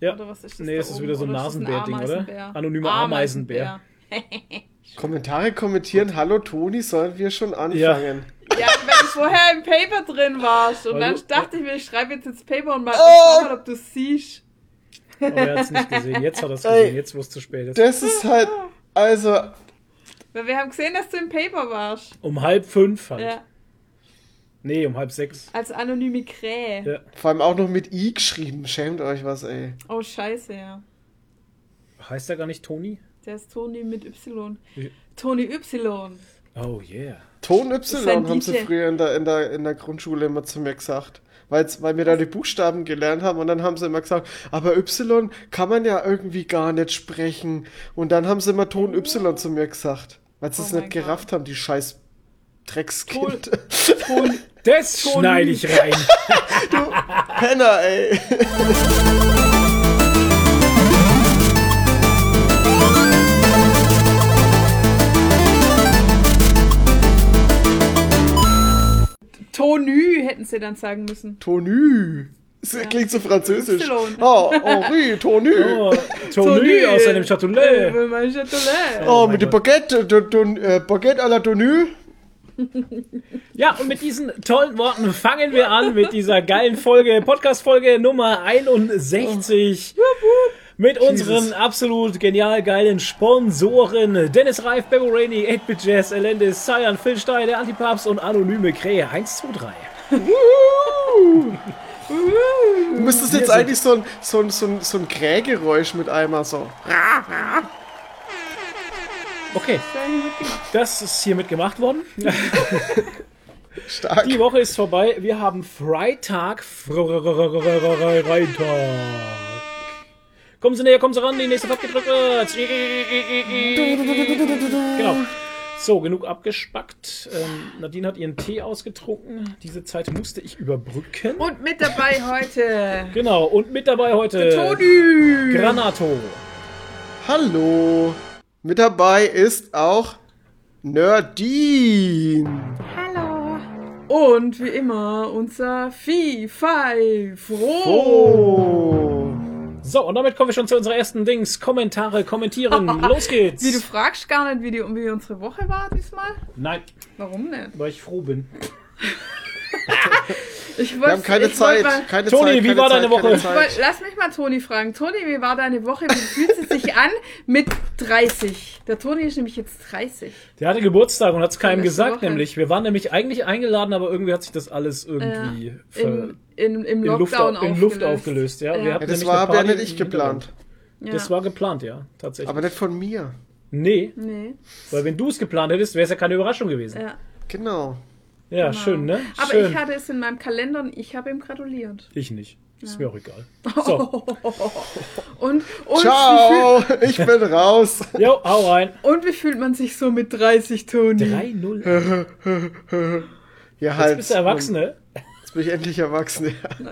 Ja. Oder was ist das nee, da es ist wieder so ein Nasenbär-Ding, oder? Ameisenbär? Anonymer Ameisenbär. Kommentare kommentieren. Hallo Toni, sollen wir schon anfangen? Ja, weil du vorher im Paper drin warst. Und Weil dann du- dachte ich mir, ich schreibe jetzt ins Paper und mal, Oh! schau mal ob du es siehst. Aber er hat es nicht gesehen. Jetzt hat er es gesehen, jetzt wo es zu spät ist. Das ist halt. Also, Weil wir haben gesehen, dass du im Paper warst. Um halb fünf halt. Ja, Nee, um halb sechs. als anonyme Krähe. Ja. vor allem auch noch mit I geschrieben. Schämt euch was, ey. Oh, scheiße, ja. Heißt er gar nicht Toni? Der ist Toni mit Y. Toni Y. Oh yeah. Ton Y haben sie früher in der, in, der, in der Grundschule immer zu mir gesagt. Weil's, weil wir da die Buchstaben gelernt haben und dann haben sie immer gesagt, aber Y kann man ja irgendwie gar nicht sprechen. Und dann haben sie immer Ton Y zu mir gesagt. Weil sie Oh es nicht gerafft haben, die scheiß Dreckskind. Ton. Das schneide ich rein. Penner, ey. Tonü hätten sie dann sagen müssen. Tonu. Das klingt so französisch. Y. Oh, Henri, Tonu. Oh, Toni aus seinem Châtelet. Châtelet. Oh, mit dem. Baguette, äh, Baguette à la Tonu. Ja, und mit diesen tollen Worten fangen wir an mit dieser geilen Folge, Podcast-Folge Nummer 61. Mit unseren absolut genial geilen Sponsoren Dennis Reif, Bebo Rainey, 8-Bit Jazz, Elendis, Cyan, Phil Stein, der Antipapst und Anonyme Krähe. 1, 2, 3. Du müsstest jetzt eigentlich so ein, so ein, so ein, so ein Krähgeräusch mit einmal so. Okay, das ist hiermit gemacht worden. Stark. Die Woche ist vorbei. Wir haben Freitag. Freitag. Kommen Sie näher, kommen Sie ran, die nächste gedrückt wird. Genau. So, genug abgespackt. Ähm, Nadine hat ihren Tee ausgetrunken. Diese Zeit musste ich überbrücken. Und mit dabei heute. Genau, und mit dabei heute Toni. Granato. Hallo. Mit dabei ist auch Nerdine. Hallo. Und wie immer unser Vieh, Five, Froh. Oh. So, und damit kommen wir schon zu unserer ersten Dings. Kommentare, kommentieren. Los geht's. Wie du fragst gar nicht, wie, die, wie unsere Woche war diesmal? Nein, Warum nicht? weil ich froh bin. Ich Wir haben keine Zeit. Mal, Keine Toni, Zeit, wie keine war Zeit, deine Woche? Zeit. Woll- lass mich mal Toni fragen. Toni, wie war deine Woche? Wie fühlt es sich an mit 30? Der Toni ist nämlich jetzt 30. Der hatte Geburtstag und hat es keinem gesagt, Woche. nämlich. Wir waren nämlich eigentlich eingeladen, aber irgendwie hat sich das alles irgendwie ver- In, in, Im in, Luft, in Luft aufgelöst. Ja, Ja. Ja, das war aber nicht geplant. Ja. Das war geplant, ja, tatsächlich. Aber nicht von mir. nee, Nee, weil wenn du es geplant hättest, wäre es ja keine Überraschung gewesen. ja. Genau. Ja, genau. schön, ne? Aber schön. ich hatte es in meinem Kalender und ich habe ihm gratuliert. Ich nicht. Ist mir auch egal. So, Und, und, Ciao, ich bin raus. jo, hau rein. und wie fühlt man sich so mit 30, Toni? 3-0. Ja, Jetzt halt. bist du erwachsen, ne? Jetzt bin ich endlich erwachsen. Ja.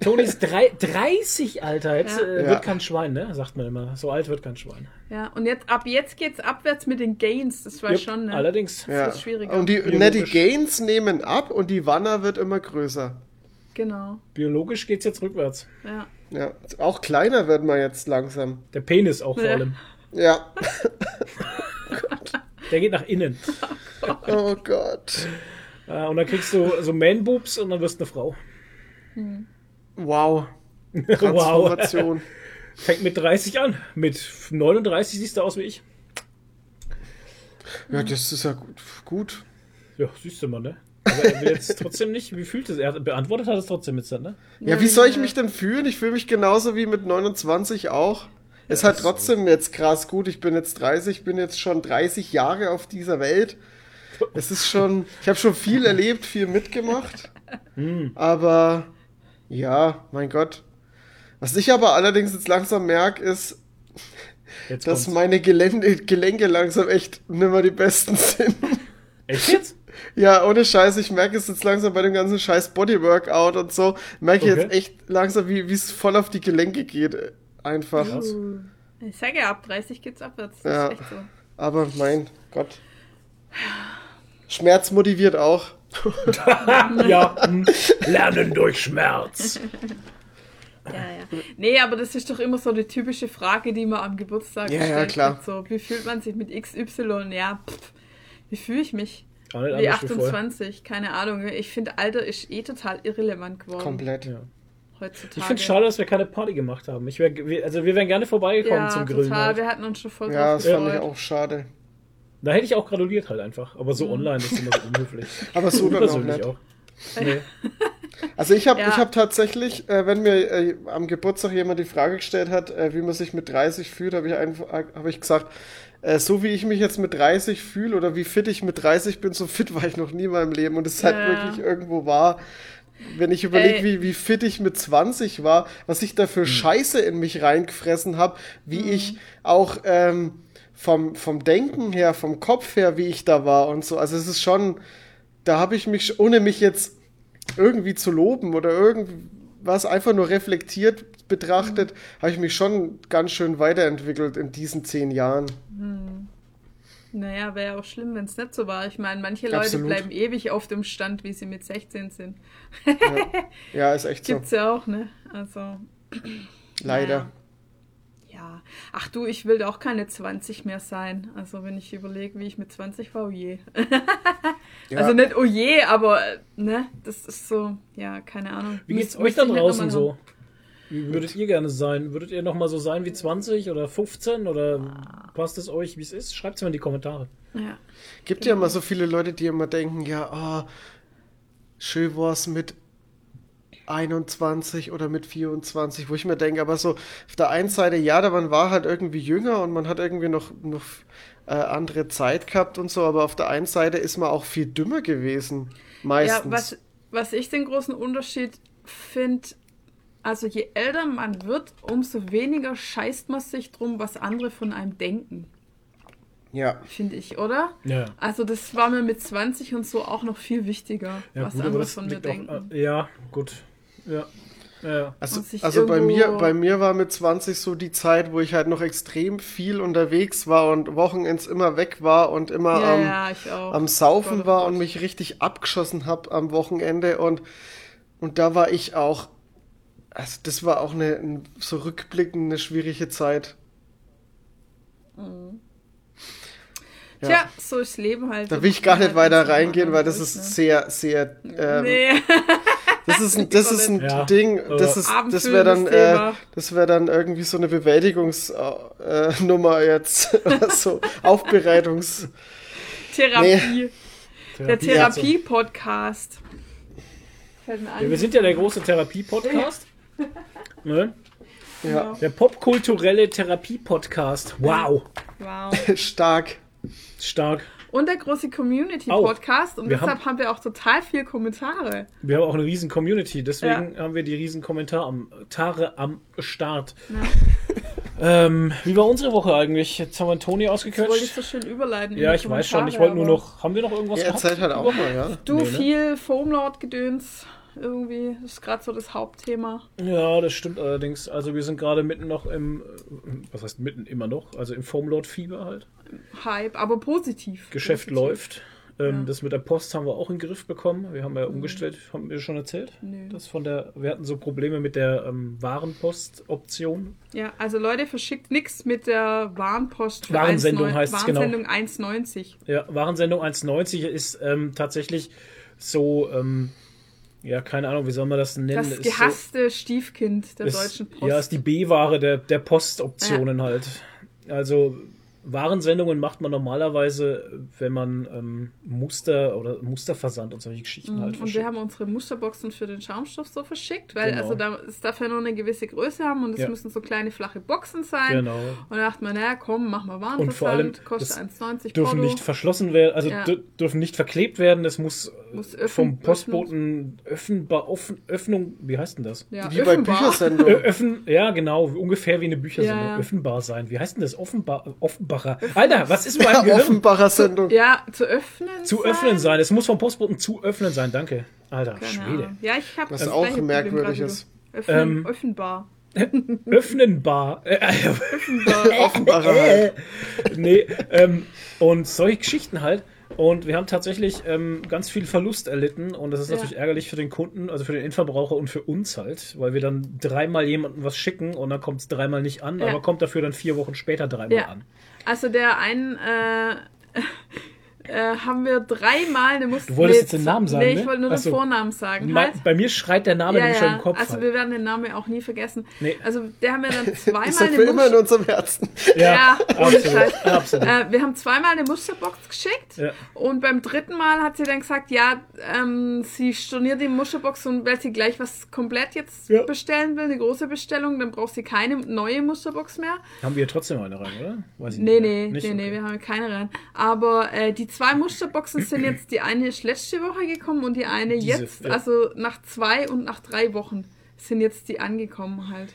Toni ist drei, 30, Alter. Jetzt Ja. äh, Ja. wird kein Schwein, ne? Sagt man immer. So alt wird kein Schwein. Ja, und jetzt, ab jetzt geht's abwärts mit den Gains. Das war Jupp, schon, ne? Allerdings. Ja. wird schwieriger. Und die, ne, die Gains nehmen ab und die Wanner wird immer größer. Genau, Biologisch geht's jetzt rückwärts. ja. Ja, auch kleiner wird man jetzt langsam. Der Penis auch vor Ja. allem. Ja. Der geht nach innen. Oh Gott. Äh, und dann kriegst du so Man-Boobs und dann wirst du eine Frau. Wow. wow. Transformation. Fängt mit 30 an. Mit 39 siehst du aus wie ich. Ja, das ist ja gut. gut. Ja, siehst du mal, ne? Aber er will jetzt trotzdem nicht. Wie fühlt es? Er hat beantwortet hat es trotzdem jetzt dann, ne? Ja, wie soll ich mich denn fühlen? Ich fühle mich genauso wie mit 29 auch. Ist halt trotzdem jetzt krass gut. Ich bin jetzt 30, bin jetzt schon 30 Jahre auf dieser Welt. Es ist schon, ich habe schon viel erlebt, viel mitgemacht. Aber ja, mein Gott. Was ich aber allerdings jetzt langsam merke, ist, Jetzt dass kommt's. meine Gelände, Gelenke langsam echt nimmer die besten sind. Echt jetzt? Ja, ohne Scheiß, ich merke es jetzt langsam bei dem ganzen Scheiß Bodyworkout und so, merke ich Okay. jetzt echt langsam, wie es voll auf die Gelenke geht. Einfach. Krass. Ich sage ja, ab 30 geht's abwärts. Das Ja. ist echt so. Aber mein Gott. Schmerz motiviert auch. Ja. hm. Lernen durch Schmerz. Ja, ja. Nee, aber das ist doch immer so eine typische Frage, die man am Geburtstag Ja, ja, stellt. klar. So, wie fühlt man sich mit XY? Ja, pff, wie fühle ich mich? Wie anders wie vorher. 28, keine Ahnung. Ich finde, Alter ist eh total irrelevant geworden Komplett. Ja. heutzutage. Ich finde es schade, dass wir keine Party gemacht haben. Ich wär, wir- also wir wären gerne vorbeigekommen ja, zum Grillen. total. Halt. Wir hatten uns schon voll Ja, das fand ich auch schade. Da hätte ich auch gratuliert halt einfach. Aber Mhm. so online ist immer so unhöflich. Aber so dann auch nicht. auch. Nee. Also ich habe Ja. ich hab tatsächlich, äh, wenn mir äh, am Geburtstag jemand die Frage gestellt hat, äh, wie man sich mit 30 fühlt, habe ich einfach hab ich gesagt, äh, so wie ich mich jetzt mit 30 fühle oder wie fit ich mit 30 bin, so fit war ich noch nie in meinem Leben. Und es ist halt Ja. wirklich irgendwo wahr. Wenn ich überlege, Ey. wie, wie fit ich mit 20 war, was ich da für Scheiße in mich reingefressen habe, wie ich auch ähm, vom, vom Denken her, vom Kopf her, wie ich da war und so. Also es ist schon, da habe ich mich, ohne mich jetzt irgendwie zu loben oder irgendwas einfach nur reflektiert betrachtet, habe ich mich schon ganz schön weiterentwickelt in diesen zehn Jahren. Naja, wäre ja auch schlimm, wenn es nicht so war. Ich meine, manche Leute Absolut. bleiben ewig auf dem Stand, wie sie mit 16 sind. Ja, ist echt so. Gibt's ja auch, ne? Also, Leider. Ja. Ach du, ich will auch keine 20 mehr sein. Also, wenn ich überlege, wie ich mit 20 war, oh je. Ja. Also nicht oh je, aber, ne? Das ist so, ja, keine Ahnung. Wie geht's euch da draußen so? Wie würdet ihr gerne sein? Würdet ihr nochmal so sein wie 20 oder 15 oder passt es euch, wie es ist? Schreibt es mir in die Kommentare. Ja. Gibt ja immer so viele Leute, die immer denken, ja, ah, schön war's mit 21 oder mit 24, wo ich mir denke, aber so auf der einen Seite, ja, da man war halt irgendwie jünger und man hat irgendwie noch, noch äh, andere Zeit gehabt und so, aber auf der einen Seite ist man auch viel dümmer gewesen, meistens. Ja, was, was ich den großen Unterschied finde, also je älter man wird, umso weniger scheißt man sich drum, was andere von einem denken, ja. finde ich, oder? Ja. Also das war mir mit 20 und so auch noch viel wichtiger, Ja, was gut, andere von mir liegt auch, denken. äh, ja, gut. Ja. Ja, ja. Also, also bei mir, bei mir war mit 20 so die Zeit, wo ich halt noch extrem viel unterwegs war und Wochenends immer weg war und immer ja, am, ja, am Saufen oh war und mich richtig abgeschossen habe am Wochenende und, und da war ich auch, also das war auch eine, ein- so rückblickend eine schwierige Zeit. Ja. Tja, so ist Leben halt. Da will ich gar nicht weiter Halt reingehen, weil ne? das ist sehr, sehr, ähm, Nee, das ist ein, das ist ein Ja, Ding, aber- das ist, das wäre dann, äh, das wäre dann irgendwie so eine Bewältigungsnummer äh, jetzt, so Aufbereitungs, Therapie. Der Therapie. Therapie-Podcast. Ein. Ja, wir sind ja der große Therapie-Podcast. ne? ja, Der popkulturelle Therapie-Podcast. Wow. Wow. stark. Stark. Und der große Community-Podcast. Und deshalb haben- haben wir auch total viel Kommentare. Wir haben auch eine riesen Community, deswegen haben wir die riesen Kommentare am, Tare am Start. Ähm, wie war unsere Woche eigentlich? Jetzt haben wir Toni Das wollte ich so schön überleiten. Ja, ich weiß schon. Ich wollte nur noch. Haben wir noch irgendwas gehabt? erzählt halt auch mal, ja. Du, Nee, ne? viel Foamlord-Gedöns. Irgendwie das ist gerade so das Hauptthema. Ja, das stimmt allerdings. Also wir sind gerade mitten noch im, äh, was heißt mitten immer noch, also im Foamlord-Fieber halt. Hype, aber positiv. Geschäft positiv. läuft. Ähm, Ja. Das mit der Post haben wir auch in den Griff bekommen. Wir haben ja umgestellt, haben wir schon erzählt. Nö. Das von der, wir hatten so Probleme mit der ähm, Warenpost-Option. Ja, also Leute, verschickt nichts mit der Warenpost. Warensendung 1,9 heißt's, genau. Warensendung 1,90. Ja, Warensendung 1,90 ist ähm, tatsächlich so, ähm, ja, keine Ahnung, wie soll man das nennen? Das Ist gehasste Stiefkind der so, deutschen ist, Post. Ja, ist die B-Ware der, der Postoptionen halt. Also Warensendungen macht man normalerweise, wenn man ähm, Muster oder Musterversand und solche Geschichten halt Mhm. Und wir verschickt. haben unsere Musterboxen für den Schaumstoff so verschickt, weil Genau. also da, es darf ja nur eine gewisse Größe haben und es Ja. müssen so kleine flache Boxen sein. Genau. Und da dachte man, naja, komm, mach mal Und vor allem, Warenversand, kostet das 1,90 Dürfen Porto. nicht verschlossen werden, also Ja. dür- dürfen nicht verklebt werden. Das muss, Muss äh, öffnen- vom Postboten öffnbar, offen, Öffnung, wie heißt denn das? ja, Wie bei offenbar. Büchersendung. Ö öffnen, ja, genau, ungefähr wie eine Büchersendung. Ja, ja. Offenbar sein. Wie heißt denn das? Offenbar, Offenbacher. Alter, was ist mit meinem Ja, Gehirn? Offenbacher Sendung. Ja, zu öffnen. Zu öffnen sein. Es muss vom Postboten zu öffnen sein. Danke. Alter, Keine Schwede. Ja, ich habe Was auch merkwürdig ist. Öffnen, Ähm, offenbar. Öffnenbar. Äh, Offenbar. Offenbacher halt. nee, ähm, und solche Geschichten halt. Und wir haben tatsächlich ähm, ganz viel Verlust erlitten und das ist Ja. natürlich ärgerlich für den Kunden, also für den Endverbraucher und für uns halt, weil wir dann dreimal jemandem was schicken und dann kommt es dreimal nicht an, Ja. aber kommt dafür dann vier Wochen später dreimal Ja. an. Also der einen äh, äh, haben wir dreimal eine Muster. Du wolltest jetzt den Namen sagen, Nee, ich ne? wollte nur Ach den so. Vornamen sagen. Halt. bei mir schreit der Name Ja, nämlich schon ja. im Kopf. Also halt. wir werden den Namen auch nie vergessen. Nee. Also der haben wir dann zweimal Ist eine für immer in Muster. unserem Herzen. Ja, ohne absolut. Absolut. Äh, wir haben zweimal eine Musterbox geschickt Ja. und beim dritten Mal hat sie dann gesagt, ja, ähm, sie storniert die Musterbox und weil sie gleich was komplett jetzt Ja. bestellen will, eine große Bestellung, dann braucht sie keine neue Musterbox mehr. Haben wir trotzdem eine rein, oder? Weiß ich Nee, nicht nee, Nicht? nee, nee, Okay. wir haben keine rein. Aber äh, die zwei Musterboxen sind jetzt, die eine ist letzte Woche gekommen und die eine Diese, jetzt, ja. also nach zwei und nach drei Wochen sind jetzt die angekommen halt.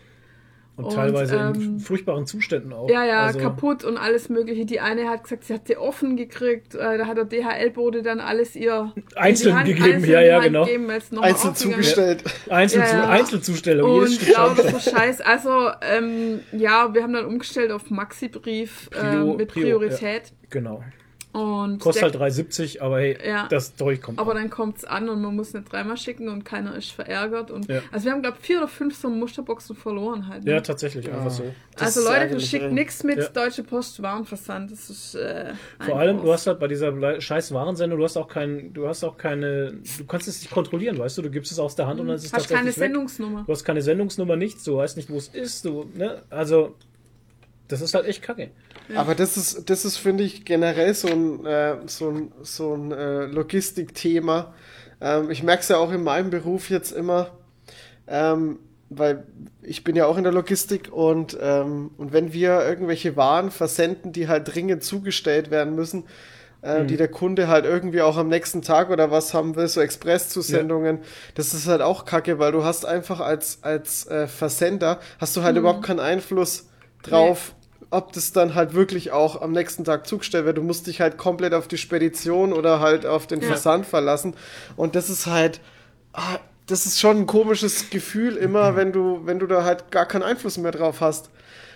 Und, Und, teilweise in ähm, furchtbaren Zuständen auch. Ja, ja, Also, kaputt und alles mögliche. Die eine hat gesagt, sie hat sie offen gekriegt. Äh, da hat der DHL-Bote dann alles ihr in die Einzeln Hand- gegeben, einzeln ja, in ja, Hand genau. gegeben, Einzeln zugestellt. Einzelzu Ja, ja. Einzelzustellung, Und lauter Schaumstoff. so Scheiß. Also, ähm, ja, wir haben dann umgestellt auf Maxi-Brief ähm, mit Prio, Priorität. Genau. Und Kostet der- halt 3,70, aber hey, Ja. das Zeug kommt. Aber an. dann kommt es an und man muss nicht dreimal schicken und keiner ist verärgert. Und Ja. Also wir haben, glaube ich, vier oder fünf so Musterboxen verloren halt. ne? ja, tatsächlich, einfach so. Das also Leute, verschickt ey. nichts mit Ja. Deutsche Post Warenversand. Das ist äh, Vor allem, du hast halt bei dieser scheiß Warensendung, du hast auch kein, du hast auch keine, du kannst es nicht kontrollieren, weißt du, du gibst es aus der Hand und dann ist es Mhm. hast keine tatsächlich weg. Sendungsnummer. Du hast keine Sendungsnummer, nichts, du weißt nicht, wo es ist, du, ne, also, das ist halt echt kacke. Aber das ist, das ist, finde ich, generell so ein, äh, so ein, so ein äh, Logistikthema. Ähm, ich merke es ja auch in meinem Beruf jetzt immer, ähm, weil ich bin ja auch in der Logistik und, ähm, und wenn wir irgendwelche Waren versenden, die halt dringend zugestellt werden müssen, äh, die der Kunde halt irgendwie auch am nächsten Tag oder was haben will, so Express-Zusendungen, das ist halt auch kacke, weil du hast einfach als, als äh, Versender, hast du halt überhaupt keinen Einfluss drauf, ob das dann halt wirklich auch am nächsten Tag zugestellt wird. Du musst dich halt komplett auf die Spedition oder halt auf den Ja. Versand verlassen. Und das ist halt, ah, das ist schon ein komisches Gefühl immer, wenn du, wenn du da halt gar keinen Einfluss mehr drauf hast.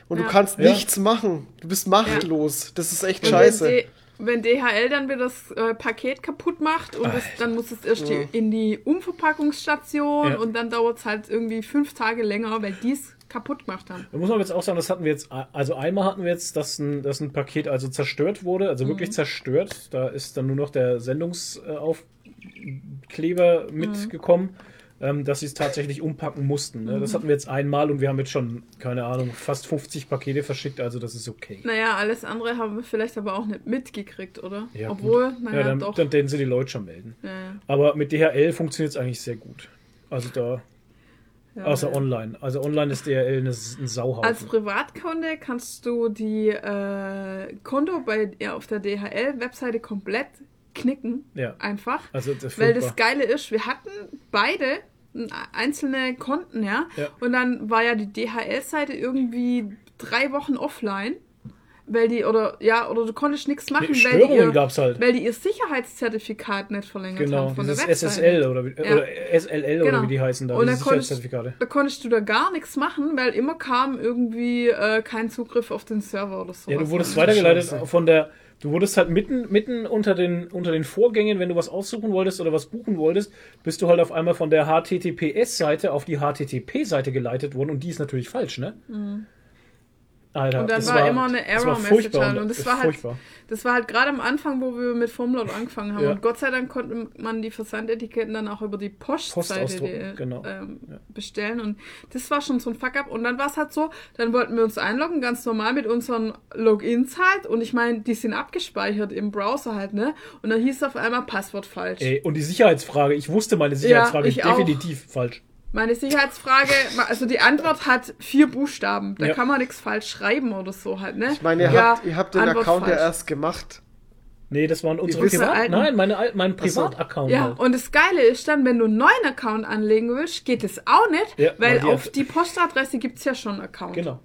Und Ja. du kannst Ja. nichts machen. Du bist machtlos. Das ist echt Und scheiße. Wenn, D- wenn DHL dann wieder das äh, Paket kaputt macht und das, dann muss es erst die, in die Umverpackungsstation Ja. und dann dauert es halt irgendwie fünf Tage länger, weil die es kaputt gemacht haben. Da muss man jetzt auch sagen, das hatten wir jetzt, also einmal hatten wir jetzt, dass ein, dass ein Paket also zerstört wurde, also Mhm. wirklich zerstört. Da ist dann nur noch der Sendungsaufkleber Mhm. mitgekommen, ähm, dass sie es tatsächlich umpacken mussten. Ne? Mhm. Das hatten wir jetzt einmal und wir haben jetzt schon, keine Ahnung, fast 50 Pakete verschickt, also das ist okay. Naja, alles andere haben wir vielleicht aber auch nicht mitgekriegt, oder? Ja, gut. Obwohl, naja, ja, dann, doch. dann werden sie die Leute schon melden. ja, ja. Aber mit DHL funktioniert es eigentlich sehr gut. Also da, Ja, außer online. Also online ist DHL eine, ein Sauhaufen. Als Privatkunde kannst du die äh, Konto bei ja, auf der DHL-Webseite komplett knicken. Ja. Einfach. also das Weil das Geile ist, wir hatten beide einzelne Konten, ja. Ja. Und dann war ja die DHL-Seite irgendwie drei Wochen offline. Weil die, oder ja, oder du konntest nichts machen, Nee, weil, die ihr, gab's halt. weil die ihr Sicherheitszertifikat nicht verlängert Genau, haben von dieses der Webseite. SSL oder, wie, Ja. oder SLL Genau. oder wie die heißen da, Und dann konntest, da konntest du da gar nichts machen, weil immer kam irgendwie äh, kein Zugriff auf den Server oder so. Ja, du wurdest weitergeleitet von der, du wurdest halt mitten, mitten unter den, unter den Vorgängen, wenn du was aussuchen wolltest oder was buchen wolltest, bist du halt auf einmal von der HTTPS-Seite auf die HTTP-Seite geleitet worden und die ist natürlich falsch, ne? Alter. Und dann das war immer eine war Error-Message halt. Und das das war halt, furchtbar. das war halt gerade am Anfang, wo wir mit Formlot angefangen haben. Ja. Und Gott sei Dank konnte man die Versandetiketten dann auch über die Postseite genau. ähm, Ja. bestellen. Und das war schon so ein Fuck-up. Und dann war es halt so, dann wollten wir uns einloggen, ganz normal mit unseren Logins halt. Und ich meine, die sind abgespeichert im Browser halt, ne? Und dann hieß es auf einmal Passwort falsch. Ey, und die Sicherheitsfrage, ich wusste meine Sicherheitsfrage ich auch. definitiv falsch. Meine Sicherheitsfrage, also die Antwort hat vier Buchstaben. Da Ja. kann man nichts falsch schreiben oder so halt, ne? Ich meine, ihr, Ja, habt, ihr habt den Antwort Account ja falsch. erst gemacht. Nee, das waren unsere Privat... Nein, meine, mein. Privataccount Ja, halt. und das Geile ist dann, wenn du einen neuen Account anlegen willst, geht es auch nicht, Ja, weil die auf die Postadresse gibt es ja schon einen Account. Genau.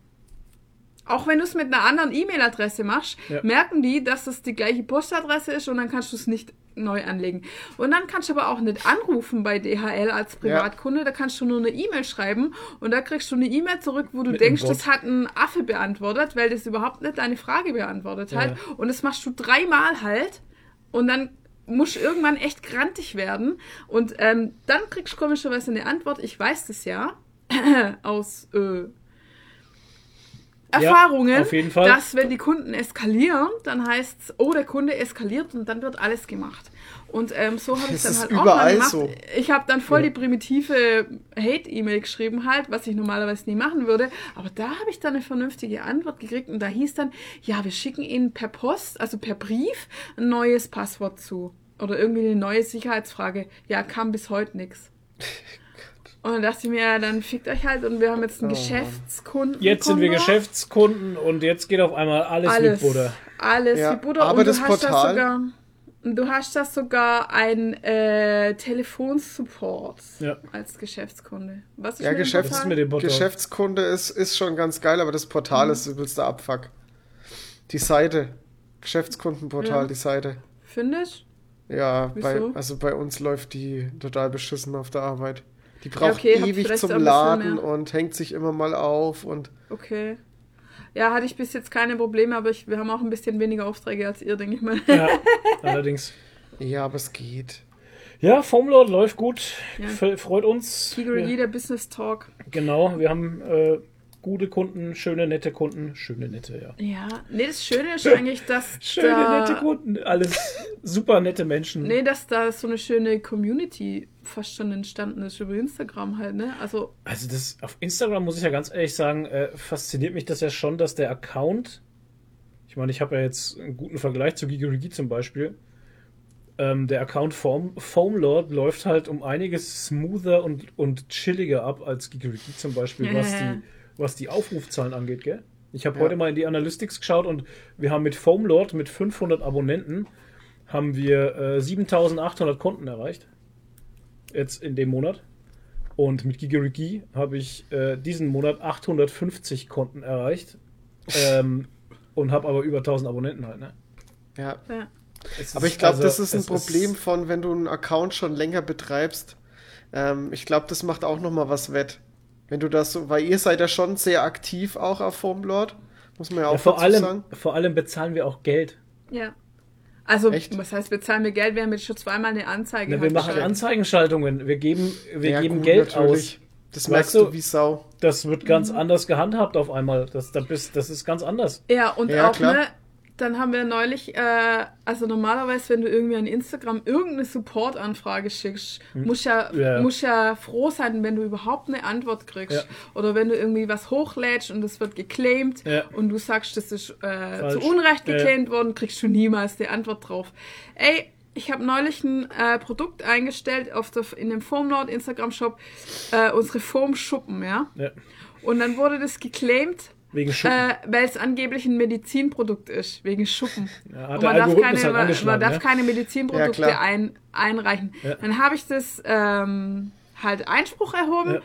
Auch wenn du es mit einer anderen E-Mail-Adresse machst, Ja. merken die, dass es die gleiche Postadresse ist und dann kannst du es nicht neu anlegen. Und dann kannst du aber auch nicht anrufen bei DHL als Privatkunde, da kannst du nur eine E-Mail schreiben und da kriegst du eine E-Mail zurück, wo du Mit denkst, das hat ein Affe beantwortet, weil das überhaupt nicht deine Frage beantwortet Ja. hat. Und das machst du dreimal halt und dann musst du irgendwann echt grantig werden und ähm, dann kriegst du komischerweise eine Antwort, ich weiß das ja, aus äh, Erfahrungen, auf jeden Fall. dass wenn die Kunden eskalieren, dann heißt es, oh, der Kunde eskaliert und dann wird alles gemacht. Und ähm, so habe ich dann halt auch mal gemacht. so. Ich habe dann voll Ja. die primitive Hate-E-Mail geschrieben halt, was ich normalerweise nie machen würde. Aber da habe ich dann eine vernünftige Antwort gekriegt und da hieß dann, ja, wir schicken Ihnen per Post, also per Brief, ein neues Passwort zu. Oder irgendwie eine neue Sicherheitsfrage. Ja, kam bis heute nichts. Und dann dachte ich mir, ja, dann fickt euch halt und wir haben jetzt einen Oh. Geschäftskunden. Jetzt sind wir. Geschäftskunden und jetzt geht auf einmal alles, alles, mit Butter. Alles Ja, wie Butter. aber und das du hast Portal- da sogar, du hast da sogar ein äh, Telefonsupport Ja. als Geschäftskunde. Was ist Ja, mit dem Geschäfts- ist mit dem Portal? Geschäftskunde ist, ist schon ganz geil, aber das Portal Mhm. ist übelst der Abfuck. Die Seite. Geschäftskundenportal, Ja. die Seite. Findest Ja, bei, also bei uns läuft die total beschissen auf der Arbeit. Die braucht okay, habt ewig zum Laden und hängt sich immer mal auf und Okay. Ja, hatte ich bis jetzt keine Probleme, aber ich, wir haben auch ein bisschen weniger Aufträge als ihr, denke ich mal. Ja, allerdings. ja, aber es geht. Ja, Foamlord läuft gut. Ja. Freut uns. Kigurigi, der Business Talk. genau, wir haben äh, gute Kunden, schöne, nette Kunden. Schöne, nette, ja. Ja, nee, das Schöne ist eigentlich, dass Schöne, da, nette Kunden. Alles super nette Menschen. Nee, dass da so eine schöne Community fast schon entstanden ist über Instagram halt, ne? Also, Also das auf Instagram muss ich ja ganz ehrlich sagen, äh, fasziniert mich das ja schon, dass der Account, ich meine, ich habe ja jetzt einen guten Vergleich zu Gigorigi zum Beispiel, ähm, der Account Foam, Foamlord läuft halt um einiges smoother und, und chilliger ab als Gigorigi zum Beispiel, was, Ja. die, was die Aufrufzahlen angeht, gell? Ich habe Ja. heute mal in die Analytics geschaut und wir haben mit Foamlord mit 500 Abonnenten haben wir äh, 7800 Konten erreicht. Jetzt in dem Monat. Und mit Gigorigi habe ich äh, diesen Monat 850 Konten erreicht. Ähm, und habe aber über 1000 Abonnenten halt, ne? Ja. ja. Aber ich glaube, also, das ist ein Problem von, wenn du einen Account schon länger betreibst. Ähm, ich glaube, das macht auch noch mal was wett. Wenn du das so, weil ihr seid ja schon sehr aktiv auch auf Foamlord, muss man ja auch ja, vor, dazu allem, sagen. vor allem bezahlen wir auch Geld. Ja. Also, Echt? was heißt, wir zahlen mir Geld? Wir haben jetzt schon zweimal eine Anzeige. Ne, wir machen geschaltet. Anzeigenschaltungen. Wir geben, wir Ja, geben gut, Geld natürlich. aus. Das Weißt merkst du- du wie Sau. Das wird ganz Mhm. anders gehandhabt auf einmal. Das, das, ist, das ist ganz anders. Ja, und Ja, auch, klar. ne, dann haben wir neulich, äh, also normalerweise, wenn du irgendwie an Instagram irgendeine Support-Anfrage schickst, musst ja, Hm. Ja. musst ja froh sein, wenn du überhaupt eine Antwort kriegst. Ja. Oder wenn du irgendwie was hochlädst und es wird geclaimed Ja. und du sagst, das ist äh, zu. Unrecht geclaimed worden, kriegst du niemals die Antwort drauf. Ey, ich habe neulich ein äh, Produkt eingestellt auf der, in dem Formnord Instagram-Shop, äh, unsere Formschuppen, ja. Ja. Und dann wurde das geclaimed Wegen Schuppen. äh, weil es angeblich ein Medizinprodukt ist, wegen Schuppen. Ja, Und man darf keine, halt man, darf ne? keine Ja, Medizinprodukte klar. ein, einreichen. Ja. Dann habe ich das ähm, halt Einspruch erhoben. Ja.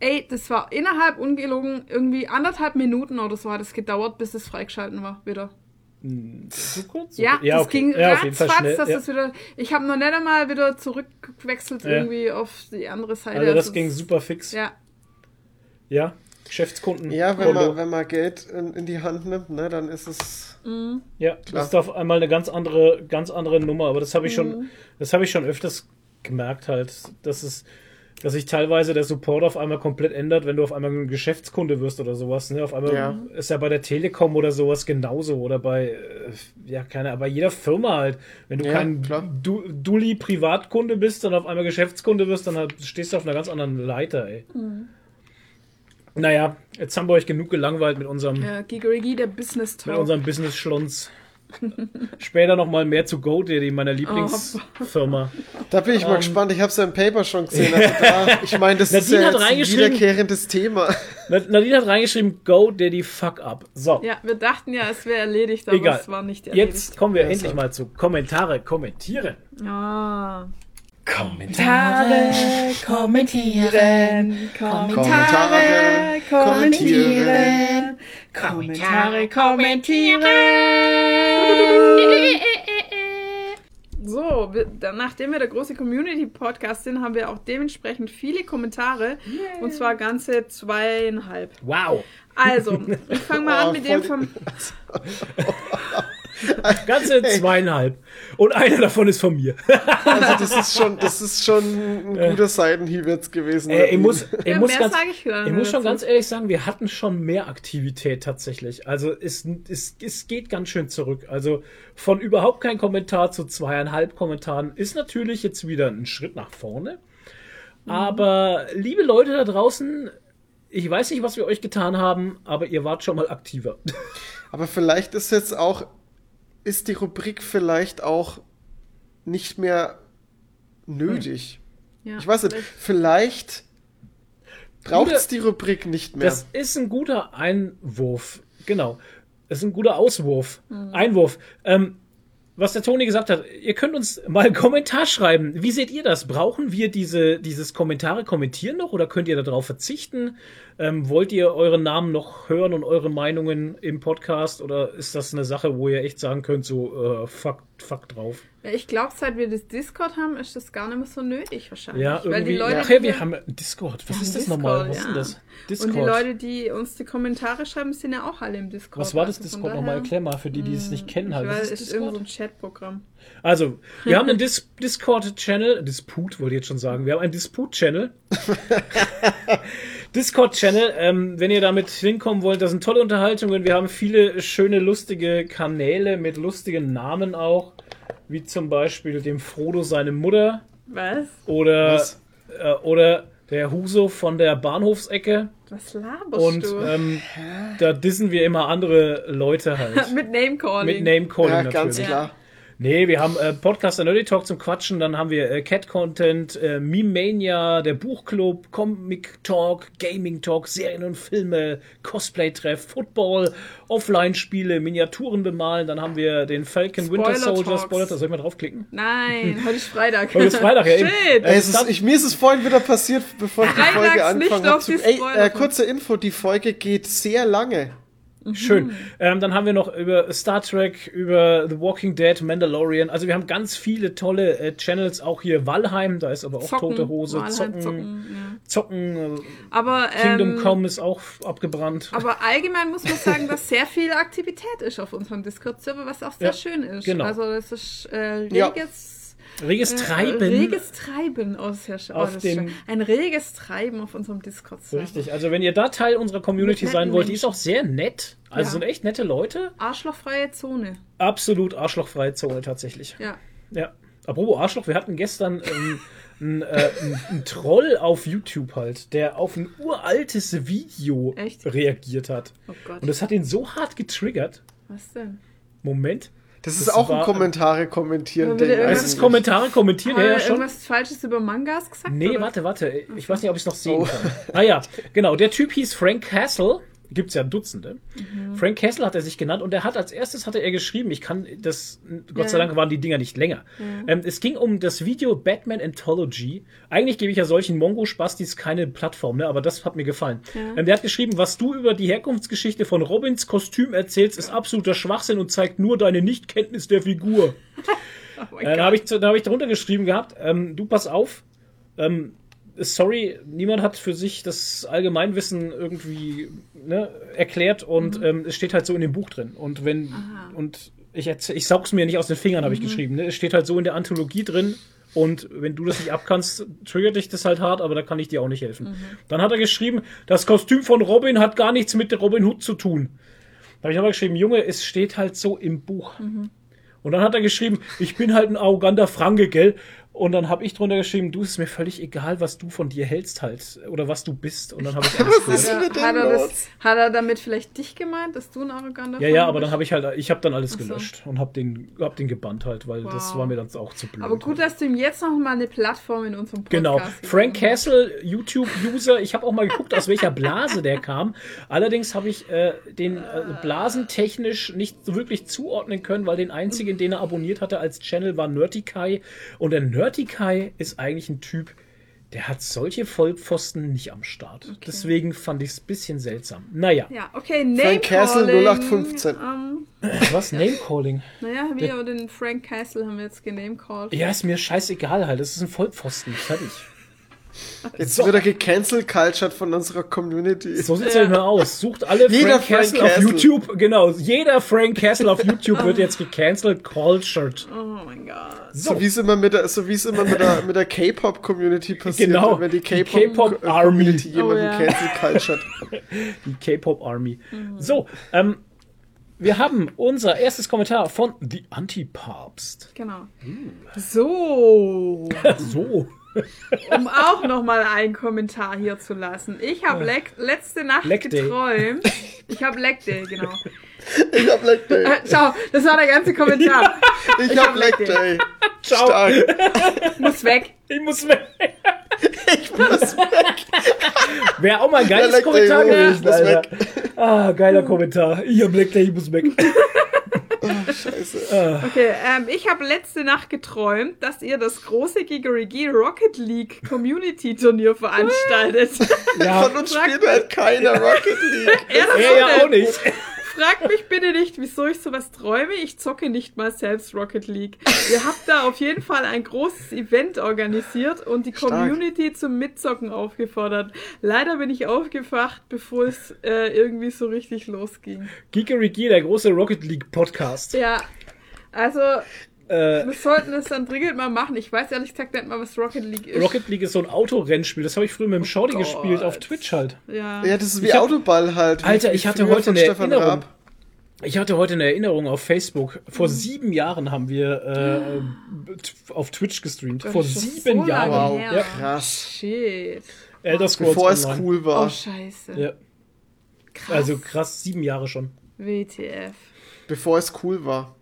Ey, das war innerhalb ungelogen irgendwie anderthalb Minuten oder so hat es gedauert, bis es freigeschalten war wieder. So kurz? Ja, ja das okay. ging ja, ratzfatz, dass ja. das wieder. Ich habe noch nicht einmal wieder zurückgewechselt Ja. irgendwie auf die andere Seite. Also das Also ging super fix. Ja, Ja, Geschäftskunden. Ja, wenn Konto. man, wenn man Geld in, in die Hand nimmt, ne, dann ist es. Ja, Klar. das ist auf einmal eine ganz andere, ganz andere Nummer. Aber das habe ich Mhm. schon, das habe ich schon öfters gemerkt halt, dass es, dass sich teilweise der Support auf einmal komplett ändert, wenn du auf einmal ein Geschäftskunde wirst oder sowas. Ne? Auf einmal Ja. ist ja bei der Telekom oder sowas genauso oder bei, äh, ja keine, bei jeder Firma halt. Wenn du Ja, kein du, Dulli Privatkunde bist, dann auf einmal Geschäftskunde wirst, dann halt, stehst du auf einer ganz anderen Leiter. Ey. Mhm. Naja, jetzt haben wir euch genug gelangweilt mit unserem ja Gigerigi, der Business mit Talk. unserem Business-Schlons. Später noch mal mehr zu GoDaddy, meiner Lieblingsfirma. Da bin ich mal Ähm. gespannt. Ich habe es ja im Paper schon gesehen. Also da, ich meine, das ist Nadine ja hat jetzt ein wiederkehrendes Thema. Na- Nadine hat reingeschrieben, GoDaddy fuck up. So, Ja, wir dachten ja, es wäre erledigt, aber egal. es war nicht erledigt. Jetzt kommen wir Ja, endlich so. mal zu Kommentare kommentieren. Ah. Kommentare. kommentieren, Kommentare kommentieren. Kommentare kommentieren. So, wir, dann, nachdem wir der große Community-Podcast sind, haben wir auch dementsprechend viele Kommentare. Und zwar ganze zweieinhalb. Wow. Also, ich fange mal Oh, an mit dem vom. Ganze zweieinhalb. Und einer davon ist von mir. Also das ist schon, das ist schon ein guter Seitenhieb jetzt gewesen. Äh, ich muss, ich Ja, muss, ganz, ich ich muss schon ganz ehrlich sagen, wir hatten schon mehr Aktivität tatsächlich. Also es, es, es geht ganz schön zurück. Also von überhaupt kein Kommentar zu zweieinhalb Kommentaren ist natürlich jetzt wieder ein Schritt nach vorne. Aber liebe Leute da draußen, ich weiß nicht, was wir euch getan haben, aber ihr wart schon mal aktiver. Aber vielleicht ist jetzt auch, ist die Rubrik vielleicht auch nicht mehr nötig. Ja, Ich weiß nicht, vielleicht braucht es die Rubrik nicht mehr. Das ist ein guter Einwurf. Genau. Das ist ein guter Auswurf. Mhm. Einwurf. Ähm, was der Toni gesagt hat, ihr könnt uns mal einen Kommentar schreiben. Wie seht ihr das? Brauchen wir diese, dieses Kommentare kommentieren noch oder könnt ihr darauf verzichten? Ähm, wollt ihr euren Namen noch hören und eure Meinungen im Podcast oder ist das eine Sache, wo ihr echt sagen könnt, so äh, fuck, fuck drauf? Ja, ich glaube, seit wir das Discord haben, ist das gar nicht mehr so nötig wahrscheinlich. Ja, Weil die irgendwie. Leute, Ach ja, wir haben Discord. Was ist das Discord, nochmal? Was ist ja. denn das? Discord. Und die Leute, die uns die Kommentare schreiben, sind ja auch alle im Discord. was war das Also Discord nochmal? Erklär mal für die, die es nicht kennen. Halt. Ich weiß, ist es ist irgend Discord? so ein Chatprogramm. Also, wir haben einen Dis Discord-Channel, Disput wollte ich jetzt schon sagen, wir haben einen Disput-Channel. Discord-Channel, ähm, wenn ihr damit hinkommen wollt, das sind tolle Unterhaltungen. Wir haben viele schöne, lustige Kanäle mit lustigen Namen auch, wie zum Beispiel dem Frodo seine Mutter Was? oder, Was? äh, oder der Huso von der Bahnhofsecke. Was laberst Und du? ähm, da dissen wir immer andere Leute halt. mit Name-Calling. Mit Name-Calling ja, natürlich. ganz klar. Nee, wir haben äh, Podcast Nerdy Talk zum Quatschen, dann haben wir äh, Cat Content, äh, Meme Mania, der Buchclub, Comic Talk, Gaming Talk, Serien und Filme, Cosplay Treff, Football, Offline-Spiele, Miniaturen bemalen, dann haben wir den Falcon Winter Spoiler Soldier Talks. Spoiler, da soll ich mal draufklicken? Nein, heute ist Freitag. Heute ist Freitag, ja, eben. Shit. Ey, es ist, ich, mir ist es vorhin wieder passiert, bevor ich die Freitags Folge auf habe. äh, kurze Info, die Folge geht sehr lange. Schön. Ähm, dann haben wir noch über Star Trek, über The Walking Dead, Mandalorian. Also wir haben ganz viele tolle äh, Channels, auch hier Valheim, da ist aber auch Zocken, tote Hose, Walheim, Zocken, zocken, ja. Zocken, äh, Aber, Kingdom ähm, Come ist auch abgebrannt. aber allgemein muss man sagen, dass sehr viel Aktivität ist auf unserem Discord-Server, was auch sehr Ja, schön ist. genau. Also das ist äh, Ja. Reges, Reges äh, Treiben. reges Treiben aus sehr schön. Oh, Auf dem- schön. Ein reges Treiben auf unserem Discord-Server. Richtig, also wenn ihr da Teil unserer Community sein wollt, die ist auch sehr nett. Also Ja. sind echt nette Leute. Arschlochfreie Zone. Absolut arschlochfreie Zone tatsächlich. Ja. Ja. Apropos Arschloch, wir hatten gestern ähm, einen äh, Troll auf YouTube halt, der auf ein uraltes Video Echt? reagiert hat. Oh Gott. Und das hat ihn so hart getriggert. Was denn? Moment. Das, Das ist auch ein war- Kommentare kommentieren. Ding Was Es ist. Kommentare kommentieren, ja, ja schon. irgendwas Falsches über Mangas gesagt? Nee, oder? warte, warte. Ich weiß nicht, ob ich es noch sehen Oh. kann. Ah ja, genau. Der Typ hieß Frank Castle. Gibt's ja Dutzende. Mhm. Frank Castle hat er sich genannt und er hat als erstes hatte er geschrieben, ich kann das, Gott sei Ja. Dank waren die Dinger nicht länger. Ähm, es ging um das Video Batman Anthology. Eigentlich gebe ich ja solchen Mongo-Spastis keine Plattform, ne? aber das hat mir gefallen. Ähm, der hat geschrieben, was du über die Herkunftsgeschichte von Robins Kostüm erzählst, ist absoluter Schwachsinn und zeigt nur deine Nichtkenntnis der Figur. Oh Äh, Gott. habe ich, dann hab ich darunter geschrieben gehabt, ähm, du pass auf, ähm, sorry, niemand hat für sich das Allgemeinwissen irgendwie ne, erklärt und ähm, es steht halt so in dem Buch drin. Und wenn, und ich, ich saug's mir nicht aus den Fingern, habe ich geschrieben. Ne? Es steht halt so in der Anthologie drin. Und wenn du das nicht abkannst, triggert dich das halt hart, aber da kann ich dir auch nicht helfen. Dann hat er geschrieben, das Kostüm von Robin hat gar nichts mit Robin Hood zu tun. Da habe ich aber geschrieben, Junge, es steht halt so im Buch. Und dann hat er geschrieben, ich bin halt ein arroganter Franke, gell? Und dann habe ich drunter geschrieben, du es ist mir völlig egal, was du von dir hältst halt oder was du bist. Und dann habe ich alles Was ist mit hat, er das, hat er damit vielleicht dich gemeint, dass du ein arroganter Ja, ja, aber dann bist? habe ich halt, ich habe dann alles Ach so. gelöscht und habe den, hab den gebannt halt, weil das Wow. war mir dann auch zu blöd. Aber gut, dass du ihm jetzt noch mal eine Plattform in unserem Podcast Genau. Frank. Castle, YouTube-User. Ich habe auch mal geguckt, aus welcher Blase der kam. Allerdings habe ich äh, den äh, blasentechnisch nicht so wirklich zuordnen können, weil den einzigen, den er abonniert hatte als Channel, war Nerdikai. Und der Nerdikai ist eigentlich ein Typ, der hat solche Vollpfosten nicht am Start. Deswegen fand ich es ein bisschen seltsam. Naja, Ja, okay, Name Frank Castle Calling, 0815. Ähm, was? Name-Calling? naja, wir den Frank Castle haben wir jetzt genamecalled. Ja, ist mir scheißegal halt. Das ist ein Vollpfosten. Fertig. Jetzt So. wird er gecancelt cultured von unserer Community. So sieht's ja. immer aus. Sucht alle Jeder Frank Frank Castle auf Castle. YouTube. Genau, jeder Frank Castle auf YouTube wird jetzt gecancelt, cultured. Oh mein Gott. So wie es immer mit der, so wie es immer mit der, mit der K-Pop-Community passiert, Genau. wenn die Die K-Pop-Army. K-Pop-Community jemanden Oh ja. cancel cultured. Die K-Pop Army. So, ähm, wir haben unser erstes Kommentar von The Anti-Papst. Genau. So, So. um auch nochmal einen Kommentar hier zu lassen. Ich habe le letzte Nacht Leg Day. geträumt. Ich habe Leg Day, genau. Ich hab Leg Day. Äh, schau, das war der ganze Kommentar. Ich hab Leg Day. Ciao. Stark. Muss weg. Ich muss weg. Ich muss Wäre auch mal ein geiles Leg Kommentar gewesen, muss Alter. weg. Ah, geiler Kommentar. Ich hab Black Day, ich muss weg. Scheiße. Okay, ähm, ich habe letzte Nacht geträumt, dass ihr das große Gigerigi Rocket League Community Turnier veranstaltet. Ja, Von uns spielt halt keiner Rocket League. er das er ja auch nicht. Fragt mich bitte nicht, wieso ich sowas träume. Ich zocke nicht mal selbst Rocket League. Ihr habt da auf jeden Fall ein großes Event organisiert und die Stark. Community zum Mitzocken aufgefordert. Leider bin ich aufgewacht, bevor es äh, irgendwie so richtig losging. Geekerigi, der große Rocket League Podcast. Ja, also wir sollten es dann dringend mal machen. Ich weiß ehrlich gesagt nicht mal, was Rocket League ist. Rocket League ist so ein Autorennspiel. Das habe ich früher mit dem Shorty Gott. gespielt auf Twitch halt. ja. Ja, das ist wie Ich hab- Autoball halt. wie- Alter, ich hatte heute eine Stefan Erinnerung. Raab. Ich hatte heute eine Erinnerung auf Facebook. Vor Mhm. sieben Jahren haben wir äh, auf Twitch gestreamt. Das Vor sieben so Jahren. Wow. Ja. krass. Shit. Elder Scrolls Bevor es Online. cool Oh, war. scheiße. Ja. Krass. Also krass, sieben Jahre schon. WTF. Bevor es cool war.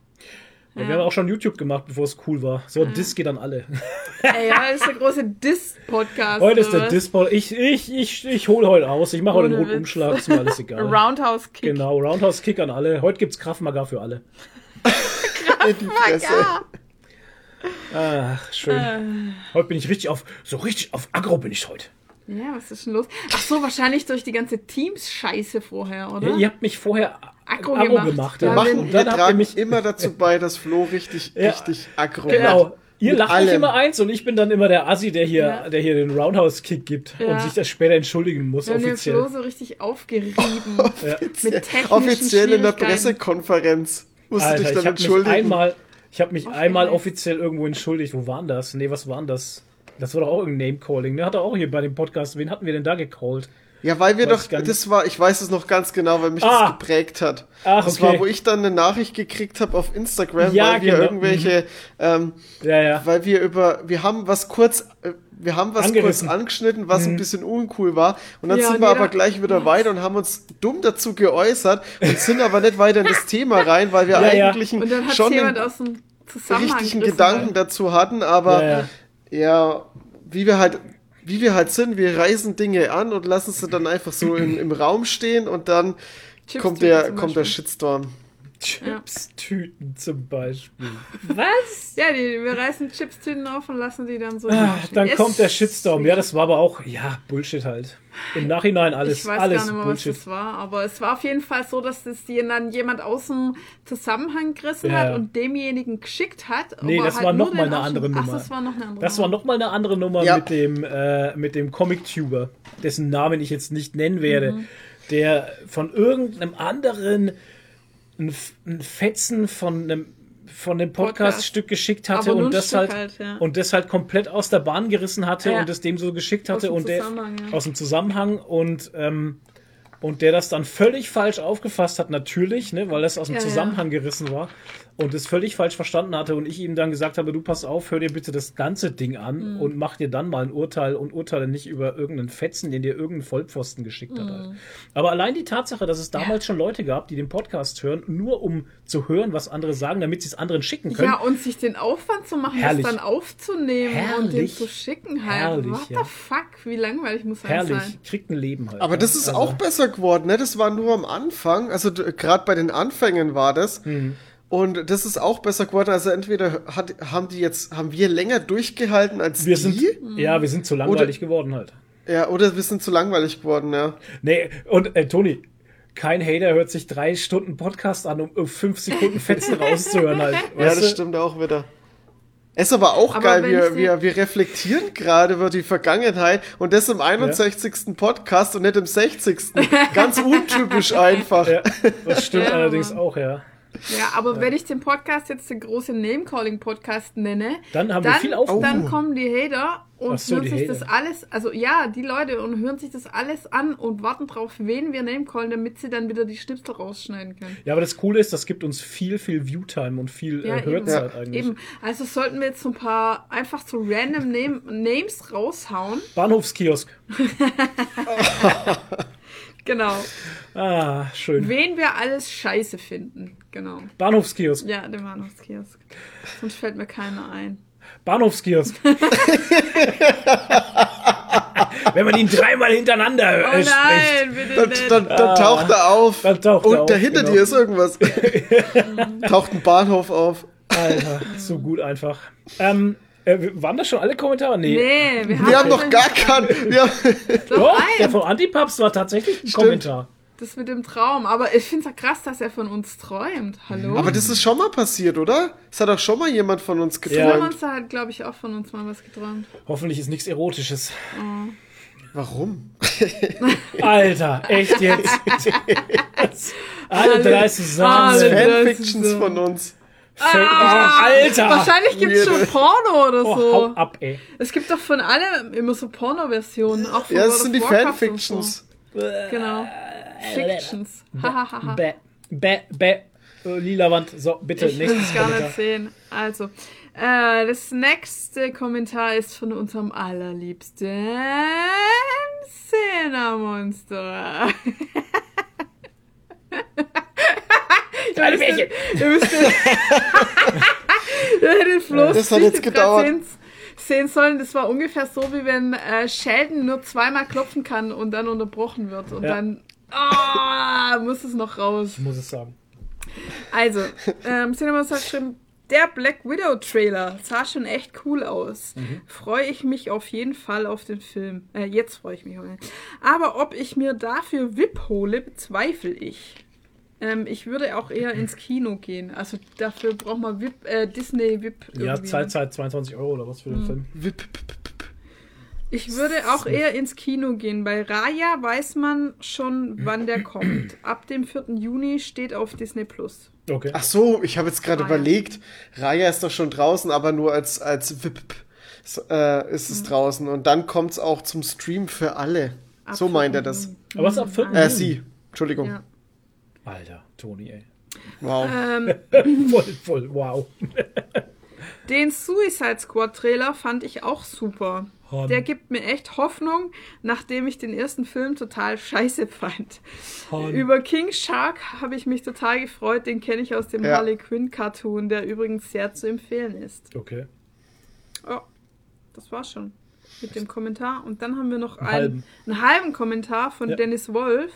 Ja. Wir haben auch schon YouTube gemacht, bevor es cool war. So, Diss geht an alle. Ey, ja, das ist der große Diss-Podcast. Heute ist der? Diss-Ball. Ich, ich, ich, ich hole heute aus. Ich mache heute einen Ohne Witz. Rundumschlag. Ist mir alles egal. Roundhouse Kick. Genau, Roundhouse Kick an alle. Heute gibt's Kraft Maga für alle. Ja. Ach, schön. Äh. Heute bin ich richtig auf, so richtig auf Agro bin ich heute. Ja, was ist denn los? Ach so, wahrscheinlich durch die ganze Teams-Scheiße vorher, oder? Ja, ihr habt mich vorher Aggro Agro gemacht. gemacht. Ja, Wir ja. machen, Und wir dann habt ihr tragen mich immer dazu bei, dass Flo richtig, Ja. richtig aggro Genau. wird. Ihr Mit lacht mich allem. immer eins und ich bin dann immer der Assi, der hier, Ja. der hier den Roundhouse-Kick gibt Ja. und sich das später entschuldigen muss, Wir haben den offiziell. Flo so richtig aufgerieben. mit technischen Offiziell in der. Pressekonferenz musst du Alter, dich ich dann habe mich entschuldigen. einmal, ich habe mich einmal einmal. offiziell irgendwo entschuldigt. Wo waren das? Nee, was waren das? Das war doch auch irgendein Name-Calling. Ne, hat er auch hier bei dem Podcast. Wen hatten wir denn da gecallt? Ja, weil wir Weiß doch, das war, ich weiß es noch ganz genau, weil mich Ah. das geprägt hat. Ach, das okay. war, wo ich dann eine Nachricht gekriegt habe auf Instagram, Ja, weil wir genau. irgendwelche, ähm, Ja, ja. weil wir über, wir haben was kurz, äh, wir haben was Angerissen. kurz angeschnitten, was ein bisschen uncool war. Und dann Ja, sind wir jeder- aber gleich wieder weiter und haben uns dumm dazu geäußert und sind aber nicht weiter in das Thema rein, weil wir Ja, ja. eigentlich Und dann hat schon einen aus dem Zusammenhang richtigen. Gedanken dazu hatten, aber Ja, wie wir halt, wie wir halt sind, wir reißen Dinge an und lassen sie dann einfach so im, im Raum stehen und dann Chips kommt der, kommt der. Shitstorm. Chips-Tüten zum Beispiel. Was? Ja, die, wir reißen Chipstüten auf und lassen die dann so. Ah, dann Yes. kommt der Shitstorm. Ja, das war aber auch, ja, Bullshit halt. Im Nachhinein alles, ich weiß alles gar nicht mehr, Bullshit. was das war, aber es war auf jeden Fall so, dass das die dann jemand aus dem Zusammenhang gerissen Ja. hat und demjenigen geschickt hat. Nee, das halt war nur noch mal den eine andere Ach, Nummer. das war noch eine andere Das war Nummer. nochmal eine andere Nummer Ja. mit dem, äh, mit dem Comic-Tuber, dessen Namen ich jetzt nicht nennen werde, Mhm. der von irgendeinem anderen ein, ein Fetzen von einem von dem Podcast-Stück geschickt hatte und das Stück halt, halt, ja. und das halt komplett aus der Bahn gerissen hatte Ja. und das dem so geschickt hatte und der aus dem Zusammenhang und ähm, und der das dann völlig falsch aufgefasst hat, natürlich, ne, weil das aus dem. Zusammenhang gerissen war und es völlig falsch verstanden hatte und ich ihm dann gesagt habe, du pass auf, hör dir bitte das ganze Ding an Mhm. und mach dir dann mal ein Urteil und urteile nicht über irgendeinen Fetzen, den dir irgendein Vollpfosten geschickt hat. Mhm. Halt. Aber allein die Tatsache, dass es damals schon Leute gab, die den Podcast hören, nur um zu hören, was andere sagen, damit sie es anderen schicken können. Ja, und sich den Aufwand zu machen, Herrlich. das dann aufzunehmen und den Herrlich. zu schicken halt. Herrlich, What ja. the fuck? Wie langweilig muss das Herrlich, sein? kriegt ein Leben halt. Aber das ist Also- auch besser geworden, ne? Das war nur am Anfang, also gerade bei den Anfängen war das. Mhm. Und das ist auch besser geworden. Also entweder hat, haben die jetzt, haben wir länger durchgehalten als wir die, sind, ja, wir sind zu langweilig geworden halt. ja, oder wir sind zu langweilig geworden, ja. Nee, und äh, Toni, kein Hater hört sich drei Stunden Podcast an, um, um fünf Sekunden Fetzen rauszuhören halt. Ja, das du? stimmt auch wieder. Es ist aber auch Aber geil, wenn wir, wir, wir reflektieren gerade über die Vergangenheit und das im 61. Podcast und nicht im 60. Ganz untypisch einfach. Ja, das stimmt Ja, allerdings auch, ja. Ja, aber wenn ich den Podcast jetzt den großen Name-Calling-Podcast nenne, Dann haben wir viel Aufrufe. dann kommen die Hater und so, hören sich Hater. das alles, also ja, die Leute und hören sich das alles an und warten drauf, wen wir Name-Callen, damit sie dann wieder die Schnipsel rausschneiden können. Ja, aber das Coole ist, das gibt uns viel, viel Viewtime und viel Ja, äh, Hörzeit eben. eigentlich. eben. Also sollten wir jetzt so ein paar einfach so random Name Names raushauen. Bahnhofskiosk. Genau. Ah, schön. Wen wir alles scheiße finden. Genau. Bahnhofskiosk. Ja, der Bahnhofskiosk. Sonst fällt mir keiner ein. Bahnhofskiosk. Wenn man ihn dreimal hintereinander Oh äh, spricht. nein, bitte Dann, nicht. dann, dann taucht er auf. Dann taucht und er auf, dahinter genau. dir ist irgendwas. taucht ein Bahnhof auf. Alter, so gut einfach. Ähm, äh, waren das schon alle Kommentare? Nee. Nee, wir haben, Wir haben noch gar keinen. Doch, Doch, der ein. von Antipapst war tatsächlich ein Kommentar. Das mit dem Traum. Aber ich finde es ja krass, dass er von uns träumt. Hallo? aber das ist schon mal passiert, oder? Es hat doch schon mal jemand von uns Ja. geträumt. Monster hat, glaube ich, auch von uns mal was geträumt. Hoffentlich ist nichts Erotisches. Warum? Alter, echt jetzt? Alle drei zusammen. alle. Fanfictions so. von uns. Fan- oh, Alter! Wahrscheinlich gibt es schon. Porno oder Oh, so. hau ab, ey. Es gibt doch von allem immer so Porno-Versionen. Auch von Ja, das sind die Fanfictions. So. Genau. Fictions. Hahaha. Bäh, bäh, bäh. Äh, Lila Wand. So, bitte, Ich will es nächstes gar Kommentar. nicht sehen. Also, äh, das nächste Kommentar ist von unserem allerliebsten Szenermonster. Kleine Bärchen. Ihr müsst den, Flo's Das hat jetzt gedauert. Sehen, sehen sollen, das war ungefähr so, wie wenn äh, Sheldon nur zweimal klopfen kann und dann unterbrochen wird. Und Ja. dann ah, muss es noch raus. Ich muss es sagen. Also, ähm, Cinemas hat geschrieben, der Black Widow Trailer sah schon echt cool aus. Freue ich mich auf jeden Fall auf den Film. Äh, jetzt freue ich mich auf den Aber ob ich mir dafür VIP hole, bezweifle ich. Ähm, ich würde auch eher ins Kino gehen. Also dafür braucht man VIP, äh, Disney VIP. Ja, irgendwie. Zeit, Zeit, 22 Euro oder was für den Film. Wip, pip, pip, pip. Ich würde auch eher ins Kino gehen. Bei Raya weiß man schon, wann der kommt. Ab dem 4. Juni steht auf Disney Plus. Okay. Ach so, ich habe jetzt gerade überlegt, Raya ist doch schon draußen, aber nur als, als VIP äh, ist es draußen. Und dann kommt's auch zum Stream für alle. Ab so meint er 4. das. Aber was ab 4. Äh, Juni? sie. Entschuldigung. Ja. Alter, Toni, ey. Wow. Ähm, Voll, voll, wow. Den Suicide Squad Trailer fand ich auch super. Han. Der gibt mir echt Hoffnung, nachdem ich den ersten Film total scheiße fand. Han. Über King Shark habe ich mich total gefreut. Den kenne ich aus dem Ja. Harley Quinn Cartoon, der übrigens sehr zu empfehlen ist. Okay. Oh, das war's schon mit dem Kommentar. Und dann haben wir noch einen, halben. einen halben Kommentar von Ja. Dennis Wolf.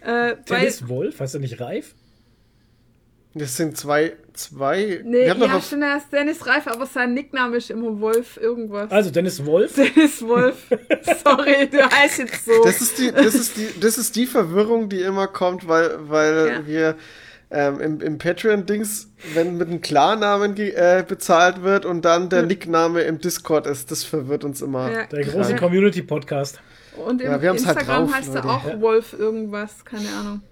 Äh, weil, Dennis Wolf, heißt er nicht reif? Das sind zwei, zwei. nee, wir haben ja, stimmt, er ist Dennis Reif, aber sein Nickname ist immer Wolf irgendwas. Also, Dennis Wolf. Dennis Wolf. Sorry, du heißt jetzt so. das ist die, das ist die, das ist die Verwirrung, die immer kommt, weil, weil Ja. wir ähm, im, im Patreon-Dings, wenn mit einem Klarnamen äh, bezahlt wird und dann der Nickname im Discord ist, das verwirrt uns immer. Ja. Der große. Community-Podcast. Und im Ja, wir halt Instagram drauf, heißt er auch Ja. Wolf irgendwas, keine Ahnung.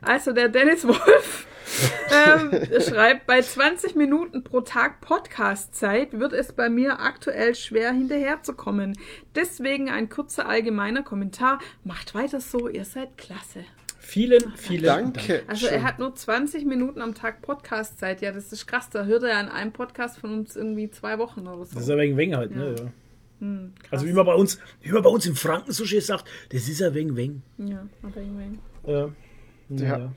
Also der Dennis Wolf ähm, schreibt, bei 20 Minuten pro Tag Podcast-Zeit wird es bei mir aktuell schwer hinterherzukommen. Deswegen ein kurzer allgemeiner Kommentar. Macht weiter so, ihr seid klasse. Vielen, vielen Danke. Dank. Also er hat nur 20 Minuten am Tag Podcast-Zeit. Ja, das ist krass. Da hört er an einem Podcast von uns irgendwie zwei Wochen oder so. Das ist ja wegen Weng halt, ne? Ja. Hm, krass. Also wie man bei uns, wie man bei uns in Franken so schön sagt, das ist ja wegen Weng. Ja, aber irgendwie. Ja. Ja. ja.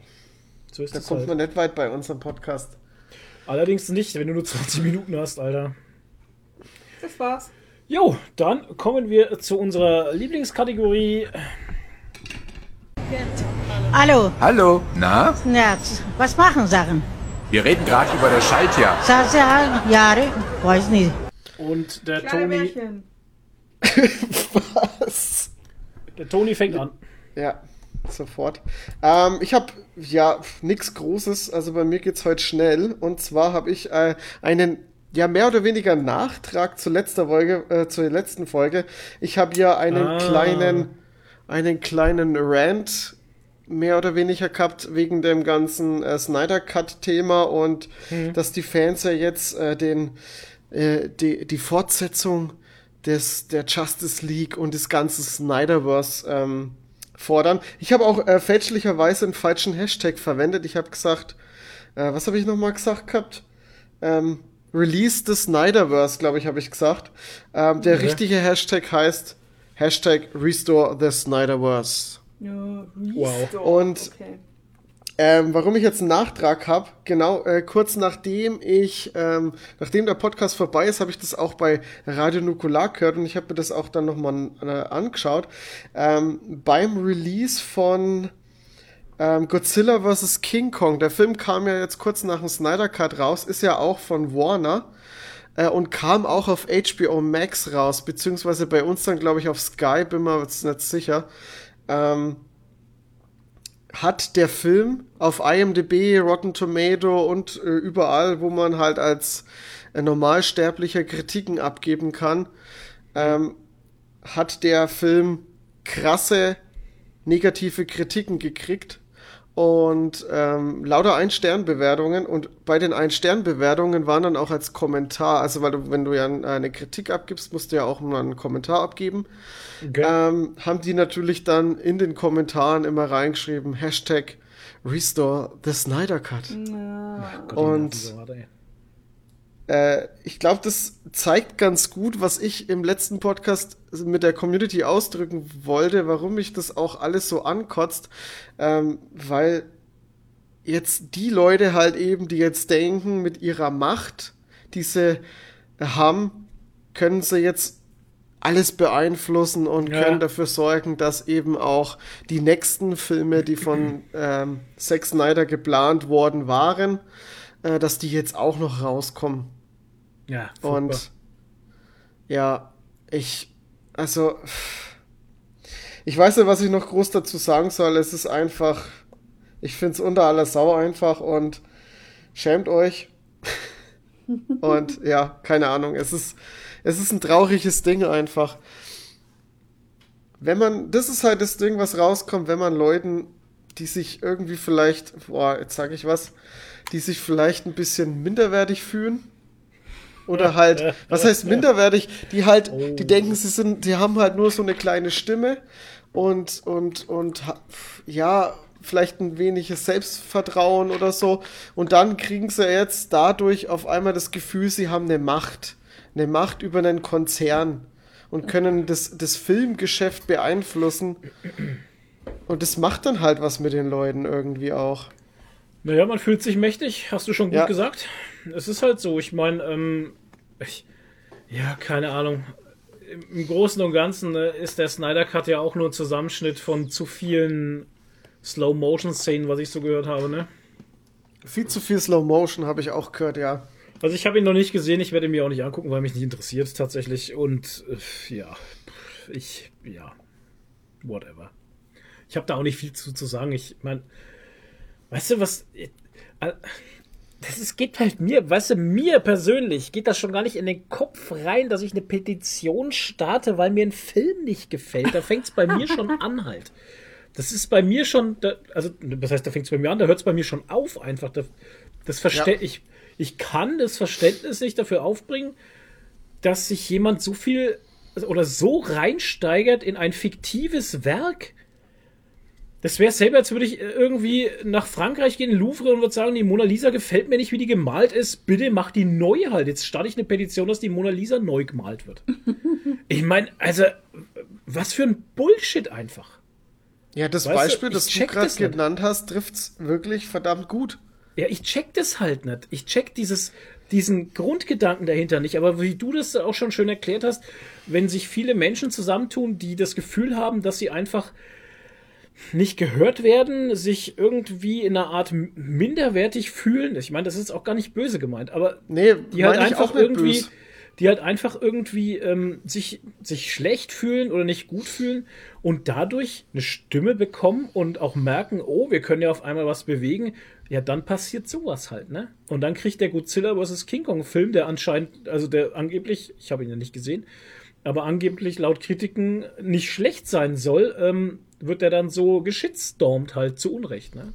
So ist Da das kommt halt. man nicht weit bei unserem Podcast. Allerdings nicht, wenn du nur 20 Minuten hast, Alter. Das war's. Jo, dann kommen wir zu unserer Lieblingskategorie. Hallo, Hallo, na? ja, was machen Sachen? Wir reden gerade über das Schaltjahr. Sasa, Jahre, weiß nicht. Und der Kleine Toni, Märchen. Was? der Toni fängt an. Ja, sofort. Ähm, ich habe ja nichts Großes, also bei mir geht's heute schnell. Und zwar habe ich äh, einen ja, mehr oder weniger Nachtrag zur letzter Folge, äh, zur letzten Folge. Ich habe ja einen Ah. kleinen, einen kleinen Rant mehr oder weniger gehabt wegen dem ganzen äh, Snyder Cut Thema und dass die Fans ja jetzt äh, den äh, die, die Fortsetzung des der Justice League und des ganzen Snyderverse ähm, fordern. Ich habe auch äh, fälschlicherweise einen falschen Hashtag verwendet. Ich habe gesagt, äh, was habe ich nochmal gesagt gehabt? Ähm, Release the Snyderverse, glaube ich, habe ich gesagt. Ähm, der Okay. richtige Hashtag heißt Hashtag Restore the Snyderverse. Ja, Wow. Restore. Und- Okay. Ähm, warum ich jetzt einen Nachtrag habe, genau, äh, kurz nachdem ich, ähm, nachdem der Podcast vorbei ist, habe ich das auch bei Radio Nukular gehört und ich habe mir das auch dann nochmal äh, angeschaut. Ähm, beim Release von ähm, Godzilla vs. King Kong, der Film kam ja jetzt kurz nach dem Snyder Cut raus, ist ja auch von Warner äh, und kam auch auf HBO Max raus, beziehungsweise bei uns dann, glaube ich, auf Sky, bin mir jetzt nicht sicher. Ähm, hat der Film auf IMDb, Rotten Tomato und äh, überall, wo man halt als äh, Normalsterblicher Kritiken abgeben kann, ähm, hat der Film krasse negative Kritiken gekriegt und ähm, lauter Ein-Stern-Bewertungen und bei den Ein-Stern-Bewertungen waren dann auch als Kommentar, also weil du, wenn du ja eine Kritik abgibst, musst du ja auch mal einen Kommentar abgeben Okay. ähm, haben die natürlich dann in den Kommentaren immer reingeschrieben, Hashtag Restore the Snyder Cut. Gott, und- die Nerven, warte, ey. Äh, ich glaube, das zeigt ganz gut, was ich im letzten Podcast mit der Community ausdrücken wollte, warum mich das auch alles so ankotzt, ähm, weil jetzt die Leute halt eben, die jetzt denken, mit ihrer Macht, die sie haben, können sie jetzt alles beeinflussen und Ja. können dafür sorgen, dass eben auch die nächsten Filme, die von ähm, Zack Snyder geplant worden waren, äh, dass die jetzt auch noch rauskommen. Ja, furchtbar. Und ja, ich, also, ich weiß nicht, was ich noch groß dazu sagen soll. Es ist einfach, ich finde es unter aller Sau einfach und schämt euch. und ja, keine Ahnung, es ist, es ist ein trauriges Ding einfach. Wenn man, das ist halt das Ding, was rauskommt, wenn man Leuten, die sich irgendwie vielleicht, boah, jetzt sage ich was, die sich vielleicht ein bisschen minderwertig fühlen, oder halt, was heißt minderwertig? Die halt, die denken, sie sind, die haben halt nur so eine kleine Stimme und, und, und, ja, vielleicht ein weniges Selbstvertrauen oder so. Und dann kriegen sie jetzt dadurch auf einmal das Gefühl, sie haben eine Macht. Eine Macht über einen Konzern und können das, das Filmgeschäft beeinflussen. Und das macht dann halt was mit den Leuten irgendwie auch. Naja, man fühlt sich mächtig, hast du schon gut Ja. gesagt. Es ist halt so, ich meine, ähm, ja, keine Ahnung. Im- Großen und Ganzen äh, ist der Snyder Cut ja auch nur ein Zusammenschnitt von zu vielen Slow-Motion-Szenen, was ich so gehört habe, ne? Viel zu viel Slow Motion habe ich auch gehört, ja. Also ich habe ihn noch nicht gesehen, ich werde ihn mir auch nicht angucken, weil mich nicht interessiert tatsächlich. Und äh, ja, ich, ja, whatever. Ich habe da auch nicht viel zu, zu sagen. Ich meine, weißt du was? äh, Das ist, geht halt mir, weißt du, mir persönlich geht das schon gar nicht in den Kopf rein, dass ich eine Petition starte, weil mir ein Film nicht gefällt. Da fängt es bei mir schon an halt. Das ist bei mir schon, da, also das heißt, da fängt es bei mir an, da hört es bei mir schon auf einfach. Da, das Verste Ja. ich, ich kann das Verständnis nicht dafür aufbringen, dass sich jemand so viel oder so reinsteigert in ein fiktives Werk. Das wäre selber, als würde ich äh, irgendwie nach Frankreich gehen, Louvre und würde sagen, die Mona Lisa gefällt mir nicht, wie die gemalt ist. Bitte mach die neu halt. Jetzt starte ich eine Petition, dass die Mona Lisa neu gemalt wird. ich meine, also, was für ein Bullshit einfach. Ja, das Weißt du, Beispiel, ich das du gerade genannt hast, trifft's wirklich verdammt gut. Ja, ich check das halt nicht. Ich check dieses, diesen Grundgedanken dahinter nicht. Aber wie du das auch schon schön erklärt hast, wenn sich viele Menschen zusammentun, die das Gefühl haben, dass sie einfach nicht gehört werden, sich irgendwie in einer Art minderwertig fühlen. Ich meine, das ist auch gar nicht böse gemeint, aber Nee, die halt einfach irgendwie böse. die halt einfach irgendwie ähm, sich, sich schlecht fühlen oder nicht gut fühlen und dadurch eine Stimme bekommen und auch merken, oh, wir können ja auf einmal was bewegen. Ja, dann passiert sowas halt, ne? Und dann kriegt der Godzilla vs. King Kong Film, der anscheinend, also der angeblich, ich habe ihn ja nicht gesehen, aber angeblich laut Kritiken nicht schlecht sein soll, ähm, wird er dann so geschitstormt halt zu Unrecht, ne?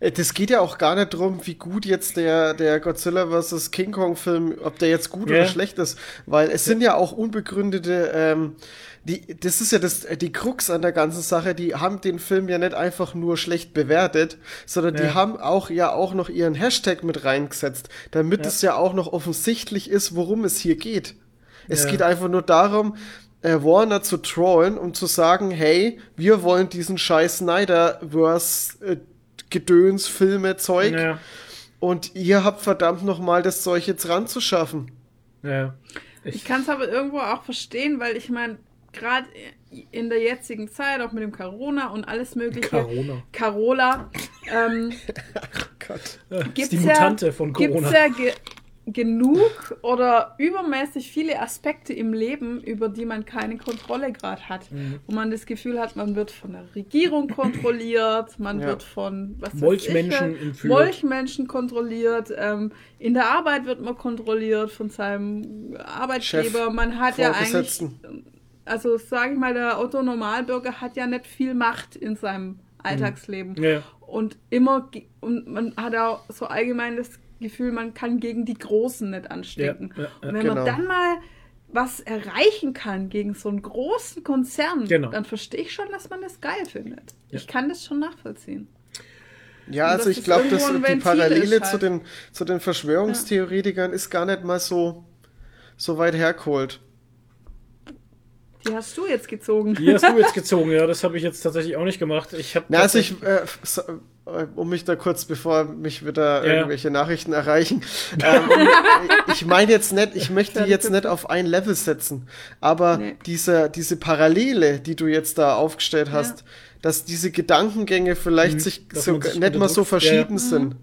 Äh, Das geht ja auch gar nicht drum, wie gut jetzt der, der Godzilla vs. King Kong Film, ob der jetzt gut Ja. oder schlecht ist, weil es sind ja auch unbegründete, ähm, die, das ist ja das, die Krux an der ganzen Sache, die haben den Film ja nicht einfach nur schlecht bewertet, sondern die Ja. haben auch ja auch noch ihren Hashtag mit reingesetzt, damit Ja. es ja auch noch offensichtlich ist, worum es hier geht. Es Ja. geht einfach nur darum, äh, Warner zu trollen und zu sagen, hey, wir wollen diesen scheiß Snyder-Verse äh, Gedöns, Filme, Zeug Ja, und ihr habt verdammt nochmal das Zeug jetzt ranzuschaffen. ja. Ich kann es aber irgendwo auch verstehen, weil ich meine, gerade in der jetzigen Zeit, auch mit dem Corona und alles mögliche. Corona. Carola. Ähm, Gott. Das ist gibt's die Mutante ja, von Gibt's Corona. ja ge genug oder übermäßig viele Aspekte im Leben, über die man keine Kontrolle gerade hat. Mhm. Wo man das Gefühl hat, man wird von der Regierung kontrolliert, man Ja. wird von was Molchmenschen ich. Molchmenschen kontrolliert, ähm, in der Arbeit wird man kontrolliert von seinem Arbeitgeber. Chef, man hat ja eigentlich also sage ich mal, der Otto Normalbürger hat ja nicht viel Macht in seinem Alltagsleben. Mhm. Ja. Und immer, und man hat auch so allgemein das Gefühl, man kann gegen die Großen nicht anstinken. Ja, ja. Und wenn Genau. man dann mal was erreichen kann gegen so einen großen Konzern, Genau. dann verstehe ich schon, dass man das geil findet. Ja. Ich kann das schon nachvollziehen. Ja, Und also ich glaube, dass die Ventil Parallele ist zu halt. den, zu den Verschwörungstheoretikern ist gar nicht mal so, so weit hergeholt. Die hast du jetzt gezogen. Die hast du jetzt gezogen, ja, das habe ich jetzt tatsächlich auch nicht gemacht. Ich habe Na, also ich, äh, so, äh, um mich da kurz, bevor mich wieder Ja. irgendwelche Nachrichten erreichen, ähm, ich meine jetzt nicht, ich möchte jetzt nicht auf ein Level setzen, aber Nee. diese, diese Parallele, die du jetzt da aufgestellt hast, dass diese Gedankengänge vielleicht sich Mhm. Dass so sich nicht mal so unterdrückt. Ja, ja. verschieden sind.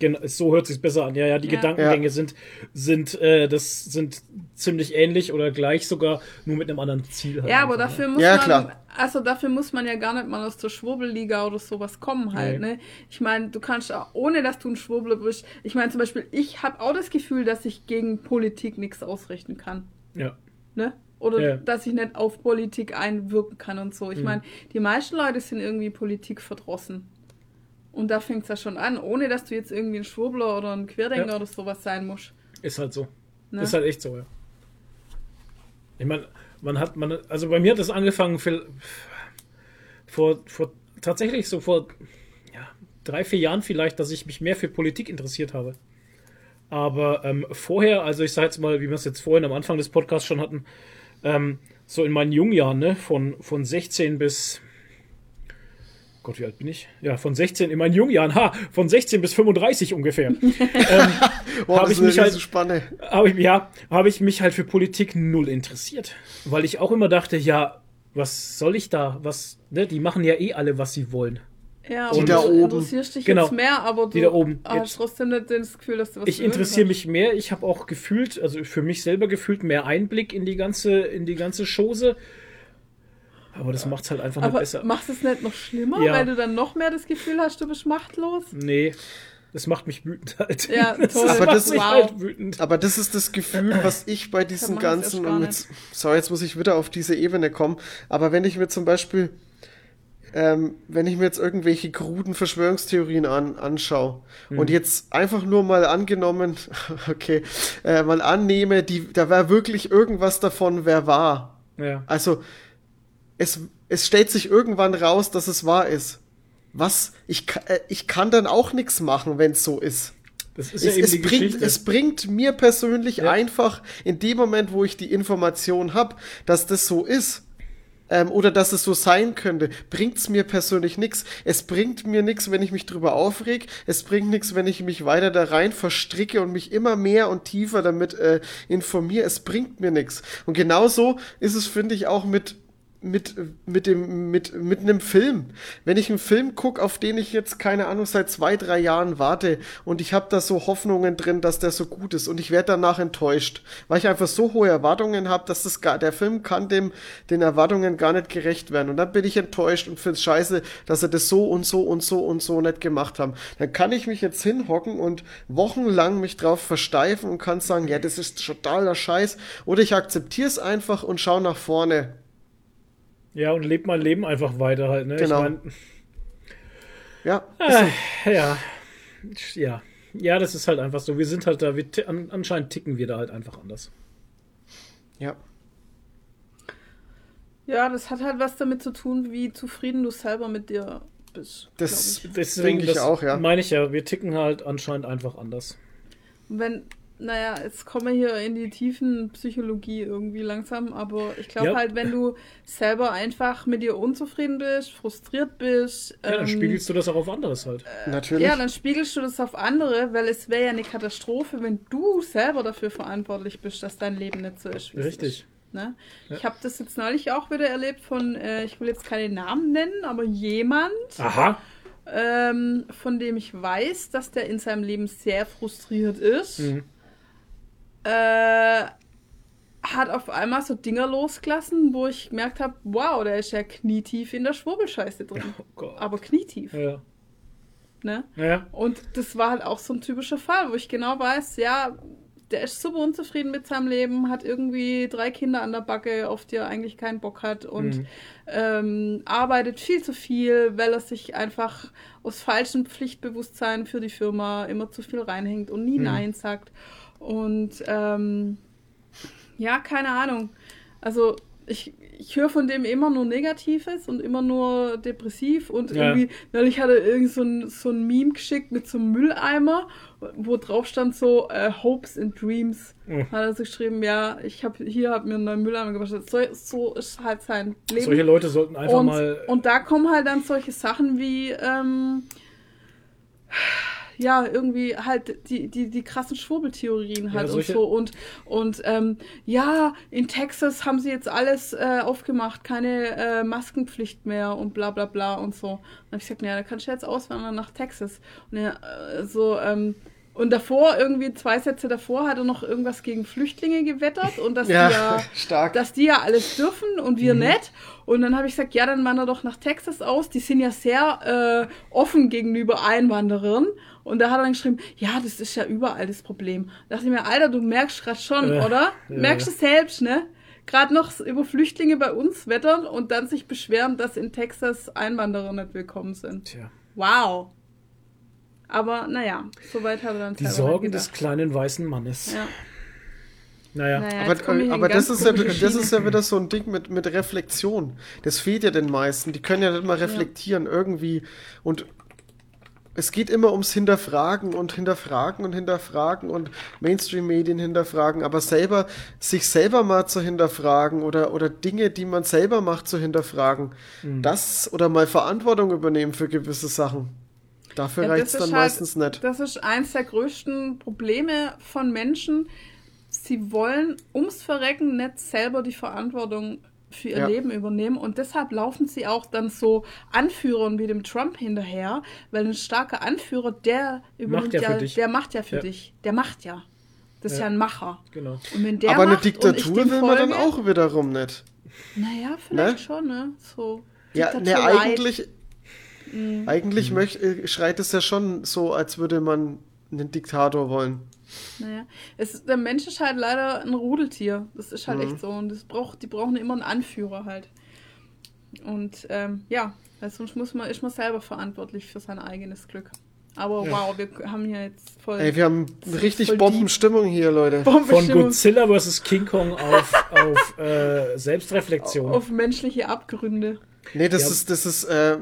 Genau, so hört sich besser an. Ja, ja, die Ja. Gedankengänge Ja. sind, sind, äh, das sind ziemlich ähnlich oder gleich sogar, nur mit einem anderen Ziel. Halt Ja, aber einfach, dafür ne? muss Ja, man, klar. also dafür muss man ja gar nicht mal aus der Schwurbelliga oder sowas kommen halt, Nee. ne? Ich meine, du kannst auch, ohne dass du ein Schwurbler bist, ich meine zum Beispiel, ich habe auch das Gefühl, dass ich gegen Politik nichts ausrichten kann, Ja. ne? Oder Ja. dass ich nicht auf Politik einwirken kann und so. Ich Mhm. meine, die meisten Leute sind irgendwie Politik verdrossen. Und da fängt es ja schon an, ohne dass du jetzt irgendwie ein Schwurbler oder ein Querdenker Ja. oder sowas sein musst. Ist halt so. Ne? Ist halt echt so, ja. Ich meine, man hat, man, also bei mir hat das angefangen viel, vor, vor, tatsächlich so vor ja, drei, vier Jahren vielleicht, dass ich mich mehr für Politik interessiert habe. Aber ähm, vorher, also ich sage jetzt mal, wie wir es jetzt vorhin am Anfang des Podcasts schon hatten, ähm, so in meinen jungen Jahren, ne, von, von 16 bis Gott, wie alt bin ich? Ja, von 16 in meinen jungen Jahren, ha, von 16 bis 35 ungefähr. Boah, Hab das ich mich halt- Riesenspanne. habe ich, ja, habe ich mich halt für Politik null interessiert. Weil ich auch immer dachte, ja, was soll ich da? Was, ne, die machen ja eh alle, was sie wollen. Ja, Die und da du oben. interessierst dich Genau. jetzt mehr, aber du Die da oben. hast Jetzt- trotzdem nicht das Gefühl, dass du was Ich interessiere mich mehr. Ich habe auch gefühlt, also für mich selber gefühlt mehr Einblick in die ganze, in die ganze Chose. Aber das macht's halt einfach nicht Aber besser. macht es nicht noch schlimmer, Ja. weil du dann noch mehr das Gefühl hast, du bist machtlos? Nee, das macht mich wütend halt. Ja, toll. Aber macht das- mich wow. halt wütend. Aber das ist das Gefühl, was ich bei das erst ganzen, und jetzt, sorry, jetzt muss ich wieder auf diese Ebene kommen, aber wenn ich mir zum Beispiel, ähm, wenn ich mir jetzt irgendwelche kruden Verschwörungstheorien an, anschaue Mhm. und jetzt einfach nur mal angenommen, okay, äh, mal annehme, die, da wäre wirklich irgendwas davon, wer war. Ja. Also, es, es stellt sich irgendwann raus, dass es wahr ist. Was? Ich, äh, ich kann dann auch nichts machen, wenn es so ist. Das ist ja Es, eben es, die bringt, Geschichte. es bringt mir persönlich Ja. einfach in dem Moment, wo ich die Information habe, dass das so ist ähm, oder dass es so sein könnte, bringt es mir persönlich nichts. Es bringt mir nichts, wenn ich mich drüber aufreg. Es bringt nichts, wenn ich mich weiter da rein verstricke und mich immer mehr und tiefer damit äh, informiere. Es bringt mir nichts. Und genauso ist es, finde ich, auch mit mit, mit, dem, mit, mit einem Film. Wenn ich einen Film gucke, auf den ich jetzt, keine Ahnung, seit zwei, drei Jahren warte und ich habe da so Hoffnungen drin, dass der so gut ist und ich werde danach enttäuscht, weil ich einfach so hohe Erwartungen habe, dass das gar, der Film kann dem, den Erwartungen gar nicht gerecht werden. Und dann bin ich enttäuscht und finde es scheiße, dass er das so und so und so und so nicht gemacht haben. Dann kann ich mich jetzt hinhocken und wochenlang mich drauf versteifen und kann sagen, ja, das ist totaler Scheiß. Oder ich akzeptiere es einfach und schaue nach vorne. Ja, und lebt mein Leben einfach weiter halt, ne? Genau. Ich mein, Ja, äh, ja. Ja. Ja, das ist halt einfach so. Wir sind halt da, wir, an, anscheinend ticken wir da halt einfach anders. ja. Ja, das hat halt was damit zu tun, wie zufrieden du selber mit dir bist. Das glaub Deswegen denke ich das auch, ja. Meine ich ja, wir ticken halt anscheinend einfach anders. ich. Und Wenn, naja, jetzt kommen wir hier in die tiefen Psychologie irgendwie langsam, aber ich glaube Ja. halt, wenn du selber einfach mit dir unzufrieden bist, frustriert bist, Ja, dann ähm, spiegelst du das auch auf anderes halt. Natürlich. Ja, dann spiegelst du das auf andere, weil es wäre ja eine Katastrophe, wenn du selber dafür verantwortlich bist, dass dein Leben nicht so ist. wie es Richtig. Ist, ne? Ich habe das jetzt neulich auch wieder erlebt von, äh, ich will jetzt keine Namen nennen, aber jemand, Aha. ähm, von dem ich weiß, dass der in seinem Leben sehr frustriert ist, Mhm. Äh, hat auf einmal so Dinger losgelassen, wo ich gemerkt habe, wow, der ist ja knietief in der Schwurbelscheiße drin. Oh. Aber knietief, Ja. ne? Ja. Und das war halt auch so ein typischer Fall, wo ich genau weiß, ja, der ist super unzufrieden mit seinem Leben, hat irgendwie drei Kinder an der Backe, auf die er eigentlich keinen Bock hat und Mhm. ähm, arbeitet viel zu viel, weil er sich einfach aus falschem Pflichtbewusstsein für die Firma immer zu viel reinhängt und nie Mhm. Nein sagt. Und ähm, ja, keine Ahnung. Also ich, ich höre von dem immer nur Negatives und immer nur depressiv und Ja. irgendwie, neulich hat er irgend so ein, so ein Meme geschickt mit so einem Mülleimer, wo drauf stand so äh, Hopes and Dreams. Mhm. Hat er so geschrieben, ja, ich habe hier hab mir einen neuen Mülleimer gewaschen. So, so ist halt sein Leben. Solche Leute sollten einfach und, mal. und da kommen halt dann solche Sachen wie, ähm, ja, irgendwie halt die, die, die krassen Schwurbeltheorien halt Ja, und so. Und, und ähm, ja, in Texas haben sie jetzt alles äh, aufgemacht, keine äh, Maskenpflicht mehr und bla bla bla und so. Und dann hab ich gesagt, ja, da kannst du jetzt auswandern nach Texas. Und er äh, so, ähm, und davor, irgendwie zwei Sätze davor, hat er noch irgendwas gegen Flüchtlinge gewettert und dass Ja, die ja stark. dass die ja alles dürfen und Mhm. wir nicht. Und dann habe ich gesagt, ja, dann wander doch nach Texas aus. Die sind ja sehr äh, offen gegenüber Einwanderern. Und da hat er dann geschrieben, ja, das ist ja überall das Problem. Da dachte ich mir, Alter, du merkst gerade schon, Äh, oder? ja. Merkst du selbst, ne? Gerade noch über Flüchtlinge bei uns wettern und dann sich beschweren, dass in Texas Einwanderer nicht willkommen sind. Tja. Wow. Aber naja, soweit hat er dann Die Sorgen des kleinen weißen Mannes. Ja. Naja. Naja, Aber, ich aber das, ist ja, das ist ja wieder so ein Ding mit, mit Reflexion. Das fehlt ja den meisten. Die können ja nicht mal reflektieren irgendwie. Und es geht immer ums Hinterfragen und Hinterfragen und Hinterfragen und Mainstream-Medien hinterfragen, aber selber, sich selber mal zu hinterfragen oder, oder Dinge, die man selber macht, zu hinterfragen. Mhm. Das oder mal Verantwortung übernehmen für gewisse Sachen. Dafür Ja, reicht das es dann halt- meistens nicht. Das ist eins der größten Probleme von Menschen. Sie wollen ums Verrecken nicht selber die Verantwortung für ihr Ja. Leben übernehmen und deshalb laufen sie auch dann so Anführern wie dem Trump hinterher, weil ein starker Anführer, der übernimmt ja ja, für dich. der macht ja für Ja. dich, der macht ja. Das ist Ja. ja ein Macher. Genau. Und wenn der aber eine macht Diktatur will man dann auch wiederum nicht. Naja, vielleicht Ne? schon, ne? So. Ja, ne, Diktatur light. eigentlich, eigentlich möcht, äh, schreit es ja schon so, als würde man einen Diktator wollen. Naja, es ist, der Mensch ist halt leider ein Rudeltier. Das ist halt Mhm. echt so. Und das braucht, die brauchen immer einen Anführer halt. Und ähm, ja, weil sonst muss man, ist man selber verantwortlich für sein eigenes Glück. Aber Ja. wow, wir haben hier jetzt voll Ey, wir haben richtig Bombenstimmung hier, Leute. Von Bombenstimmung Godzilla vs. King Kong auf, auf äh, Selbstreflexion. auf menschliche Abgründe. Nee, das Ja. ist, das ist äh,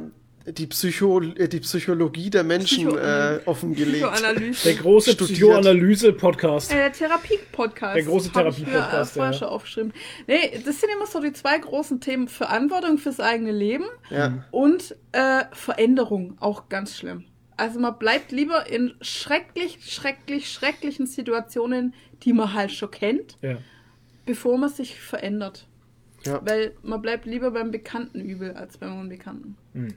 die, Psycho, äh, die Psychologie der Menschen Psycho- äh, offengelegt. Psychoanalyse. Der große. Psychoanalyse-Podcast. Äh, der Therapie-Podcast. Der große Hab ich mir, Therapie-Podcast, Äh, vorher ja. schon aufgeschrieben. Nee, das sind immer so die zwei großen Themen. Verantwortung fürs eigene Leben Ja. Und äh, Veränderung, auch ganz schlimm. Also man bleibt lieber in schrecklich, schrecklich, schrecklichen Situationen, die man halt schon kennt, Ja. bevor man sich verändert. Ja. Weil man bleibt lieber beim bekannten Übel als beim Unbekannten. Hm.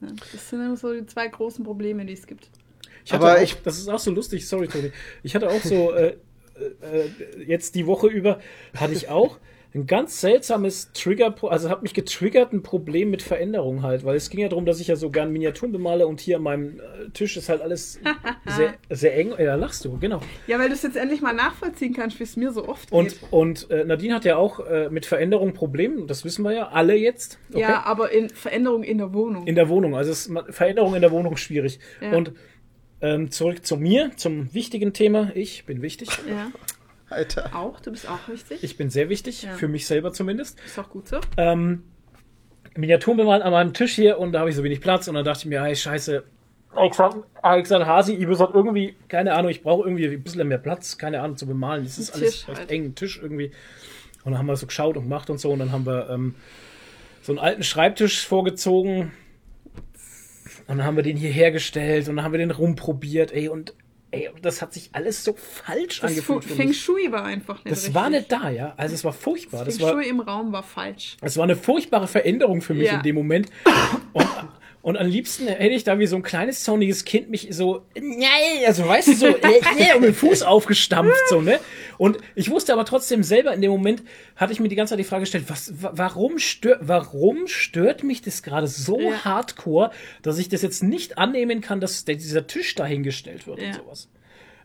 Ja, das sind immer so die zwei großen Probleme, die es gibt. Ich hatte Aber auch, ich- das ist auch so lustig, sorry Toni. Ich hatte auch so, äh, äh, jetzt die Woche über, hatte ich auch ein ganz seltsames Trigger, also hat mich getriggert ein Problem mit Veränderung halt, weil es ging ja darum, dass ich ja so gern Miniaturen bemale und hier an meinem äh, Tisch ist halt alles sehr, sehr eng. Ja, lachst du, genau. Ja, weil du es jetzt endlich mal nachvollziehen kannst, wie es mir so oft Und, geht. und äh, Nadine hat ja auch äh, mit Veränderung Probleme, das wissen wir ja alle jetzt. Okay? Ja, aber in Veränderung in der Wohnung. In der Wohnung, also es ist Veränderung in der Wohnung schwierig. Ja. Und ähm, zurück zu mir, zum wichtigen Thema. Ich bin wichtig. ja, Alter. auch. Du bist auch wichtig. Ich bin sehr wichtig, Ja. für mich selber zumindest. ist auch gut so. Ähm, Miniaturen bemalt an meinem Tisch hier und da habe ich so wenig Platz und dann dachte ich mir, hey, scheiße, Alexander, Alexander Hasi, Ibis hat irgendwie, keine Ahnung, ich brauche irgendwie ein bisschen mehr Platz, keine Ahnung, zu bemalen. Das ist Ein alles Tisch recht halt. eng, ein Tisch irgendwie. Und dann haben wir so geschaut und gemacht und so und dann haben wir ähm, so einen alten Schreibtisch vorgezogen und dann haben wir den hier hergestellt und dann haben wir den rumprobiert, ey, und ey, das hat sich alles so falsch Das angefühlt Feng. Shui war einfach nicht Das richtig. war nicht da, ja. Also es war furchtbar. Das Feng war, Shui im Raum war falsch. es war eine furchtbare Veränderung für mich Ja. in dem Moment. Und, und am liebsten hätte ich da wie so ein kleines zorniges Kind mich so, nein, also weißt du, so, um den Fuß aufgestampft, so, ne? Und ich wusste aber trotzdem selber in dem Moment, hatte ich mir die ganze Zeit die Frage gestellt, was, wa- warum stört, warum stört mich das gerade so Ja. hardcore, dass ich das jetzt nicht annehmen kann, dass dieser Tisch dahingestellt wird Ja. und sowas.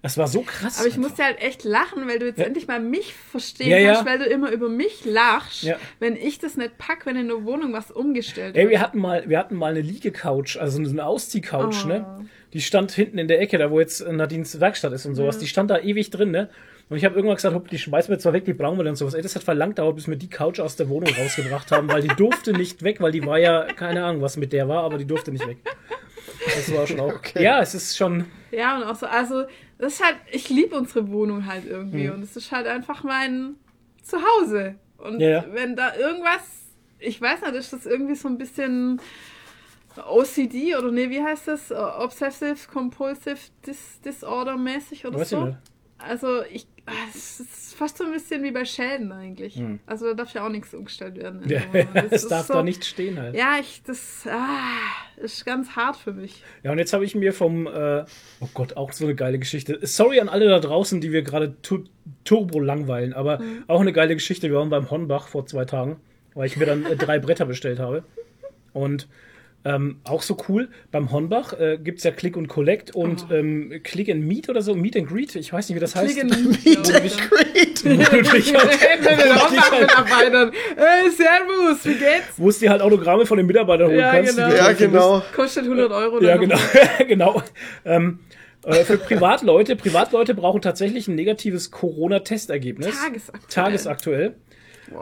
Das war so krass. Aber ich einfach. musste halt echt lachen, weil du jetzt endlich mal mich verstehen Ja, ja. kannst, weil du immer über mich lachst, Ja. wenn ich das nicht pack, wenn in der Wohnung was umgestellt Ey, wird. wir hatten mal, wir hatten mal eine Liegecouch, also so eine Ausziehcouch, Oh. ne? Die stand hinten in der Ecke, da wo jetzt Nadines Werkstatt ist und sowas. Die stand da ewig drin, ne? Und ich habe irgendwann gesagt, hopp, die schmeißen wir zwar weg, die brauchen wir dann sowas. Ey, das hat verlangt dauert, bis wir die Couch aus der Wohnung rausgebracht haben, weil die durfte nicht weg, weil die war ja, keine Ahnung, was mit der war, aber die durfte nicht weg. Das war schon auch. Ja, es ist schon. Ja, und auch so, also, das ist halt, ich liebe unsere Wohnung halt irgendwie Mhm. und es ist halt einfach mein Zuhause. Und Ja, wenn da irgendwas, ich weiß nicht, ist das irgendwie so ein bisschen OCD oder nee, wie heißt das? Obsessive Compulsive Dis Disorder mäßig oder Weiß so? ich. Also ich, es ist fast so ein bisschen wie bei Schäden eigentlich. Hm. Also da darf ja auch nichts umgestellt werden. Ja, Also, das es darf so- da nicht stehen halt. Ja, ich, das ah, ist ganz hart für mich. Ja, und jetzt habe ich mir vom, äh, oh Gott, auch so eine geile Geschichte. Sorry an alle da draußen, die wir gerade tu turbo langweilen, aber Mhm. auch eine geile Geschichte. Wir waren beim Hornbach vor zwei Tagen, weil ich mir dann äh, drei Bretter bestellt habe. Und ähm, auch so cool, beim Hornbach äh, gibt es ja Click und Collect und ähm, Click and Meet oder so, Meet and Greet, ich weiß nicht, wie das heißt. Klicken nicht, glaub ich. Great. Ich hab- Mit den Aufwachmitarbeitern. Hey, Servus, wie geht's? Wo es dir halt Autogramme von den Mitarbeitern holen Ja, kannst. die genau. du Ja, genau. Kostet 100 Euro. Ja, genau. noch. genau. Ähm, äh, für Privatleute, Privatleute brauchen tatsächlich ein negatives Corona-Testergebnis. Tagesaktuell. Tagesaktuell.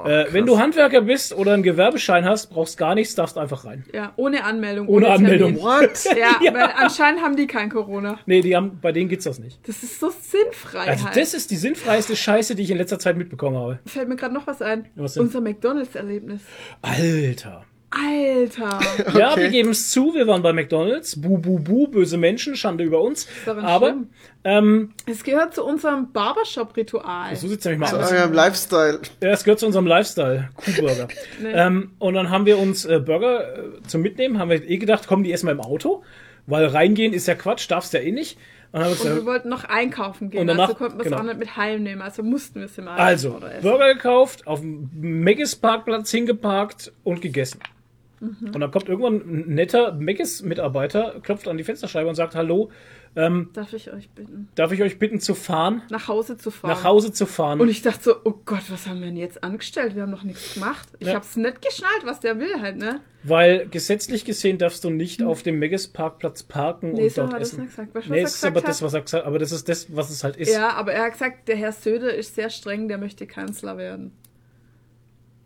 Äh, wenn du Handwerker bist oder einen Gewerbeschein hast, brauchst gar nichts, darfst einfach rein. Ja, ohne Anmeldung. Ohne Termin. Anmeldung. What? Ja, Ja. weil anscheinend haben die kein Corona. Nee, die haben, bei denen geht's das nicht. Das ist so sinnfrei Also halt. das ist die sinnfreiste Scheiße, die ich in letzter Zeit mitbekommen habe. Fällt mir gerade noch was ein. Was? Unser McDonalds-Erlebnis. Alter. Alter. Ja, Okay. wir geben es zu, wir waren bei McDonalds. Bu, bu, bu, böse Menschen, Schande über uns. Aber, ähm, Es gehört zu unserem Barbershop-Ritual. so sieht's nämlich mal Zu aus. eurem Lifestyle. Ja, es gehört zu unserem Lifestyle. Kuhburger. ähm, und dann haben wir uns äh, Burger äh, zum Mitnehmen, haben wir eh gedacht, kommen die erstmal im Auto, weil reingehen ist ja Quatsch, darfst ja eh nicht. Und Und wir wollten noch einkaufen gehen, Und danach- also konnten wir es genau. auch nicht mit heimnehmen, also mussten wir es im Auto also. Burger gekauft, auf dem Meggis Parkplatz hingeparkt und gegessen. Mhm. Und dann kommt irgendwann ein netter Meggis-Mitarbeiter, klopft an die Fensterscheibe und sagt, hallo, Darf ich euch bitten, darf ich euch bitten zu fahren, nach Hause zu fahren? nach Hause zu fahren? Und ich dachte so, oh Gott, was haben wir denn jetzt angestellt? Wir haben noch nichts gemacht. Ich Ja. hab's nicht geschnallt, was der will halt, ne? weil gesetzlich gesehen darfst du nicht auf dem Meggis Parkplatz parken Hm. Nee, und so dort hat er es essen. nicht gesagt. Weißt Nee, ist er aber gesagt das, hat? was er gesagt aber das ist das, was es halt ist. Ja, aber er hat gesagt, der Herr Söder ist sehr streng, der möchte Kanzler werden.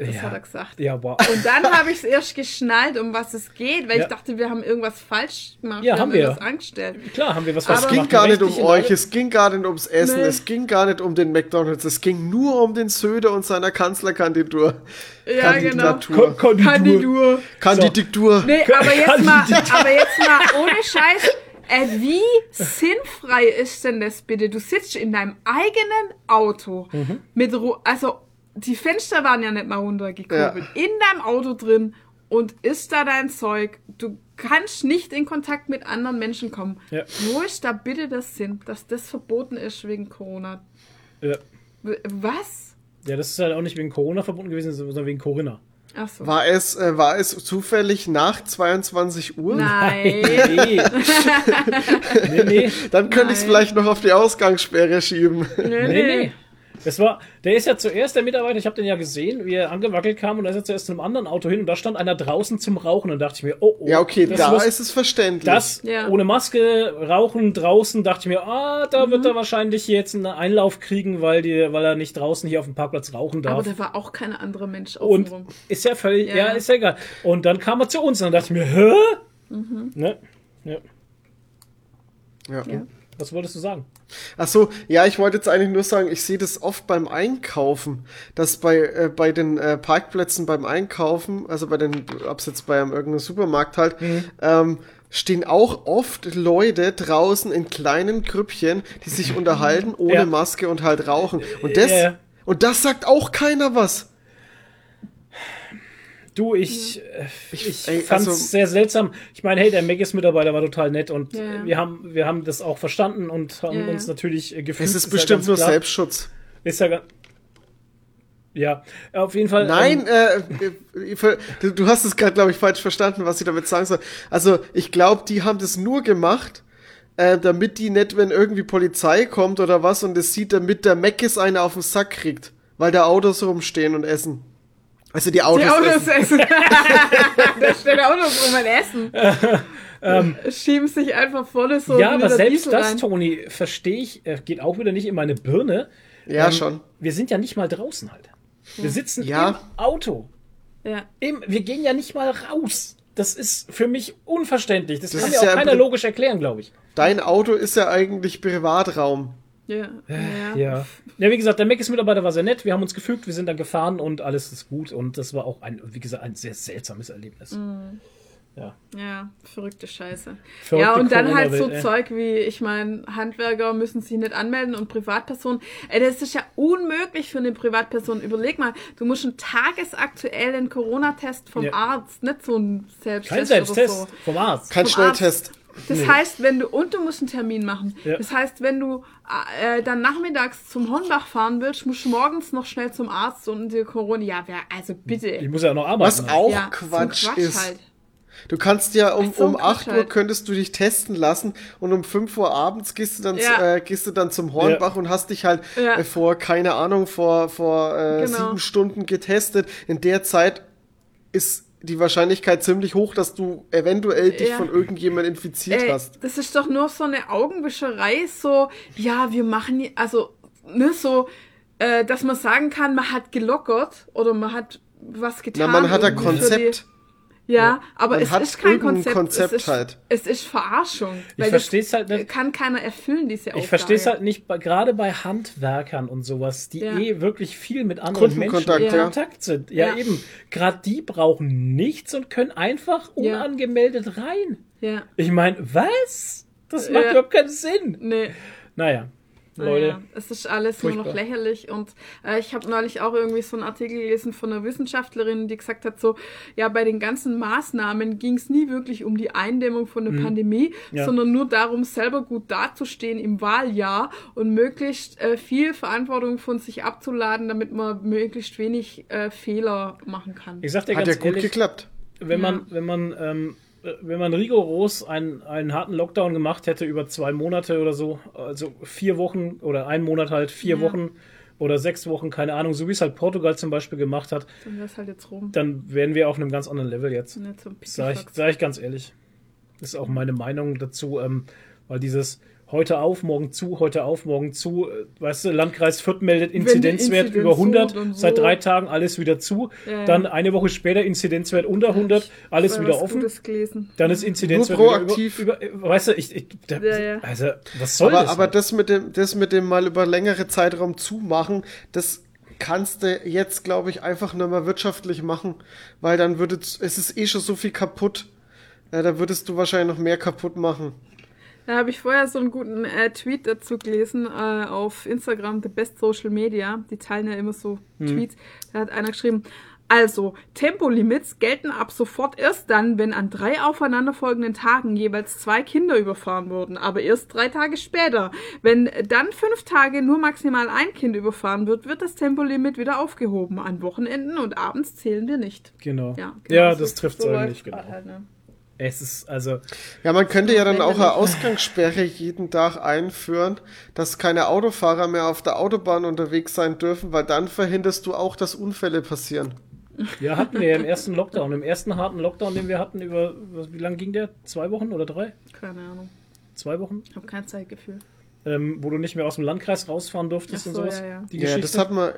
Das ja. hat er gesagt. Ja, wow. Und dann habe ich es erst geschnallt, um was es geht, weil Ja. ich dachte, wir haben irgendwas falsch gemacht. Ja, wir haben wir. irgendwas angestellt. Klar, haben wir was falsch Es ging gemacht. gar nicht um euch, es ging gar nicht ums Essen, Nee. es ging gar nicht um den McDonalds, es ging nur um den Söder und seiner Kanzlerkandidatur. Ja, genau. Kandidatur. Kon- Konditur. Kandidur. Kandidatur. Nee, aber jetzt mal, aber jetzt mal ohne Scheiß. Äh, wie sinnfrei ist denn das bitte? Du sitzt in deinem eigenen Auto Mhm. mit Ru also die Fenster waren ja nicht mal runtergekurbelt. In deinem Auto drin und ist da dein Zeug. Du kannst nicht in Kontakt mit anderen Menschen kommen. Ja. Wo ist da bitte das Sinn, dass das verboten ist wegen Corona? Ja. Was? ja, das ist halt auch nicht wegen Corona verbunden gewesen, sondern wegen Corinna. Ach so. War es, äh, war es zufällig nach 22 Uhr? Nein. Nee. nee, nee. Dann könnte ich es vielleicht noch auf die Ausgangssperre schieben. Nee, Nee, nee. Das war, der ist ja zuerst der Mitarbeiter, ich habe den ja gesehen, wie er angewackelt kam und da ist er zuerst zu einem anderen Auto hin und da stand einer draußen zum Rauchen und dachte ich mir, oh, oh. Ja, okay, das da muss- ist es verständlich. Das Ja. ohne Maske, Rauchen draußen, dachte ich mir, ah, da Mhm. wird er wahrscheinlich jetzt einen Einlauf kriegen, weil, die, weil er nicht draußen hier auf dem Parkplatz rauchen darf. Aber da war auch kein anderer Mensch und außenrum. ist ja völlig, ja. Ja. ist ja egal. Und dann kam er zu uns und dann dachte ich mir, hä? Mhm. Ne? Ja. ja. Ja. Was wolltest du sagen? Ach so, ja, ich wollte jetzt eigentlich nur sagen, ich sehe das oft beim Einkaufen, dass bei, äh, bei den äh, Parkplätzen beim Einkaufen, also bei den, ob es jetzt bei einem irgendeinem Supermarkt halt, ähm, stehen auch oft Leute draußen in kleinen Grüppchen, die sich unterhalten ohne Ja. Maske und halt rauchen. Und das, Ja. und das sagt auch keiner was. Du, ich, äh, ich, ey, fand's also- sehr seltsam. Ich meine, hey, der Megis-Mitarbeiter war total nett und Ja, ja. äh, wir haben, wir haben das auch verstanden und haben Ja, ja. uns natürlich äh, gefühlt. Es ist ja bestimmt ganz nur klar. Selbstschutz. Ist ja ganz. Ja, auf jeden Fall. Nein, ähm, äh, für- du, du hast es gerade, glaube ich, falsch verstanden, was ich damit sagen soll. Also, ich glaube, die haben das nur gemacht, äh, damit die nicht, wenn irgendwie Polizei kommt oder was und es sieht, damit der Meckes eine auf den Sack kriegt, weil da Autos rumstehen und essen. Also die Autos, Die Autos essen. essen. da stehen Autos rum und essen. Schieben sich einfach volle so ja, aber selbst Diesel das, rein. Toni, verstehe ich, äh, geht auch wieder nicht in meine Birne. Ja, Ähm, schon. Wir sind ja nicht mal draußen halt. Wir sitzen Ja. im Auto. Ja. Im, wir gehen ja nicht mal raus. Das ist für mich unverständlich. Das, Das kann ist mir auch ja keiner logisch erklären, glaube ich. Dein Auto ist ja eigentlich Privatraum. Ja. ja. Ja. Ja, wie gesagt, der Meckes-Mitarbeiter war sehr nett. Wir haben uns gefügt, wir sind dann gefahren und alles ist gut. Und das war auch ein, wie gesagt, ein sehr seltsames Erlebnis. Mhm. Ja. Ja, verrückte Scheiße. Verrückte ja, und dann halt so ey. Zeug wie, ich meine, Handwerker müssen sich nicht anmelden und Privatpersonen. Ey, das ist ja unmöglich für eine Privatperson. Überleg mal, du musst einen tagesaktuellen Corona-Test vom Ja. Arzt, nicht so ein Selbsttest Kein Selbsttest oder so. vom Arzt. Kein Vom Schnelltest. Das Nee. heißt, wenn du, und du musst einen Termin machen. Ja. Das heißt, wenn du äh, dann nachmittags zum Hornbach fahren willst, musst du morgens noch schnell zum Arzt und dir Corona. Ja, wer, also bitte. Ich muss ja noch arbeiten. Was auch ja, Quatsch, ein ist. halt. Du kannst ja um, so, um Quatsch 8 Uhr halt. könntest du dich testen lassen und um 5 Uhr abends gehst du dann, Ja. äh, gehst du dann zum Hornbach und hast dich halt Ja. äh, vor, keine Ahnung, vor, vor äh, Genau. sieben Stunden getestet. In der Zeit ist die Wahrscheinlichkeit ziemlich hoch, dass du eventuell dich Ja. von irgendjemand infiziert Ey, hast. das ist doch nur so eine Augenwischerei, so, ja, wir machen, also, ne, so, äh, dass man sagen kann, man hat gelockert oder man hat was Na, getan. man hat ein Konzept. Ja, aber Man es hat ist kein Konzept. Konzept es ist, halt. Es ist Verarschung. Ich weil versteh's das halt nicht. Kann keiner erfüllen, diese Aufgabe. Ich verstehe es halt nicht, bei- gerade bei Handwerkern und sowas, die Ja. eh wirklich viel mit anderen Menschen in ja. Kontakt sind. Ja, Ja. eben. Gerade die brauchen nichts und können einfach Ja. unangemeldet rein. Ja, Ich meine, was? Das macht Ja. überhaupt keinen Sinn. nee. Naja, Leute. Naja, es ist alles nur Furchtbar. noch lächerlich und äh, ich habe neulich auch irgendwie so einen Artikel gelesen von einer Wissenschaftlerin, die gesagt hat, so, ja, bei den ganzen Maßnahmen ging es nie wirklich um die Eindämmung von der Pandemie, Mhm. Ja. sondern nur darum, selber gut dazustehen im Wahljahr und möglichst äh, viel Verantwortung von sich abzuladen, damit man möglichst wenig äh, Fehler machen kann. Ich sag dir Hat ja ganz gut ehrlich, geklappt. wenn man, wenn man, ähm, äh, wenn man rigoros einen, einen harten Lockdown gemacht hätte über zwei Monate oder so, also vier Wochen oder einen Monat halt, vier Ja. Wochen oder sechs Wochen, keine Ahnung, so wie es halt Portugal zum Beispiel gemacht hat, Dann halt dann wären wir auf einem ganz anderen Level jetzt. Ein Sag ich, sag ich ganz ehrlich. Das ist auch meine Meinung dazu, ähm, weil dieses heute auf, morgen zu, heute auf, morgen zu, weißt du, Landkreis Fürth meldet Inzidenzwert Inzidenz über 100, so, seit drei Tagen alles wieder zu, Ja, dann eine Woche später Inzidenzwert unter 100, alles wieder offen, dann ist Inzidenzwert Nur proaktiv. Über, über, weißt du, ich, ich da, Ja, ja. also, was soll Aber, das? aber das mit dem, das mit dem mal über längere Zeitraum zumachen, das kannst du jetzt, glaube ich, einfach nur mal wirtschaftlich machen, weil dann würde, es ist eh schon so viel kaputt. Ja, da würdest du wahrscheinlich noch mehr kaputt machen. Da habe ich vorher so einen guten äh, Tweet dazu gelesen äh, auf Instagram, The Best Social Media. Die teilen ja immer so Tweets. Da hat einer geschrieben, also Tempolimits gelten ab sofort erst dann, wenn an drei aufeinanderfolgenden Tagen jeweils zwei Kinder überfahren wurden, aber erst drei Tage später. Wenn dann fünf Tage nur maximal ein Kind überfahren wird, wird das Tempolimit wieder aufgehoben. An Wochenenden und abends zählen wir nicht. Genau. Ja, Ja, genau so- das trifft es so eigentlich, genau. halt, ne? Es ist, also, Ja, man könnte ja dann auch wir eine Ausgangssperre jeden Tag einführen, dass keine Autofahrer mehr auf der Autobahn unterwegs sein dürfen, weil dann verhinderst du auch, dass Unfälle passieren. ja, hatten wir ja im ersten Lockdown, im ersten harten Lockdown, den wir hatten, über, was, wie lange ging der? Zwei Wochen oder drei? Keine Ahnung. Zwei Wochen? Ich habe kein Zeitgefühl. Ähm, wo du nicht mehr aus dem Landkreis rausfahren durftest Ach und so, sowas. ja, ja. Die Ja, Geschichte. das hat man,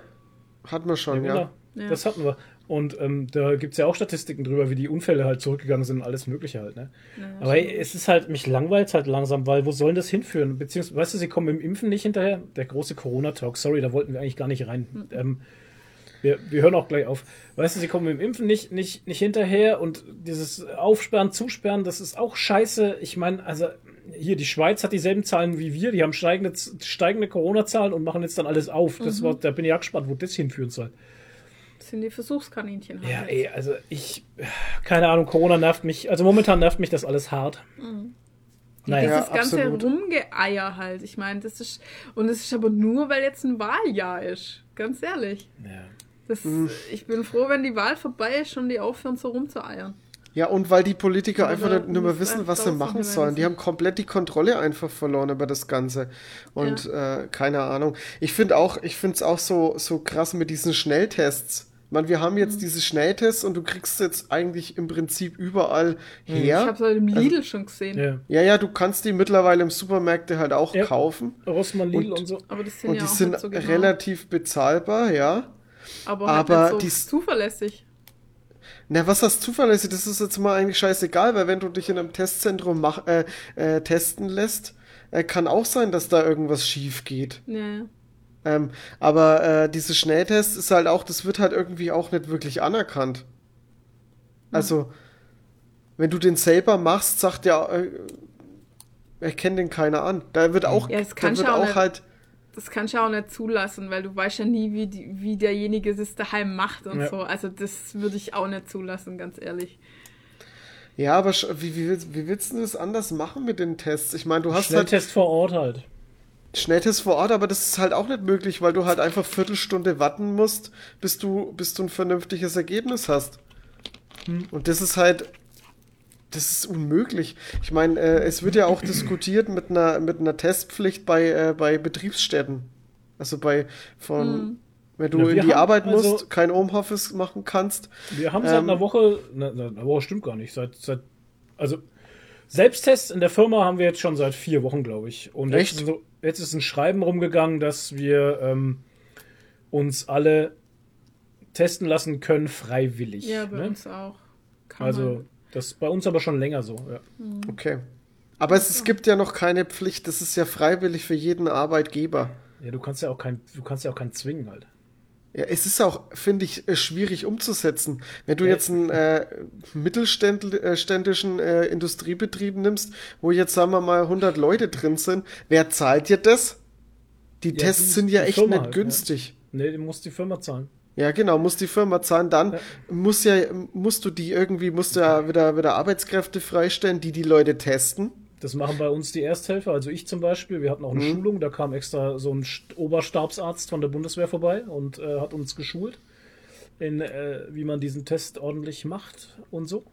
hat man schon, Ja, ja. genau. Ja. Das hatten wir. Und ähm, da gibt es ja auch Statistiken drüber, wie die Unfälle halt zurückgegangen sind und alles Mögliche halt. Ne? Aber es ist halt, mich langweilt halt langsam, weil wo sollen das hinführen? Beziehungsweise, weißt du, sie kommen im Impfen nicht hinterher. Der große Corona-Talk, sorry, da wollten wir eigentlich gar nicht rein. Hm. Ähm, wir, wir hören auch gleich auf. Weißt du, sie kommen im Impfen nicht, nicht, nicht hinterher und dieses Aufsperren, Zusperren, das ist auch scheiße. Ich meine, also hier, die Schweiz hat dieselben Zahlen wie wir, die haben steigende, steigende Corona-Zahlen und machen jetzt dann alles auf. Das Mhm. war, da bin ich ja gespannt, wo das hinführen soll. Das sind die Versuchskaninchen halt. Ja, jetzt. ey, also ich, keine Ahnung, Corona nervt mich, also momentan nervt mich das alles hart. Naja, Ja, Dieses ganze absolut. Rumgeeier halt. Ich meine, das ist. Und es ist aber nur, weil jetzt ein Wahljahr ist. Ganz ehrlich. ja. Das, Ich bin froh, wenn die Wahl vorbei ist und die aufhören, so rumzueiern. Ja, und weil die Politiker einfach nicht, mehr wissen, was sie machen sollen. Die haben komplett die Kontrolle einfach verloren über das Ganze. Und äh, keine Ahnung. Ich finde auch, ich finde es auch so, so krass mit diesen Schnelltests. Meine, wir haben Mhm. jetzt diese Schnelltests und du kriegst jetzt eigentlich im Prinzip überall Mhm. Ich her. habe es halt im Lidl schon gesehen. ja. Ja, ja, du kannst die mittlerweile im Supermärkte halt auch Ja. kaufen. Rossmann, Lidl und, Und- so. Aber das sind Und ja die auch sind nicht so genau. relativ bezahlbar, ja. aber, halt aber so die- zuverlässig. Na, was das zuverlässig, das ist jetzt mal eigentlich scheißegal, weil wenn du dich in einem Testzentrum mach, äh, äh, testen lässt, äh, kann auch sein, dass da irgendwas schief geht. Ja, ja. Ähm, aber äh, diese Schnelltests ist halt auch, das wird halt irgendwie auch nicht wirklich anerkannt. Also, wenn du den selber machst, sagt der, äh, erkennt den keiner an. Da wird auch, Ja, das da kannst wird du auch auch nicht. halt, Das kannst du auch nicht zulassen, weil du weißt ja nie, wie, die, wie derjenige das daheim macht und Ja. so. Also das würde ich auch nicht zulassen, ganz ehrlich. ja, aber wie, wie, willst- wie willst du das anders machen mit den Tests? Ich meine, du hast halt Schnelltest vor Ort halt. Schnelltest vor Ort, aber das ist halt auch nicht möglich, weil du halt einfach Viertelstunde warten musst, bis du, bis du ein vernünftiges Ergebnis hast. Und das ist halt, das ist unmöglich. Ich meine, äh, es wird ja auch diskutiert mit einer, mit einer Testpflicht bei, äh, bei Betriebsstätten. Also bei, von, wenn du Na, in die haben Arbeit also- musst, kein Homeoffice machen kannst. Wir haben seit Ähm, einer Woche, ne, ne, eine Woche stimmt gar nicht, seit, seit, also Selbsttests in der Firma haben wir jetzt schon seit vier Wochen, glaube ich. Und Echt? So, jetzt ist ein Schreiben rumgegangen, dass wir ähm, uns alle testen lassen können, freiwillig. Ja, bei ne? uns auch. Kann Also, man. das ist bei uns aber schon länger so. Ja. Okay. Aber es, es gibt ja noch keine Pflicht, das ist ja freiwillig für jeden Arbeitgeber. ja, du kannst ja auch kein, du kannst ja auch keinen zwingen halt. Ja, es ist auch, finde ich, äh, schwierig umzusetzen. Wenn du Ja. jetzt einen äh, mittelständischen äh, Industriebetrieb nimmst, wo jetzt, sagen wir mal, 100 Leute drin sind, wer zahlt dir das? Die Ja, Tests die- sind ja echt Firma nicht halt, ja. günstig. Nee, du musst die Firma zahlen. Ja, genau, muss die Firma zahlen, dann Ja. muss ja, musst du die irgendwie, musst du ja wieder, wieder Arbeitskräfte freistellen, die die Leute testen. Das machen bei uns die Ersthelfer, also ich zum Beispiel. Wir hatten auch eine Mhm. Schulung, da kam extra so ein St- Oberstabsarzt von der Bundeswehr vorbei und äh, hat uns geschult, in, äh, wie man diesen Test ordentlich macht und so.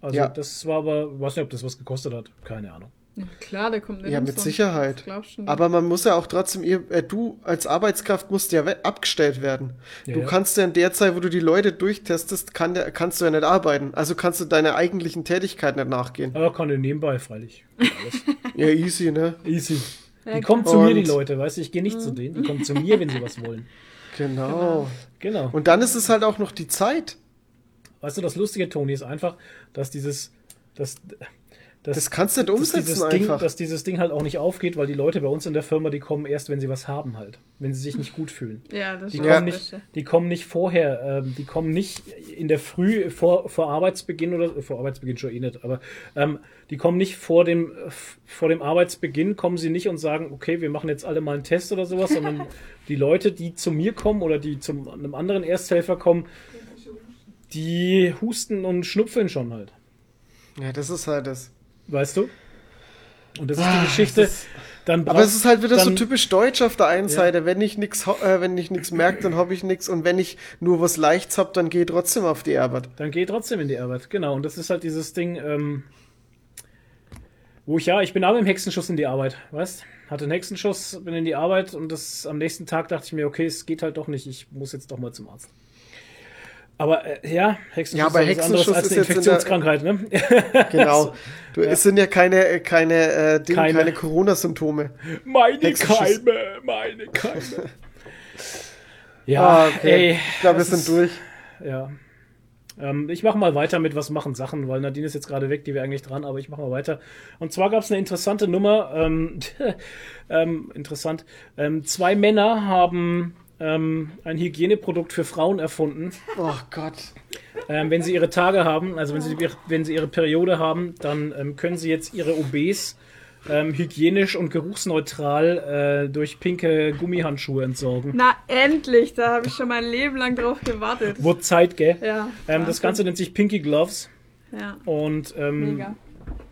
Also Ja. das war aber, ich weiß nicht, ob das was gekostet hat, keine Ahnung. Ja, klar, der kommt Ja, mit. Sicherheit. Du. Aber man muss ja auch trotzdem, ihr, äh, du als Arbeitskraft musst ja abgestellt werden. Ja, du ja. kannst ja in der Zeit, wo du die Leute durchtestest, kann der, kannst du ja nicht arbeiten. Also kannst du deiner eigentlichen Tätigkeit nicht nachgehen. Aber kann ich nebenbei, freilich. Alles. Ja, easy, ne? Easy. Ja, Die kommen zu mir, die Leute, weißt du, ich gehe nicht zu denen, die kommen zu mir, wenn sie was wollen. Genau. Genau. Und dann ist es halt auch noch die Zeit. Weißt du, das Lustige, Toni, ist einfach, dass dieses, das, dass, Das kannst du nicht dass umsetzen dieses, Ding, einfach. dass dieses Ding halt auch nicht aufgeht, weil die Leute bei uns in der Firma, die kommen erst, wenn sie was haben halt. Wenn sie sich nicht gut fühlen. Ja, das Die ist kommen, das nicht, die kommen nicht vorher, ähm, die kommen nicht in der Früh vor, vor Arbeitsbeginn oder vor Arbeitsbeginn schon eh nicht, aber ähm, die kommen nicht vor dem, vor dem Arbeitsbeginn, kommen sie nicht und sagen, okay, wir machen jetzt alle mal einen Test oder sowas, sondern die Leute, die zu mir kommen oder die zu einem anderen Ersthelfer kommen, die husten und schnupfeln schon halt. Ja, das ist halt das. Weißt du? Und das ist die Geschichte. Dann Ah, Aber es ist halt wieder so dann- typisch deutsch auf der einen Seite. Wenn ich nichts äh, wenn ich nichts merke, dann habe ich nichts. Und wenn ich nur was Leichts hab, dann gehe ich trotzdem auf die Arbeit. Dann geh trotzdem in die Arbeit. Genau. Und das ist halt dieses Ding, ähm, wo ich ja, ich bin aber im Hexenschuss in die Arbeit, weißt? Hatte einen Hexenschuss, bin in die Arbeit und das am nächsten Tag dachte ich mir, okay, es geht halt doch nicht, ich muss jetzt doch mal zum Arzt. Aber äh, ja, Hexenschuss Ja, aber ist Hexenschuss als ist eine jetzt in der- Infektionskrankheit, ne? Genau. Du, Es sind ja keine, keine, äh, Ding, Keine. keine, Corona-Symptome. meine Hexenschuss. Keime, meine Keime. ja, Ah, okay. ey, ich glaube, wir sind ist- durch. Ja. Ähm, ich mache mal weiter mit was machen Sachen, weil Nadine ist jetzt gerade weg, die wäre eigentlich dran, aber ich mache mal weiter. Und zwar gab es eine interessante Nummer, ähm, ähm, interessant. Ähm, zwei Männer haben ähm, ein Hygieneprodukt für Frauen erfunden. Oh Gott. Ähm, wenn sie ihre Tage haben, also wenn sie, wenn sie ihre Periode haben, dann ähm, können sie jetzt ihre OBs ähm, hygienisch und geruchsneutral äh, durch pinke Gummihandschuhe entsorgen. Na, endlich! Da habe ich schon mein Leben lang drauf gewartet. Wurde Zeit, gell? Ja. Ähm, das Ganze nennt sich Pinky Gloves. Ja, Und ähm, mega.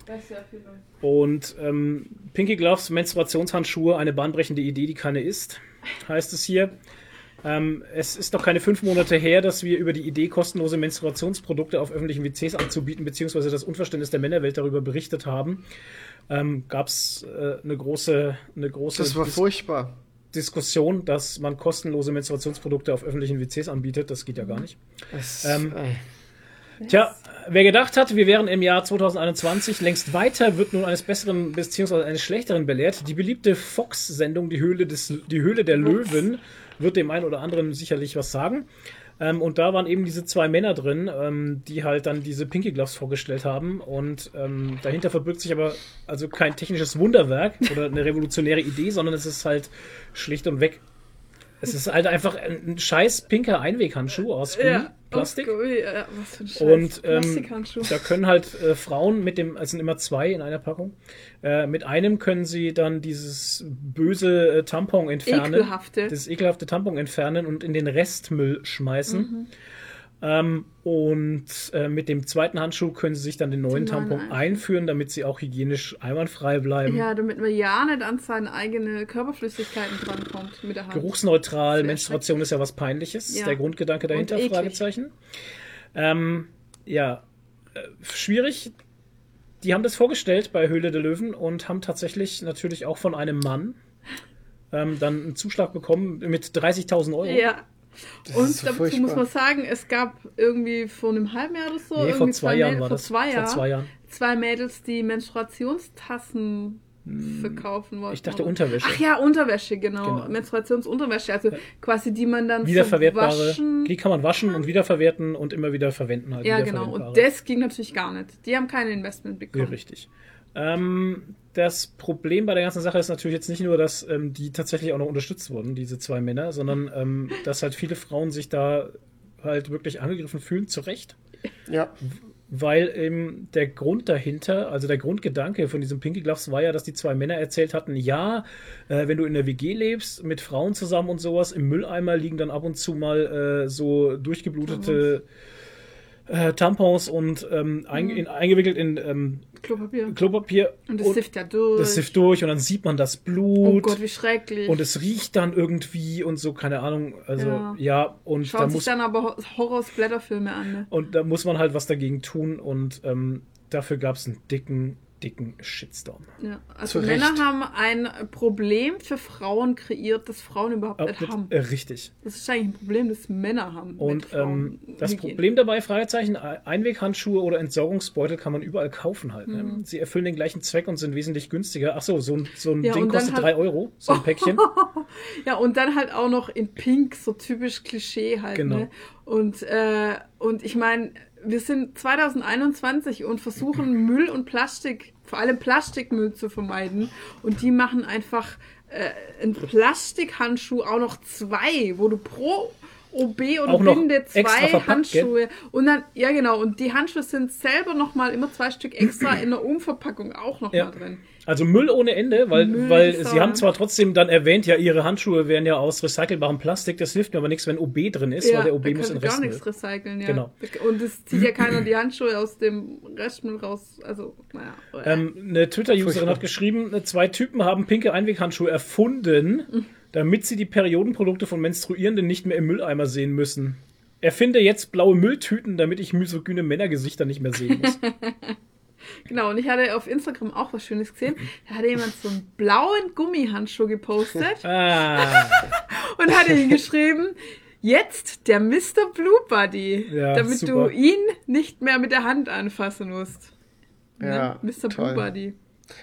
Beste Erfindung. Und ähm, Pinky Gloves, Menstruationshandschuhe, eine bahnbrechende Idee, die keine ist, heißt es hier. Ähm, es ist noch keine fünf Monate her, dass wir über die Idee, kostenlose Menstruationsprodukte auf öffentlichen WCs anzubieten, beziehungsweise das Unverständnis der Männerwelt darüber berichtet haben. Ähm, Gab es äh, eine große, eine große Das war Dis furchtbar. Diskussion, dass man kostenlose Menstruationsprodukte auf öffentlichen WCs anbietet. Das geht ja gar nicht. Es, Ähm. Tja, wer gedacht hat, wir wären im Jahr 2021 längst weiter, wird nun eines Besseren bzw. eines Schlechteren belehrt. Die beliebte Fox-Sendung, die Höhle, des, die Höhle der Löwen, wird dem einen oder anderen sicherlich was sagen. Ähm, und da waren eben diese zwei Männer drin, ähm, die halt dann diese Pinky Gloves vorgestellt haben. Und ähm, dahinter verbirgt sich aber also kein technisches Wunderwerk oder eine revolutionäre Idee, sondern es ist halt schlicht und weg. Es ist halt einfach ein scheiß pinker Einweghandschuh aus Gummi, Ja, Plastik. Gummi, ja, was für ein Scheiß. Und ähm, da können halt äh, Frauen mit dem, also sind immer zwei in einer Packung, äh, mit einem können sie dann dieses böse äh, Tampon entfernen. Ekelhafte. Das ekelhafte Tampon entfernen und in den Restmüll schmeißen. Mhm. Ähm, und äh, mit dem zweiten Handschuh können sie sich dann den neuen Den Tampon ein- einführen, damit sie auch hygienisch einwandfrei bleiben. Ja, damit man ja nicht an seine eigenen Körperflüssigkeiten drankommt mit der Hand. Geruchsneutral, Menstruation ist ja was Peinliches. Ja. Der Grundgedanke dahinter. Fragezeichen. Ähm, ja, äh, schwierig. Die haben das vorgestellt bei Höhle der Löwen und haben tatsächlich natürlich auch von einem Mann ähm, dann einen Zuschlag bekommen mit 30.000 Euro. Ja. Und so dazu furchtbar. muss man sagen, es gab irgendwie vor einem halben Jahr oder so. Nee, vor irgendwie zwei Jahren Mädels- war vor das. Zwei Jahren, Vor zwei Jahren. zwei Mädels, die Menstruationstassen verkaufen wollten. Ich dachte? Unterwäsche. Ach ja, Unterwäsche, genau. Genau. Menstruationsunterwäsche, also quasi die man dann Wiederverwertbare. Waschen. Die kann man waschen und wiederverwerten und immer wieder verwenden. Halt, Ja, genau. Und das ging natürlich gar nicht. Die haben kein Investment Ja, bekommen. richtig. Ähm, das Problem bei der ganzen Sache ist natürlich jetzt nicht nur, dass ähm, die tatsächlich auch noch unterstützt wurden, diese zwei Männer, sondern ähm, dass halt viele Frauen sich da halt wirklich angegriffen fühlen, zu Recht. Ja. Weil eben der Grund dahinter, also der Grundgedanke von diesem Pinky Gloves war ja, dass die zwei Männer erzählt hatten, ja, äh, wenn du in der WG lebst, mit Frauen zusammen und sowas, im Mülleimer liegen dann ab und zu mal äh, so durchgeblutete äh, Tampons und ähm, ein, in, eingewickelt in ähm, Klopapier. Klopapier. Und das sifft ja durch. das sifft durch und dann sieht man das Oh Blut. Gott, wie schrecklich. und es riecht dann irgendwie und so, keine Ahnung. Also, ja, Ja. und Schaut da sich muss dann aber Ho- Horror-Splatter-Filme an. Ne? und da muss man halt was dagegen tun und ähm, dafür gab es einen dicken, dicken Shitstorm. Ja. Also Zu Männer Recht. haben ein Problem für Frauen kreiert, das Frauen überhaupt Auch nicht mit, haben. äh, richtig. Das ist eigentlich ein Problem, das Männer haben. Und ähm, das Hygiene. Problem dabei, Fragezeichen, Einweghandschuhe oder Entsorgungsbeutel kann man überall kaufen halt. Ne? Mhm. Sie erfüllen den gleichen Zweck und sind wesentlich günstiger. Ach so, so ein, so ein Ja, Ding kostet halt- drei Euro, so ein Päckchen. Ja, und dann halt auch noch in Pink, so typisch Klischee halt. Genau. Ne? Und, äh, und ich meine, wir sind 2021 und versuchen Müll und Plastik, vor allem Plastikmüll zu vermeiden. Und die machen einfach äh, einen Plastikhandschuh, auch noch zwei, wo du pro OB noch Binde zwei Handschuhe. Und dann, ja genau, und die Handschuhe sind selber nochmal immer zwei Stück extra in der Umverpackung auch nochmal Ja. drin. Also Müll ohne Ende, weil, Müll weil sie haben zwar trotzdem dann erwähnt, ja, ihre Handschuhe wären ja aus recycelbarem Plastik, das hilft mir aber nichts, wenn OB drin ist, weil der OB muss in ihr gar Restmüll. nichts recyceln, ja. Genau. Und es zieht ja keiner die Handschuhe aus dem Restmüll raus. Also, naja. Ähm, eine Twitter-Userin hat geschrieben, zwei Typen haben pinke Einweghandschuhe erfunden, damit sie die Periodenprodukte von Menstruierenden nicht mehr im Mülleimer sehen müssen. Erfinde jetzt blaue Mülltüten, damit ich misogyne Männergesichter nicht mehr sehen muss. Genau, und ich hatte auf Instagram auch was Schönes gesehen. Da hatte jemand so einen blauen Gummihandschuh gepostet ah, und hatte ihn geschrieben, jetzt der Mr. Blue Buddy, Ja, damit super. du ihn nicht mehr mit der Hand anfassen musst. Ja, ne? Mr. toll. Blue Buddy.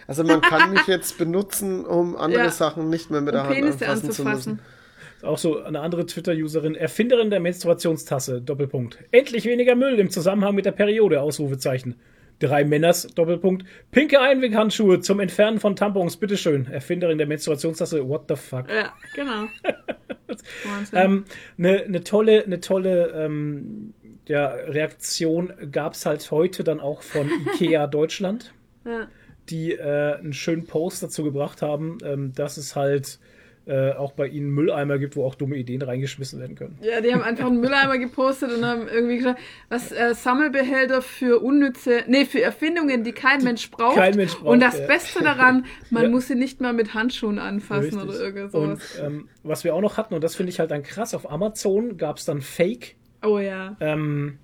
Also man kann mich jetzt benutzen, um andere Ja. Sachen nicht mehr mit Um der Hand Penisse anfassen zu anzufassen. müssen. auch so eine andere Twitter-Userin, Erfinderin der Menstruationstasse, Doppelpunkt. Endlich weniger Müll im Zusammenhang mit der Periode, Ausrufezeichen. Drei Männers, Doppelpunkt. Pinke Einweghandschuhe zum Entfernen von Tampons, bitteschön. Erfinderin der Menstruationstasse, what the fuck. Ja, genau. Wahnsinn. Ähm, eine ne tolle, eine tolle ähm, ja, Reaktion gab es halt heute dann auch von IKEA Deutschland, ja. Die äh, einen schönen Post dazu gebracht haben, ähm, dass es halt äh, auch bei ihnen Mülleimer gibt, wo auch dumme Ideen reingeschmissen werden können. Ja, die haben einfach einen Mülleimer gepostet und haben irgendwie gesagt, was äh, Sammelbehälter für unnütze, nee, für Erfindungen, die kein Mensch braucht. kein Mensch braucht, Und das ja. Beste daran, man Ja. muss sie nicht mal mit Handschuhen anfassen Richtig. oder irgend Und sowas. ähm, was wir auch noch hatten, und das finde ich halt dann krass, auf Amazon gab es dann Fake oh ja. ähm,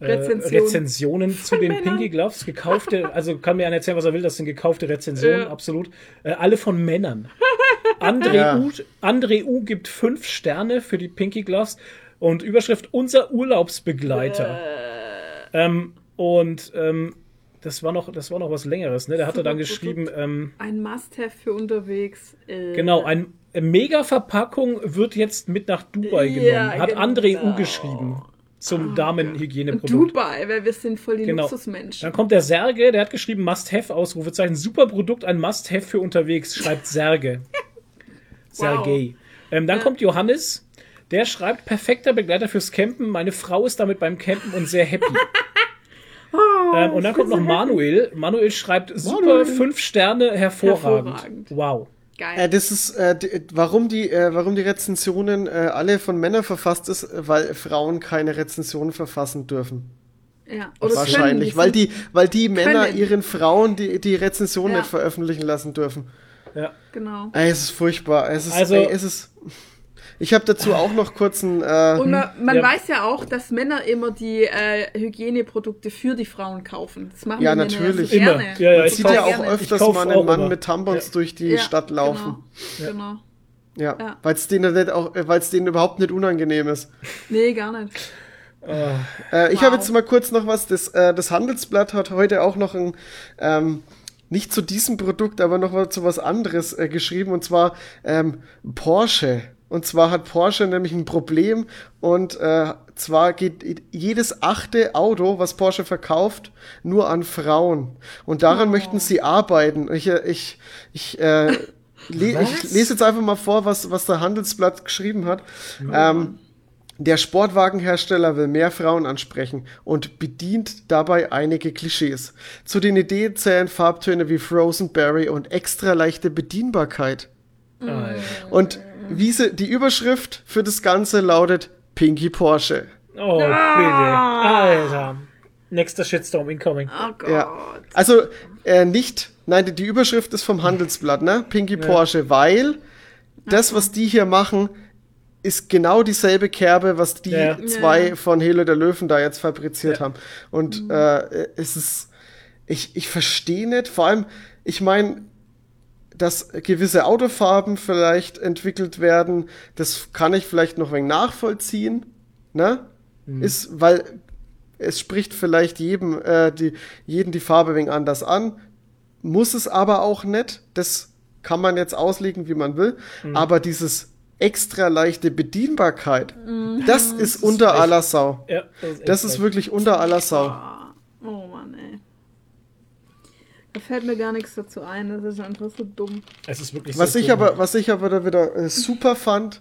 äh, Rezension. Rezensionen zu den Männern. Pinky Gloves, gekaufte, also kann mir einer erzählen, was er will, das sind gekaufte Rezensionen, Ja. absolut. Äh, alle von Männern. André, Ja. U, André U gibt fünf Sterne für die Pinky Gloves und Überschrift unser Urlaubsbegleiter. Ähm, und ähm, das war noch, das war noch was längeres, ne? Der hatte dann geschrieben, ähm, Ein Must-Have für unterwegs. Äh, Genau, ein Mega-Verpackung wird jetzt mit nach Dubai Ja, genommen. Hat genau. André U geschrieben zum Damenhygieneprodukt. Dubai, weil wir sind voll die Genau. Luxusmenschen. Dann kommt der Serge, der hat geschrieben Must-Have, Ausrufezeichen. Super Produkt, ein Must-Have für unterwegs, schreibt Serge. Sergei. Ähm, dann kommt Johannes, der schreibt, perfekter Begleiter fürs Campen. Meine Frau ist damit beim Campen und sehr happy. ähm, und dann kommt noch Manuel. Manuel schreibt, super, fünf Sterne, hervorragend. Hervorragend. Wow. Geil. Äh, das ist, äh, die, warum, die, äh, warum die Rezensionen äh, alle von Männern verfasst ist, weil Frauen keine Rezensionen verfassen dürfen. ja. Oder Wahrscheinlich, können, weil die, weil die Männer Können. ihren Frauen die, die Rezension Ja. nicht veröffentlichen lassen dürfen. Ja. Genau. Ey, es ist furchtbar. Es ist, Also- ey, es ist. Ich habe dazu auch noch kurz ein. Äh, Und man, man Ja. weiß ja auch, dass Männer immer die äh, Hygieneprodukte für die Frauen kaufen. Das machen Ja, die Männer natürlich. Ja so Immer. gerne. Ja, ja, man sieht ja auch gerne. öfters mal einen Mann immer. mit Tampons Ja. durch die Ja, Stadt laufen. Genau. genau. Ja, Ja. weil es denen nicht auch, weil es denen überhaupt nicht unangenehm ist. Nee, gar nicht. Äh, ich Wow. habe jetzt mal kurz noch was. Das, äh, das Handelsblatt hat heute auch noch ein ähm, nicht zu diesem Produkt, aber noch mal zu was anderes äh, geschrieben und zwar ähm, Porsche. Und zwar hat Porsche nämlich ein Problem und äh, zwar geht jedes achte Auto, was Porsche verkauft, nur an Frauen. Und daran möchten sie arbeiten. Ich, äh, ich, ich, äh, le ich lese jetzt einfach mal vor, was, was der Handelsblatt geschrieben hat. Ähm, der Sportwagenhersteller will mehr Frauen ansprechen und bedient dabei einige Klischees. Zu den Ideen zählen Farbtöne wie Frozen Berry und extra leichte Bedienbarkeit. Alter. Und wie sie, die Überschrift für das Ganze lautet Pinky Porsche. Oh, bitte. Alter. Nächster Shitstorm incoming. Oh Gott. Ja. Also äh, nicht, nein, die, die Überschrift ist vom Handelsblatt, ne? Pinky Porsche, weil das, was die hier machen, ist genau dieselbe Kerbe, was die Ja. zwei Ja. von Helo der Löwen da jetzt fabriziert haben. Und äh, es ist, ich, ich verstehe nicht, vor allem, ich meine, dass gewisse Autofarben vielleicht entwickelt werden, das kann ich vielleicht noch ein wenig nachvollziehen, ne? Ist, weil es spricht vielleicht jedem, äh, die, jeden die Farbe ein wenig anders an, muss es aber auch nicht. Das kann man jetzt auslegen, wie man will. Aber dieses extra leichte Bedienbarkeit. Das ist unter aller Sau. Ja, das ist, Das echt ist wirklich unter aller Sau. Ah, Oh Mann, ey. Da fällt mir gar nichts dazu ein. Das ist einfach so dumm. Es ist wirklich Was so ich dumm. aber, was ich aber da wieder äh, super fand,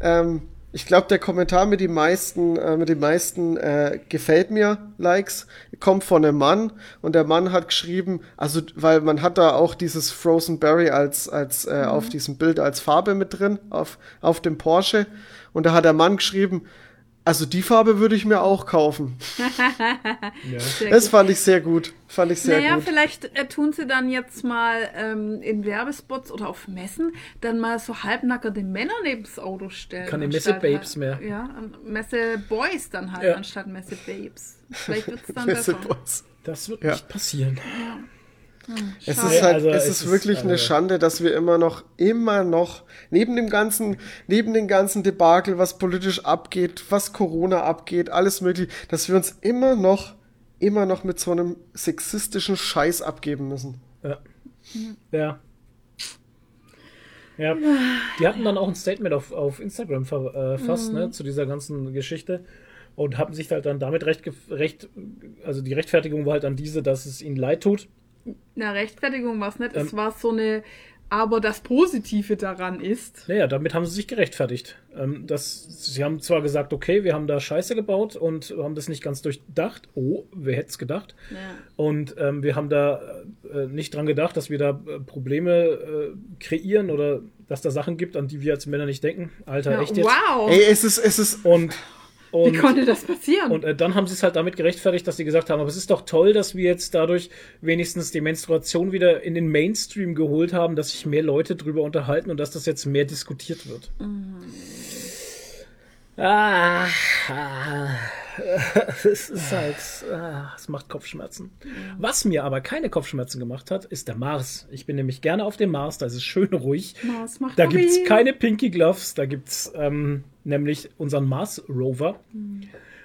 ähm, ich glaube, der Kommentar mit den meisten, äh, mit den meisten äh, gefällt mir Likes kommt von einem Mann und der Mann hat geschrieben, also weil man hat da auch dieses Frozen Berry als als äh, auf diesem Bild als Farbe mit drin auf auf dem Porsche und da hat der Mann geschrieben, also die Farbe würde ich mir auch kaufen. Ja. Das fand ich sehr gut, fand ich sehr naja, gut. vielleicht äh, tun sie dann jetzt mal ähm, in Werbespots oder auf Messen dann mal so halbnackerte Männer neben das Auto stellen. Keine Messe-Babes halt, mehr. Ja, Messe-Boys dann halt, Ja. anstatt Messe-Babes. Vielleicht wird es dann Messe besser. Boys. Das wird Ja. nicht passieren. Es Schade. ist halt, Also, es es ist ist, wirklich eine äh, Schande, dass wir immer noch, immer noch, neben dem ganzen, neben dem ganzen Debakel, was politisch abgeht, was Corona abgeht, alles mögliche, dass wir uns immer noch, immer noch mit so einem sexistischen Scheiß abgeben müssen. Ja. Ja. Ja, die hatten dann auch ein Statement auf, auf Instagram verfasst, ne, zu dieser ganzen Geschichte und haben sich halt dann damit recht, recht, also die Rechtfertigung war halt dann diese, dass es ihnen leid tut. Na, Rechtfertigung war es nicht. Ähm. es war so eine, aber das Positive daran ist. Naja, damit haben sie sich gerechtfertigt. Ähm, das, sie haben zwar gesagt, okay, wir haben da Scheiße gebaut und haben das nicht ganz durchdacht. Oh, wer hätte es gedacht? Ja. Und ähm, wir haben da äh, nicht dran gedacht, dass wir da äh, Probleme äh, kreieren oder dass da Sachen gibt, an die wir als Männer nicht denken. Alter, Ja, echt jetzt? wow! Ey, es ist, es ist, Und, Wie und, konnte das passieren? und äh, dann haben sie es halt damit gerechtfertigt, dass sie gesagt haben, aber es ist doch toll, dass wir jetzt dadurch wenigstens die Menstruation wieder in den Mainstream geholt haben, dass sich mehr Leute drüber unterhalten und dass das jetzt mehr diskutiert wird. Ah, ah, es ist halt, ah, es macht Kopfschmerzen. Was mir aber keine Kopfschmerzen gemacht hat, ist der Mars. Ich bin nämlich gerne auf dem Mars, da ist es schön ruhig. Mars macht Da gibt's mobil. keine Pinky Gloves, da gibt's ähm, nämlich unseren Mars Rover.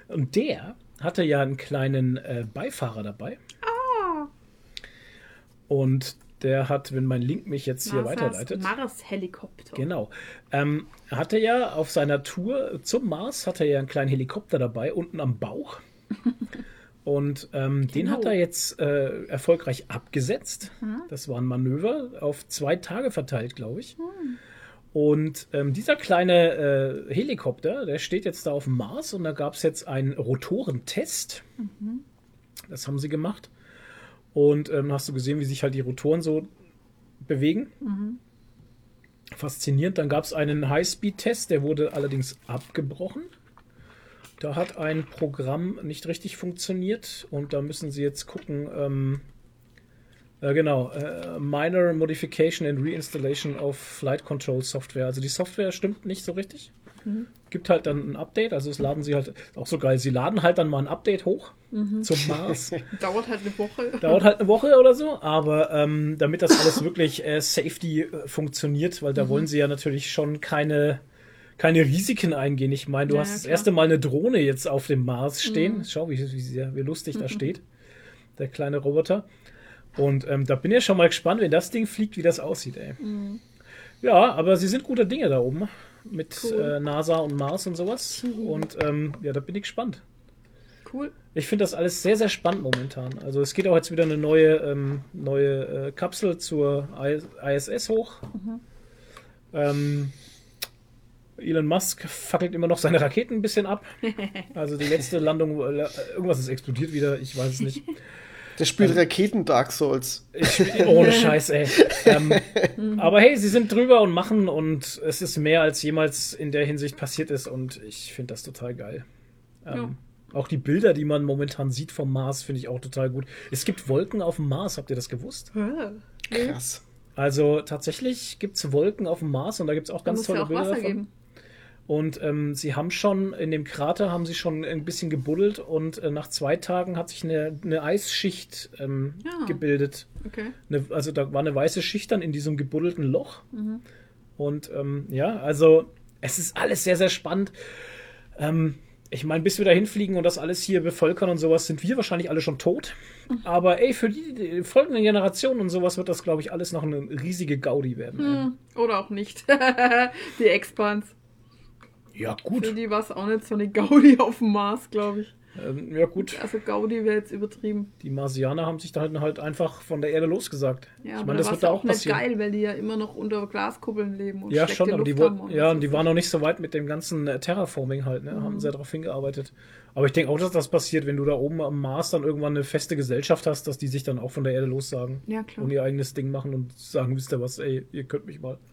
Und der hatte ja einen kleinen äh, Beifahrer dabei. Und der hat, wenn mein Link mich jetzt hier weiterleitet. Mars-Helikopter. Genau. Ähm, hatte ja auf seiner Tour zum Mars hatte er ja einen kleinen Helikopter dabei, unten am Bauch. Und ähm, den Genau. hat er jetzt äh, erfolgreich abgesetzt. Das war ein Manöver auf zwei Tage verteilt, glaube ich. Und ähm, dieser kleine äh, Helikopter, der steht jetzt da auf dem Mars und da gab es jetzt einen Rotorentest. Das haben sie gemacht. Und ähm, hast du gesehen, wie sich halt die Rotoren so bewegen? Faszinierend. Dann gab es einen Highspeed-Test, der wurde allerdings abgebrochen. Da hat ein Programm nicht richtig funktioniert und da müssen sie jetzt gucken. Ähm, äh, genau, äh, Minor Modification and Reinstallation of Flight Control Software. Also die Software stimmt nicht so richtig. Gibt halt dann ein Update, also es laden sie halt, auch so geil, sie laden halt dann mal ein Update hoch zum Mars. Dauert halt eine Woche. Dauert halt eine Woche oder so, aber ähm, damit das alles wirklich äh, Safety äh, funktioniert, weil da wollen sie ja natürlich schon keine, keine Risiken eingehen. Ich meine, du Ja, hast das klar. erste Mal eine Drohne jetzt auf dem Mars stehen. Schau, wie, wie, sehr- wie lustig da steht, der kleine Roboter. Und ähm, da bin ich schon mal gespannt, wenn das Ding fliegt, wie das aussieht, ey. Ja, aber sie sind guter Dinge da oben mit Cool. äh, NASA und Mars und sowas. Und ähm, ja, da bin ich gespannt. Cool. Ich finde das alles sehr, sehr spannend momentan. Also es geht auch jetzt wieder eine neue, ähm, neue äh, Kapsel zur ISS hoch. Ähm, Elon Musk fackelt immer noch seine Raketen ein bisschen ab. Also die letzte Landung, äh, irgendwas ist explodiert wieder, ich weiß es nicht. der spielt Raketen Dark Souls. Ich, ohne Scheiß, ey. Ähm, aber hey, sie sind drüber und machen und es ist mehr als jemals in der Hinsicht passiert ist und ich finde das total geil. Ähm, Auch die Bilder, die man momentan sieht vom Mars, finde ich auch total gut. Es gibt Wolken auf dem Mars, habt ihr das gewusst? Ah, Krass. Also tatsächlich gibt es Wolken auf dem Mars und da gibt es auch Da ganz tolle ja auch Bilder Wasser davon. geben. Und ähm, sie haben schon, in dem Krater haben sie schon ein bisschen gebuddelt und äh, nach zwei Tagen hat sich eine, eine Eisschicht ähm, Ja. gebildet. Okay. Eine, also da war eine weiße Schicht dann in diesem gebuddelten Loch. Und ähm, ja, also es ist alles sehr, sehr spannend. Ähm, ich meine, bis wir da hinfliegen und das alles hier bevölkern und sowas, sind wir wahrscheinlich alle schon tot. Aber ey, für die, die folgenden Generationen und sowas wird das, glaube ich, alles noch eine riesige Gaudi werden. ey. Oder auch nicht. die Expans. Ja, Für gut. die war es auch nicht so eine Gaudi auf dem Mars, glaube ich. Ähm, ja, gut. Also Gaudi wäre jetzt übertrieben. Die Marsianer haben sich dann halt einfach von der Erde losgesagt. Ja, ich meine, da das wird da auch passieren. geil, weil die ja immer noch unter Glaskuppeln leben und Ja, schon, aber die, Luft haben und ja, und die waren noch nicht so weit mit dem ganzen äh, Terraforming halt, ne? Mhm. Haben sehr darauf hingearbeitet. Aber ich denke auch, dass das passiert, wenn du da oben am Mars dann irgendwann eine feste Gesellschaft hast, dass die sich dann auch von der Erde lossagen Ja, klar. und ihr eigenes Ding machen und sagen, wisst ihr was, ey, ihr könnt mich mal.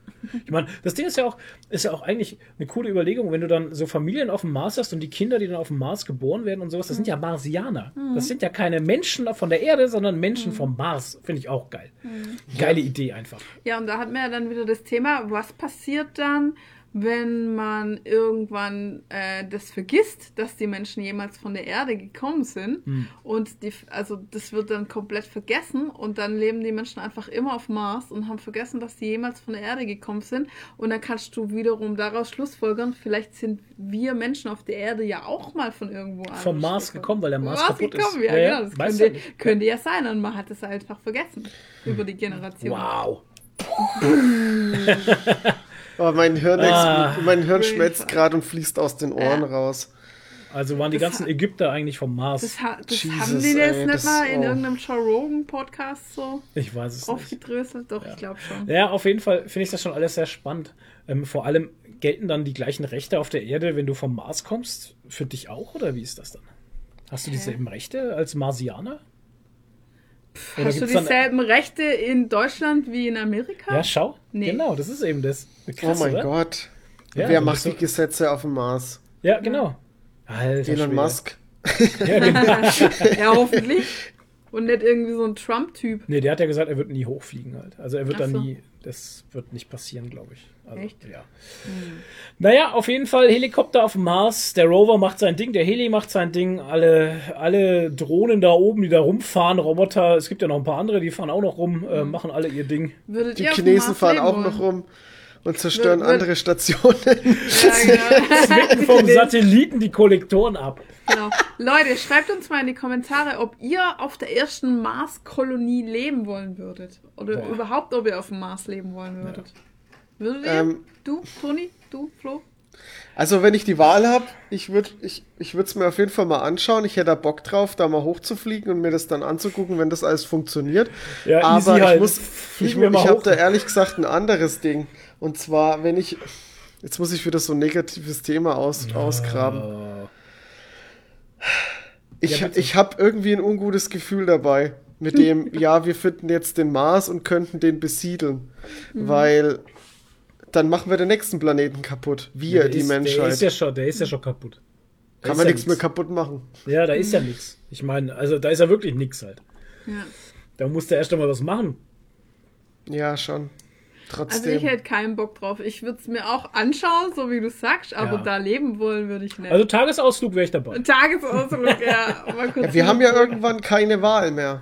Ich meine, das Ding ist ja auch, ist ja auch eigentlich eine coole Überlegung, wenn du dann so Familien auf dem Mars hast und die Kinder, die dann auf dem Mars geboren werden und sowas, das sind ja Marsianer. Das sind ja keine Menschen von der Erde, sondern Menschen vom Mars. Finde ich auch geil. Geile Idee einfach. Ja, und da hat man ja dann wieder das Thema, was passiert dann, wenn man irgendwann äh, das vergisst, dass die Menschen jemals von der Erde gekommen sind Hm. und die, also das wird dann komplett vergessen und dann leben die Menschen einfach immer auf Mars und haben vergessen, dass die jemals von der Erde gekommen sind und dann kannst du wiederum daraus schlussfolgern, vielleicht sind wir Menschen auf der Erde ja auch mal von irgendwo anders Vom Mars gekommen, weil der Mars Mars kaputt gekommen, ist. Ja, Ja, ja, das könnte, könnte ja sein und man hat es einfach vergessen über die Generation. Wow. Oh, mein Hirn, Ah. mein Hirn schmelzt gerade und fließt aus den Ohren Ja. raus. Also waren die Das ganzen Ägypter eigentlich vom Mars? Das, ha das Jesus, haben die das ey, nicht das- mal in oh. irgendeinem Joe Rogan Podcast so ich weiß es nicht. aufgedröselt? Doch, ich glaube schon. Ja, auf jeden Fall finde ich das schon alles sehr spannend. Ähm, vor allem gelten dann die gleichen Rechte auf der Erde, wenn du vom Mars kommst, für dich auch oder wie ist das dann? Hast du dieselben Rechte als Marsianer? Oder Hast du gibt's dann- dieselben Rechte in Deutschland wie in Amerika? Ja, schau. Nee. Genau, das ist eben das. Krass, oh mein oder? Gott. Ja, Wer du macht bist so- die Gesetze auf dem Mars? Ja, genau. Alter Elon Schwede. Musk. Ja, genau. ja, hoffentlich. Und nicht irgendwie so ein Trump-Typ. Nee, der hat ja gesagt, er wird nie hochfliegen halt. Also er wird Ach da so. nie, das wird nicht passieren, glaube ich. Also, Echt? Ja. Naja, auf jeden Fall Helikopter auf dem Mars. Der Rover macht sein Ding, der Heli macht sein Ding. Alle, alle Drohnen da oben, die da rumfahren, Roboter. Es gibt ja noch ein paar andere, die fahren auch noch rum, äh, machen alle ihr Ding. Würdet Die Chinesen fahren auch noch rum und zerstören Wird- wird- andere Stationen. Ja, genau. Vom Satelliten die Kollektoren ab. genau. Leute, schreibt uns mal in die Kommentare, ob ihr auf der ersten Mars-Kolonie leben wollen würdet. Oder Boah. überhaupt, ob ihr auf dem Mars leben wollen würdet. Würdet ihr? Ähm, du, Toni? Du, Flo? Also wenn ich die Wahl habe, ich würde ich, ich es mir auf jeden Fall mal anschauen. Ich hätte da Bock drauf, da mal hochzufliegen und mir das dann anzugucken, wenn das alles funktioniert. Ja, Aber easy ich halt. muss, Fliegen ich, ich habe da ehrlich gesagt ein anderes Ding. Und zwar, wenn ich, jetzt muss ich wieder so ein negatives Thema aus, ausgraben. Äh, Ich, Ja, ich habe irgendwie ein ungutes Gefühl dabei. Mit dem, ja, wir finden jetzt den Mars und könnten den besiedeln. Mhm. Weil dann machen wir den nächsten Planeten kaputt. Wir, der die ist, Menschheit. Der ist ja schon, der ist ja schon kaputt. Da Kann man ja nichts mehr kaputt machen. Ja, da ist ja nichts. Ich meine, also da ist ja wirklich nichts halt. Ja. Da musst du erst einmal was machen. Ja, schon. Also Trotzdem. ich hätte keinen Bock drauf. Ich würde es mir auch anschauen, so wie du sagst, aber Ja. da leben wollen würde ich nicht. Also Tagesausflug wäre ich dabei. Tagesausflug, ja. Mal kurz ja, wir haben ja irgendwann keine Wahl mehr.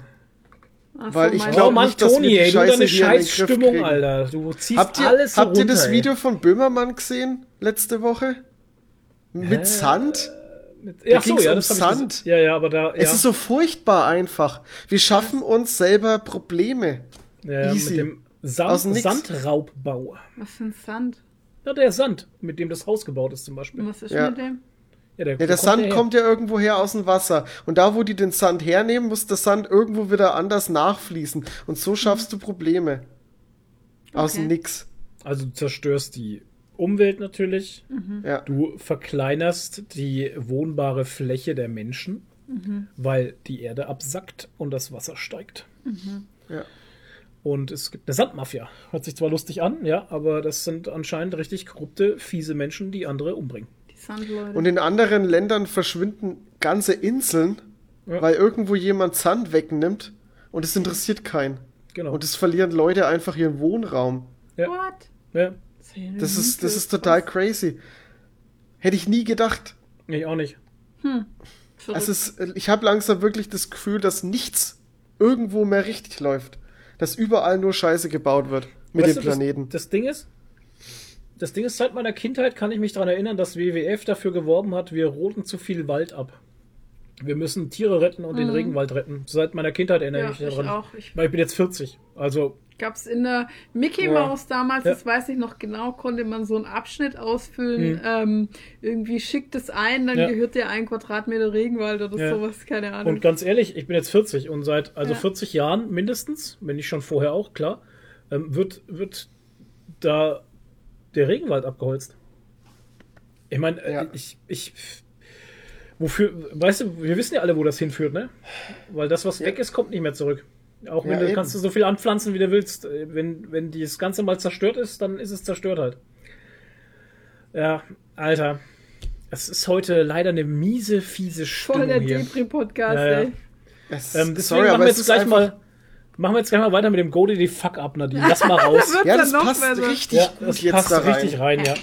Ach so, weil ich meinst Oh du? glaub Mann, nicht, dass wir Toni, die ey, du Scheiße den Griff Scheißstimmung. Alter. Du ziehst Habt ihr, alles so habt ihr runter, das ey. Video von Böhmermann gesehen letzte Woche? Mit Sand? Ja, so, ging's ja, um das ich Sand. gesehen. Ja, ja, aber da. Ja, Es ist so furchtbar einfach. Wir schaffen uns selber Probleme. ja, ja, easy. mit dem Sand. Sandraubbau. Was für ein Sand? Ja, der Sand, mit dem das Haus gebaut ist zum Beispiel. Und was ist Ja. mit dem? Ja, der, Ja, der kommt Sand kommt ja irgendwo her aus dem Wasser. Und da, wo die den Sand hernehmen, muss der Sand irgendwo wieder anders nachfließen. Und so schaffst du Probleme. Aus dem Okay. Nix. Also du zerstörst die Umwelt natürlich. Ja. Du verkleinerst die wohnbare Fläche der Menschen, weil die Erde absackt und das Wasser steigt. Ja. Und es gibt eine Sandmafia. Hört sich zwar lustig an, ja, aber das sind anscheinend richtig korrupte, fiese Menschen, die andere umbringen. Die Sandleute. Und in anderen Ländern verschwinden ganze Inseln, Ja. weil irgendwo jemand Sand wegnimmt und es interessiert keinen. Genau. Und es verlieren Leute einfach ihren Wohnraum. ja. What? ja, Das ist, das ist total crazy. Hätte ich nie gedacht. ich auch nicht. Verrückt. Also es, ich habe langsam wirklich das Gefühl, dass nichts irgendwo mehr richtig läuft. Dass überall nur Scheiße gebaut wird mit Weißt dem du, Planeten. Das, das Ding ist, das Ding ist, seit meiner Kindheit kann ich mich daran erinnern, dass WWF dafür geworben hat, wir roten zu viel Wald ab. Wir müssen Tiere retten und den Regenwald retten. Seit meiner Kindheit erinnere Mhm. Ja, ich mich ich daran. auch. Ich- Weil ich bin jetzt 40. Also, Gab's in der Mickey Ja. Mouse damals, Ja. das weiß ich noch genau, konnte man so einen Abschnitt ausfüllen. Mhm. Ähm, irgendwie schickt es ein, dann Ja. gehört dir ein Quadratmeter Regenwald oder Ja. sowas, keine Ahnung. und ganz ehrlich, ich bin jetzt 40 und seit also Ja. 40 Jahren mindestens, wenn nicht schon vorher auch, klar, ähm, wird, wird da der Regenwald abgeholzt. Ich meine, äh, Ja. ich, ich, wofür, weißt du, wir wissen ja alle, wo das hinführt, ne? Weil das, was weg ist, kommt nicht mehr zurück. Auch wenn Ja, du eben. kannst du so viel anpflanzen, wie du willst. Äh, Wenn, wenn das Ganze mal zerstört ist, dann ist es zerstört halt. Ja, Alter. Es ist heute leider eine miese, fiese Stimmung Voll der hier. Depri-Podcast, Ja, ja. ey. Es, Ähm, deswegen sorry, machen wir es jetzt ist gleich mal machen wir jetzt gleich mal weiter mit dem Go die Fuck up, Nadine. Lass mal raus. Wird Ja, dann das noch passt besser. richtig ja, gut das jetzt passt da rein. richtig rein, ja.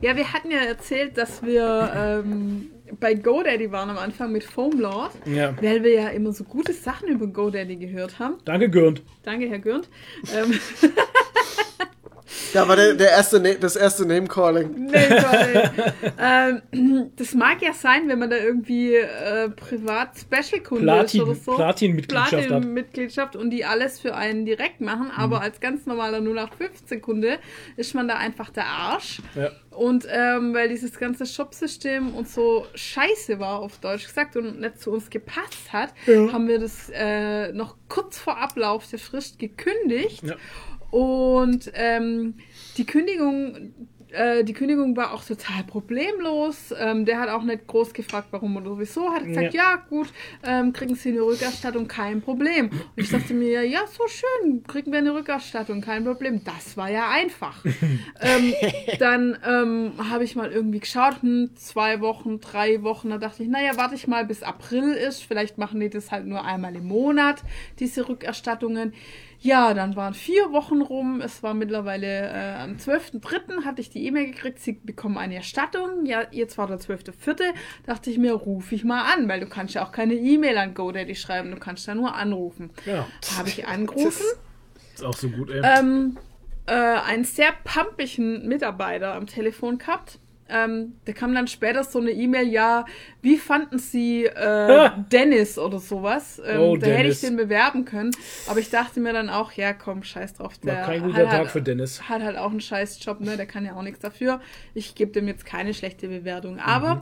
Ja. wir hatten ja erzählt, dass wir ähm, bei GoDaddy waren am Anfang mit Foamlord, ja. weil wir ja immer so gute Sachen über GoDaddy gehört haben. Danke, Gürnt. Danke, Herr Gürnt. Ähm, Ja, aber der, der erste, Na- das erste Name-Calling. nee, toll. ähm, das mag ja sein, wenn man da irgendwie äh, privat Special-Kunde Platin- ist oder so. Platin-Mitgliedschaft hat. Platin-Mitgliedschaft und die alles für einen direkt machen, aber Mhm. als ganz normaler 0815-Kunde ist man da einfach der Arsch. Ja. Und ähm, weil dieses ganze Shopsystem und so scheiße war, auf Deutsch gesagt, und nicht zu uns gepasst hat, haben wir das äh, noch kurz vor Ablauf der Frist gekündigt. Ja. Und ähm, die Kündigung, äh, die Kündigung war auch total problemlos. Ähm, der hat auch nicht groß gefragt, warum oder wieso. Hat gesagt, ja, gut, ähm, kriegen Sie eine Rückerstattung, kein Problem. Und ich dachte mir, ja, ja, so schön, kriegen wir eine Rückerstattung, kein Problem. Das war ja einfach. ähm, dann ähm, habe ich mal irgendwie geschaut, hm, zwei Wochen, drei Wochen. Da dachte ich, naja, warte ich mal, bis April ist. Vielleicht machen die das halt nur einmal im Monat, diese Rückerstattungen. Ja, dann waren vier Wochen rum. Es war mittlerweile äh, am 12.03. hatte ich die E-Mail gekriegt, sie bekommen eine Erstattung. Ja, jetzt war der 12.04. Dachte ich mir, ruf ich mal an, weil du kannst ja auch keine E-Mail an GoDaddy schreiben, du kannst da nur anrufen. Genau. Habe ich angerufen. Ist auch so gut, ey. ähm, äh, einen sehr pampigen Mitarbeiter am Telefon gehabt. Ähm, da kam dann später so eine E-Mail, ja, wie fanden Sie äh, Dennis oder sowas? Ähm, Oh, da hätte Dennis. ich den bewerben können. Aber ich dachte mir dann auch, ja, komm, scheiß drauf. Der War kein guter hat Tag halt, für Dennis. Hat halt auch einen scheiß Job, ne? Der kann ja auch nichts dafür. Ich gebe dem jetzt keine schlechte Bewertung. Aber Mhm.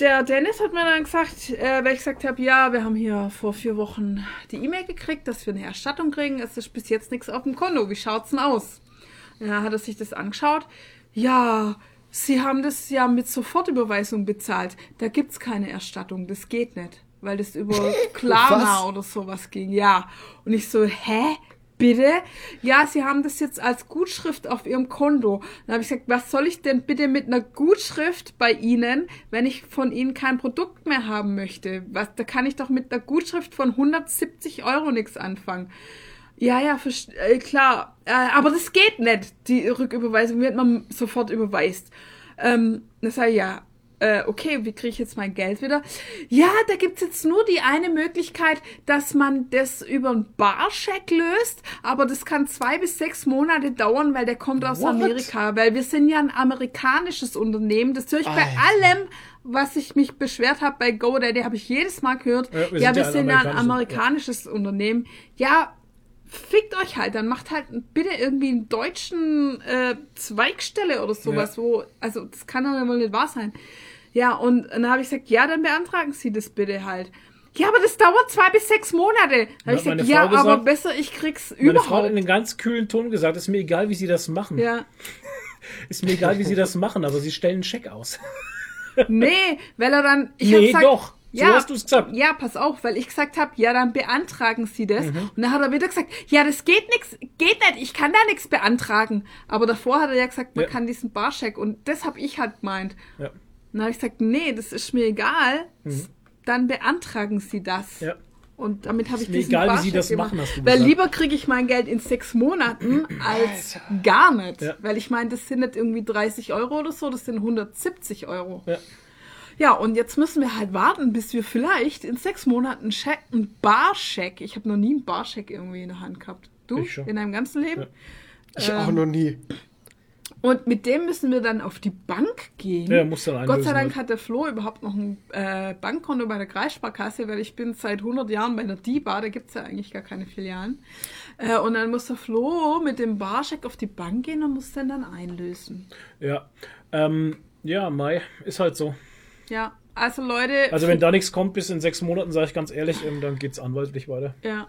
der Dennis hat mir dann gesagt, äh, weil ich gesagt habe, ja, wir haben hier vor vier Wochen die E-Mail gekriegt, dass wir eine Erstattung kriegen. Es ist bis jetzt nichts auf dem Konto. Wie schaut's denn aus? Ja, hat er sich das angeschaut. Ja, Sie haben das ja mit Sofortüberweisung bezahlt. Da gibt's keine Erstattung. Das geht nicht, weil das über Klarna oder sowas ging. Ja. Und ich so, hä? Bitte? Ja, Sie haben das jetzt als Gutschrift auf Ihrem Konto. Dann habe ich gesagt, was soll ich denn bitte mit einer Gutschrift bei Ihnen, wenn ich von Ihnen kein Produkt mehr haben möchte? Was, da kann ich doch mit einer Gutschrift von 170 Euro nichts anfangen. Ja, ja, äh, klar. Äh, aber das geht nicht, die Rücküberweisung, wird man sofort überweist. Ähm, sage ich, ja, äh, okay, wie kriege ich jetzt mein Geld wieder? Ja, da gibt's jetzt nur die eine Möglichkeit, dass man das über einen Barscheck löst, aber das kann zwei bis sechs Monate dauern, weil der kommt aus What? Amerika, weil wir sind ja ein amerikanisches Unternehmen. Das höre ich bei allem, was ich mich beschwert habe bei GoDaddy, habe ich jedes Mal gehört. Ja, wir Ja, sind wir ja ein sind ja ein amerikanisches- amerikanisches Unternehmen. Ja, fickt euch halt, dann macht halt bitte irgendwie einen deutschen äh, Zweigstelle oder sowas, Ja. wo, also das kann doch wohl nicht wahr sein. Ja, und dann habe ich gesagt, ja, dann beantragen Sie das bitte halt. Ja, aber das dauert zwei bis sechs Monate. Dann habe ich meine gesagt, ja, Frau aber gesagt- besser, ich krieg's Meine Frau hat überhaupt. in einem ganz kühlen Ton gesagt, ist mir egal, wie sie das machen. Ja. Ist mir egal, wie sie das machen, aber sie stellen einen Scheck aus. Nee, weil er dann. Ich Nee, gesagt, doch. So hast du's gesagt. Ja, pass auf, weil ich gesagt habe, ja, dann beantragen Sie das. Mhm. Und dann hat er wieder gesagt, ja, das geht nix, geht nicht, ich kann da nichts beantragen. Aber davor hat er ja gesagt, man Ja. kann diesen Barscheck und das habe ich halt gemeint. Ja. Und dann habe ich gesagt, nee, das ist mir egal. Dann beantragen Sie das. Mhm. Ja. Und damit habe ich diesen egal, wie Sie Barscheck das gemacht. machen, hast du Weil gesagt. lieber kriege ich mein Geld in sechs Monaten als gar nicht. Ja. Weil ich meine, das sind nicht irgendwie 30 Euro oder so, das sind 170 Euro. Ja. Ja, und jetzt müssen wir halt warten, bis wir vielleicht in sechs Monaten Scheck, einen Barscheck, ich habe noch nie einen Barscheck irgendwie in der Hand gehabt. Du? Ich schon. In deinem ganzen Leben? Ja. Ich auch noch nie. Und mit dem müssen wir dann auf die Bank gehen. Ja, muss dann Gott sei einlösen Dank halt. hat der Flo überhaupt noch ein äh, Bankkonto bei der Kreissparkasse, weil ich bin seit 100 Jahren bei der DIBA, da gibt's ja eigentlich gar keine Filialen. Äh, und dann muss der Flo mit dem Barscheck auf die Bank gehen und muss den dann einlösen. Ja. Ähm, ja, Mai, ist halt so. Ja, also Leute, Also wenn da nichts kommt bis in sechs Monaten, sage ich ganz ehrlich, ähm, dann geht's anwaltlich weiter. ja.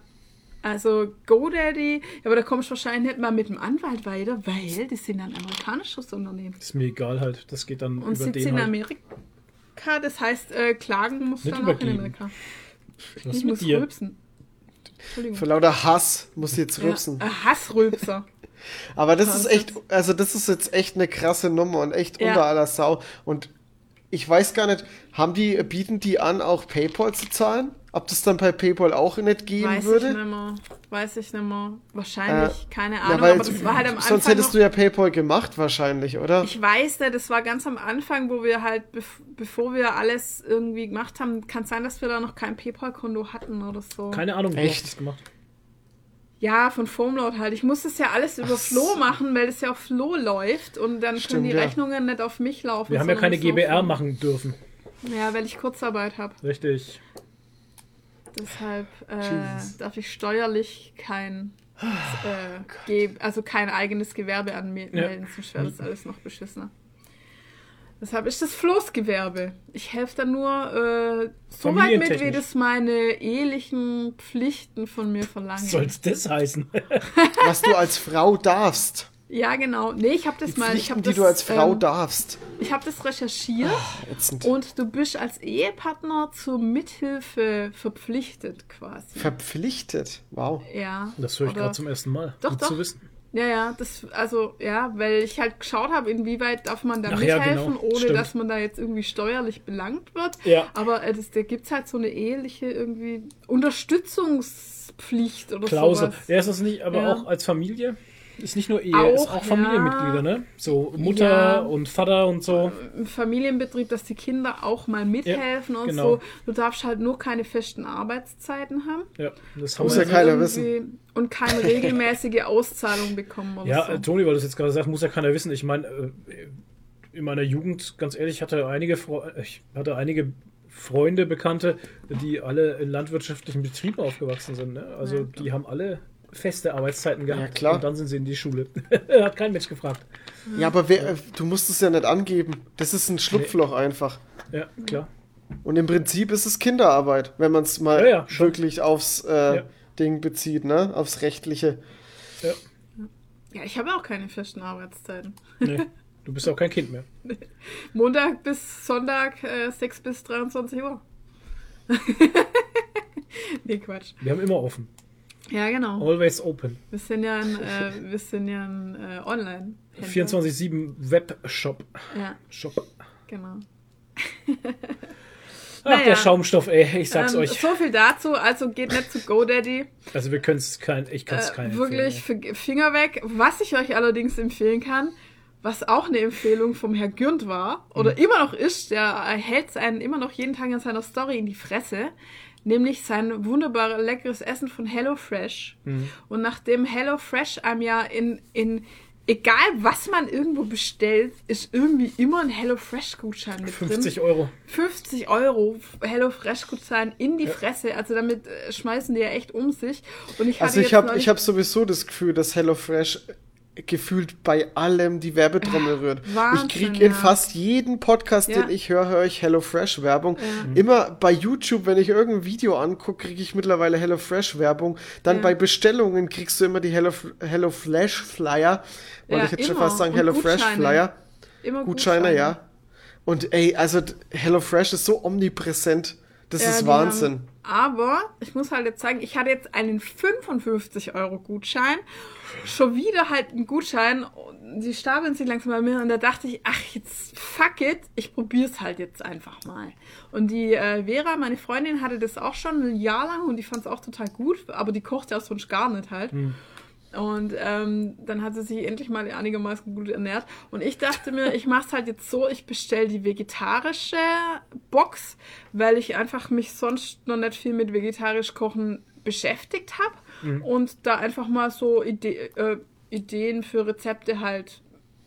Also GoDaddy, aber da kommst du wahrscheinlich nicht mal mit dem Anwalt weiter, weil die sind ein amerikanisches Unternehmen. Ist mir egal halt. Das geht dann Und über sitzt den in halt. Amerika, das heißt, äh, klagen muss Nicht dann auch in. Amerika. Was Ich muss dir? rülpsen. Entschuldigung. Vor lauter Hass muss ich jetzt rülpsen. Ja, äh, Hassrülpser. Aber das ist echt, also das ist jetzt echt eine krasse Nummer und echt Ja. unter aller Sau. Und ich weiß gar nicht, haben die, bieten die an, auch PayPal zu zahlen? Ob das dann bei PayPal auch nicht gehen Weiß würde? ich nicht mehr. Weiß ich nicht mehr. Wahrscheinlich, keine Ja, Ahnung, weil aber das war halt am Anfang. sonst hättest noch, du ja PayPal gemacht wahrscheinlich, oder? ich weiß nicht, das war ganz am Anfang, wo wir halt, bev bevor wir alles irgendwie gemacht haben, kann sein, dass wir da noch kein PayPal-Konto hatten oder so. Keine Ahnung, wie Echt? das gemacht? Ja, von Foamload halt. Ich muss das ja alles über Flo machen, weil das ja auf Flo läuft und dann Stimmt, können die ja. Rechnungen nicht auf mich laufen. Wir haben ja keine GBR machen dürfen. Ja, weil ich Kurzarbeit habe. Richtig. Deshalb äh, darf ich steuerlich kein, äh, ge also kein eigenes Gewerbe anmelden, sonst wäre das alles noch beschissener. Deshalb ist das Floßgewerbe. Ich helfe da nur äh, so weit mit, wie das meine ehelichen Pflichten von mir verlangen. Was soll's das heißen? Was du als Frau darfst. Ja, genau. Nee, ich habe das Die mal. Ich Pflichten, habe die das, du als Frau ähm, darfst. Ich habe das recherchiert Ätzend. und du bist als Ehepartner zur Mithilfe verpflichtet quasi. Verpflichtet. Wow. ja. Das höre ich gerade zum ersten Mal. Doch, Gut doch. zu wissen. Ja, ja, das, also, ja, weil ich halt geschaut habe, inwieweit darf man da Ach ja, mithelfen, genau, ohne stimmt. dass man da jetzt irgendwie steuerlich belangt wird. Ja. Aber äh, das, da gibt es halt so eine eheliche irgendwie Unterstützungspflicht oder Klausel. sowas. Ja, ist das nicht, aber Ja. auch als Familie? Ist nicht nur Ehe, Auch, ist auch Familienmitglieder, ja. ne? So Mutter Ja. und Vater und so. Im Familienbetrieb, dass die Kinder auch mal mithelfen und genau. so. Du darfst halt nur keine festen Arbeitszeiten haben. Ja, das haben Muss ja keiner irgendwie- Und keine regelmäßige Auszahlung bekommen oder Ja, so. äh, Toni, weil du es jetzt gerade sagst, muss ja keiner wissen. Ich meine, äh, in meiner Jugend, ganz ehrlich, hatte einige, Fre ich hatte einige Freunde, Bekannte, die alle in landwirtschaftlichen Betrieben aufgewachsen sind. Ne? Also Ja, die haben alle feste Arbeitszeiten gehabt. Ja, klar. Und dann sind sie in die Schule. Hat kein Mensch gefragt. Ja, aber wer, äh, du musst es ja nicht angeben. Das ist ein Schlupfloch einfach. Ja, klar. Und im Prinzip ist es Kinderarbeit, wenn man es mal Ja, ja, wirklich aufs äh, Ja. Ding bezieht, ne? Aufs Rechtliche. Ja. Ja, ich habe auch keine festen Arbeitszeiten. Nee, du bist auch kein Kind mehr. Montag bis Sonntag äh, 6 bis 23 Uhr. nee, Quatsch. Wir haben immer offen. Ja, genau. Always open. Wir sind ja ein, äh, wir sind ja ein äh, online 24-7 Webshop. Ja, Shop. genau. Ach, Naja. der Schaumstoff, ey, ich sag's Ähm, euch. So viel dazu. Also geht nicht zu GoDaddy. Also wir können es kein, ich kann es Äh, keinen wirklich Finger weg. Was ich euch allerdings empfehlen kann, was auch eine Empfehlung vom Herr Gürnt war oder Mhm. immer noch ist, der hält einen immer noch jeden Tag in seiner Story in die Fresse, nämlich sein wunderbar leckeres Essen von HelloFresh. Mhm. Und nachdem HelloFresh einem ja in, in egal was man irgendwo bestellt, ist irgendwie immer ein HelloFresh-Gutschein mit 50 drin. Euro. 50 Euro HelloFresh-Gutschein in die Fresse. Also damit äh, schmeißen die ja echt um sich. Und ich hatte Also ich habe ich hab sowieso das Gefühl, dass HelloFresh gefühlt bei allem die Werbetrommel rührt. Wahnsinn, ich krieg in ja. fast jeden Podcast, Ja. den ich höre, höre ich HelloFresh Werbung. Immer bei YouTube, wenn ich irgendein Video angucke, kriege ich mittlerweile HelloFresh Werbung. Dann Ja. bei Bestellungen kriegst du immer die Hello, HelloFlash Flyer. Wollte Ja, ich jetzt schon immer. fast sagen, Und HelloFresh Gutscheine. Flyer. immer Gutscheine, ja. Und ey, also HelloFresh ist so omnipräsent. Das Ja, ist Wahnsinn. Haben, aber ich muss halt jetzt sagen, ich hatte jetzt einen 55-Euro-Gutschein. Schon wieder halt einen Gutschein. Die stapeln sich langsam bei mir und da dachte ich, ach, jetzt fuck it, ich probier's halt jetzt einfach mal. Und die äh, Vera, meine Freundin, hatte das auch schon ein Jahr lang und die fand's auch total gut, aber die kocht ja sonst gar nicht halt. Und ähm, dann hat sie sich endlich mal einigermaßen gut ernährt. Und ich dachte mir, ich mache es halt jetzt so, ich bestelle die vegetarische Box, weil ich einfach mich sonst noch nicht viel mit vegetarisch kochen beschäftigt habe. Und da einfach mal so Ide äh, Ideen für Rezepte halt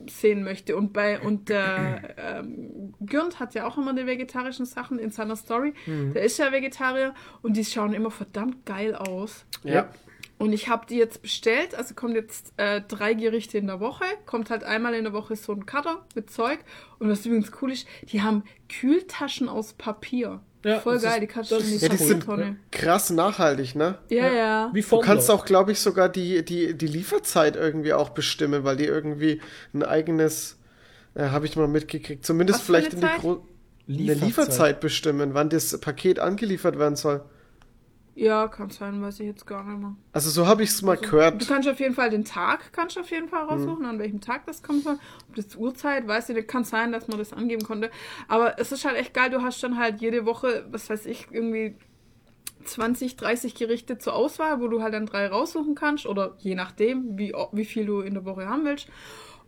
sehen möchte. Und bei und der ähm, Gürnt hat ja auch immer die vegetarischen Sachen in seiner Story. Der ist ja Vegetarier und die schauen immer verdammt geil aus. Ja. Und ich habe die jetzt bestellt, also kommt jetzt äh, drei Gerichte in der Woche, kommt halt einmal in der Woche so ein Cutter mit Zeug. Und was übrigens cool ist, die haben Kühltaschen aus Papier. Ja, Voll geil, ist- die kannst du in die ist Ja, die sind krass nachhaltig, ne? Ja, ja. Wie Du kannst auch, glaube ich, sogar die, die, die Lieferzeit irgendwie auch bestimmen, weil die irgendwie ein eigenes, äh, habe ich mal mitgekriegt, zumindest Was vielleicht eine in die? Gro eine Lieferzeit. Lieferzeit bestimmen, wann das Paket angeliefert werden soll. Ja, kann sein, weiß ich jetzt gar nicht mehr. Also so habe ich es mal Du gehört. kannst auf jeden Fall den Tag, kannst du auf jeden Mhm. Fall raussuchen, an welchem Tag das soll. Ob das Uhrzeit, weiß ich nicht, kann sein, dass man das angeben konnte. Aber es ist halt echt geil, du hast dann halt jede Woche, was weiß ich, irgendwie 20, 30 Gerichte zur Auswahl, wo du halt dann drei raussuchen kannst oder je nachdem, wie, wie viel du in der Woche haben willst.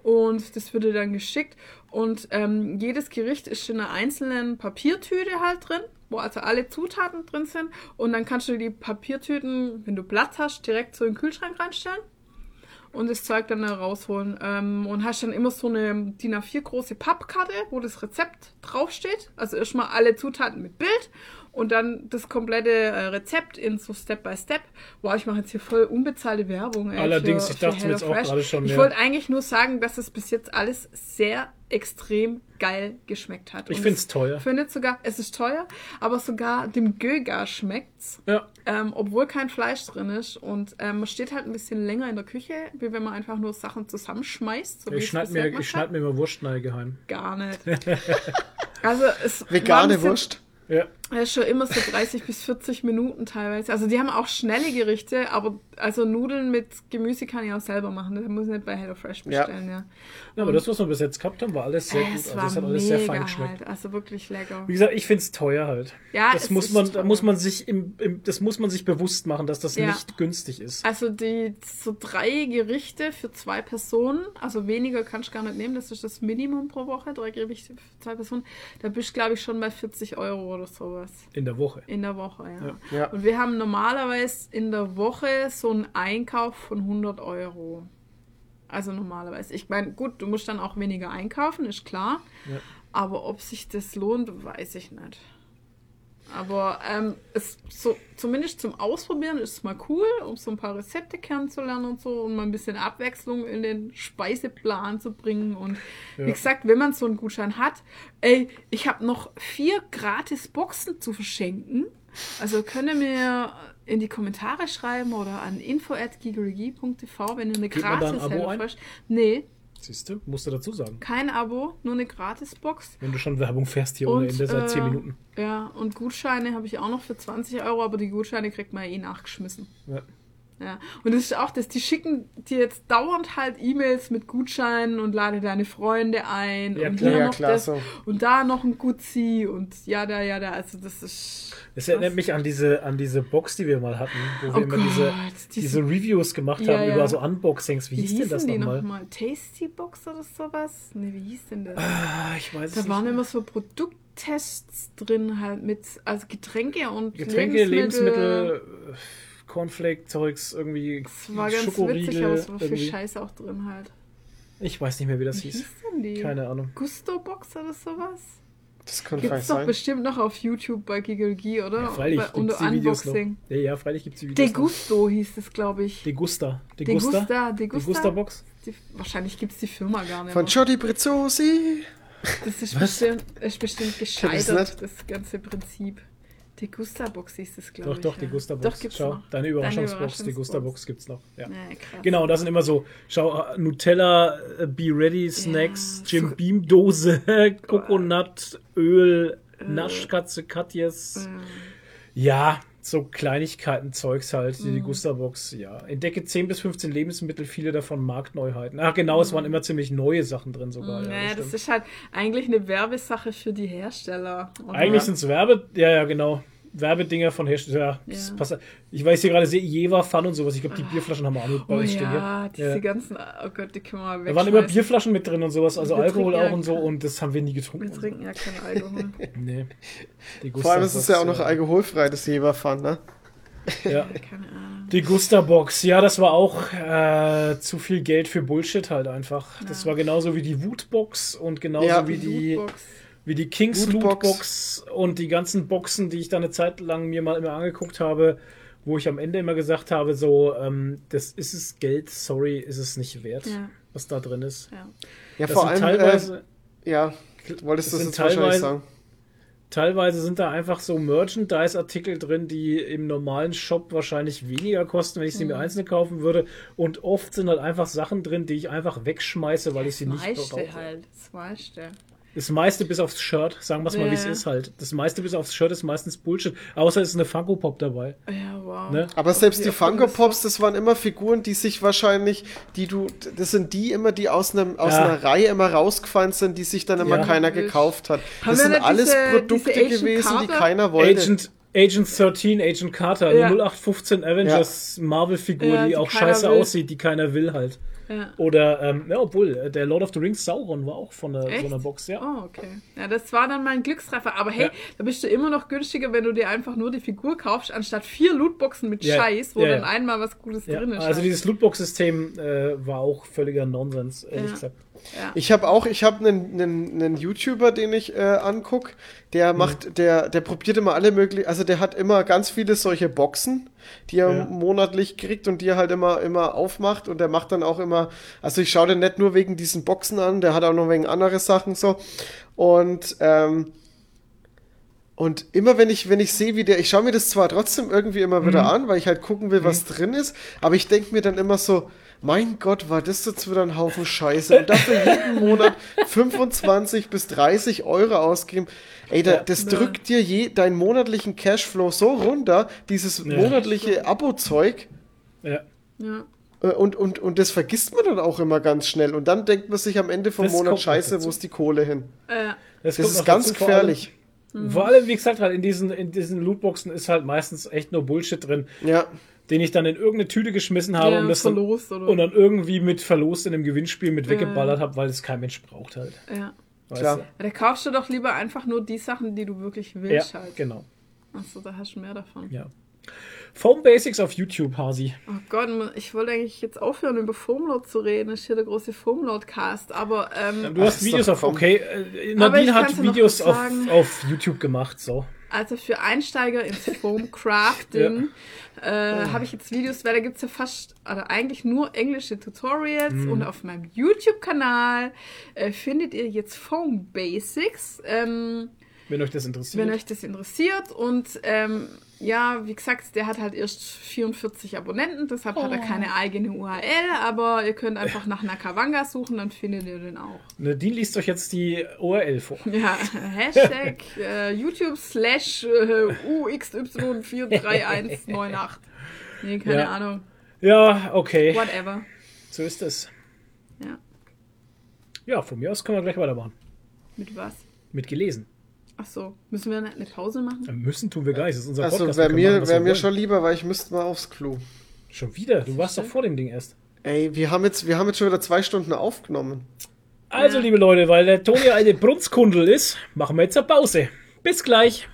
Und das wird dir dann geschickt. Und ähm, jedes Gericht ist in einer einzelnen Papiertüte halt drin, wo also alle Zutaten drin sind. Und dann kannst du die Papiertüten, wenn du Platz hast, direkt so in den Kühlschrank reinstellen und das Zeug dann da rausholen. Ähm, und hast dann immer so eine DIN A4 große Pappkarte, wo das Rezept draufsteht. Also erstmal alle Zutaten mit Bild und dann das komplette äh, Rezept in so Step by Step. Wow, ich mache jetzt hier voll unbezahlte Werbung. Ey, Allerdings, für, ich dachte mir jetzt auch gerade schon, Ich ja. wollte eigentlich nur sagen, dass es bis jetzt alles sehr extrem geil geschmeckt hat. Ich Und find's teuer. Ich finde sogar, es ist teuer, aber sogar dem Göger schmeckt's Ja. ähm, obwohl kein Fleisch drin ist. Und ähm, man steht halt ein bisschen länger in der Küche, wie wenn man einfach nur Sachen zusammenschmeißt. So Ich es schneide mir, ich schneid mir immer Wurstneige geheim. Gar nicht. Also es Vegane bisschen- Wurst. Ja. Ja, schon immer so 30 bis 40 Minuten teilweise. Also die haben auch schnelle Gerichte, aber also Nudeln mit Gemüse kann ich auch selber machen. Das muss ich nicht bei HelloFresh Ja. bestellen, ja. ja. Aber das, was wir bis jetzt gehabt haben, war alles sehr gut. es Also war es hat alles sehr fein mega geschmeckt. halt. Also wirklich lecker. Wie gesagt, ich find's teuer halt. Ja, das es muss ist man, da teuer. muss man sich im, im, das muss man sich bewusst machen, dass das Ja. nicht günstig ist. Also die so drei Gerichte für zwei Personen, also weniger kannst du gar nicht nehmen, das ist das Minimum pro Woche, drei Gerichte für zwei Personen. Da bist du, glaube ich, schon bei 40 Euro oder sowas In der Woche. in der Woche, ja. Ja. Und wir haben normalerweise in der Woche so einen Einkauf von 100 Euro. Also normalerweise. Ich meine, gut, du musst dann auch weniger einkaufen, ist klar. Ja. Aber ob sich das lohnt, weiß ich nicht. Aber ähm, es so, zumindest zum Ausprobieren ist es mal cool, um so ein paar Rezepte kennenzulernen und so und mal ein bisschen Abwechslung in den Speiseplan zu bringen. Und Ja. wie gesagt, wenn man so einen Gutschein hat, ey, ich habe noch vier gratis Boxen zu verschenken. Also könnt ihr mir in die Kommentare schreiben oder an info.gigerigi.tv, wenn ihr eine ein gratis Abo ein? Nee, Siehst du? Musst du dazu sagen. kein Abo, nur eine Gratis-Box. Wenn du schon Werbung fährst hier ohne Ende seit 10 äh, Minuten. Ja, und Gutscheine habe ich auch noch für 20 Euro, aber die Gutscheine kriegt man ja eh nachgeschmissen. Ja. Ja. Und das ist auch das, die schicken dir jetzt dauernd halt E-Mails mit Gutscheinen und lade deine Freunde ein Ja, und klar. hier noch klar, das so. und da noch ein Gutzi und ja, da, ja, da. Also das ist. Es erinnert mich an diese, an diese Box, die wir mal hatten, wo wir Oh immer Gott, diese, diese- diese Reviews gemacht Ja, haben ja. über so Unboxings. Wie, Wie hieß denn das nochmal? nochmal? Tasty Box oder sowas? Nee, wie hieß denn das? Ah, ich weiß es Da waren mehr. immer so Produkttests drin, halt mit, also Getränke und Getränke, Lebensmittel. Lebensmittel, Cornflake-Zeugs, irgendwie Das war ganz Schokoriegel. witzig, aber es war viel. Scheiße auch drin halt. Ich weiß nicht mehr, wie das Wie hieß. denn die? Keine Ahnung. Gusto-Box oder sowas? Das könnte Gibt's doch sein. bestimmt noch auf YouTube bei Gigelgi, oder? Ja, freilich bei, gibt's unter die Videos noch. Ja, ja, freilich gibt es die Videos noch. Degusto hieß es, glaube ich. Degusta. Degusta? Degusta, Degusta. Degusta-Box? Die, wahrscheinlich gibt es die Firma gar nicht Von. Giordi Prezzosi. Das ist bestimmt, ist bestimmt gescheitert, das ganze Prinzip. Degusta-Box hieß es, glaube Doch, ich. doch, ja. Degusta-Box. Doch, gibt's Schau, noch. deine Überraschungsbox, Überraschungsbox. Degusta-Box gibt's noch. Ja. Ja. Genau, da sind immer so, schau, äh, Nutella, äh, Be Ready Snacks, so- Jim Beam Dose, Coconut, Öl, Naschkatze, Katjes. Ja, so Kleinigkeiten, Zeugs halt, die Mhm. Degusta-Box, ja. Entdecke 10 bis 15 Lebensmittel, viele davon Marktneuheiten. Ach genau, es waren immer ziemlich neue Sachen drin sogar. Ja, Naja, das Mhm. das ist halt eigentlich eine Werbesache für die Hersteller. oder? Eigentlich sind es Werbe, ja, ja, genau. Werbedinger von Herstellern. Ja, Ja. Ich weiß hier gerade, sehe Jever Fun und sowas. Ich glaube, die Bierflaschen haben wir auch mit bei Oh uns stehen ja, hier. diese Ja. ganzen, oh Gott, die können wir Da wegschmeißen. waren immer Bierflaschen mit drin und sowas, also Wir Alkohol trinken ja auch und so kein- und das haben wir nie getrunken. Wir trinken ja keinen Alkohol. Nee. Die Vor allem ist es ja auch noch alkoholfrei, das Jeverfan, ne? Ja. Keine Ahnung. Die Gusta-Box, ja, das war auch äh, zu viel Geld für Bullshit halt einfach. Das war genauso wie die Wutbox und genauso Ja, wie die, Lootbox. Wie die Kings Lootbox. Lootbox und die ganzen Boxen, die ich da eine Zeit lang mir mal immer angeguckt habe, wo ich am Ende immer gesagt habe, so, ähm, das ist es Geld, sorry, ist es nicht wert, Ja. was da drin ist. Ja. Ja, Das vor sind allem, teilweise, äh, ja, du wolltest das das sind jetzt wahrscheinlich sagen. teilweise sind da einfach so Merchandise-Artikel drin, die im normalen Shop wahrscheinlich weniger kosten, wenn ich sie Mhm. mir einzeln kaufen würde. Und oft sind halt einfach Sachen drin, die ich einfach wegschmeiße, weil ich sie nicht brauche. halt. Das meiste. Das meiste bis aufs Shirt, sagen wir es mal, wie es Ja. ist halt. Das meiste bis aufs Shirt ist meistens Bullshit. Außer es ist eine Funko Pop dabei. Ja, wow. Ne? Aber selbst die oft Funko das- Pops, das waren immer Figuren, die sich wahrscheinlich, die du, das sind die immer, die aus, einem, aus Ja. einer Reihe immer rausgefallen sind, die sich dann immer Ja. keiner gekauft hat. Haben Das sind alles diese- Produkte diese gewesen, die Carter? keiner wollte. Agent, Agent 13, Agent Carter, Ja. eine 0815 Avengers Marvel-Figur, Ja, die die auch scheiße will. aussieht, die keiner will halt. Ja. Oder, ähm, ja, obwohl, äh, der Lord of the Rings Sauron war auch von der, Echt? so einer Box, ja. Oh, okay. Ja, das war dann mein Glückstreffer. Aber hey, Ja. da bist du immer noch günstiger, wenn du dir einfach nur die Figur kaufst, anstatt vier Lootboxen mit Ja, Scheiß, wo dann einmal was Gutes drin ist. also dieses Lootbox-System äh, war auch völliger Nonsens, ehrlich Ja. Ich habe auch, ich habe einen, einen, einen YouTuber, den ich äh, anguck, der macht, der, der probiert immer alle möglichen, also der hat immer ganz viele solche Boxen, die er Ja. monatlich kriegt und die er halt immer, immer aufmacht. Und der macht dann auch immer, also ich schaue den nicht nur wegen diesen Boxen an, der hat auch noch wegen andere Sachen so. Und ähm, und immer wenn ich, wenn ich sehe, wie der, ich schaue mir das zwar trotzdem irgendwie immer wieder an, weil ich halt gucken will, was drin ist, aber ich denke mir dann immer so, mein Gott, war das jetzt wieder ein Haufen Scheiße. Und dafür jeden Monat 25 bis 30 Euro ausgeben. Ey, da, Ja. das drückt dir je, deinen monatlichen Cashflow so runter, dieses Ja. monatliche Abo-Zeug. Ja. ja. Äh, Und, und, und das vergisst man dann auch immer ganz schnell. Und dann denkt man sich am Ende vom Das Monat, Scheiße, wo ist die Kohle hin? Äh, Das kommt ist ganz dazu, vor allem- gefährlich. Vor allem, wie gesagt, halt in diesen, in diesen Lootboxen ist halt meistens echt nur Bullshit drin, Ja. Den ich dann in irgendeine Tüte geschmissen habe Ja, und das dann, verlost oder- und dann irgendwie mit Verlust in einem Gewinnspiel mit Ja. weggeballert habe, weil es kein Mensch braucht halt. ja. Weißt Klar. du? Ja, Da kaufst du doch lieber einfach nur die Sachen, die du wirklich Ja, willst halt. genau. Achso, da hast du mehr davon. Ja. Foam Basics auf YouTube, Hasi. Oh Gott, ich wollte eigentlich jetzt aufhören, über Foamload zu reden. Das ist hier der große Foamload-Cast. Aber ähm, Du hast ist Videos auf, okay. Äh, Nadine hat ja Videos auf, auf YouTube gemacht, so. Also für Einsteiger ins Foam-Crafting äh, habe ich jetzt Videos, weil da gibt es ja fast, also eigentlich nur englische Tutorials. Mhm. Und auf meinem YouTube-Kanal äh, findet ihr jetzt Foam Basics. Ähm, Wenn euch das interessiert. wenn euch das interessiert. Und ähm, ja, wie gesagt, der hat halt erst 44 Abonnenten, deshalb hat er keine eigene URL, aber ihr könnt einfach nach Nakawanga suchen, dann findet ihr den auch. Nadine liest euch jetzt die URL vor. Ja, Hashtag äh, YouTube slash äh, UXY43198. Nee, keine Ja. Ahnung. Ja, okay. Whatever. So ist es. Ja. Ja, von mir aus können wir gleich weitermachen. Mit was? Mit gelesen. Ach so, müssen wir eine eine Pause machen? Ja, Müssen tun wir gar nicht. Das ist unser Also Podcast. wäre wir können machen, mir, wär wir mir schon lieber, weil ich müsste mal aufs Klo. Schon wieder? Du warst doch vor dem Ding erst. Ey, wir haben jetzt, wir haben jetzt schon wieder zwei Stunden aufgenommen. Also, liebe Leute, weil der Toni eine Brunskundel ist, machen wir jetzt eine Pause. Bis gleich.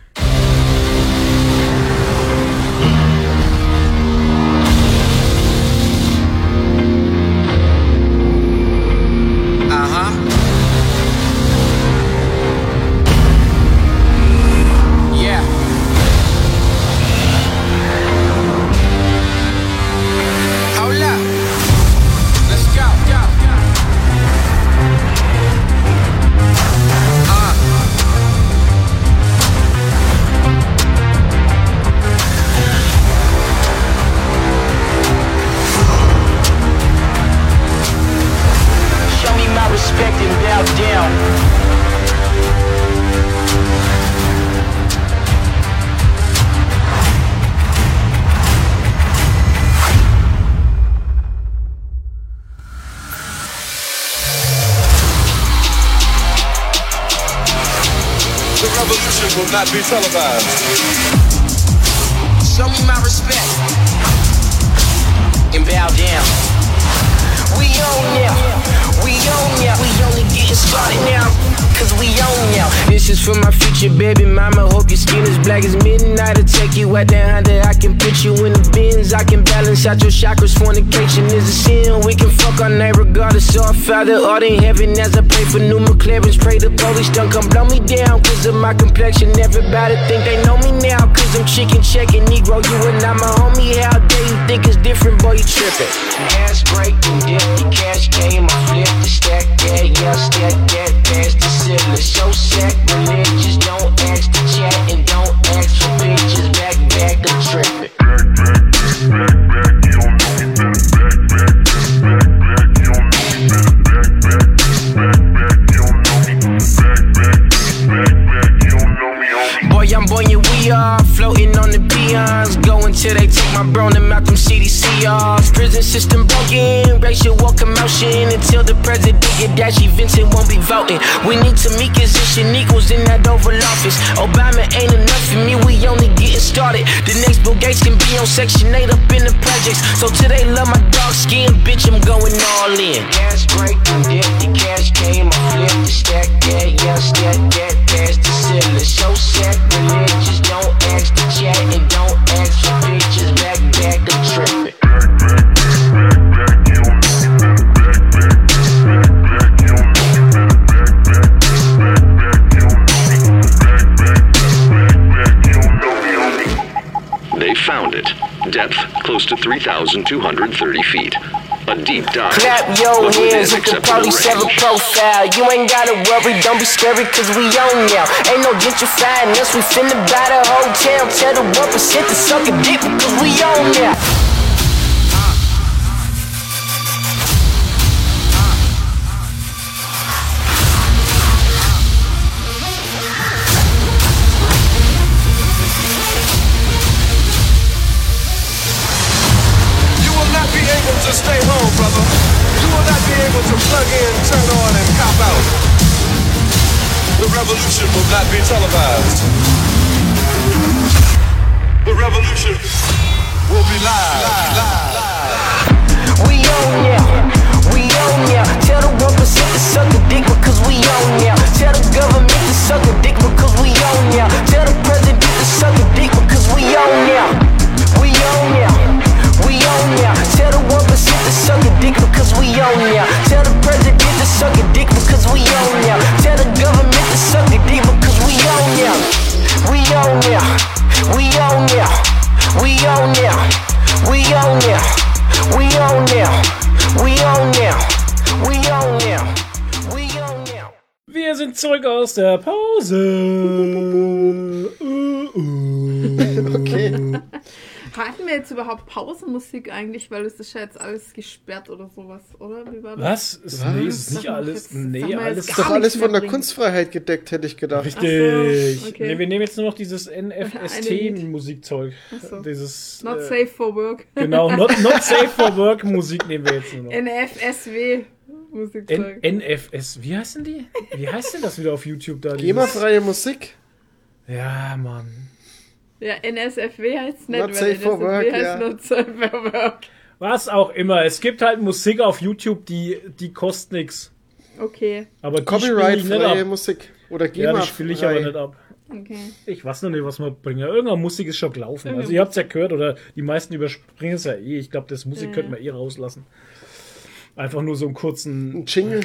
Televised. Show me my respect and bow down. We own now. We own now. We only getting started now. Cause we own now. This is for my future baby mama. Hope your skin is black as midnight. I'll take you out that Honda. I can put you in the bins. I can balance out your chakras. Fornication is a sin. We can fuck our regardless. So Father art in heaven as I pray for new McLarens. Pray the police don't come blow me down. Cause of my complexion. Everybody think they know me now. Cause I'm chicken checking Negro. You and I'm a homie. How dare you think it's different? Boy, you tripping. Gas break and dip. The cash came. I flip the stack. Yeah, yeah, stack that past the ceiling. So sacrilegious. Don't ask to chat and commotion. Until the president get dashy, Vincent won't be voting. We need to meet position equals in that Oval Office. Obama ain't enough for me, we only getting started. The next Bill Gates can be on Section 8 up in the projects. So today, love my dark skin, bitch, I'm going all in. Gas break, the cash came, I flipped the stack, yeah, yeah, stack that close to 3,230 feet. A deep dive. Clap your hands the acceptable police have a profile. You ain't gotta worry, don't be scary, cause we on now. Ain't no gentrifying us, we finna buy the whole town. Tell the 1% to suck a dick because we on now. Be televised. Der Pause. Okay. Hatten wir jetzt überhaupt Pausenmusik eigentlich, weil es ist ja jetzt alles gesperrt oder sowas, oder? Wie war das? Was? Ist, nee, ist nicht alles. Nee, alles. gar Doch alles von der bringen. Kunstfreiheit gedeckt, hätte ich gedacht. Richtig. So, okay. nee, wir nehmen jetzt nur noch dieses. NFST-Musikzeug. So. Dieses. Not äh, safe for work. Genau, not, not safe for work Musik nehmen wir jetzt nur noch. NFSW Musikzeug. N NFS, wie heißen die? Wie heißt denn das wieder auf YouTube da? GEMA-freie Musik. Ja, Mann. ja, NSFW heißt nicht, Not safe for work, heißt ja. Not safe for work. Was auch immer. Es gibt halt Musik auf YouTube, die, die kostet nix. Okay, Aber Copyright-freie. Musik. Oder Ja, die spiele ich aber nicht ab. okay. Ich weiß noch nicht, was wir bringen. Irgendeine Musik ist schon gelaufen. Also ihr habt es ja gehört oder die meisten überspringen es ja eh. Ich glaube, das Musik Ja. könnten wir eh rauslassen. Einfach nur so einen kurzen. Ein Jingle.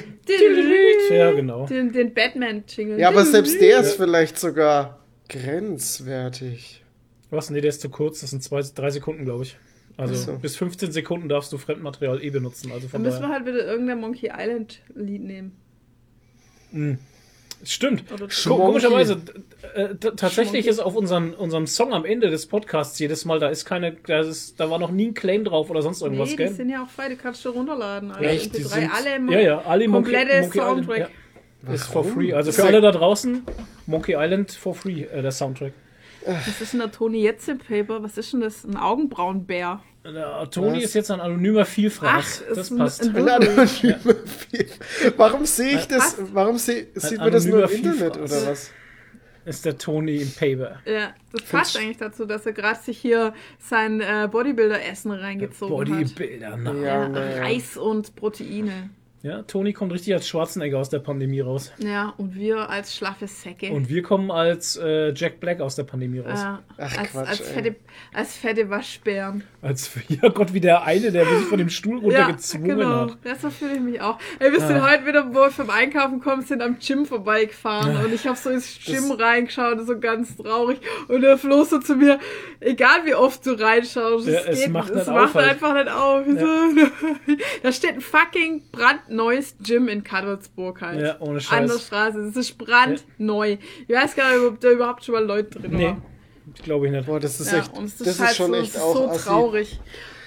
Ja, genau. Den, den Batman-Jingle. Ja, aber selbst der ist vielleicht sogar grenzwertig. Was? Nee, der ist zu kurz. Das sind zwei, drei Sekunden, glaube ich. Also so. bis 15 Sekunden darfst du Fremdmaterial eh benutzen. Also Dann von müssen wir halt wieder irgendein Monkey Island-Lied nehmen. Stimmt. Komischerweise, äh, tatsächlich ist auf unseren, unserem Song am Ende des Podcasts jedes Mal, da ist keine, da, ist, da war noch nie ein Claim drauf oder sonst irgendwas, nee, die gell? sind ja auch frei, die kannst du runterladen. Alle Echt? Die MP3, sind, alle ja, ja, alle Monkey, komplette Monkey Island. Soundtrack. Ja. Ist for free. Also für alle da draußen, Monkey Island for free, äh, der Soundtrack. Was ist denn der Tony Jetze Paper? Was ist denn das? Ein Augenbrauenbär. Der Tony Was? ist jetzt ein anonymer Vielfraß. Ach, das passt. ein- Ein anonymer Viel- Warum sehe ich das? passt. Warum seh, sieht man das nur im anonymer Internet Vielfraß. oder was? ist der Tony im Paper. Ja, das passt eigentlich dazu, dass er gerade sich hier sein äh, Bodybuilder-Essen reingezogen hat. Bodybuilder, na. Ja, Ja. Reis und Proteine. Ja, Toni kommt richtig als Schwarzenegger aus der Pandemie raus. Ja, und wir als schlaffe Säcke. Und wir kommen als äh, Jack Black aus der Pandemie raus. ja, Ach, als, Quatsch, als, fette, als fette Waschbären. Als, ja Gott, wie der eine, der sich von dem Stuhl runtergezwungen genau. hat. Ja, so fühle ich mich auch. Ey, wir sind Ah. heute wieder, wo wir vom Einkaufen kommen, sind am Gym vorbeigefahren und ich habe so ins Gym reingeschaut, so ganz traurig. Und der Flo so zu mir, egal wie oft du reinschaust, Ja, es, es geht, macht es macht auf halt. einfach nicht auf. So. da steht ein fucking brandneues Gym in Kadolsburg halt. Ja, ohne Scheiß. An der Straße. Das ist brandneu. Ich weiß gar nicht, ob da überhaupt schon mal Leute drin Nee, waren. Glaube ich nicht. Boah, das ist Ja, echt, und es ist, das ist halt schon so, echt ist auch so assi. traurig.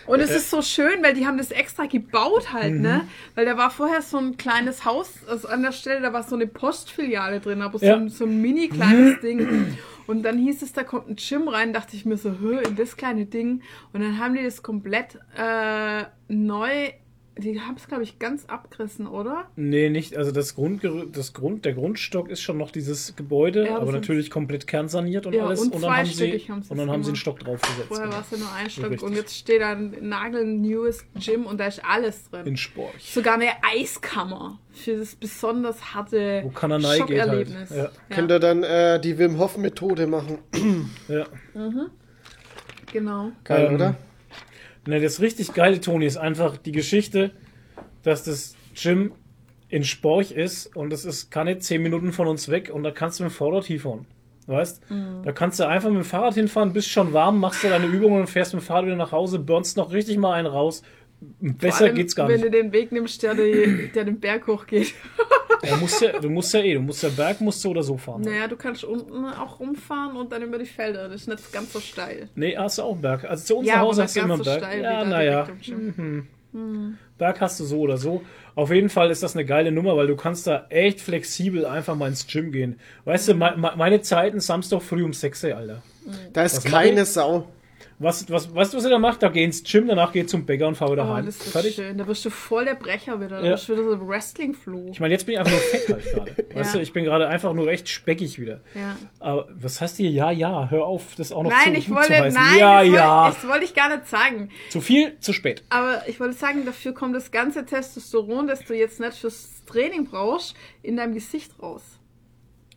Und es ist so schön, weil die haben das extra gebaut halt, ne? Mhm. Weil da war vorher so ein kleines Haus, also an der Stelle, da war so eine Postfiliale drin, aber so, Ja. ein, so ein mini kleines Ding. Und dann hieß es, da kommt ein Gym rein, dachte ich mir so, hö, in das kleine Ding. Und dann haben die das komplett äh, neu, die haben es, glaube ich, ganz abgerissen, oder? Nee, nicht. Also das Grundgerü das Grund, der Grundstock ist schon noch dieses Gebäude, Ja, aber natürlich komplett kernsaniert und Ja, alles. und Und, dann haben sie, und dann haben sie einen. Stock draufgesetzt. Vorher genau. war es ja nur ein Stock Richtig. und jetzt steht da ein nagelneues Gym und da ist alles drin. In Sporch. Sogar eine Eiskammer für das besonders harte Wo Kananei geht halt. Schockerlebnis. Ja. Könnt ihr dann äh, die Wim Hof Methode machen? Ja. Genau. Geil, Ähm, oder? Ne, das richtig geile, Toni, ist einfach die Geschichte, dass das Gym in Sporch ist und es ist keine 10 Minuten von uns weg und da kannst du mit dem Fahrrad hinfahren. Weißt? Mhm. Da kannst du einfach mit dem Fahrrad hinfahren, bist schon warm, machst du deine Übungen und fährst mit dem Fahrrad wieder nach Hause, burnst noch richtig mal einen raus. Besser allem, geht's gar wenn nicht. du den Weg nimmst, der, die, der den Berg hochgeht. Du musst, ja, du musst ja eh, du musst ja Berg musst du oder so fahren. Naja, du kannst unten auch rumfahren und dann über die Felder. Das ist nicht ganz so steil. Nee, hast du auch einen Berg. Also zu uns Ja, nach Hause hast du immer einen so Berg. steil ja, naja. Gym. Mhm. Berg hast du so oder so. Auf jeden Fall ist das eine geile Nummer, weil du kannst da echt flexibel einfach mal ins Gym gehen. Weißt du, me- me- meine Zeiten Samstag früh um 6 Uhr, Alter. Da ist was keine? Sau. Was, was, weißt du, was ihr da macht? Da geh ins Gym, danach geh zum Bäcker und fahr wieder Oh, heim. das ist Fertig? schön. Da wirst du voll der Brecher wieder. Da Ja. wirst du wieder so Wrestling-Flu. Ich meine, jetzt bin ich einfach nur fett halt gerade. Weißt Ja. du, ich bin gerade einfach nur recht speckig wieder. Ja. Aber was heißt hier? Ja, ja, hör auf, das auch noch Nein, zu, ich wollte, zu heißen. nein, ja, das, ja. Wollte, das wollte ich gar nicht sagen. Zu viel, zu spät. Aber ich wollte sagen, dafür kommt das ganze Testosteron, das du jetzt nicht fürs Training brauchst, in deinem Gesicht raus.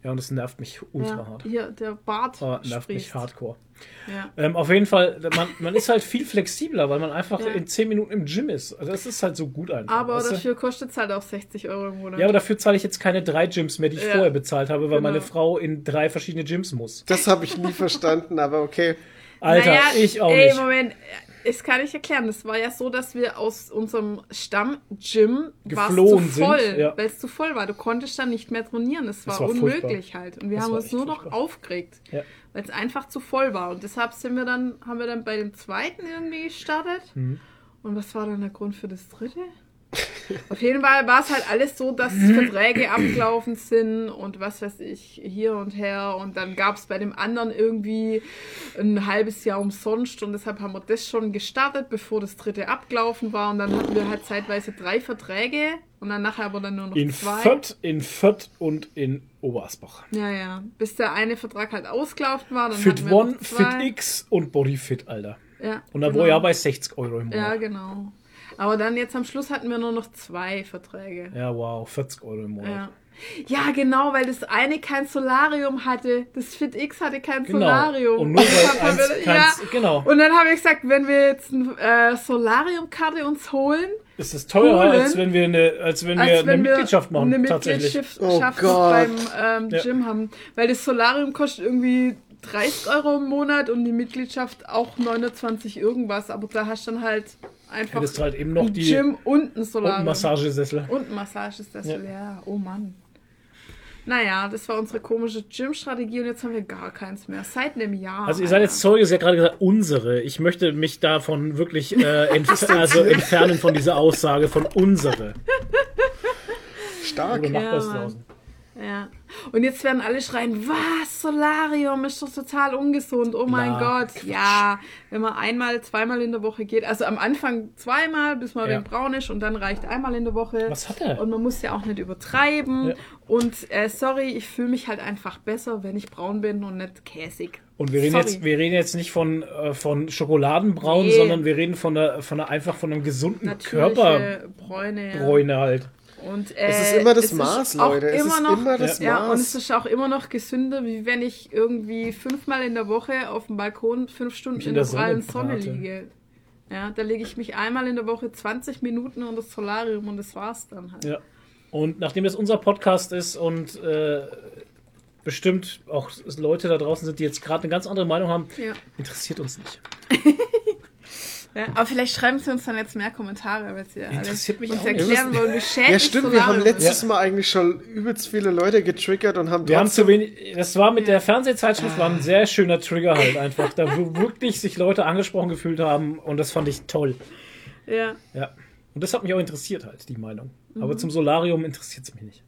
Ja, und das nervt mich ultra Ja, hart. hier, der Bart Oh, nervt mich sprießt. hardcore. Ja. Ähm, auf jeden Fall, man, man ist halt viel flexibler, weil man einfach Ja. in 10 Minuten im Gym ist. Also das ist halt so gut einfach. Aber weißt du? dafür kostet es halt auch 60 Euro im Monat. Ja, aber dafür zahle ich jetzt keine drei Gyms mehr, die ich Ja. vorher bezahlt habe, weil Genau. meine Frau in drei verschiedene Gyms muss. Das habe ich nie verstanden, aber okay. Alter, Naja, ich auch ey, nicht. Moment, das kann ich erklären. Das war ja so, dass wir aus unserem Stamm-Gym Geflohen zu voll, sind, ja. weil es zu voll war. Du konntest dann nicht mehr trainieren. Es war, war unmöglich halt. Und wir Das haben uns nur noch furchtbar. aufgeregt, Ja. weil es einfach zu voll war. Und deshalb sind wir dann, haben wir dann bei dem zweiten irgendwie gestartet. Mhm. Und was war dann der Grund für das dritte? Auf jeden Fall war es halt alles so, dass Verträge abgelaufen sind und was weiß ich, hier und her. Und dann gab es bei dem anderen irgendwie ein halbes Jahr umsonst und deshalb haben wir das schon gestartet, bevor das dritte abgelaufen war. Und dann hatten wir halt zeitweise drei Verträge und dann nachher aber dann nur noch In zwei. Fürth, in Fürth und in Oberasbach. Ja, ja. Bis der eine Vertrag halt ausgelaufen war. Dann Fit One. Fit X und Bodyfit, Alter. Ja, Und da genau. war ja bei 60 Euro im Ja, Monat. genau. Aber dann jetzt am Schluss hatten wir nur noch zwei Verträge. Ja, wow, 40 Euro im Monat. Ja. Ja, genau, weil das eine kein Solarium hatte. Das Fit X hatte kein Genau. Solarium. Und nur weil eins wir- keins- genau. Und dann habe ich gesagt, wenn wir jetzt eine äh, Solarium-Karte uns holen, Ist es teurer, Holen. als wenn wir eine, als wenn wir als eine wenn wir Mitgliedschaft machen, eine tatsächlich. Mitgliedschaft Oh Gott. beim ähm, Ja. Gym haben. Weil das Solarium kostet irgendwie 30 Euro im Monat und die Mitgliedschaft auch 29 irgendwas. Aber da hast du dann halt einfach Hättest du halt eben noch ein die Gym und ein und Solarium. einen Massagesessel. Und ein Massagesessel, ja. Oh Mann. Naja, das war unsere komische Gym-Strategie und jetzt haben wir gar keins mehr. Seit einem Jahr. Also ihr seid jetzt Zeuge, sie hat gerade gesagt, unsere. Ich möchte mich davon wirklich äh, entf also entfernen von dieser Aussage von unsere. Stark. Oder macht Ja, das draußen. Ja. Und jetzt werden alle schreien, was, Solarium ist doch total ungesund. Oh mein Na, Gott. Ja, wenn man einmal, zweimal in der Woche geht. Also am Anfang zweimal, bis man Ja. braun ist und dann reicht einmal in der Woche. Was hat er? Und man muss ja auch nicht übertreiben. Ja. Und äh, sorry, ich fühle mich halt einfach besser, wenn ich braun bin und nicht käsig. Und wir reden, Sorry. jetzt, wir reden jetzt nicht von, äh, von Schokoladenbraun, Nee. sondern wir reden von der, von der, einfach von einem gesunden Natürliche Körperbräune Bräune. ja. halt. Und, äh, Es ist immer das Maß, auch Leute. Es ist noch, immer das ja, Maß. und es ist auch immer noch gesünder, wie wenn ich irgendwie fünfmal in der Woche auf dem Balkon fünf Stunden in in der der Sonne prallen Sonne brate. liege. Ja, da lege ich mich einmal in der Woche 20 Minuten unter das Solarium und das war's dann halt. Ja. Und nachdem das unser Podcast ist und äh, bestimmt auch Leute da draußen sind, die jetzt gerade eine ganz andere Meinung haben, Ja. interessiert uns nicht. Ja, aber vielleicht schreiben sie uns dann jetzt mehr Kommentare, weil sie Interessiert mich uns auch nicht. erklären wollen, wie schädlich Ja, stimmt, wir haben letztes Mal eigentlich schon übelst viele Leute getriggert und haben Wir haben zu wenig. Das war mit der Fernsehzeitschrift war ein sehr schöner Trigger halt einfach, da wo wirklich sich Leute angesprochen gefühlt haben und das fand ich toll. Ja. Ja. Und das hat mich auch interessiert halt, die Meinung. Aber Mhm. zum Solarium interessiert es mich nicht.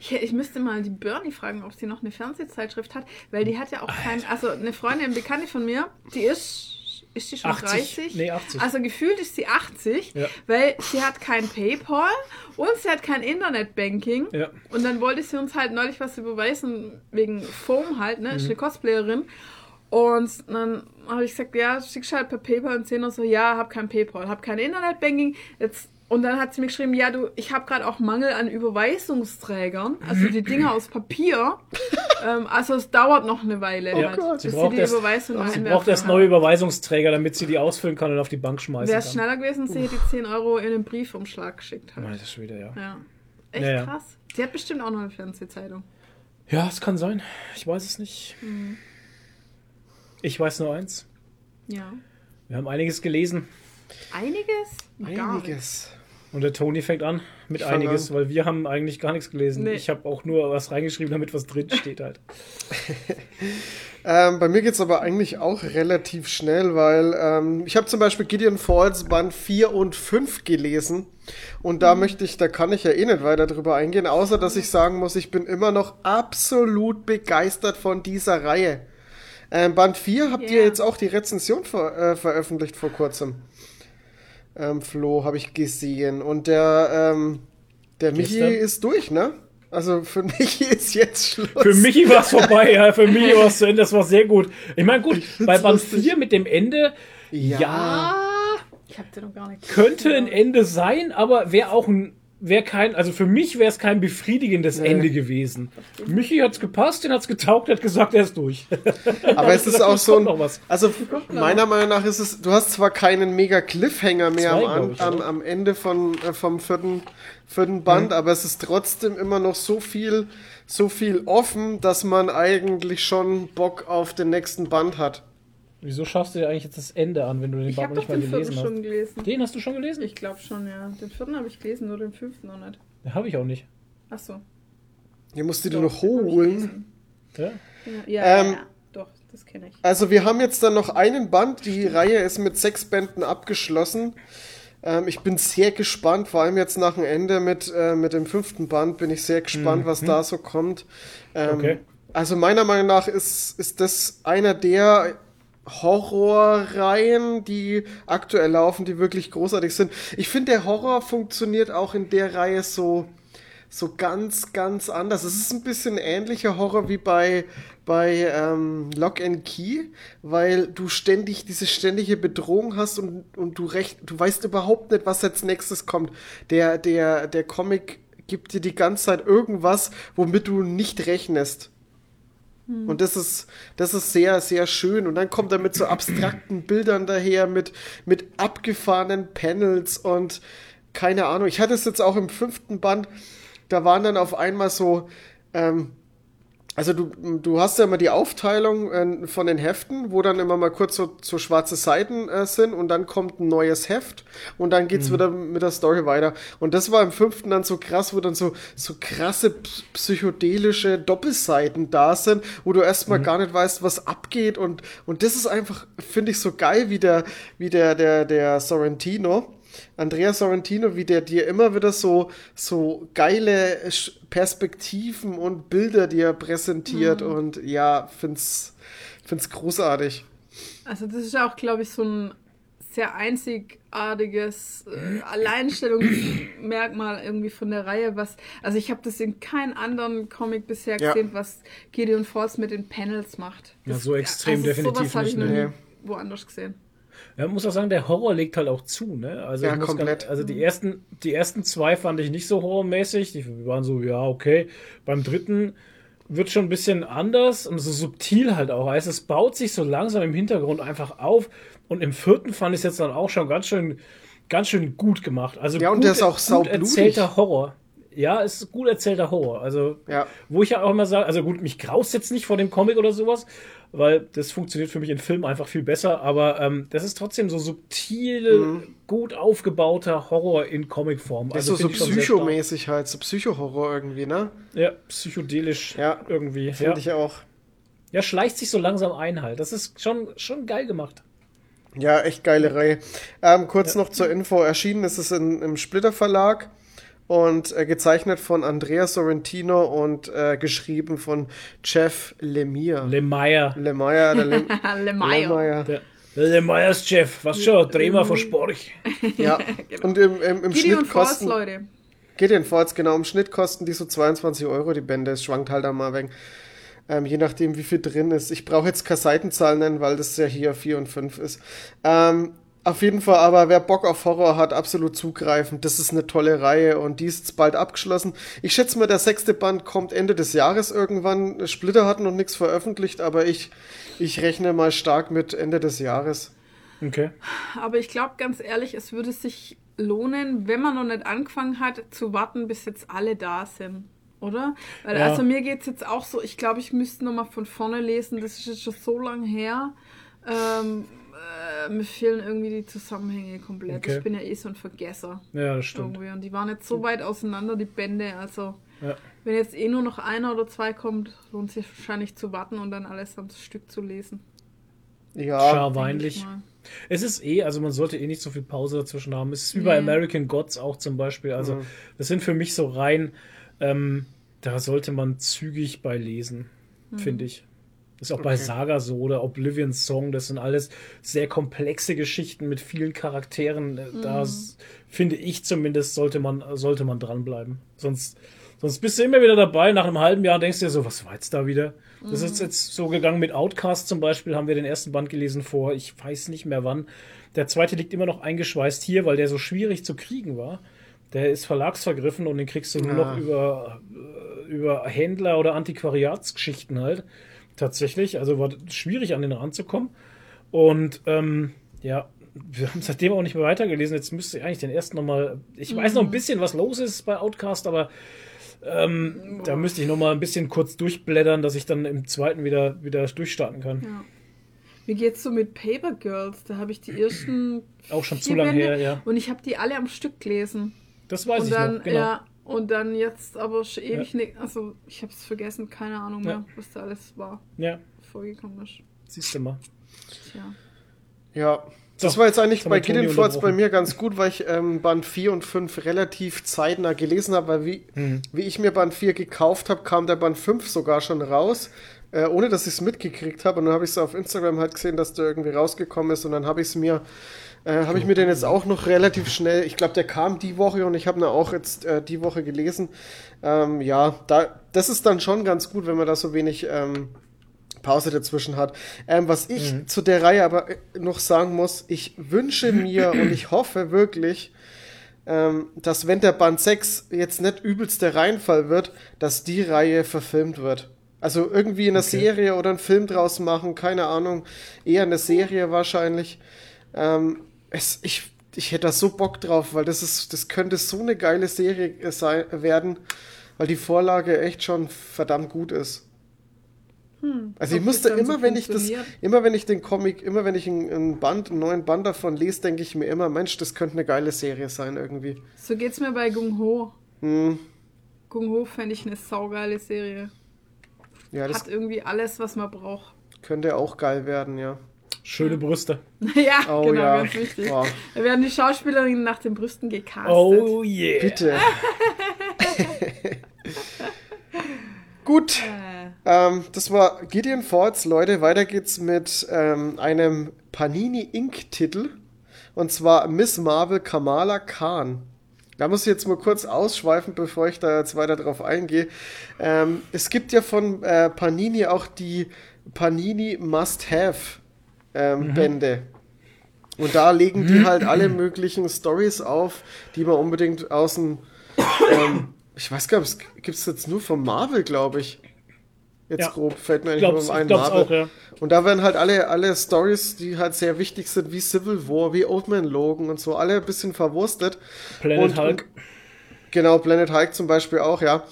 Ich, ich müsste mal die Bernie fragen, ob sie noch eine Fernsehzeitschrift hat, weil die hat ja auch kein. Also eine Freundin, eine Bekannte von mir, die ist. Ist die schon 80? 30? Nee, 80. Also gefühlt ist sie 80, Ja. weil sie hat kein PayPal und sie hat kein Internetbanking. Ja. Und dann wollte sie uns halt neulich was überweisen, wegen Foam halt, ne? Mhm. Ist eine Cosplayerin. Und dann habe ich gesagt, ja, schickst du halt per PayPal und sie noch so, ja, hab kein PayPal, hab kein Internetbanking. Jetzt, und dann hat sie mir geschrieben, ja, du, ich habe gerade auch Mangel an Überweisungsträgern, also die Dinger aus Papier. ähm, also es dauert noch eine Weile, Ja. halt, Sie bis sie braucht die erst- Überweisung Sie braucht erst neue Überweisungsträger, damit sie die ausfüllen kann und auf die Bank schmeißen Wäre es schneller gewesen, sie hätte die 10 Euro in den Briefumschlag geschickt. Halt. Meine das schon wieder, ja. Ja. Echt Ja, ja. krass. Sie hat bestimmt auch noch eine Fernsehzeitung. Ja, es kann sein. Ich weiß es nicht. Mhm. Ich weiß nur eins. Ja. Wir haben einiges gelesen. Einiges? Gar nicht. Einiges. Und der Toni fängt an mit Ich einiges, weil wir haben eigentlich gar nichts gelesen. Nee. Ich habe auch nur was reingeschrieben, damit was drin steht halt. Ähm, bei mir geht's aber eigentlich auch relativ schnell, weil ähm, ich habe zum Beispiel Gideon Falls Band 4 und 5 gelesen. Und da möchte ich, da kann ich ja eh nicht weiter drüber eingehen, außer dass ich sagen muss, ich bin immer noch absolut begeistert von dieser Reihe. Ähm, Band 4 habt ihr Ja. jetzt auch die Rezension ver äh, veröffentlicht vor kurzem. Ähm, Flo, habe ich gesehen. Und der, ähm, der Michi Gestern? ist durch, ne? Also für Michi ist jetzt Schluss. Für Michi war es vorbei, ja. Für Michi war es zu Ende, das war sehr gut. Ich meine, gut, bei Band lustig. 4 mit dem Ende, Ja. ja, Ich hab den noch gar nicht könnte ein Ende sein, aber wäre auch ein, wäre kein, also für mich wäre es kein befriedigendes Ende gewesen. Michi hat's gepasst, den hat's getaugt, hat gesagt, er ist durch. Aber es ist auch so ein, also meiner Meinung nach ist es, du hast zwar keinen mega Cliffhanger mehr Zwei, am, ich, am, am Ende von, äh, vom vierten, vierten Band, Mhm. aber es ist trotzdem immer noch so viel, so viel offen, dass man eigentlich schon Bock auf den nächsten Band hat. Wieso schaust du dir eigentlich jetzt das Ende an, wenn du den Ich Band habe noch doch nicht mal den vierten gelesen schon hast? gelesen. Den hast du schon gelesen? Ich glaube schon, ja. Den vierten habe ich gelesen, nur den fünften noch nicht. Den habe ich auch nicht. Achso. Hier musst du dir Doch, noch den ich holen. gelesen. Ja? Ja, ja, Ähm, ja, doch, das kenne ich. Also wir haben jetzt dann noch einen Band. Die Reihe ist mit sechs Bänden abgeschlossen. Ähm, ich bin sehr gespannt, vor allem jetzt nach dem Ende mit, äh, mit dem fünften Band bin ich sehr gespannt, was da so kommt. Ähm, Okay. Also meiner Meinung nach ist, ist das einer der Horrorreihen, die aktuell laufen, die wirklich großartig sind. Ich finde, der Horror funktioniert auch in der Reihe so, so ganz, ganz anders. Es ist ein bisschen ähnlicher Horror wie bei, bei ähm, Lock and Key, weil du ständig diese ständige Bedrohung hast und, und du recht, du weißt überhaupt nicht, was als nächstes kommt. Der, der, der Comic gibt dir die ganze Zeit irgendwas, womit du nicht rechnest. Und das ist, das ist sehr, sehr schön. Und dann kommt er mit so abstrakten Bildern daher, mit, mit abgefahrenen Panels und keine Ahnung. Ich hatte es jetzt auch im fünften Band, da waren dann auf einmal so, ähm, also du, du hast ja immer die Aufteilung äh, von den Heften, wo dann immer mal kurz so, so schwarze Seiten äh, sind und dann kommt ein neues Heft und dann geht's wieder mit der Story weiter. Und das war im fünften dann so krass, wo dann so, so krasse ps- psychedelische Doppelseiten da sind, wo du erstmal gar nicht weißt, was abgeht und, und das ist einfach, finde ich, so geil, wie der, wie der, der, der Sorrentino. Andrea Sorrentino, wie der dir immer wieder so, so geile Perspektiven und Bilder dir präsentiert Mhm. und ja, find's, find's großartig. Also das ist auch, glaube ich, so ein sehr einzigartiges äh, Alleinstellungsmerkmal irgendwie von der Reihe, was, also ich habe das in keinem anderen Comic bisher Ja. gesehen, was Gideon Falls mit den Panels macht. Ja, Das- so extrem definitiv sowas habe ich nicht, noch ne. nie woanders gesehen. Ja, man muss auch sagen, der Horror legt halt auch zu, ne? Also, Ja, komplett. Ganz, also die ersten, die ersten zwei fand ich nicht so horrormäßig. Die waren so, ja, okay. Beim dritten wird schon ein bisschen anders und so subtil halt auch. Also es baut sich so langsam im Hintergrund einfach auf. Und im vierten fand ich es jetzt dann auch schon ganz schön, ganz schön gut gemacht. Also Ja, und gut, der ist auch gut erzählter Horror. Ja, ist gut erzählter Horror. Also, Ja. wo ich ja auch immer sage, also gut, mich graust jetzt nicht vor dem Comic oder sowas, weil das funktioniert für mich in Filmen einfach viel besser, aber ähm, das ist trotzdem so subtil, gut aufgebauter Horror in Comicform. Das ist so, so psychomäßig halt, so Psychohorror irgendwie, ne? Ja, psychedelisch Ja, irgendwie. Finde Ja. ich auch. ja, schleicht sich so langsam ein halt. Das ist schon, schon geil gemacht. Ja, echt geile Reihe. Ähm, kurz noch zur Info. Erschienen ist es in, im Splitter Verlag und äh, gezeichnet von Andrea Sorrentino und äh, geschrieben von Jeff Lemire. Lemire. Lemire, der Lem Lemire. Lemire. Der, der Lemires Chef, was schon, dreh mal vor Sporch. Ja, und im, im, im Gideon Schnitt kosten... Leute. Gideon Falls, genau. Im Schnitt kosten die so 22 Euro, die Bände. Es schwankt halt auch mal weg. Ähm, je nachdem, wie viel drin ist. Ich brauche jetzt keine Seitenzahl nennen, weil das ja hier 4 und 5 ist. Ähm, auf jeden Fall aber, wer Bock auf Horror hat, absolut zugreifen. Das ist eine tolle Reihe und die ist jetzt bald abgeschlossen. Ich schätze mal, der sechste Band kommt Ende des Jahres irgendwann. Splitter hat noch nichts veröffentlicht, aber ich, ich rechne mal stark mit Ende des Jahres. Okay. Aber ich glaube ganz ehrlich, es würde sich lohnen, wenn man noch nicht angefangen hat, zu warten, bis jetzt alle da sind. Oder? Weil Ja. also mir geht es jetzt auch so, ich glaube, ich müsste nochmal von vorne lesen, das ist jetzt schon so lang her. Ähm, äh, mir fehlen irgendwie die Zusammenhänge komplett. Okay. Ich bin ja eh so ein Vergesser. Ja, das stimmt. Irgendwie. Und die waren jetzt so weit auseinander, die Bände. Also, Ja. wenn jetzt eh nur noch einer oder zwei kommt, lohnt sich wahrscheinlich zu warten und dann alles am Stück zu lesen. Ja, Scharweinlich. Es ist eh, also man sollte eh nicht so viel Pause dazwischen haben. Es ist wie bei Nee. American Gods auch zum Beispiel. Also Mhm. das sind für mich so rein, ähm, da sollte man zügig bei lesen, finde ich. Das ist auch bei Okay. Saga so oder Oblivion Song, das sind alles sehr komplexe Geschichten mit vielen Charakteren. Äh, Da s- finde ich zumindest, sollte man, sollte man dranbleiben. Sonst, sonst bist du immer wieder dabei, nach einem halben Jahr denkst du dir so, was war jetzt da wieder? Das ist jetzt so gegangen mit Outcast zum Beispiel, haben wir den ersten Band gelesen vor, ich weiß nicht mehr wann. Der zweite liegt immer noch eingeschweißt hier, weil der so schwierig zu kriegen war. Der ist verlagsvergriffen und den kriegst du nur noch Ah. über, äh, über Händler oder Antiquariatsgeschichten halt. Tatsächlich. Also war schwierig an den ranzukommen. Und ähm, ja, wir haben seitdem auch nicht mehr weitergelesen. Jetzt müsste ich eigentlich den ersten nochmal. Ich weiß noch ein bisschen, was los ist bei Outcast, aber ähm, da müsste ich nochmal ein bisschen kurz durchblättern, dass ich dann im zweiten wieder, wieder durchstarten kann. Ja. Mir geht's so mit Paper Girls. Da habe ich die ersten Auch schon zu lange her, ja. Und ich habe die alle am Stück gelesen. Das weiß und ich dann, noch, genau. ja, und dann jetzt aber schon ewig nicht. Also ich habe es vergessen, keine Ahnung mehr, Ja. was da alles war, Ja, vorgekommen ist. siehst du mal. Tja. Ja, das So, war jetzt eigentlich bei Gideon Falls bei mir ganz gut, weil ich ähm, Band 4 und 5 relativ zeitnah gelesen habe, weil wie, Mhm. wie ich mir Band 4 gekauft habe, kam der Band 5 sogar schon raus, äh, ohne dass ich es mitgekriegt habe. Und dann habe ich es auf Instagram halt gesehen, dass der irgendwie rausgekommen ist und dann habe ich es mir, äh, habe ich mir den jetzt auch noch relativ schnell, ich glaube, der kam die Woche und ich habe ihn auch jetzt äh, die Woche gelesen. Ähm, ja, da, das ist dann schon ganz gut, wenn man da so wenig ähm, Pause dazwischen hat. Ähm, was ich Mhm. zu der Reihe aber äh, noch sagen muss, ich wünsche mir und ich hoffe wirklich, ähm, dass wenn der Band 6 jetzt nicht übelst der Reinfall wird, dass die Reihe verfilmt wird. Also irgendwie eine Serie oder einen Film draus machen, keine Ahnung. Eher eine Serie wahrscheinlich. Ähm, es, ich, ich hätte da so Bock drauf, weil das ist, das könnte so eine geile Serie äh, sein, werden, weil die Vorlage echt schon verdammt gut ist. Also ich musste immer, so wenn ich das, immer wenn ich den Comic, immer wenn ich einen, einen Band, einen neuen Band davon lese, denke ich mir immer, Mensch, das könnte eine geile Serie sein irgendwie. So geht's mir bei Gung Ho. Hm, Gung Ho fände ich eine saugeile Serie. ja, das Hat irgendwie alles, was man braucht. könnte auch geil werden, ja. Schöne Brüste. ja, Oh genau, ja. ganz wichtig. Boah. Da werden die Schauspielerinnen nach den Brüsten gecastet. Oh yeah. Bitte. Gut. Äh, Ähm, das war Gideon Falls, Leute. Weiter geht's mit ähm, einem Panini Inc. Und zwar Miss Marvel Kamala Khan. Da muss ich jetzt mal kurz ausschweifen, bevor ich da jetzt weiter drauf eingehe. Ähm, es gibt ja von äh, Panini auch die Panini Must-Have ähm, Bände. Und da legen die halt alle möglichen Stories auf, die man unbedingt aus dem, ähm, ich weiß gar nicht, gibt es jetzt nur von Marvel, glaube ich. Jetzt Ja. grob, fällt mir eigentlich Glaub's- nur ein Marvel. auch, ja. Und da werden halt alle, alle Stories, die halt sehr wichtig sind, wie Civil War, wie Old Man Logan und so, alle ein bisschen verwurstet. Planet und, Hulk. Und, genau, Planet Hulk zum Beispiel auch, ja.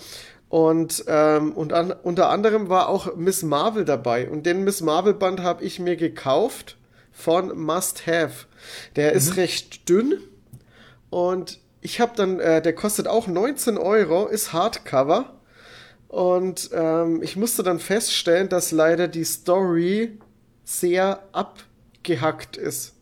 Und, ähm, und an, unter anderem war auch Miss Marvel dabei. Und den Miss Marvel Band habe ich mir gekauft von Must Have. Der ist recht dünn und ich habe dann, äh, der kostet auch 19 Euro, ist Hardcover. Und ähm, ich musste dann feststellen, dass leider die Story sehr abgehackt ist.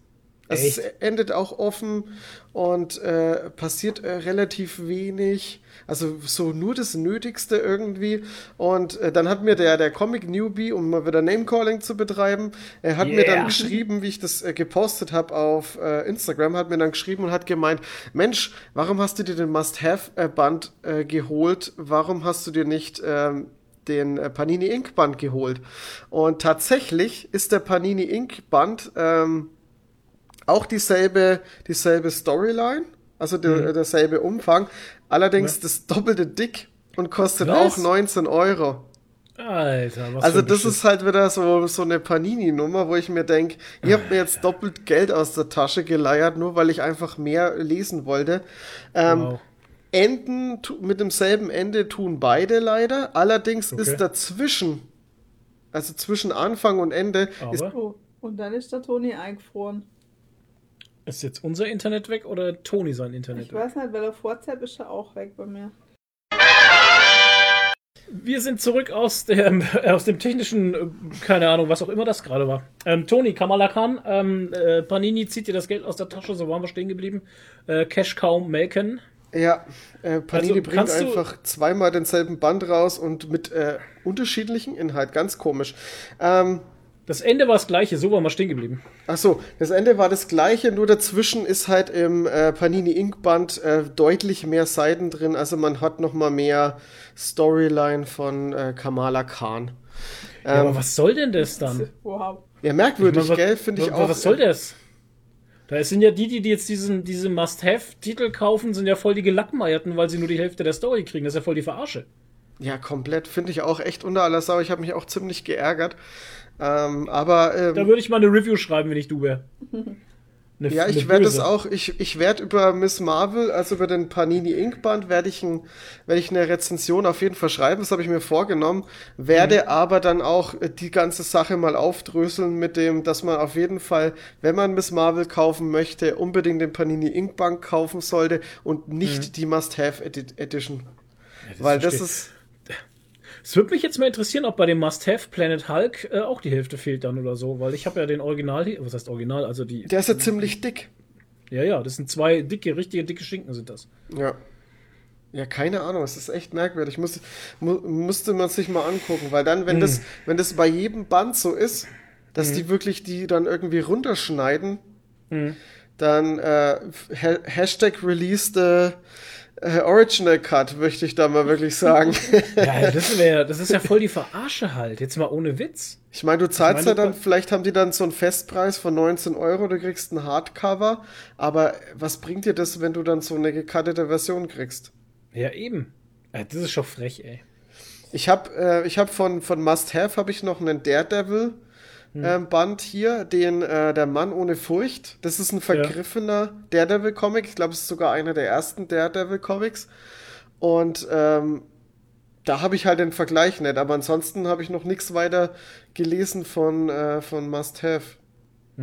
Also es endet auch offen und äh, passiert äh, relativ wenig. Also so nur das Nötigste irgendwie. Und äh, dann hat mir der, der Comic Newbie, um mal wieder Namecalling zu betreiben, er hat mir Yeah. dann geschrieben, wie ich das äh, gepostet habe auf äh, Instagram, hat mir dann geschrieben und hat gemeint, Mensch, warum hast du dir den Must-Have-Band äh, geholt? Warum hast du dir nicht ähm, den äh, Panini Ink Band geholt? Und tatsächlich ist der Panini Ink Band ähm, auch dieselbe, dieselbe Storyline, also der, derselbe Umfang, allerdings das doppelte dick und kostet Was? auch 19 Euro. Alter, was Also das ist halt wieder so, so eine Panini-Nummer, wo ich mir denke, ihr habt mir jetzt doppelt Geld aus der Tasche geleiert, nur weil ich einfach mehr lesen wollte. Ähm, Wow. Enden mit demselben Ende tun beide leider. Allerdings Okay. ist dazwischen, also zwischen Anfang und Ende, ist Aber Oh, und dann ist der Toni eingefroren. Ist jetzt unser Internet weg oder Toni sein Internet Ich weg? weiß nicht, weil auf WhatsApp ist er auch weg bei mir. Wir sind zurück aus dem, äh, aus dem technischen, äh, keine Ahnung, was auch immer das gerade war. Ähm, Toni, Kamala Khan, ähm, äh, Panini zieht dir das Geld aus der Tasche, so waren wir stehen geblieben. Äh, Cash kaum melken. Ja, äh, Panini Also, bringt einfach zweimal denselben Band raus und mit äh, unterschiedlichen Inhalt, ganz komisch. Ähm, Das Ende war das gleiche, so waren wir stehen geblieben. ach so, das Ende war das gleiche, nur dazwischen ist halt im äh, Panini Ink Band äh, deutlich mehr Seiten drin, also man hat noch mal mehr Storyline von äh, Kamala Khan. Ja, Ähm, aber was soll denn das dann? Wow. ja, merkwürdig, Ich meine, was- gell, finde ich was- auch. Was soll das? Da sind ja die, die jetzt diesen, diese Must-Have-Titel kaufen, sind ja voll die Gelackmeierten, weil sie nur die Hälfte der Story kriegen. Das ist ja voll die Verarsche. Ja, komplett, finde ich auch echt unter aller Sau. Ich habe mich auch ziemlich geärgert. Ähm, aber ähm, Da würde ich mal eine Review schreiben, wenn ich du wäre. Ja, ich werde es auch, ich, ich werde über Miss Marvel, also über den Panini Ink Band, werde ich, ein, werde ich eine Rezension auf jeden Fall schreiben, das habe ich mir vorgenommen, werde aber dann auch äh, die ganze Sache mal aufdröseln mit dem, dass man auf jeden Fall, wenn man Miss Marvel kaufen möchte, unbedingt den Panini Ink Band kaufen sollte und nicht die Must-Have Edi Edition. Weil das verstehe. ist, Es würde mich jetzt mal interessieren, ob bei dem Must-Have Planet Hulk äh, auch die Hälfte fehlt dann oder so, weil ich habe ja den Original, hier- was heißt Original, also die, der ist ja ziemlich dick. ja, ja, das sind zwei dicke, richtige dicke Schinken sind das. Ja. Ja, keine Ahnung, es ist echt merkwürdig. Muss, mu musste man sich mal angucken, weil dann, wenn das, wenn das bei jedem Band so ist, dass die wirklich die dann irgendwie runterschneiden, dann äh, ha Hashtag release the Original Cut, möchte ich da mal wirklich sagen. Ja, das, wär, das ist ja voll die Verarsche halt, jetzt mal ohne Witz. ich meine, du zahlst Ich ja dann, vielleicht haben die dann so einen Festpreis von 19 Euro, du kriegst ein Hardcover, aber was bringt dir das, wenn du dann so eine gecuttete Version kriegst? Ja, eben. Das ist schon frech, ey. Ich habe äh, ich hab von, von Must Have habe ich noch einen Daredevil ähm, Band hier, den äh, der Mann ohne Furcht. Das ist ein vergriffener Daredevil Comic. Ich glaube, es ist sogar einer der ersten Daredevil Comics. Und ähm, da habe ich halt den Vergleich nicht. Aber ansonsten habe ich noch nichts weiter gelesen von äh, von Must Have.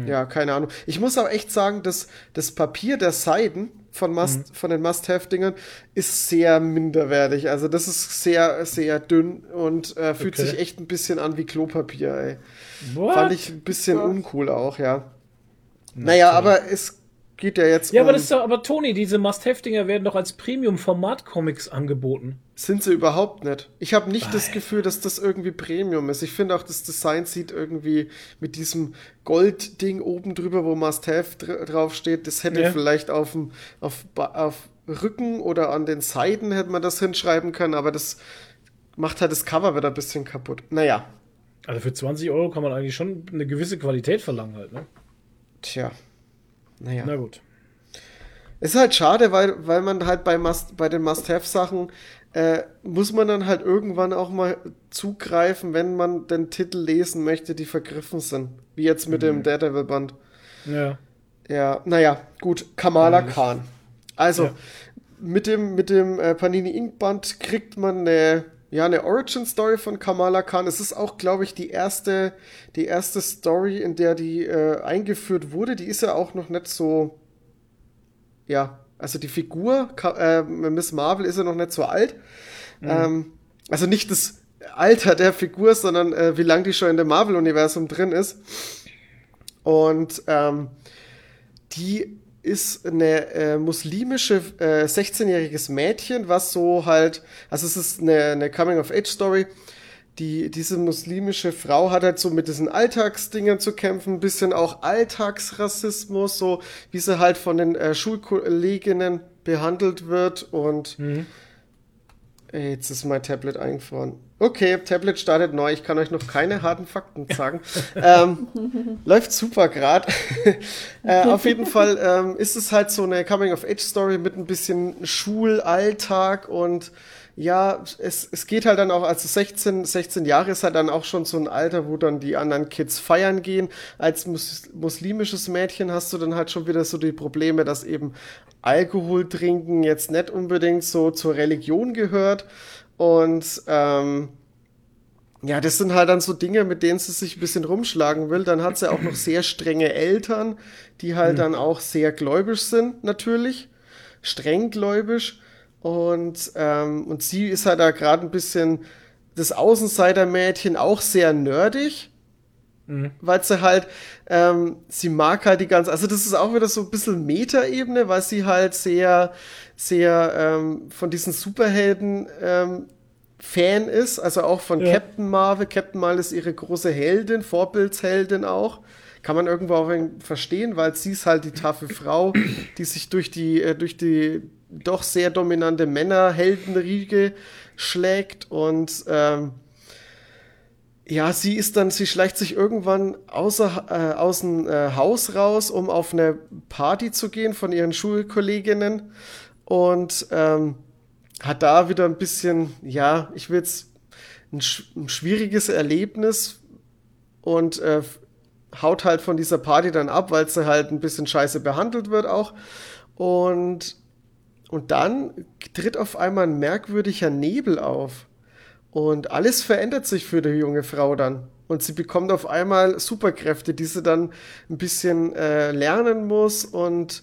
Ja, keine Ahnung. Ich muss auch echt sagen, dass das Papier der Seiten von, Must, von den Must-Have-Dingern ist sehr minderwertig. Also das ist sehr, sehr dünn und äh, fühlt Okay. sich echt ein bisschen an wie Klopapier, ey. What? Fand ich ein bisschen uncool auch, ja. Naja, aber es geht ja jetzt ja, um, aber das ist doch, aber Toni, diese Must-Have-Dinger werden doch als Premium-Format-Comics angeboten. sind sie überhaupt nicht. Ich habe nicht das Gefühl, dass das irgendwie Premium ist. Ich finde auch, das Design sieht irgendwie mit diesem Goldding oben drüber, wo Must-Have dr drauf steht, das hätte Ja. vielleicht auf, dem- auf, auf Rücken oder an den Seiten hätte man das hinschreiben können, aber das macht halt das Cover wieder ein bisschen kaputt. Naja, Also für 20 Euro kann man eigentlich schon eine gewisse Qualität verlangen halt, ne? tja. Naja. Na gut. Es ist halt schade, weil, weil man halt bei, Must, bei den Must-Have-Sachen äh, muss man dann halt irgendwann auch mal zugreifen, wenn man den Titel lesen möchte, die vergriffen sind. Wie jetzt mit dem Daredevil-Band. Ja. Ja, naja, gut, Kamala Eigentlich. Khan. Also, Ja. mit dem, mit dem äh, Panini Ink Band kriegt man eine, ja, eine Origin Story von Kamala Khan. Es ist auch, glaube ich, die erste, die erste Story, in der die äh, eingeführt wurde. Die ist ja auch noch nicht so, ja, also die Figur, äh, Miss Marvel ist ja noch nicht so alt. Ähm, also nicht das Alter der Figur, sondern äh, wie lange die schon in dem Marvel-Universum drin ist. Und ähm, die ist eine äh, muslimische äh, 16-jähriges Mädchen, was so halt, also es ist eine, eine Coming-of-Age-Story. Die, diese muslimische Frau hat halt so mit diesen Alltagsdingen zu kämpfen, ein bisschen auch Alltagsrassismus, so wie sie halt von den äh, Schulkolleginnen behandelt wird und Ey, Jetzt ist mein Tablet eingefroren. Okay, Tablet startet neu. Ich kann euch noch keine harten Fakten sagen. ähm, läuft super gerade. äh, auf jeden Fall ähm, ist es halt so eine Coming-of-Age-Story mit ein bisschen Schulalltag und ja, es, es geht halt dann auch, also 16, 16 Jahre ist halt dann auch schon so ein Alter, wo dann die anderen Kids feiern gehen. Als mus muslimisches Mädchen hast du dann halt schon wieder so die Probleme, dass eben Alkohol trinken jetzt nicht unbedingt so zur Religion gehört. Und ähm, ja, das sind halt dann so Dinge, mit denen sie sich ein bisschen rumschlagen will. Dann hat sie auch noch sehr strenge Eltern, die halt dann auch sehr gläubisch sind, natürlich. Strenggläubisch. Und, ähm, und sie ist halt da gerade ein bisschen das Außenseitermädchen auch sehr nerdig. Weil sie halt, ähm, sie mag halt die ganze, also das ist auch wieder so ein bisschen Metaebene, weil sie halt sehr, sehr ähm, von diesen Superhelden ähm, Fan ist, also auch von Ja. Captain Marvel. Captain Marvel ist ihre große Heldin, Vorbildsheldin auch. Kann man irgendwo auch verstehen, weil sie ist halt die taffe Frau, die sich durch die, äh, durch die doch sehr dominante Männerheldenriege schlägt und ähm, ja, sie ist dann, sie schleicht sich irgendwann außer, äh, aus dem äh, Haus raus, um auf eine Party zu gehen von ihren Schulkolleginnen und ähm, hat da wieder ein bisschen, ja, ich will jetzt ein, ein schwieriges Erlebnis und äh, haut halt von dieser Party dann ab, weil sie halt ein bisschen scheiße behandelt wird auch. Und, und dann tritt auf einmal ein merkwürdiger Nebel auf. Und alles verändert sich für die junge Frau dann. Und sie bekommt auf einmal Superkräfte, die sie dann ein bisschen äh, lernen muss und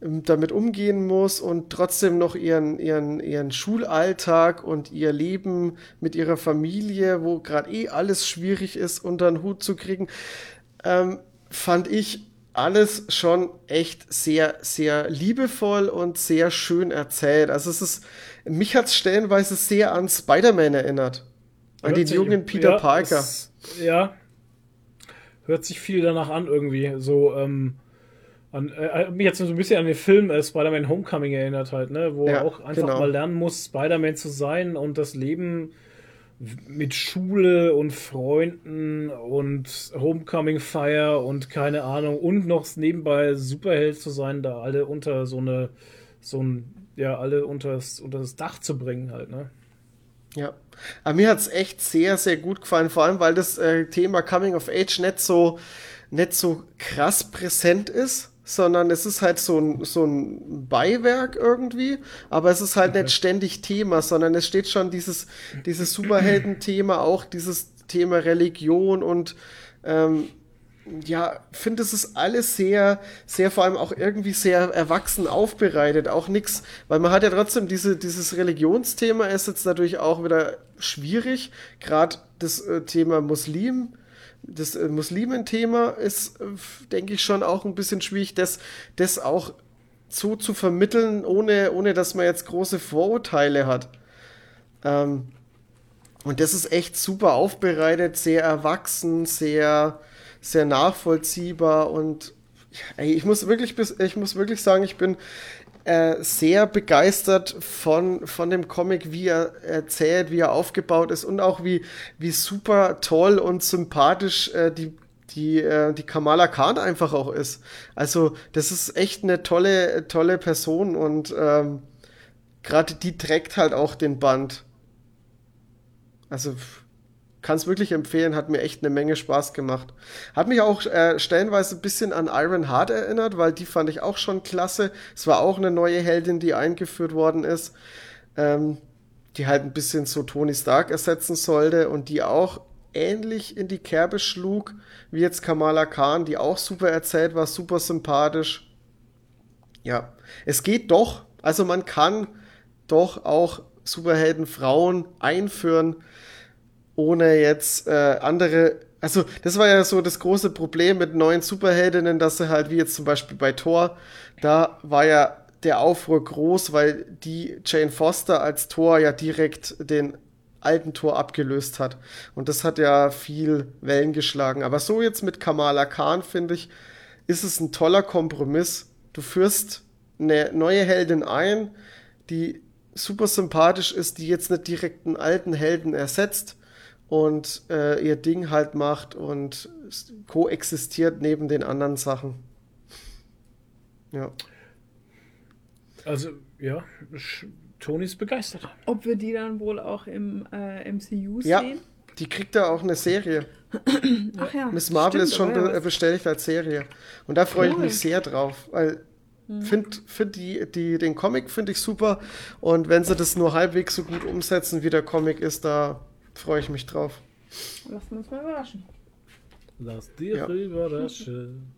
ähm, damit umgehen muss und trotzdem noch ihren, ihren, ihren Schulalltag und ihr Leben mit ihrer Familie, wo gerade eh alles schwierig ist, unter den Hut zu kriegen, ähm, fand ich alles schon echt sehr, sehr liebevoll und sehr schön erzählt. Also es ist, mich hat es stellenweise sehr an Spider-Man erinnert. An Hört den sich- jungen Peter ja, Parker. es- ja. Hört sich viel danach an irgendwie. So, ähm, an, äh, hat mich jetzt so ein bisschen an den Film äh, Spider-Man Homecoming erinnert halt, ne? Wo Ja, er auch einfach genau. mal lernen muss, Spider-Man zu sein und das Leben mit Schule und Freunden und Homecoming Fire und keine Ahnung und noch nebenbei Superheld zu sein, da alle unter so eine so ein ja alle unter das, unter das Dach zu bringen halt, ne? Ja. Aber mir hat's echt sehr, sehr gut gefallen, vor allem weil das äh, Thema Coming of Age nicht so, nicht so krass präsent ist, sondern es ist halt so ein, so ein Beiwerk irgendwie, aber es ist halt nicht ständig Thema, sondern es steht schon dieses, dieses Superhelden-Thema, auch dieses Thema Religion und ähm, ja, finde, es ist alles sehr, sehr vor allem auch irgendwie sehr erwachsen aufbereitet. Auch nix, weil man hat ja trotzdem diese, dieses Religionsthema ist jetzt natürlich auch wieder schwierig. Gerade das äh, Thema Muslim, das äh, Muslimen-Thema ist, äh, denke ich, schon auch ein bisschen schwierig, das, das auch so zu vermitteln, ohne, ohne dass man jetzt große Vorurteile hat. Ähm, und das ist echt super aufbereitet, sehr erwachsen, sehr, sehr nachvollziehbar und ey, ich muss wirklich, ich muss wirklich sagen, ich bin äh, sehr begeistert von, von dem Comic, wie er erzählt, wie er aufgebaut ist und auch wie, wie super toll und sympathisch äh, die, die, äh, die Kamala Khan einfach auch ist. Also, das ist echt eine tolle, tolle Person und ähm, gerade die trägt halt auch den Band. Also, kann es wirklich empfehlen, hat mir echt eine Menge Spaß gemacht. Hat mich auch äh, stellenweise ein bisschen an Iron Heart erinnert, weil die fand ich auch schon klasse. Es war auch eine neue Heldin, die eingeführt worden ist, ähm, die halt ein bisschen so Tony Stark ersetzen sollte und die auch ähnlich in die Kerbe schlug wie jetzt Kamala Khan, die auch super erzählt war, super sympathisch. Ja, es geht doch. Also man kann doch auch Superheldenfrauen einführen, ohne jetzt äh, andere. Also, das war ja so das große Problem mit neuen Superheldinnen, dass sie halt, wie jetzt zum Beispiel bei Thor, da war ja der Aufruhr groß, weil die Jane Foster als Thor ja direkt den alten Tor abgelöst hat. Und das hat ja viel Wellen geschlagen. Aber so jetzt mit Kamala Khan, finde ich, ist es ein toller Kompromiss. Du führst eine neue Heldin ein, die super sympathisch ist, die jetzt nicht direkt einen alten Helden ersetzt und äh, ihr Ding halt macht und koexistiert neben den anderen Sachen. Ja. Also, ja, Tony ist begeistert. Ob wir die dann wohl auch im äh, MCU Ja, sehen? die kriegt da auch eine Serie. Ach ja. Miss Marvel stimmt, ist schon ja be bestellt als Serie. Und da freue ich Cool. mich sehr drauf, weil Mhm. find, find die, die, den Comic finde ich super. Und wenn sie das nur halbwegs so gut umsetzen, wie der Comic ist, da freue ich mich drauf. Lassen wir uns mal überraschen. Lass dir Ja. überraschen.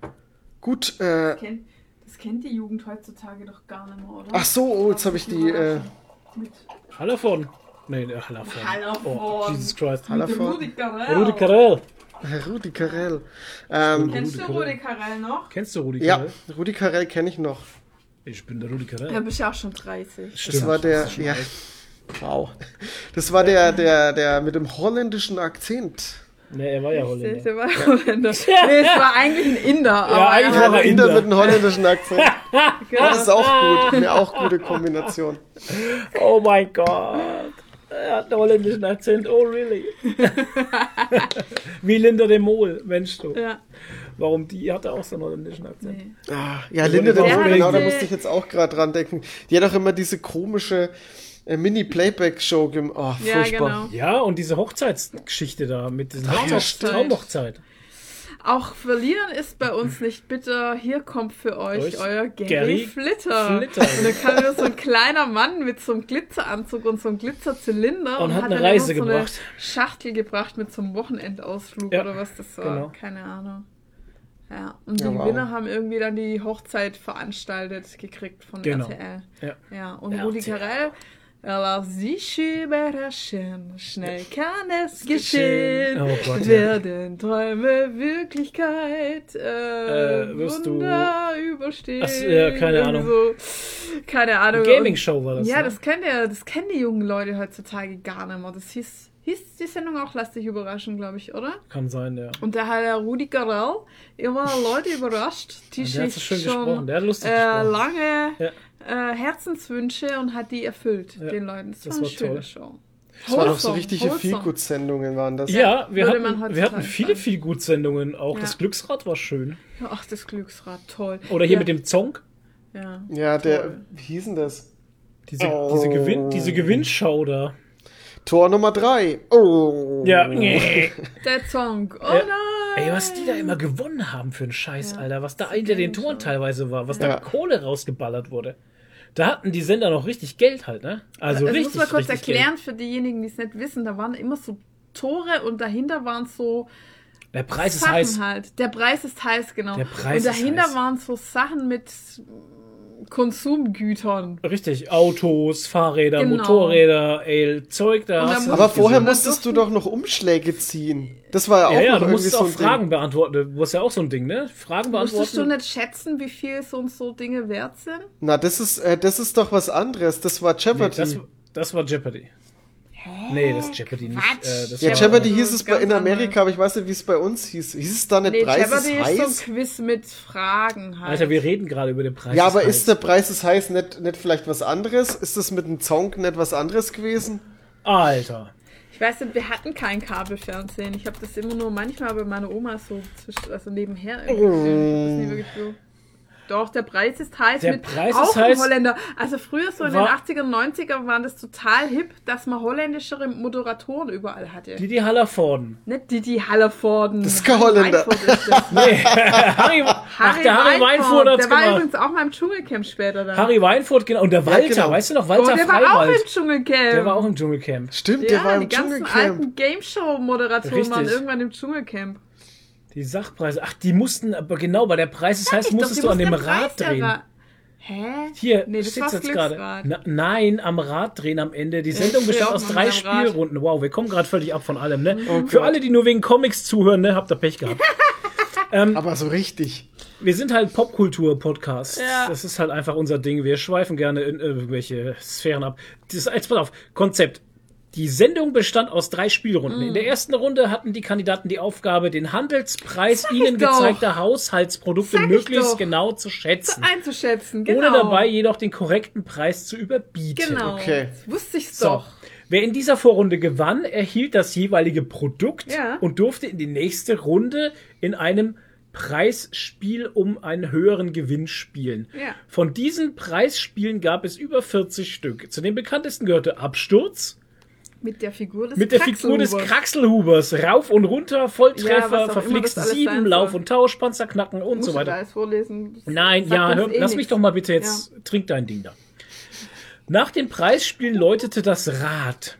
Gut, äh, Kennt, das kennt die Jugend heutzutage doch gar nicht mehr, oder? ach so, oh, jetzt habe ich die, äh, Hallervon. Nee, nee, Hallervon. Hallervon. Oh, Jesus Christ. Hallervon. Rudi Carell. Rudi Carell. Rudi Carell. Ähm, Kennst du Rudi Rudi Carell noch? Kennst du Rudi ja, Carell? Rudi Carell kenne ich noch. Ich bin der Rudi Carell. Ja, bist ja auch schon 30. Das war der, ja, wow. Das war der, der, der mit dem holländischen Akzent. Nee, er war ja Holländer. Der war Holländer. Nee, es war eigentlich ein Inder. aber eigentlich er war er Inder Inder. mit einem holländischen Akzent. Genau. Das ist auch gut. Eine auch gute Kombination. Oh mein Gott. Er hat einen holländischen Akzent. Oh, really? Wie Linda de Mol, Mensch du. Ja, Warum die hat er auch so einen holländischen Akzent? nee. Ah, ja, Linde, Der den hat genau, da musste ich jetzt auch gerade dran denken. Die hat auch immer diese komische Mini-Playback-Show gemacht. Oh, Ja, furchtbar. genau. Ja, und diese Hochzeitsgeschichte da mit diesen Traumhochzeit. Traumhochzeit. Auch verlieren ist bei uns nicht bitter. Hier kommt für euch Euch euer Gary, Gary Flitter. Flitter. Und da kam nur so ein kleiner Mann mit so einem Glitzeranzug und so einem Glitzerzylinder Und hat eine dann Reise so gebracht. Eine Schachtel gebracht mit so einem Wochenendausflug Ja, oder was das war. genau. Keine Ahnung. Ja, und Ja, die wow. Gewinner haben irgendwie dann die Hochzeit veranstaltet gekriegt von Genau. RTL. Ja. Ja, und. Rudi Carell, lass sich überraschen, schnell kann es Geschehen. Oh Gott. Werden Träume Wirklichkeit, äh, Äh, wirst du- Wunder überstehen. Ach ja, keine Ahnung. So, keine Ahnung. Gaming-Show war das. Ja, ne? das kennen ja, das kennen die jungen Leute heutzutage gar nicht mehr. Das hieß, hieß die Sendung auch Lass dich überraschen, glaube ich, oder? Kann sein, ja. Und da hat der Rudi Carell immer Leute überrascht, die Ja, der hat so schön schon gesprochen, der hat lustig äh, gesprochen. lange Ja. Äh, Herzenswünsche und hat die erfüllt, Ja, den Leuten. Das, das war eine war schöne toll. Show. Das waren doch so richtige. Feelgood-Sendungen waren das. Ja, wir hatten, wir hatten viele, Gutsendungen. Auch Ja. das Glücksrad war schön. Ach, das Glücksrad, toll. Oder hier ja, mit dem Zong. Ja. Ja, der, wie hieß denn das? Diese, Oh. diese, Gewinn, diese Gewinnschau da. Tor Nummer 3. Oh. Ja, nee. Der Song. Oh Ja. nein. Ey, was die da immer gewonnen haben für einen Scheiß, Ja. Alter. Was da hinter den Toren auch. teilweise war. Was Ja. da Kohle rausgeballert wurde. Da hatten die Sender noch richtig Geld halt, ne? Also das richtig, muss man kurz erklären für diejenigen, die es nicht wissen. Da waren immer so Tore und dahinter waren so Geld. Der Preis ist Sachen heiß. halt. Der Preis ist heiß, genau. Der Preis und ist dahinter heiß. waren so Sachen mit Konsumgütern. Richtig, Autos, Fahrräder, Genau. Motorräder, ey, Zeug da. Aber vorher gesehen. musstest du doch noch Umschläge ziehen. Das war ja auch Ja, ja, du musstest so auch ein Fragen Ding. beantworten. Du hast ja auch so ein Ding, ne? Fragen Musstest du beantworten. nicht schätzen, wie viel so und so Dinge wert sind? Na, das ist, äh, das ist doch was anderes. Das war Nee, Jeopardy. das, das war Jeopardy. Nee, das ist Jeopardy nicht. Äh, das ja, Jeopardy so hieß es bei, in Amerika, aber ich weiß nicht, wie es bei uns hieß. Hieß es da nicht Nee, Preis ist Jeopardy ist so heiß? ein Quiz mit Fragen halt. Alter, wir reden gerade über den Preis. ja, aber ist der Preis ist heiß nicht, nicht vielleicht was anderes? Ist das mit dem Song nicht was anderes gewesen? Alter. ich weiß nicht, wir hatten kein Kabelfernsehen. Ich habe das immer nur manchmal bei meiner Oma so zwisch- also nebenher irgendwie gesehen. Das ist nie wirklich so. Doch, der Preis ist heiß Der mit Preis auch ist heiß. ein Holländer. Also früher so in War- den 80er, 90er waren das total hip, dass man holländische Moderatoren überall hatte. Didi Hallervorden. Nicht Didi Hallervorden. Das ist kein Holländer. Ist das. Nee, Harry, ach, der Harry Weinfurt hat's Der war gemacht. übrigens auch mal im Dschungelcamp später dann. Harry Weinfurt, genau. Und der Walter, genau. weißt du noch, oh, Walter der war auch Freiwald. im Dschungelcamp. Der war auch im Dschungelcamp. Stimmt, ja, der war die im ganzen Dschungelcamp. alten Game Show Moderatoren waren irgendwann im Dschungelcamp. Die Sachpreise. Ach, die mussten, aber genau, bei der Preis, das heißt, doch, musstest die du an dem Rad Preis drehen. Hä? Hier, nee, das steht's jetzt gerade. Nein, am Rad drehen am Ende. Die Sendung besteht aus drei. Spielrunden. Wow, wir kommen gerade völlig ab von allem, ne? Oh Für alle, die nur wegen Comics zuhören, ne, habt ihr Pech gehabt. Aber so richtig. Wir sind halt Popkultur-Podcast. Ja. Das ist halt einfach unser Ding. Wir schweifen gerne in irgendwelche Sphären ab. Das, jetzt pass auf, Konzept. Die Sendung bestand aus drei Spielrunden. Mm. In der ersten Runde hatten die Kandidaten die Aufgabe, den Handelspreis ihnen doch. gezeigter Haushaltsprodukte möglichst genau zu schätzen. Einzuschätzen, genau. Ohne dabei jedoch den korrekten Preis zu überbieten. Genau. Okay. Das wusste ich So. doch. Wer in dieser Vorrunde gewann, erhielt das jeweilige Produkt Ja. und durfte in die nächste Runde in einem Preisspiel um einen höheren Gewinn spielen. Ja. Von diesen Preisspielen gab es über 40 Stück. Zu den bekanntesten gehörte Absturz Mit der Figur des mit der Figur des Kraxelhubers. Rauf und Runter, Ja, Volltreffer, immer verflixt das alles sein 7, soll. Lauf und Tausch, Panzerknacken und Musst so du da weiter. alles vorlesen? Nein, ja, hör, eh lass mich doch mal bitte jetzt, trink dein Ding da. Nach dem Preisspielen läutete das Rad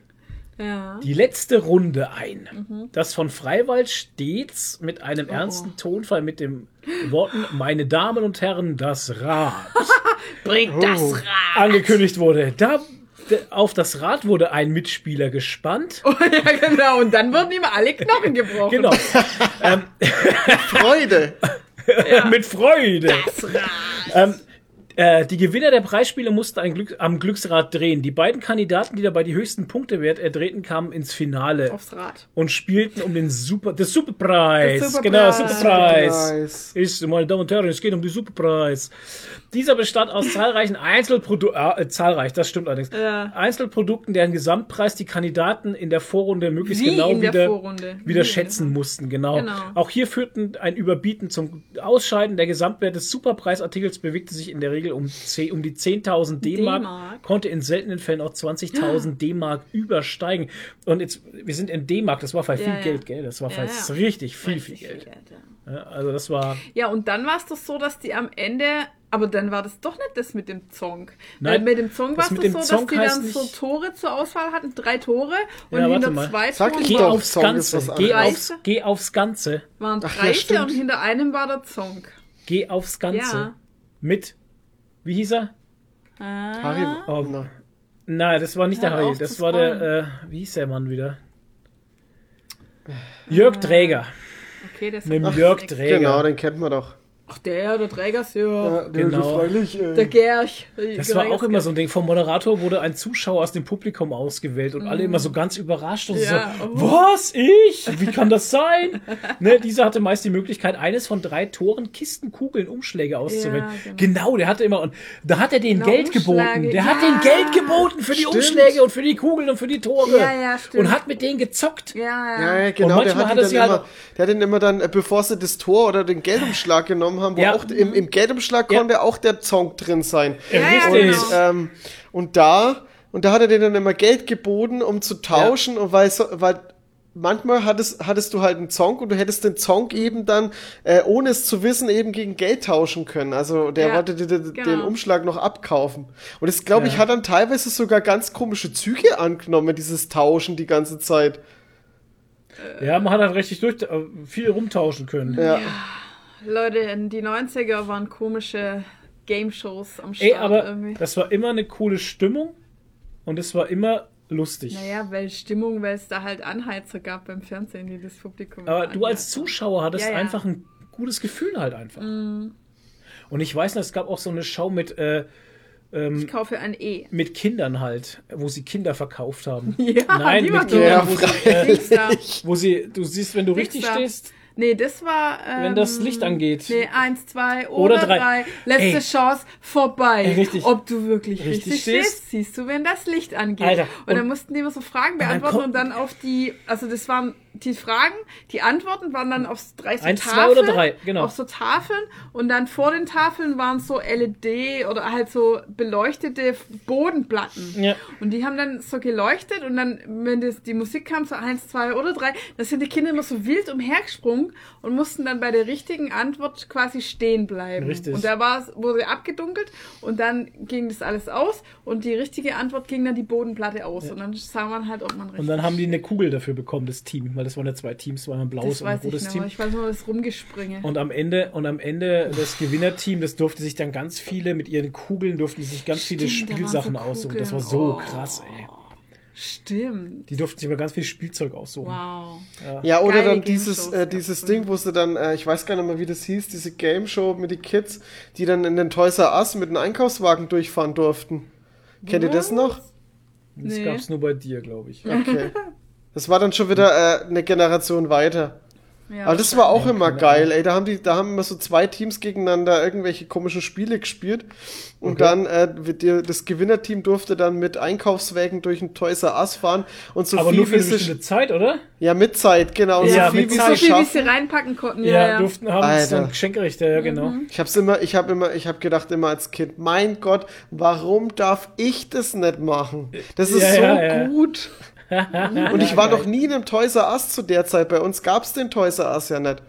Ja. die letzte Runde ein. Mhm. Das von Freiwald stets mit einem Oh. ernsten Tonfall mit den Worten Meine Damen und Herren, das Rad Bringt Oh. das Rad. angekündigt wurde. Da auf das Rad wurde ein Mitspieler gespannt. Oh, ja, genau. Und dann wurden ihm alle Knochen gebrochen. Genau. ähm, Freude. mit Freude. Das Rad. Ähm, äh, die Gewinner der Preisspiele mussten Glück, am Glücksrad drehen. Die beiden Kandidaten, die dabei die höchsten Punktewert erdrehten, kamen ins Finale Aufs Rad. und spielten um den Super, das Superpreis. Das Superpreis. Genau, Superpreis. Superpreis. Ist, meine Damen und Herren, es geht um die Superpreis. Dieser bestand aus zahlreichen Einzelprodukten, äh, zahlreich, das stimmt allerdings, Ja. Einzelprodukten, deren Gesamtpreis die Kandidaten in der Vorrunde möglichst Wie genau wieder, Vorrunde. Wie wieder der schätzen mussten. Genau. Genau. Auch hier führten ein Überbieten zum Ausscheiden. Der Gesamtwert des Superpreisartikels bewegte sich in der Regel um, 10, um die 10.000 D-Mark, konnte in seltenen Fällen auch 20.000 D-Mark übersteigen. Und jetzt, wir sind in D-Mark, das war viel Ja, ja. Geld, gell? Das war Ja, ja. richtig viel, viel Richtig Geld. ja. Ja, also das war. Ja, und dann war es doch so, dass die am Ende, aber dann war das doch nicht das mit dem Zong. Nein, Weil mit dem Zong war das es dem so, dass Zong die heißt dann so Tore zur Auswahl hatten, drei Tore und Ja, hinter mal. zwei Sag Toren Geh aufs Ganze. Geh aufs, geh aufs Ganze. waren Ach ja, und hinter einem war der Zong. Geh aufs Ganze. Ja. Mit. Wie hieß er? Harry. Oh. Na. Nein, das war nicht der Hör Harry. auf Das war der. Äh, wie hieß der Mann wieder? Jörg Träger. Okay, das Mit Jörg Träger. Genau, den kennt man doch. Ach, der, der Trägers, ja. Ja, der Genau. freilich, äh, Der Gerch. Das war auch immer so ein Ding. Vom Moderator wurde ein Zuschauer aus dem Publikum ausgewählt und alle immer so ganz überrascht und Mhm. Ja, so, oh. was, ich? Wie kann das sein? ne, dieser hatte meist die Möglichkeit, eines von drei Toren Kisten, Kugeln, Umschläge auszuwählen. Ja, genau. genau. der hatte immer, und da hat er den Genau, Geld Umschläge, geboten. Der ja. hat den Geld geboten für die Stimmt. Umschläge und für die Kugeln und für die Tore. Ja, ja, stimmt. Und hat mit denen gezockt. Ja, Ja, ja. genau, der manchmal hat, hat er sie halt immer, der hat ihn immer dann, äh, bevor sie das Tor oder den Geldumschlag genommen haben, wo Ja. auch im, im Geldumschlag Ja. konnte auch der Zong drin sein. ja, Richtig. genau. Ähm, und da, und da hat er dir dann immer Geld geboten, um zu tauschen, und weil, so, weil manchmal hattest, hattest du halt einen Zong und du hättest den Zong eben dann, äh, ohne es zu wissen, eben gegen Geld tauschen können. Also der Ja, wollte dir den, den genau. Umschlag noch abkaufen. Und das, glaube ich, Ja. hat dann teilweise sogar ganz komische Züge angenommen, dieses Tauschen die ganze Zeit. Ja, man hat halt richtig durch, äh, viel rumtauschen können. Ja. Leute, in die 90er waren komische Game-Shows am Start Ey, aber irgendwie. das war immer eine coole Stimmung und es war immer lustig. Naja, weil Stimmung, weil es da halt Anheizer gab beim Fernsehen, die das Publikum. Aber du als. Zuschauer hattest Ja, ja. einfach ein gutes Gefühl halt einfach. Mhm. Und ich weiß noch, es gab auch so eine Show mit, äh, Ich kaufe ein E. mit Kindern halt, wo sie Kinder verkauft haben. Ja, Nein, mit Kindern, wo, sie, äh, wo sie, du siehst, wenn du richtig Dingsda. stehst, Nee, das war. Ähm, Wenn das Licht angeht. Nee, eins, zwei Oder oder, drei. drei. Letzte Ey. Chance, vorbei. Ey, richtig. Ob du wirklich Richtig richtig, stehst. stehst, siehst du, wenn das Licht angeht. Alter, und, und- dann mussten die immer so Fragen dann beantworten kommt- und dann auf die, also das waren die Fragen, die Antworten waren dann auf drei so Eins, zwei Tafeln. oder drei, genau. Auf so Tafeln und dann vor den Tafeln waren so LED oder halt so beleuchtete Bodenplatten. Ja. Und die haben dann so geleuchtet und dann, wenn das, die Musik kam, so eins, zwei oder drei, dann sind die Kinder immer so wild umhergesprungen und mussten dann bei der richtigen Antwort quasi stehen bleiben. Richtig. Und da war es, wurde abgedunkelt und dann ging das alles aus und die richtige Antwort ging dann die Bodenplatte aus. Und dann sah man halt, ob man richtig Und dann haben die eine Kugel dafür bekommen, das Team, weil das waren ja zwei Teams, war ein blaues Das und ein ich rotes noch, Team. ich weiß nur das Rumgespringe. Und am Ende, und am Ende das Gewinnerteam, das durfte sich dann ganz viele, mit ihren Kugeln durften sich ganz viele Stimmt, da waren Spielsachen so aussuchen. Das war so Oh. krass, ey. Stimmt. Die durften sich mal ganz viel Spielzeug aussuchen. Wow. Ja, oder Geile dann dieses, äh, dieses. Ding, wo sie dann, äh, ich weiß gar nicht mehr, wie das hieß, diese Game Show mit den Kids, die dann in den Toys R Us mit einem Einkaufswagen durchfahren durften. Kennt ihr das noch? Das Nee. gab's nur bei dir, glaube ich. Okay. Das war dann schon wieder äh, eine Generation weiter. Ja, Aber das war auch Ja, immer geil, ey. Da haben die, da haben immer so zwei Teams gegeneinander irgendwelche komischen Spiele gespielt. Und Okay. dann, äh, wird dir- das Gewinnerteam durfte dann mit Einkaufswägen durch ein Toys R Us fahren und so Aber viel nur für wie sie, Zeit, oder? ja, mit Zeit, genau. Ja, so viel mit wie Zeit. so sie viel, wie sie reinpacken konnten. Ja, Ja, ja. durften, haben so Alter. ein Geschenkrechte, ja, genau. Mhm. Ich hab's immer, ich habe immer, ich habe gedacht immer als Kind, mein Gott, warum darf ich das nicht machen? Das ist Ja, so ja, ja. gut. Und ich war noch nie in einem Toys R Us zu der Zeit. Bei uns gab's den Toys R Us ja nicht.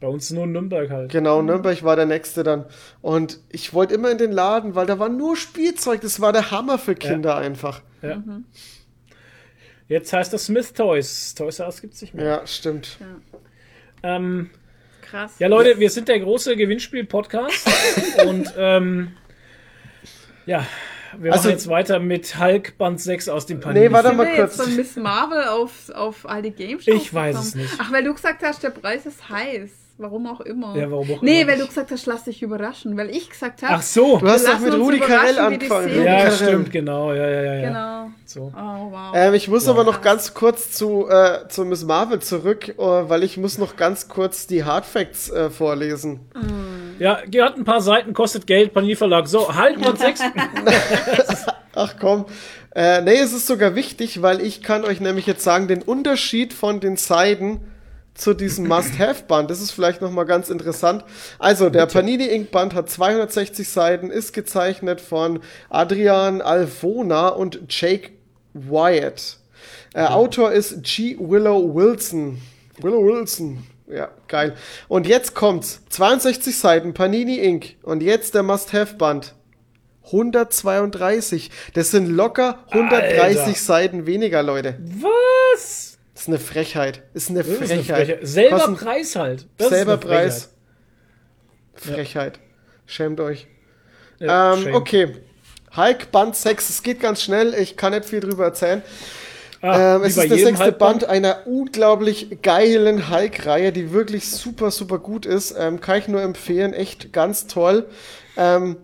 Bei uns nur in Nürnberg halt. Genau, Nürnberg war der nächste dann. Und ich wollte immer in den Laden, weil da war nur Spielzeug. Das war der Hammer für Kinder einfach. Ja. Mhm. Jetzt heißt das Smith Toys. Toys R Us gibt's nicht mehr. Ja, stimmt. Ähm, Krass. ja, Leute, wir sind der große Gewinnspiel-Podcast. und ähm, ja, wir Also- machen jetzt weiter mit Hulk Band 6 aus dem Panini. Nee, warte mal wir jetzt kurz. von Miss Marvel auf, auf all die Game Shows Ich weiß gekommen? es nicht. Ach, weil du gesagt hast, der Preis ist heiß. Warum auch immer. Ja, warum auch nee, immer. weil du gesagt hast, lass dich überraschen. Weil ich gesagt habe, Ach so. Du hast doch mit Rudi Carell angefangen. Ja, stimmt, genau. Ja, ja, ja. ja. genau. So. Oh, wow. Ähm, ich muss aber noch ganz kurz zu, äh, zu Miss Marvel zurück, äh, weil ich muss noch ganz kurz die Hard Facts äh, vorlesen. Ja, hat ein paar Seiten, kostet Geld, Panini Verlag. So, Hulk Band 6. Ach komm. Äh, nee, es ist sogar wichtig, weil ich kann euch nämlich jetzt sagen, den Unterschied von den Seiten zu diesem Must-Have-Band. Das ist vielleicht nochmal ganz interessant. Also, der Panini Ink Band hat 260 Seiten, ist gezeichnet von Adrian Alfona und Jake Wyatt. Äh, Autor ist G. Willow Wilson. Willow Wilson. Ja, geil. Und jetzt kommt's. 62 Seiten, Panini Ink. Und jetzt der Must-Have-Band. 132. Das sind locker 130 Alter. Seiten weniger, Leute. Was? Das ist eine Frechheit. Ist eine Das ist eine Frechheit. Frechheit. Selber Kosten- Preis halt. Das selber eine Frechheit. Preis. Frechheit. Schämt euch. Ja, ähm, okay. Hulk Band 6. Es geht ganz schnell. Ich kann nicht viel drüber erzählen. Ah, Ähm, es ist der sechste Hulk-Band. Band einer unglaublich geilen Hulk-Reihe, die wirklich super, super gut ist. Ähm, kann ich nur empfehlen. Echt ganz toll. Ähm,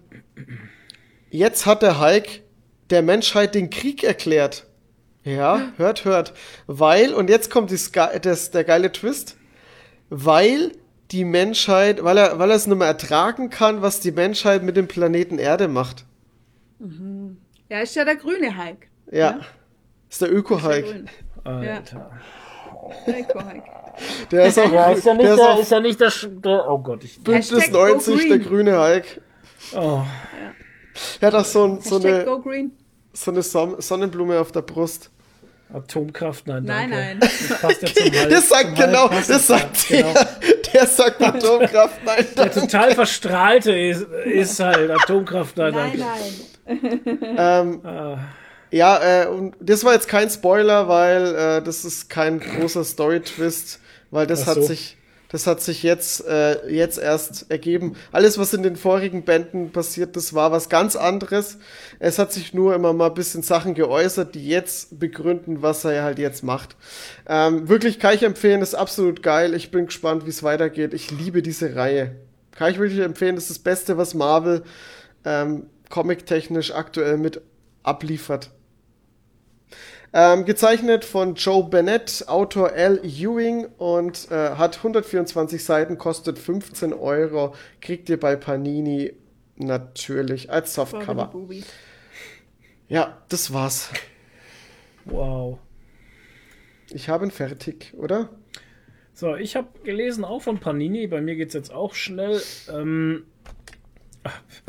jetzt hat der Hulk der Menschheit den Krieg erklärt. Ja, hört, hört. Weil, und jetzt kommt das, der geile Twist, weil die Menschheit, weil er, weil er es nicht mehr ertragen kann, was die Menschheit mit dem Planeten Erde macht. Ja, ist ja der grüne Hulk. Ja. Ist der. Grün. Alter. Der Eco-Hulk. Der ist auch, Ja, ist ja nicht, der ist der, ist ja nicht der, der. Oh Gott, ich. Bündnis Hashtag go 90, der grüne Hulk. Oh. Er hat auch so, ein, so eine, Go Green. so eine Son Sonnenblume auf der Brust. Atomkraft, nein, Nein, danke. nein. Das passt ja zum Hulk. Das sagt Zum genau, Hulk passt das sagt ja, der, genau. der sagt Atomkraft, nein, Der danke. total verstrahlte ist, ist halt Atomkraft, nein, Nein, danke. nein. Ähm, Ah. Ja, äh, und das war jetzt kein Spoiler, weil äh, das ist kein großer Story-Twist, weil das Ach hat so. sich, das hat sich jetzt, äh, jetzt erst ergeben. Alles, was in den vorigen Bänden passiert, das war was ganz anderes. Es hat sich nur immer mal ein bisschen Sachen geäußert, die jetzt begründen, was er halt jetzt macht. Ähm, wirklich kann ich empfehlen, ist absolut geil. Ich bin gespannt, wie es weitergeht. Ich liebe diese Reihe. Kann ich wirklich empfehlen, das ist das Beste, was Marvel ähm, comic-technisch aktuell mit abliefert. Ähm, gezeichnet von Joe Bennett, Autor Al Ewing und äh, hat 124 Seiten, kostet 15 Euro. Kriegt ihr bei Panini natürlich als Softcover. Ja, das war's. Wow. Ich habe ihn fertig, oder? So, ich habe gelesen auch von Panini. Bei mir geht's jetzt auch schnell. Ähm,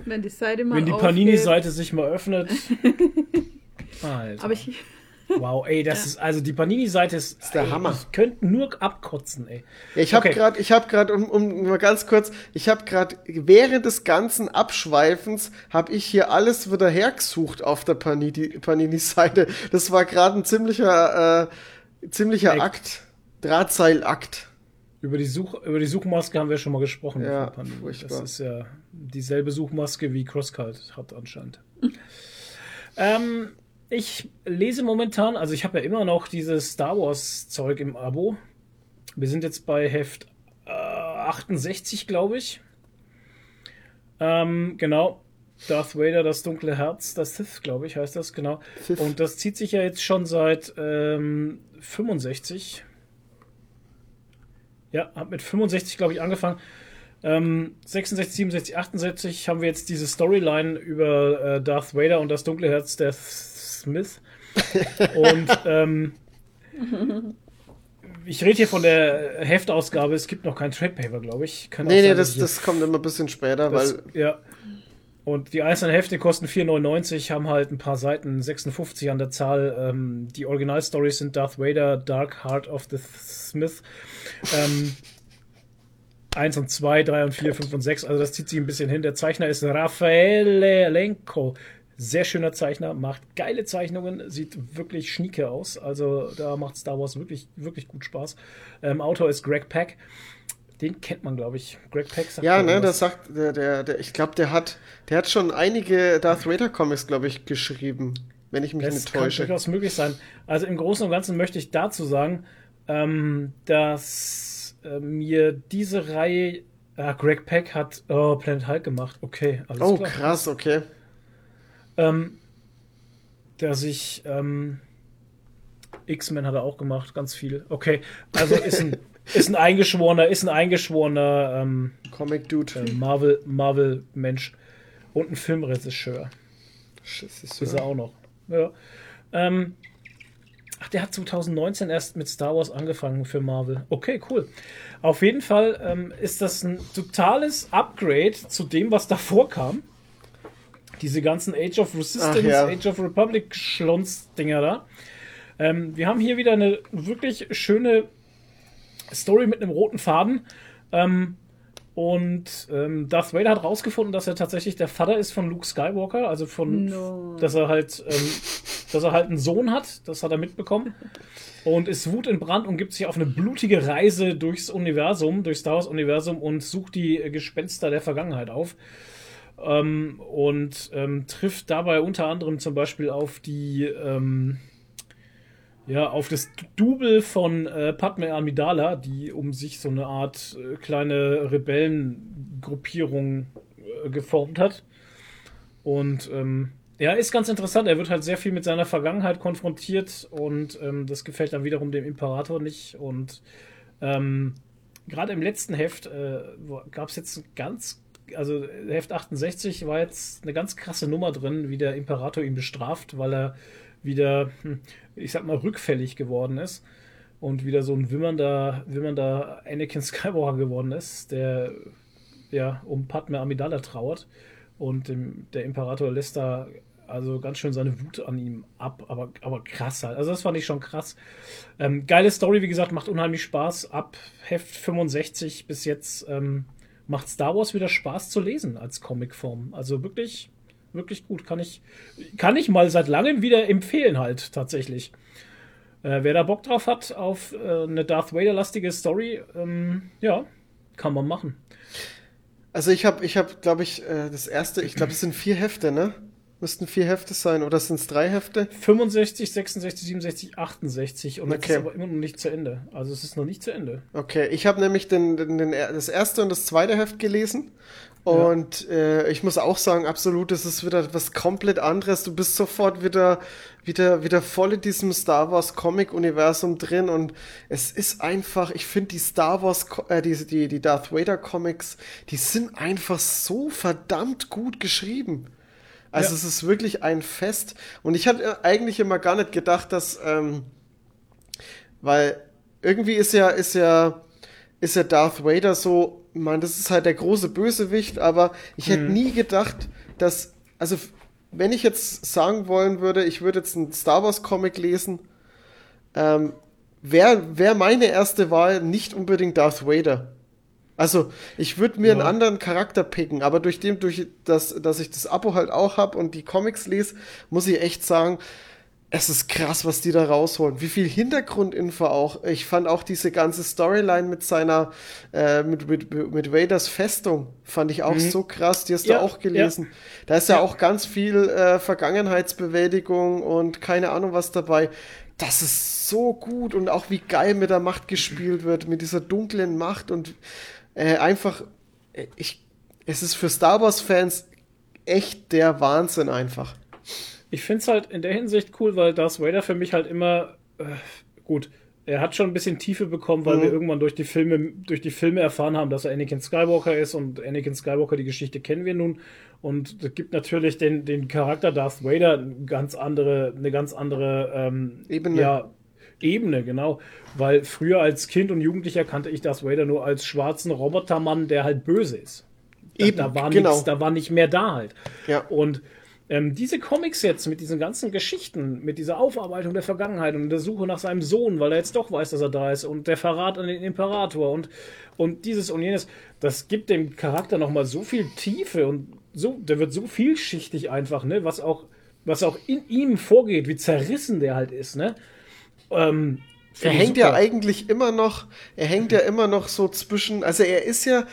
Wenn die Seite mal wenn die. Panini-Seite sich mal öffnet. Alter. Aber ich, Wow, ey, das ist also die Panini-Seite ist, ist der ey, Hammer. Ich könnte nur abkotzen, ey. Ja, ich habe Okay. gerade, ich habe gerade, um, um mal ganz kurz, ich habe gerade während des ganzen Abschweifens habe ich hier alles wieder hergesucht auf der Panini- Panini-Seite. Das war gerade ein ziemlicher, äh, ziemlicher Ey. Akt, Drahtseilakt. Über die, Such, über die Suchmaske haben wir schon mal gesprochen. Ja, Panini. furchtbar. Das ist ja dieselbe Suchmaske wie CrossCult hat anscheinend. ähm, ich lese momentan, also ich habe ja immer noch dieses Star Wars Zeug im Abo. Wir sind jetzt bei Heft äh, 68, glaube ich. Ähm, genau. Darth Vader, das dunkle Herz, das Sith, glaube ich, heißt das, genau. Sith. Und das zieht sich ja jetzt schon seit ähm, 65. Ja, hat mit 65, glaube ich, angefangen. Ähm, 66, 67, 68 haben wir jetzt diese Storyline über äh, Darth Vader und das dunkle Herz der Smith. Und ähm, ich rede hier von der Heftausgabe. Es gibt noch kein Trade Paper, glaube ich. Kann Nee, nee, sein, das, das kommt immer ein bisschen später, das, weil ja. Und die einzelnen Hefte kosten 4,99, haben halt ein paar Seiten, 56 an der Zahl. Ähm, die Originalstories sind Darth Vader, Dark Heart of the Smith. Ähm, 1 und 2, 3 und 4, 5 und 6. Also das zieht sich ein bisschen hin. Der Zeichner ist Raffaele Lenko. Sehr schöner Zeichner, macht geile Zeichnungen, sieht wirklich schnieke aus. Also da macht Star Wars wirklich, wirklich gut Spaß. Ähm, Autor ist Greg Pak. Den kennt man, glaube ich. Greg Pak sagt ja, ne, das sagt der, der, der ich glaube, der hat, der hat schon einige Darth Vader Comics, glaube ich, geschrieben, wenn ich mich Das nicht kann täusche. durchaus möglich sein. Also im Großen und Ganzen möchte ich dazu sagen, ähm, dass äh, mir diese Reihe. Ah, Greg Peck hat oh, Planet Hulk gemacht. Okay, alles Oh, klar. krass, okay. Ähm, dass ich. Ähm, X-Men hat er auch gemacht, ganz viel. Okay, also ist ein, ist ein eingeschworener, ist ein eingeschworener ähm, Comic Dude. äh, Marvel, Marvel-Mensch und ein Filmregisseur. Ist Ist er auch noch. Ja. Ähm, ach, der hat 2019 erst mit Star Wars angefangen für Marvel. Okay, cool. Auf jeden Fall ähm, ist das ein totales Upgrade zu dem, was davor kam. Diese ganzen Age of Resistance, ja. Age of Republic Schlons-Dinger da. Ähm, wir haben hier wieder eine wirklich schöne Story mit einem roten Faden. Ähm, und ähm, Darth Vader hat rausgefunden, dass er tatsächlich der Vater ist von Luke Skywalker, also von, No. dass er halt, ähm, dass er halt einen Sohn hat, das hat er mitbekommen und ist Wut in Brand und gibt sich auf eine blutige Reise durchs Universum, durchs Star Wars Universum und sucht die äh, Gespenster der Vergangenheit auf. Ähm, und ähm, trifft dabei unter anderem zum Beispiel auf die, ähm, ja, auf das Double von äh, Padme Amidala, die um sich so eine Art äh, kleine Rebellengruppierung äh, geformt hat. Und ähm, ja, ist ganz interessant. Er wird halt sehr viel mit seiner Vergangenheit konfrontiert und ähm, das gefällt dann wiederum dem Imperator nicht. Und ähm, gerade im letzten Heft äh, gab es jetzt ein ganz, also Heft 68 war jetzt eine ganz krasse Nummer drin, wie der Imperator ihn bestraft, weil er wieder, hm, ich sag mal, rückfällig geworden ist und wieder so ein wimmernder, wimmernder Anakin Skywalker geworden ist, der ja um Padme Amidala trauert und dem, der Imperator lässt da also ganz schön seine Wut an ihm ab, aber, aber krass halt. Also das fand ich schon krass. Ähm, geile Story, wie gesagt, macht unheimlich Spaß. Ab Heft 65 bis jetzt ähm, macht Star Wars wieder Spaß zu lesen als Comicform. Also wirklich, wirklich gut. Kann ich, kann ich mal seit langem wieder empfehlen halt tatsächlich. Äh, wer da Bock drauf hat auf äh, eine Darth Vader-lastige Story, ähm, ja, kann man machen. Also ich habe, ich hab, glaube ich, äh, das erste, ich glaube, es sind vier Hefte, ne? Müssten vier Hefte sein, oder sind es drei Hefte? 65, 66, 67, 68 und Okay. ist aber immer noch nicht zu Ende. Also es ist noch nicht zu Ende. Okay, ich habe nämlich den, den, den, das erste und das zweite Heft gelesen Und äh, ich muss auch sagen, absolut, das ist wieder was komplett anderes. Du bist sofort wieder, wieder, wieder voll in diesem Star Wars Comic-Universum drin und es ist einfach, ich finde die Star Wars, äh, die, die, die Darth Vader Comics, die sind einfach so verdammt gut geschrieben. Also Ja. es ist wirklich ein Fest. Und ich hatte eigentlich immer gar nicht gedacht, dass, ähm, weil irgendwie ist ja, ist ja, ist ja Darth Vader so, man, das ist halt der große Bösewicht, aber ich hätte Mhm. nie gedacht, dass, also wenn ich jetzt sagen wollen würde, ich würde jetzt einen Star Wars Comic lesen, ähm, wäre wär meine erste Wahl nicht unbedingt Darth Vader. Also, ich würde mir einen anderen Charakter picken, aber durch dem, durch das, dass ich das Abo halt auch habe und die Comics lese, muss ich echt sagen, es ist krass, was die da rausholen. Wie viel Hintergrundinfo auch. Ich fand auch diese ganze Storyline mit seiner, äh, mit, mit, mit Vaders Festung, fand ich auch Mhm. so krass. Die hast Ja, du auch gelesen. Da ist ja, auch ganz viel äh, Vergangenheitsbewältigung und keine Ahnung was dabei. Das ist so gut und auch wie geil mit der Macht gespielt wird, mit dieser dunklen Macht und äh, einfach, äh, ich, es ist für Star Wars-Fans echt der Wahnsinn einfach. Ich finde es halt in der Hinsicht cool, weil Darth Vader für mich halt immer äh, gut. Er hat schon ein bisschen Tiefe bekommen, weil Mhm. wir irgendwann durch die Filme, durch die Filme erfahren haben, dass er Anakin Skywalker ist und Anakin Skywalker, die Geschichte kennen wir nun. Und es gibt natürlich den, den Charakter Darth Vader eine ganz andere, eine ganz andere ähm, Ebene. Ja, Ebene, genau. Weil früher als Kind und Jugendlicher kannte ich Darth Vader nur als schwarzen Robotermann, der halt böse ist. Da, Eben, da war genau. nichts, da war nicht mehr da halt. Ja. Und ähm, diese Comics jetzt mit diesen ganzen Geschichten, mit dieser Aufarbeitung der Vergangenheit und der Suche nach seinem Sohn, weil er jetzt doch weiß, dass er da ist und der Verrat an den Imperator und, und dieses und jenes, das gibt dem Charakter nochmal so viel Tiefe und so, der wird so vielschichtig einfach, ne, was auch, was auch in ihm vorgeht, wie zerrissen der halt ist, ne. Ähm, Er hängt ja super. eigentlich immer noch, er hängt ja immer noch so zwischen, also er ist ja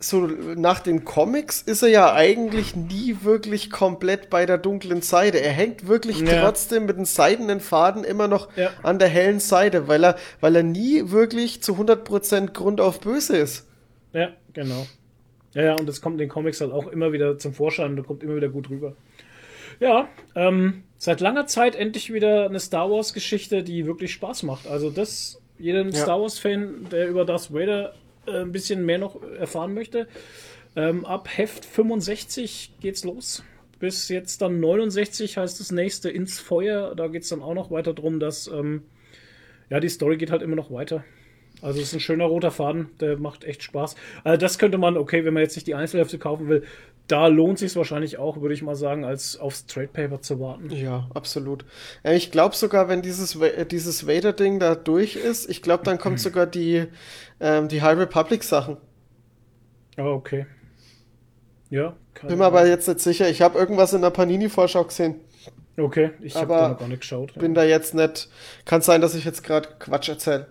so nach den Comics ist er ja eigentlich nie wirklich komplett bei der dunklen Seite. Er hängt wirklich Ja. trotzdem mit den seidenen Faden immer noch Ja. an der hellen Seite, weil er, weil er nie wirklich zu 100% Grund auf böse ist. Ja, genau. Ja, ja, und das kommt in den Comics halt auch immer wieder zum Vorschein und kommt immer wieder gut rüber. Ja, ähm, seit langer Zeit endlich wieder eine Star Wars-Geschichte, die wirklich Spaß macht. Also das, jedem Ja. Star Wars-Fan, der über Darth Vader äh, ein bisschen mehr noch erfahren möchte, ähm, ab Heft 65 geht's los. Bis jetzt dann 69 heißt das nächste ins Feuer. Da geht's dann auch noch weiter drum, dass ähm, ja die Story geht halt immer noch weiter. Also es ist ein schöner roter Faden, der macht echt Spaß. Also das könnte man, okay, wenn man jetzt nicht die Einzelhefte kaufen will, da lohnt sich wahrscheinlich auch, würde ich mal sagen, als aufs Trade Paper zu warten. Ja, absolut. Ich glaube sogar, wenn dieses, äh, dieses Vader-Ding da durch ist, ich glaube, dann kommt sogar die, ähm, die High Republic-Sachen. Ah, okay. Ja, Bin mir aber jetzt nicht sicher. Ich habe irgendwas in der Panini-Vorschau gesehen. Okay, ich habe da noch gar nicht geschaut. Bin da jetzt nicht. Kann sein, dass ich jetzt gerade Quatsch erzähle.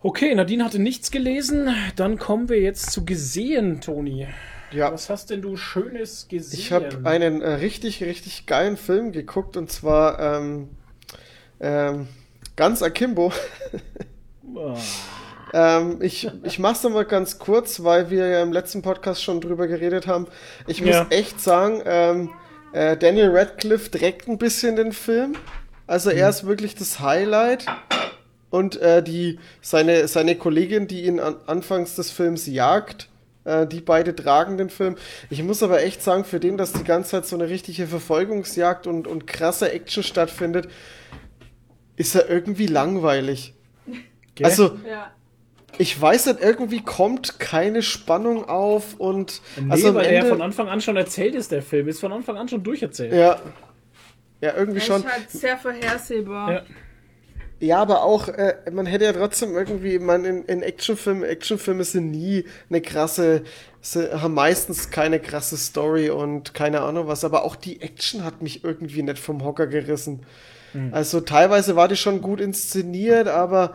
Okay, Nadine hatte nichts gelesen. Dann kommen wir jetzt zu gesehen, Toni. Ja. Was hast denn du Schönes gesehen? Ich habe einen äh, richtig, richtig geilen Film geguckt und zwar ähm, ähm, ganz akimbo. Ah. ähm, ich ich mache es nochmal ganz kurz, weil wir ja im letzten Podcast schon drüber geredet haben. Ich muss Ja. echt sagen, ähm, äh, Daniel Radcliffe trägt ein bisschen den Film. Also er ist wirklich das Highlight. Und äh, die, seine, seine Kollegin, die ihn an, anfangs des Films jagt, äh, die beide tragen den Film. Ich muss aber echt sagen, für den, dass die ganze Zeit so eine richtige Verfolgungsjagd und, und krasse Action stattfindet, ist er irgendwie langweilig. Gell? Also, Ja. ich weiß nicht, irgendwie kommt keine Spannung auf und Nee, also weil er Ende, von Anfang an schon erzählt ist, der Film. Ist von Anfang an schon durcherzählt. ja, ja, irgendwie Er schon. ist halt sehr vorhersehbar. Ja. Ja, aber auch, äh, man hätte ja trotzdem irgendwie, man in, in Actionfilmen, Actionfilme sind nie eine krasse, haben meistens keine krasse Story und keine Ahnung was, aber auch die Action hat mich irgendwie nicht vom Hocker gerissen. Also teilweise war die schon gut inszeniert, aber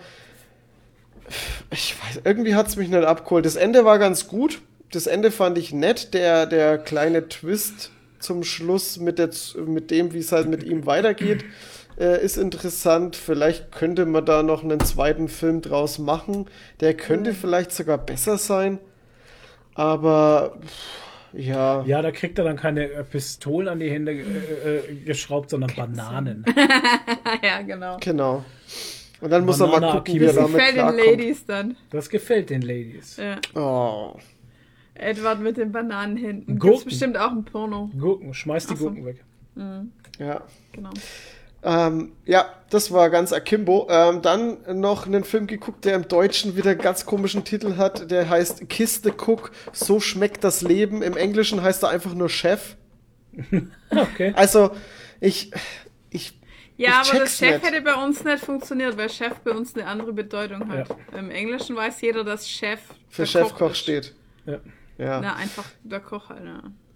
ich weiß, irgendwie hat es mich nicht abgeholt. Das Ende war ganz gut. Das Ende fand ich nett. Der, der kleine Twist zum Schluss mit, der, mit dem, wie es halt mit ihm weitergeht, äh, ist interessant. Vielleicht könnte man da noch einen zweiten Film draus machen. Der könnte vielleicht sogar besser sein. Aber ja. Ja, da kriegt er dann keine äh, Pistolen an die Hände äh, äh, geschraubt, sondern Bananen. ja, genau. Genau. Und dann muss er mal Banana gucken, wie er Das damit gefällt den. Ladies dann. Das gefällt den Ladies. Ja. Oh. Edward mit den Bananenhänden. Gurken. Gibt's bestimmt auch ein Porno. Gurken, schmeiß die so. Gurken weg. Ja. Genau. Ähm, ja, das war ganz akimbo. Ähm, dann noch einen Film geguckt, der im Deutschen wieder einen ganz komischen Titel hat. Der heißt Kiss the Cook, so schmeckt das Leben. Im Englischen heißt er einfach nur Chef. Okay. Also, ich, ich, Ja, Ich aber das Chef nicht. hätte bei uns nicht funktioniert, weil Chef bei uns eine andere Bedeutung hat. Im Englischen weiß jeder, dass Chef für Chefkoch steht. Ja. Ja. Na, einfach der Koch halt.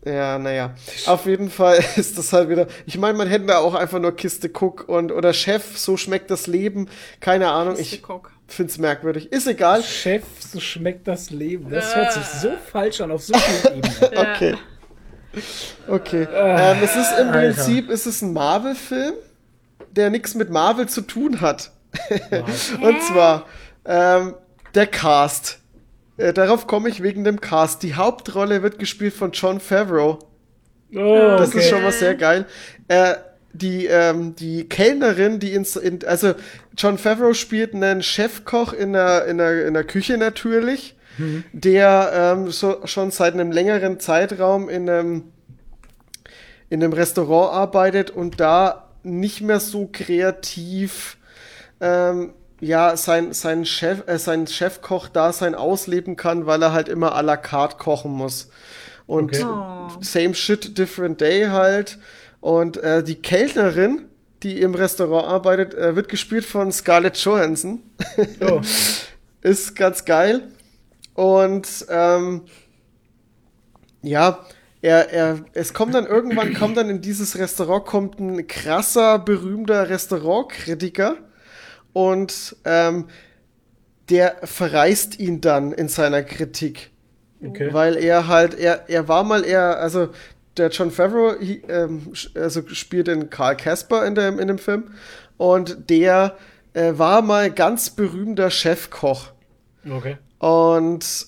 Ja. Ja, naja. Auf jeden Fall ist das halt wieder. Ich meine, man hätte da auch einfach nur Kiste Cook und oder Chef, so schmeckt das Leben. Keine Ahnung, Ist der ich Koch. find's merkwürdig. Ist egal. Chef, so schmeckt das Leben. Das hört sich so falsch an auf so vielen Ebenen. Okay. Okay. ähm, es ist im Alter. Prinzip ist es ein Marvel-Film, der nichts mit Marvel zu tun hat. Und zwar ähm, der Cast. Äh, darauf komme ich wegen dem Cast. Die Hauptrolle wird gespielt von John Favreau. Oh, Das okay. ist schon mal sehr geil. Äh, die, ähm, die Kellnerin, die ins, in, also John Favreau spielt einen Chefkoch in der, in der, in der Küche natürlich, der ähm, so, schon seit einem längeren Zeitraum in einem, in einem Restaurant arbeitet und da nicht mehr so kreativ ähm, ja, sein, sein Chef, äh, sein Chefkoch da sein ausleben kann, weil er halt immer à la carte kochen muss. Und Okay. same shit, different day halt. Und äh, die Kellnerin, die im Restaurant arbeitet, äh, wird gespielt von Scarlett Johansson. Oh. Ist ganz geil. Und ähm, ja, er, er, es kommt dann irgendwann, kommt dann in dieses Restaurant, kommt ein krasser, berühmter Restaurantkritiker und ähm, der verreist ihn dann in seiner Kritik. Okay. Weil er halt, er, er war mal eher, also der John Favreau hi- ähm, also spielt den Karl Casper in dem, in dem Film und der äh, war mal ganz berühmter Chefkoch. Okay. Und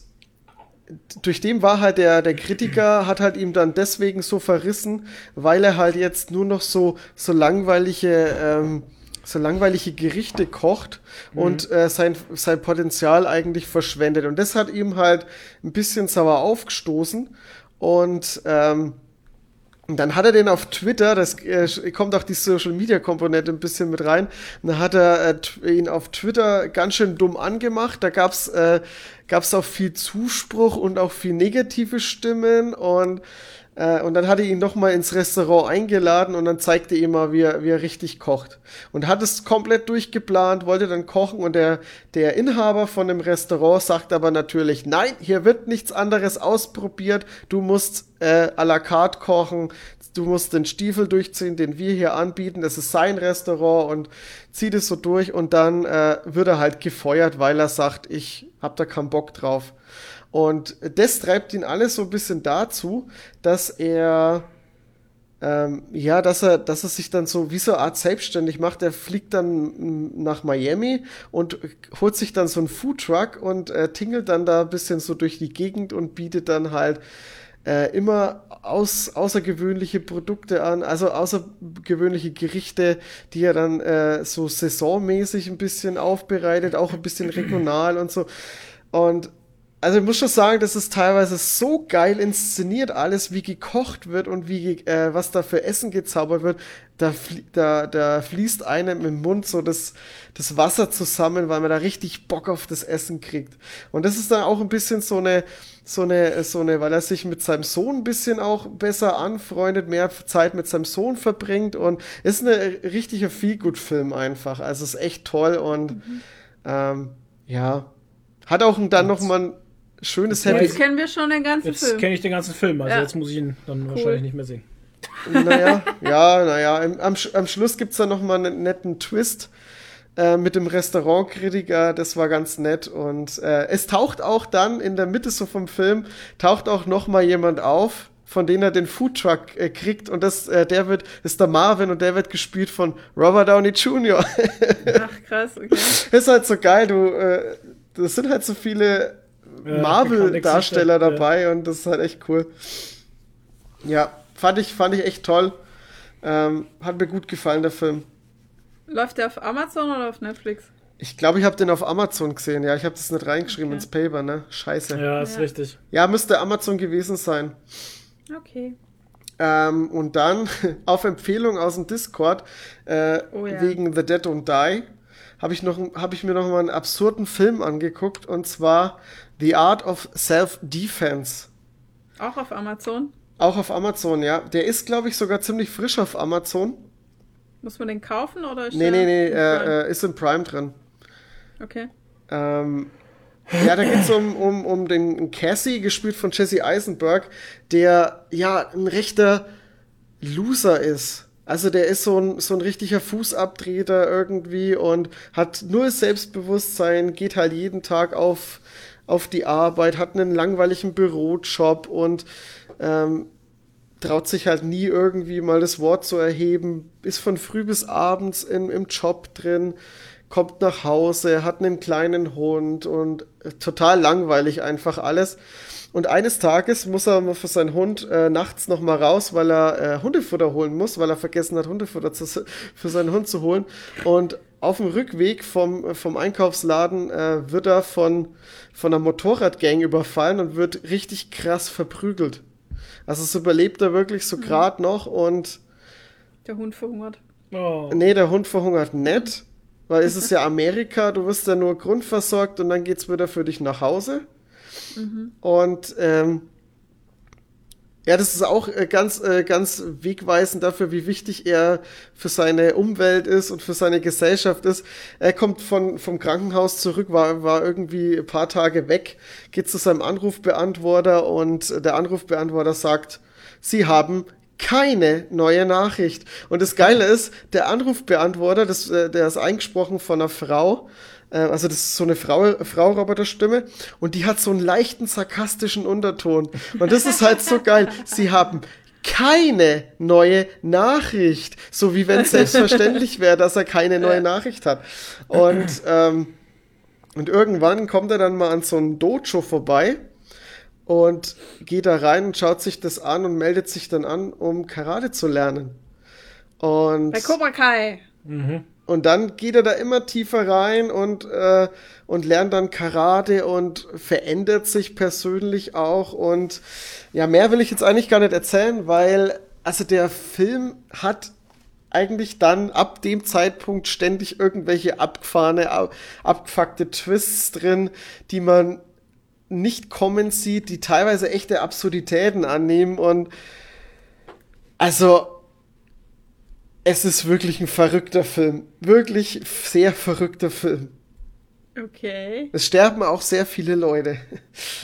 durch den war halt der, der Kritiker, hat halt ihm dann deswegen so verrissen, weil er halt jetzt nur noch so, so langweilige, ähm, so langweilige Gerichte kocht und äh, sein, sein Potenzial eigentlich verschwendet. Und das hat ihm halt ein bisschen sauer aufgestoßen. Und ähm, und dann hat er den auf Twitter, das äh, kommt auch die Social Media Komponente ein bisschen mit rein, und dann hat er äh, ihn auf Twitter ganz schön dumm angemacht. Da gab's äh, gab's auch viel Zuspruch und auch viel negative Stimmen und und dann hat er ihn nochmal ins Restaurant eingeladen und dann zeigte ihm mal, wie er, wie er richtig kocht. Und hat es komplett durchgeplant, wollte dann kochen und der, der Inhaber von dem Restaurant sagt aber natürlich, nein, hier wird nichts anderes ausprobiert, du musst äh, à la carte kochen, du musst den Stiefel durchziehen, den wir hier anbieten, das ist sein Restaurant und zieht es so durch und dann äh, wird er halt gefeuert, weil er sagt, ich hab da keinen Bock drauf. Und das treibt ihn alles so ein bisschen dazu, dass er ähm, ja, dass er, dass er sich dann so wie so eine Art selbstständig macht. Er fliegt dann nach Miami und holt sich dann so einen Foodtruck und äh, tingelt dann da ein bisschen so durch die Gegend und bietet dann halt äh, immer aus, außergewöhnliche Produkte an, also außergewöhnliche Gerichte, die er dann äh, so saisonmäßig ein bisschen aufbereitet, auch ein bisschen regional und so. Und also ich muss schon sagen, das ist teilweise so geil inszeniert alles, wie gekocht wird und wie äh, was da für Essen gezaubert wird. Da, flie da, da fließt einem im Mund so das, das Wasser zusammen, weil man da richtig Bock auf das Essen kriegt. Und das ist dann auch ein bisschen so eine, so eine, so eine, weil er sich mit seinem Sohn ein bisschen auch besser anfreundet, mehr Zeit mit seinem Sohn verbringt und ist ein richtiger Feelgood-Film einfach. Also ist echt toll und ähm, ja, hat auch dann noch mal ein schönes Happy Jetzt kennen wir schon den ganzen Jetzt Film. kenne ich den ganzen Film, also Ja. jetzt muss ich ihn dann wahrscheinlich nicht mehr sehen. Naja, ja, naja. Am, Sch- am Schluss gibt's dann noch mal einen netten Twist äh, mit dem Restaurantkritiker. Das war ganz nett. Und äh, es taucht auch dann in der Mitte so vom Film, taucht auch noch mal jemand auf, von dem er den Foodtruck äh, kriegt. Und das, äh, der wird, ist der Marvin und der wird gespielt von Robert Downey Jr. Ach, krass, okay. ist halt so geil, du, äh, das sind halt so viele Marvel-Darsteller dabei und das ist halt echt cool. Ja, fand ich, fand ich echt toll. Ähm, hat mir gut gefallen, der Film. Läuft der auf Amazon oder auf Netflix? Ich glaube, ich habe den auf Amazon gesehen. Ja, ich habe das nicht reingeschrieben Okay. ins Paper, ne? Scheiße. Ja, ist Ja. richtig. Ja, müsste Amazon gewesen sein. Okay. Ähm, und dann auf Empfehlung aus dem Discord äh, Oh ja. wegen The Dead Don't Die habe ich, noch, hab ich mir noch mal einen absurden Film angeguckt und zwar The Art of Self-Defense. Auch auf Amazon? Auch auf Amazon, ja. Der ist, glaube ich, sogar ziemlich frisch auf Amazon. Muss man den kaufen oder ist Nee, nee, nee, äh, äh, ist im Prime drin. Okay. Ähm, ja, da geht's um, um, um den Cassie, gespielt von Jesse Eisenberg, der ja ein rechter Loser ist. Also der ist so ein, so ein richtiger Fußabtreter irgendwie und hat nur Selbstbewusstsein, geht halt jeden Tag auf, auf die Arbeit, hat einen langweiligen Bürojob und ähm, traut sich halt nie irgendwie mal das Wort zu erheben, ist von früh bis abends in, im Job drin, kommt nach Hause, hat einen kleinen Hund und äh, total langweilig einfach alles. Und eines Tages muss er für seinen Hund äh, nachts noch mal raus, weil er äh, Hundefutter holen muss, weil er vergessen hat, Hundefutter zu, für seinen Hund zu holen. Und auf dem Rückweg vom, vom Einkaufsladen äh, wird er von, von einer Motorradgang überfallen und wird richtig krass verprügelt. Also es überlebt er wirklich so grad noch und Der Hund verhungert. Oh. nee, der Hund verhungert nicht, weil es ist ja Amerika, du wirst ja nur grundversorgt und dann geht's wieder für dich nach Hause. Und ähm, ja, das ist auch äh, ganz, äh, ganz wegweisend dafür, wie wichtig er für seine Umwelt ist und für seine Gesellschaft ist. Er kommt von, vom Krankenhaus zurück, war, war irgendwie ein paar Tage weg, geht zu seinem Anrufbeantworter und der Anrufbeantworter sagt, Sie haben keine neue Nachricht. Und das Geile ist, der Anrufbeantworter, das, äh, der ist eingesprochen von einer Frau, also das ist so eine Frau, Frau-Roboter-Stimme und die hat so einen leichten sarkastischen Unterton. Und das ist halt so geil. Sie haben keine neue Nachricht. So wie wenn es selbstverständlich wäre, dass er keine neue Nachricht hat. Und, ähm, und irgendwann kommt er dann mal an so ein Dojo vorbei und geht da rein und schaut sich das an und meldet sich dann an, um Karate zu lernen. Und Bei Cobra Kai. Und dann geht er da immer tiefer rein und, äh, und lernt dann Karate und verändert sich persönlich auch. Und ja, mehr will ich jetzt eigentlich gar nicht erzählen, weil also der Film hat eigentlich dann ab dem Zeitpunkt ständig irgendwelche abgefahrene, ab- abgefuckte Twists drin, die man nicht kommen sieht, die teilweise echte Absurditäten annehmen und also es ist wirklich ein verrückter Film. Wirklich sehr verrückter Film. Okay. Es sterben auch sehr viele Leute.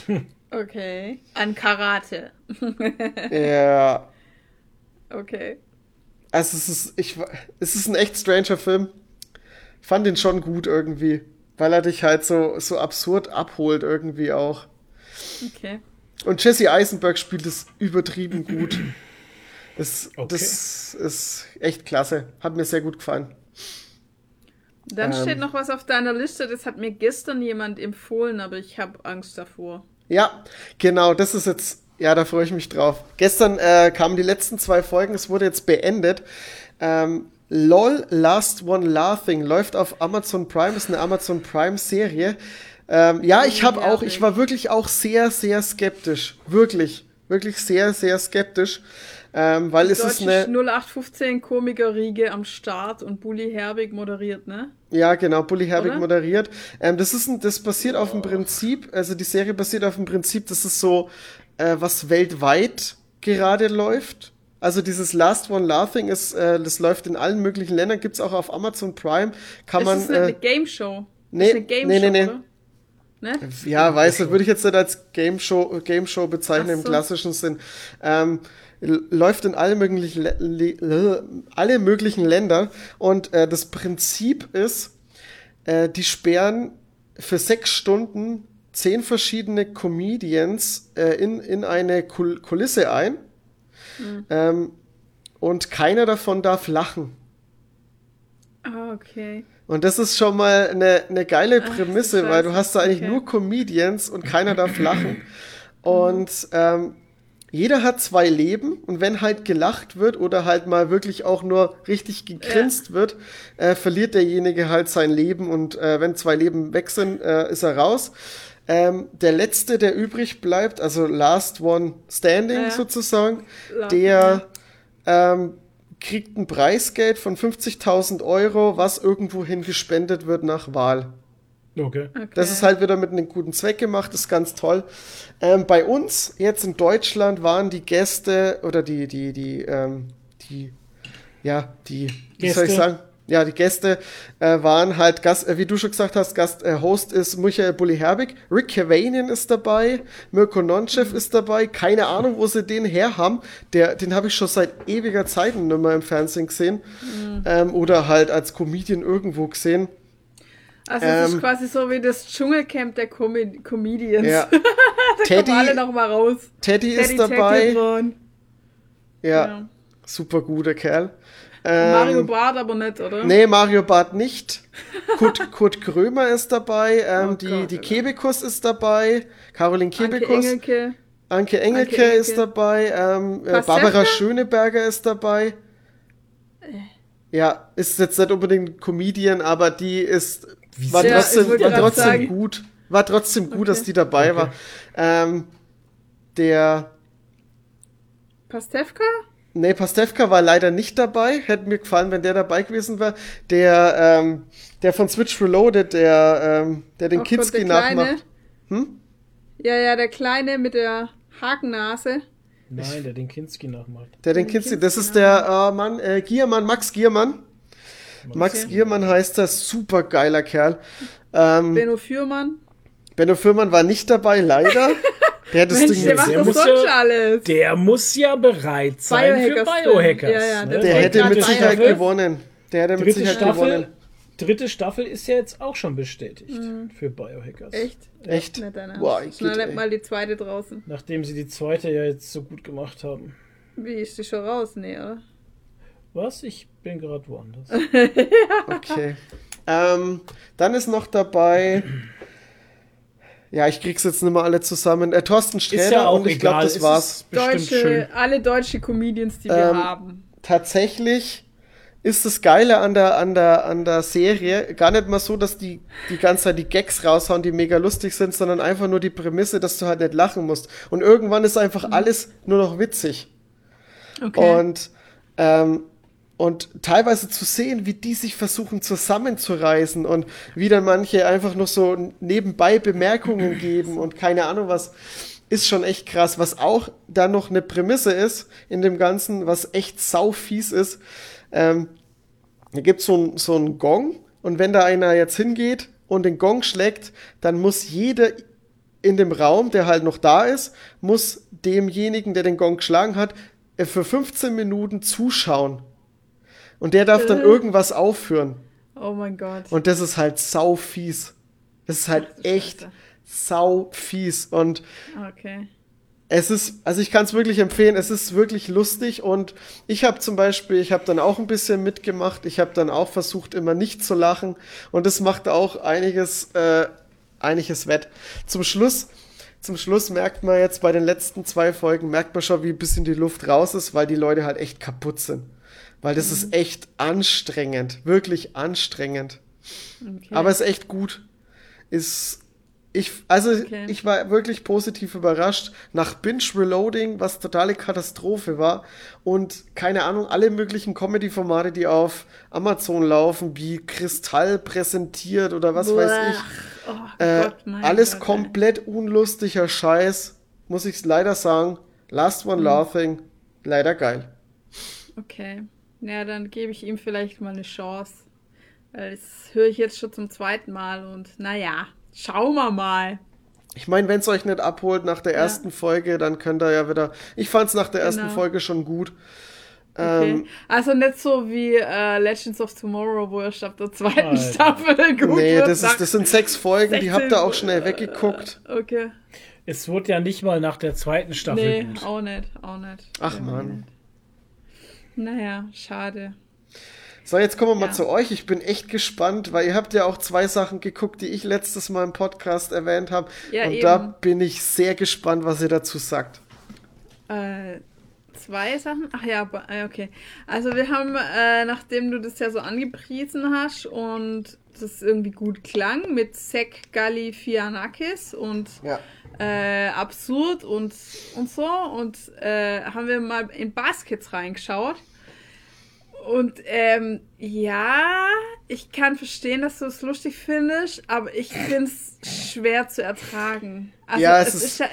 Okay. An Karate. ja. Okay. Also es ist, ich, es ist ein echt stranger Film. Ich fand ihn schon gut irgendwie. Weil er dich halt so, so absurd abholt irgendwie auch. Okay. Und Jesse Eisenberg spielt es übertrieben gut. Das, Okay. das ist echt klasse. Hat mir sehr gut gefallen. Dann Ähm. steht noch was auf deiner Liste, das hat mir gestern jemand empfohlen, aber ich habe Angst davor. Ja, genau, das ist jetzt, ja, da freue ich mich drauf. Gestern äh, kamen die letzten zwei Folgen, es wurde jetzt beendet. Ähm, LOL Last One Laughing läuft auf Amazon Prime, ist eine Amazon Prime Serie. Ähm, ja, ich habe auch, ich war wirklich auch sehr, sehr skeptisch. Wirklich, wirklich sehr, sehr skeptisch. Ähm, weil es ist eine. 0815 Komiker-Riege am Start und Bully Herbig moderiert, ne? Ja, genau, Bully Herbig Oder? moderiert. Ähm, das ist ein, das basiert auf dem Prinzip, also die Serie basiert auf dem Prinzip, das ist so, äh, was weltweit gerade läuft. Also dieses Last One Laughing ist, äh, das läuft in allen möglichen Ländern, gibt's auch auf Amazon Prime. Kann ist man. das nicht eine Äh, Game Show? nee, ist eine Game nee, nee, Show, nee. oder? Ne? ja, weiß ich, würde ich jetzt nicht als Game Show, Game Show bezeichnen Ach im so. klassischen Sinn. Ähm, läuft in alle möglichen, alle möglichen Länder und äh, das Prinzip ist, äh, die sperren für sechs Stunden zehn verschiedene Comedians äh, in, in eine Kul Kulisse ein ähm, und keiner davon darf lachen. Ah, okay. Und das ist schon mal eine, eine geile Ach, Prämisse, du weil du hast da eigentlich okay. nur Comedians und keiner darf lachen. Und ähm, jeder hat zwei Leben und wenn halt gelacht wird oder halt mal wirklich auch nur richtig gegrinst wird, äh, verliert derjenige halt sein Leben und äh, wenn zwei Leben weg sind, äh, ist er raus. Ähm, der letzte, der übrig bleibt, also Last One Standing Ja. sozusagen, La- der ähm, kriegt ein Preisgeld von 50.000 Euro, was irgendwohin gespendet wird nach Wahl. Okay. okay. Das ist halt wieder mit einem guten Zweck gemacht, ist ganz toll. Ähm, bei uns jetzt in Deutschland waren die Gäste oder die, die, die, ähm, die, ja, die, wie soll ich Gäste. sagen? Ja, die Gäste äh, waren halt Gast, äh, wie du schon gesagt hast, Gast, äh, Host ist Michael Bulli-Herbig, Rick Cavanian ist dabei, Mirko Nonchev ist dabei, keine Ahnung, wo sie den her haben. Der, den habe ich schon seit ewiger Zeit nicht mehr im Fernsehen gesehen ähm, oder halt als Comedian irgendwo gesehen. Also es ist ähm, quasi so wie das Dschungelcamp der Comed Comedians. Ja. da Teddy- kommen alle noch mal raus. Teddy, ist Teddy dabei. Tecklebrand. Ja, Ja. super guter Kerl. Ähm, Mario Barth aber nicht, oder? Nee, Mario Barth nicht. Kurt, Kurt Krömer ist dabei. Ähm, Oh die Gott, die Alter. Kebekus ist dabei. Caroline Anke Kebekus. Engelke. Anke Engelke, Anke Engelke. ist dabei. Ähm, äh? Barbara Schöneberger ist dabei. Ja, ist jetzt nicht unbedingt ein Comedian, aber die ist war Ja, trotzdem, war trotzdem sagen. gut. War trotzdem gut, dass die dabei Okay. war. Ähm, der Pastewka? Nee, Pastewka war leider nicht dabei. Hätte mir gefallen, wenn der dabei gewesen wäre. Der, ähm, der von Switch Reloaded, der, ähm, der den Gott, Kinski der Kleine. nachmacht. Hm? Ja, ja, der Kleine mit der Hakennase. Nein, der den Kinski nachmacht. Der den Kinski, das ist der äh, Mann, äh, Giermann, Max Giermann. Max Giermann heißt der, super geiler Kerl. Ähm, Benno Fürmann. Benno Fürmann war nicht dabei, leider. Der hat das Mensch, Ding der macht der muss sonst ja- alles. Der muss ja bereit sein Biohackers für. Biohackers. Ja, ja, ne? der hätte mit. Sicherheit Staffel. gewonnen. Der hätte mit dritte Sicherheit Staffel, gewonnen. dritte Staffel ist ja jetzt auch schon bestätigt für Biohackers. Echt? Echt? Dein Ernst. Boah, ich ey. mal die zweite draußen. Nachdem sie die zweite ja jetzt so gut gemacht haben. Wie, ist die schon raus? Nee, oder? Was? Ich bin gerade woanders. Okay. ähm, dann ist noch dabei. Ja, ich krieg's jetzt nicht mal alle zusammen. Äh, Thorsten Sträter Ist ja auch und ich glaube, das war's. Ist bestimmt Deutsche, schön. alle deutsche Comedians, die wir Ähm, haben. Tatsächlich ist das Geile an der, an der, an der Serie gar nicht mal so, dass die die ganze Zeit die Gags raushauen, die mega lustig sind, sondern einfach nur die Prämisse, dass du halt nicht lachen musst. Und irgendwann ist einfach alles nur noch witzig. Okay. Und, ähm, und teilweise zu sehen, wie die sich versuchen zusammenzureißen und wie dann manche einfach noch so nebenbei Bemerkungen geben und keine Ahnung was, ist schon echt krass. Was auch dann noch eine Prämisse ist in dem Ganzen, was echt sau fies ist, ähm, da gibt's so ein so ein Gong und wenn da einer jetzt hingeht und den Gong schlägt, dann muss jeder in dem Raum, der halt noch da ist, muss demjenigen, der den Gong geschlagen hat, äh, für 15 Minuten zuschauen. Und der darf dann Äh. irgendwas aufführen. oh mein Gott. Und das ist halt sau fies. Das ist halt Ach echt Scheiße. sau fies. Und Okay. es ist, also ich kann es wirklich empfehlen, es ist wirklich lustig und ich habe zum Beispiel, ich habe dann auch ein bisschen mitgemacht, ich habe dann auch versucht, immer nicht zu lachen und das macht auch einiges, äh, einiges wett. Zum Schluss, zum Schluss merkt man jetzt bei den letzten zwei Folgen, merkt man schon, wie ein bisschen die Luft raus ist, weil die Leute halt echt kaputt sind. Weil das ist echt anstrengend, wirklich anstrengend. okay. Aber ist echt gut. Ist ich also Okay. ich war wirklich positiv überrascht nach Binge Reloading, was totale Katastrophe war und keine Ahnung, alle möglichen Comedy Formate, die auf Amazon laufen, wie Kristall präsentiert oder was weiß ich. Oh Äh, Gott, alles Gott, ey. komplett unlustiger Scheiß, muss ich leider sagen. Last Mhm. One Laughing, leider geil. Okay. Ja, dann gebe ich ihm vielleicht mal eine Chance. Das höre ich jetzt schon zum zweiten Mal und naja, schauen wir mal. Ich meine, wenn es euch nicht abholt nach der Ja. ersten Folge, dann könnt ihr ja wieder. Ich fand es nach der ersten Genau. Folge schon gut. Okay. Ähm, also nicht so wie äh, Legends of Tomorrow, wo erst ab der zweiten Alter. Staffel gut nee, wird. das, ist, das sind sechs Folgen, die 16 habt ihr auch schnell weggeguckt. Okay. Es wurde ja nicht mal nach der zweiten Staffel Nee, gut. auch nicht, auch nicht. Ach Irgendwie Mann. Naja, schade. So, jetzt kommen wir mal Ja. zu euch. Ich bin echt gespannt, weil ihr habt ja auch zwei Sachen geguckt, die ich letztes Mal im Podcast erwähnt habe. Ja, Und eben. da bin ich sehr gespannt, was ihr dazu sagt. Äh, zwei Sachen? Ach ja, äh, okay. Also wir haben, äh, nachdem du das ja so angepriesen hast und das irgendwie gut klang mit Sek Galifianakis und Ja. äh, absurd und, und so und äh, haben wir mal in Baskets reingeschaut. Und ähm, ja, ich kann verstehen, dass du es lustig findest, aber ich finde es schwer zu ertragen. Also Ja, es, es ist, ist-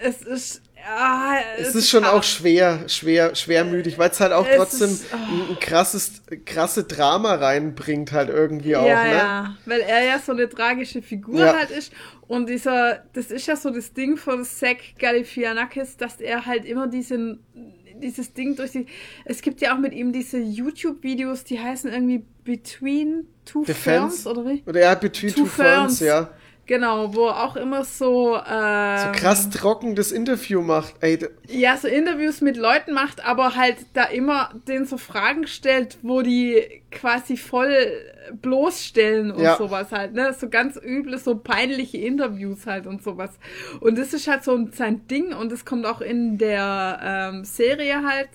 es ist, ah, Es ist schon auch schwer, schwer, schwermütig, weil es halt auch Es trotzdem ist- oh. ein, ein krasses, krasse Drama reinbringt, halt irgendwie auch, ja, ne? ja, weil er ja so eine tragische Figur Ja. halt ist. Und dieser, das ist ja so das Ding von Zack Galifianakis, dass er halt immer diesen, dieses Ding durch die. Es gibt ja auch mit ihm diese YouTube-Videos, die heißen irgendwie Between Two Ferns, Fence? oder wie? Oder er hat Between Two Two Ferns, Ferns. ja. Genau, wo auch immer so. So Ähm, krass trocken das Interview macht. Ey, Ja, so Interviews mit Leuten macht, aber halt da immer denen so Fragen stellt, wo die quasi voll bloßstellen und Ja. sowas halt, ne? So ganz üble, so peinliche Interviews halt und sowas. Und das ist halt so sein Ding und das kommt auch in der ähm, Serie halt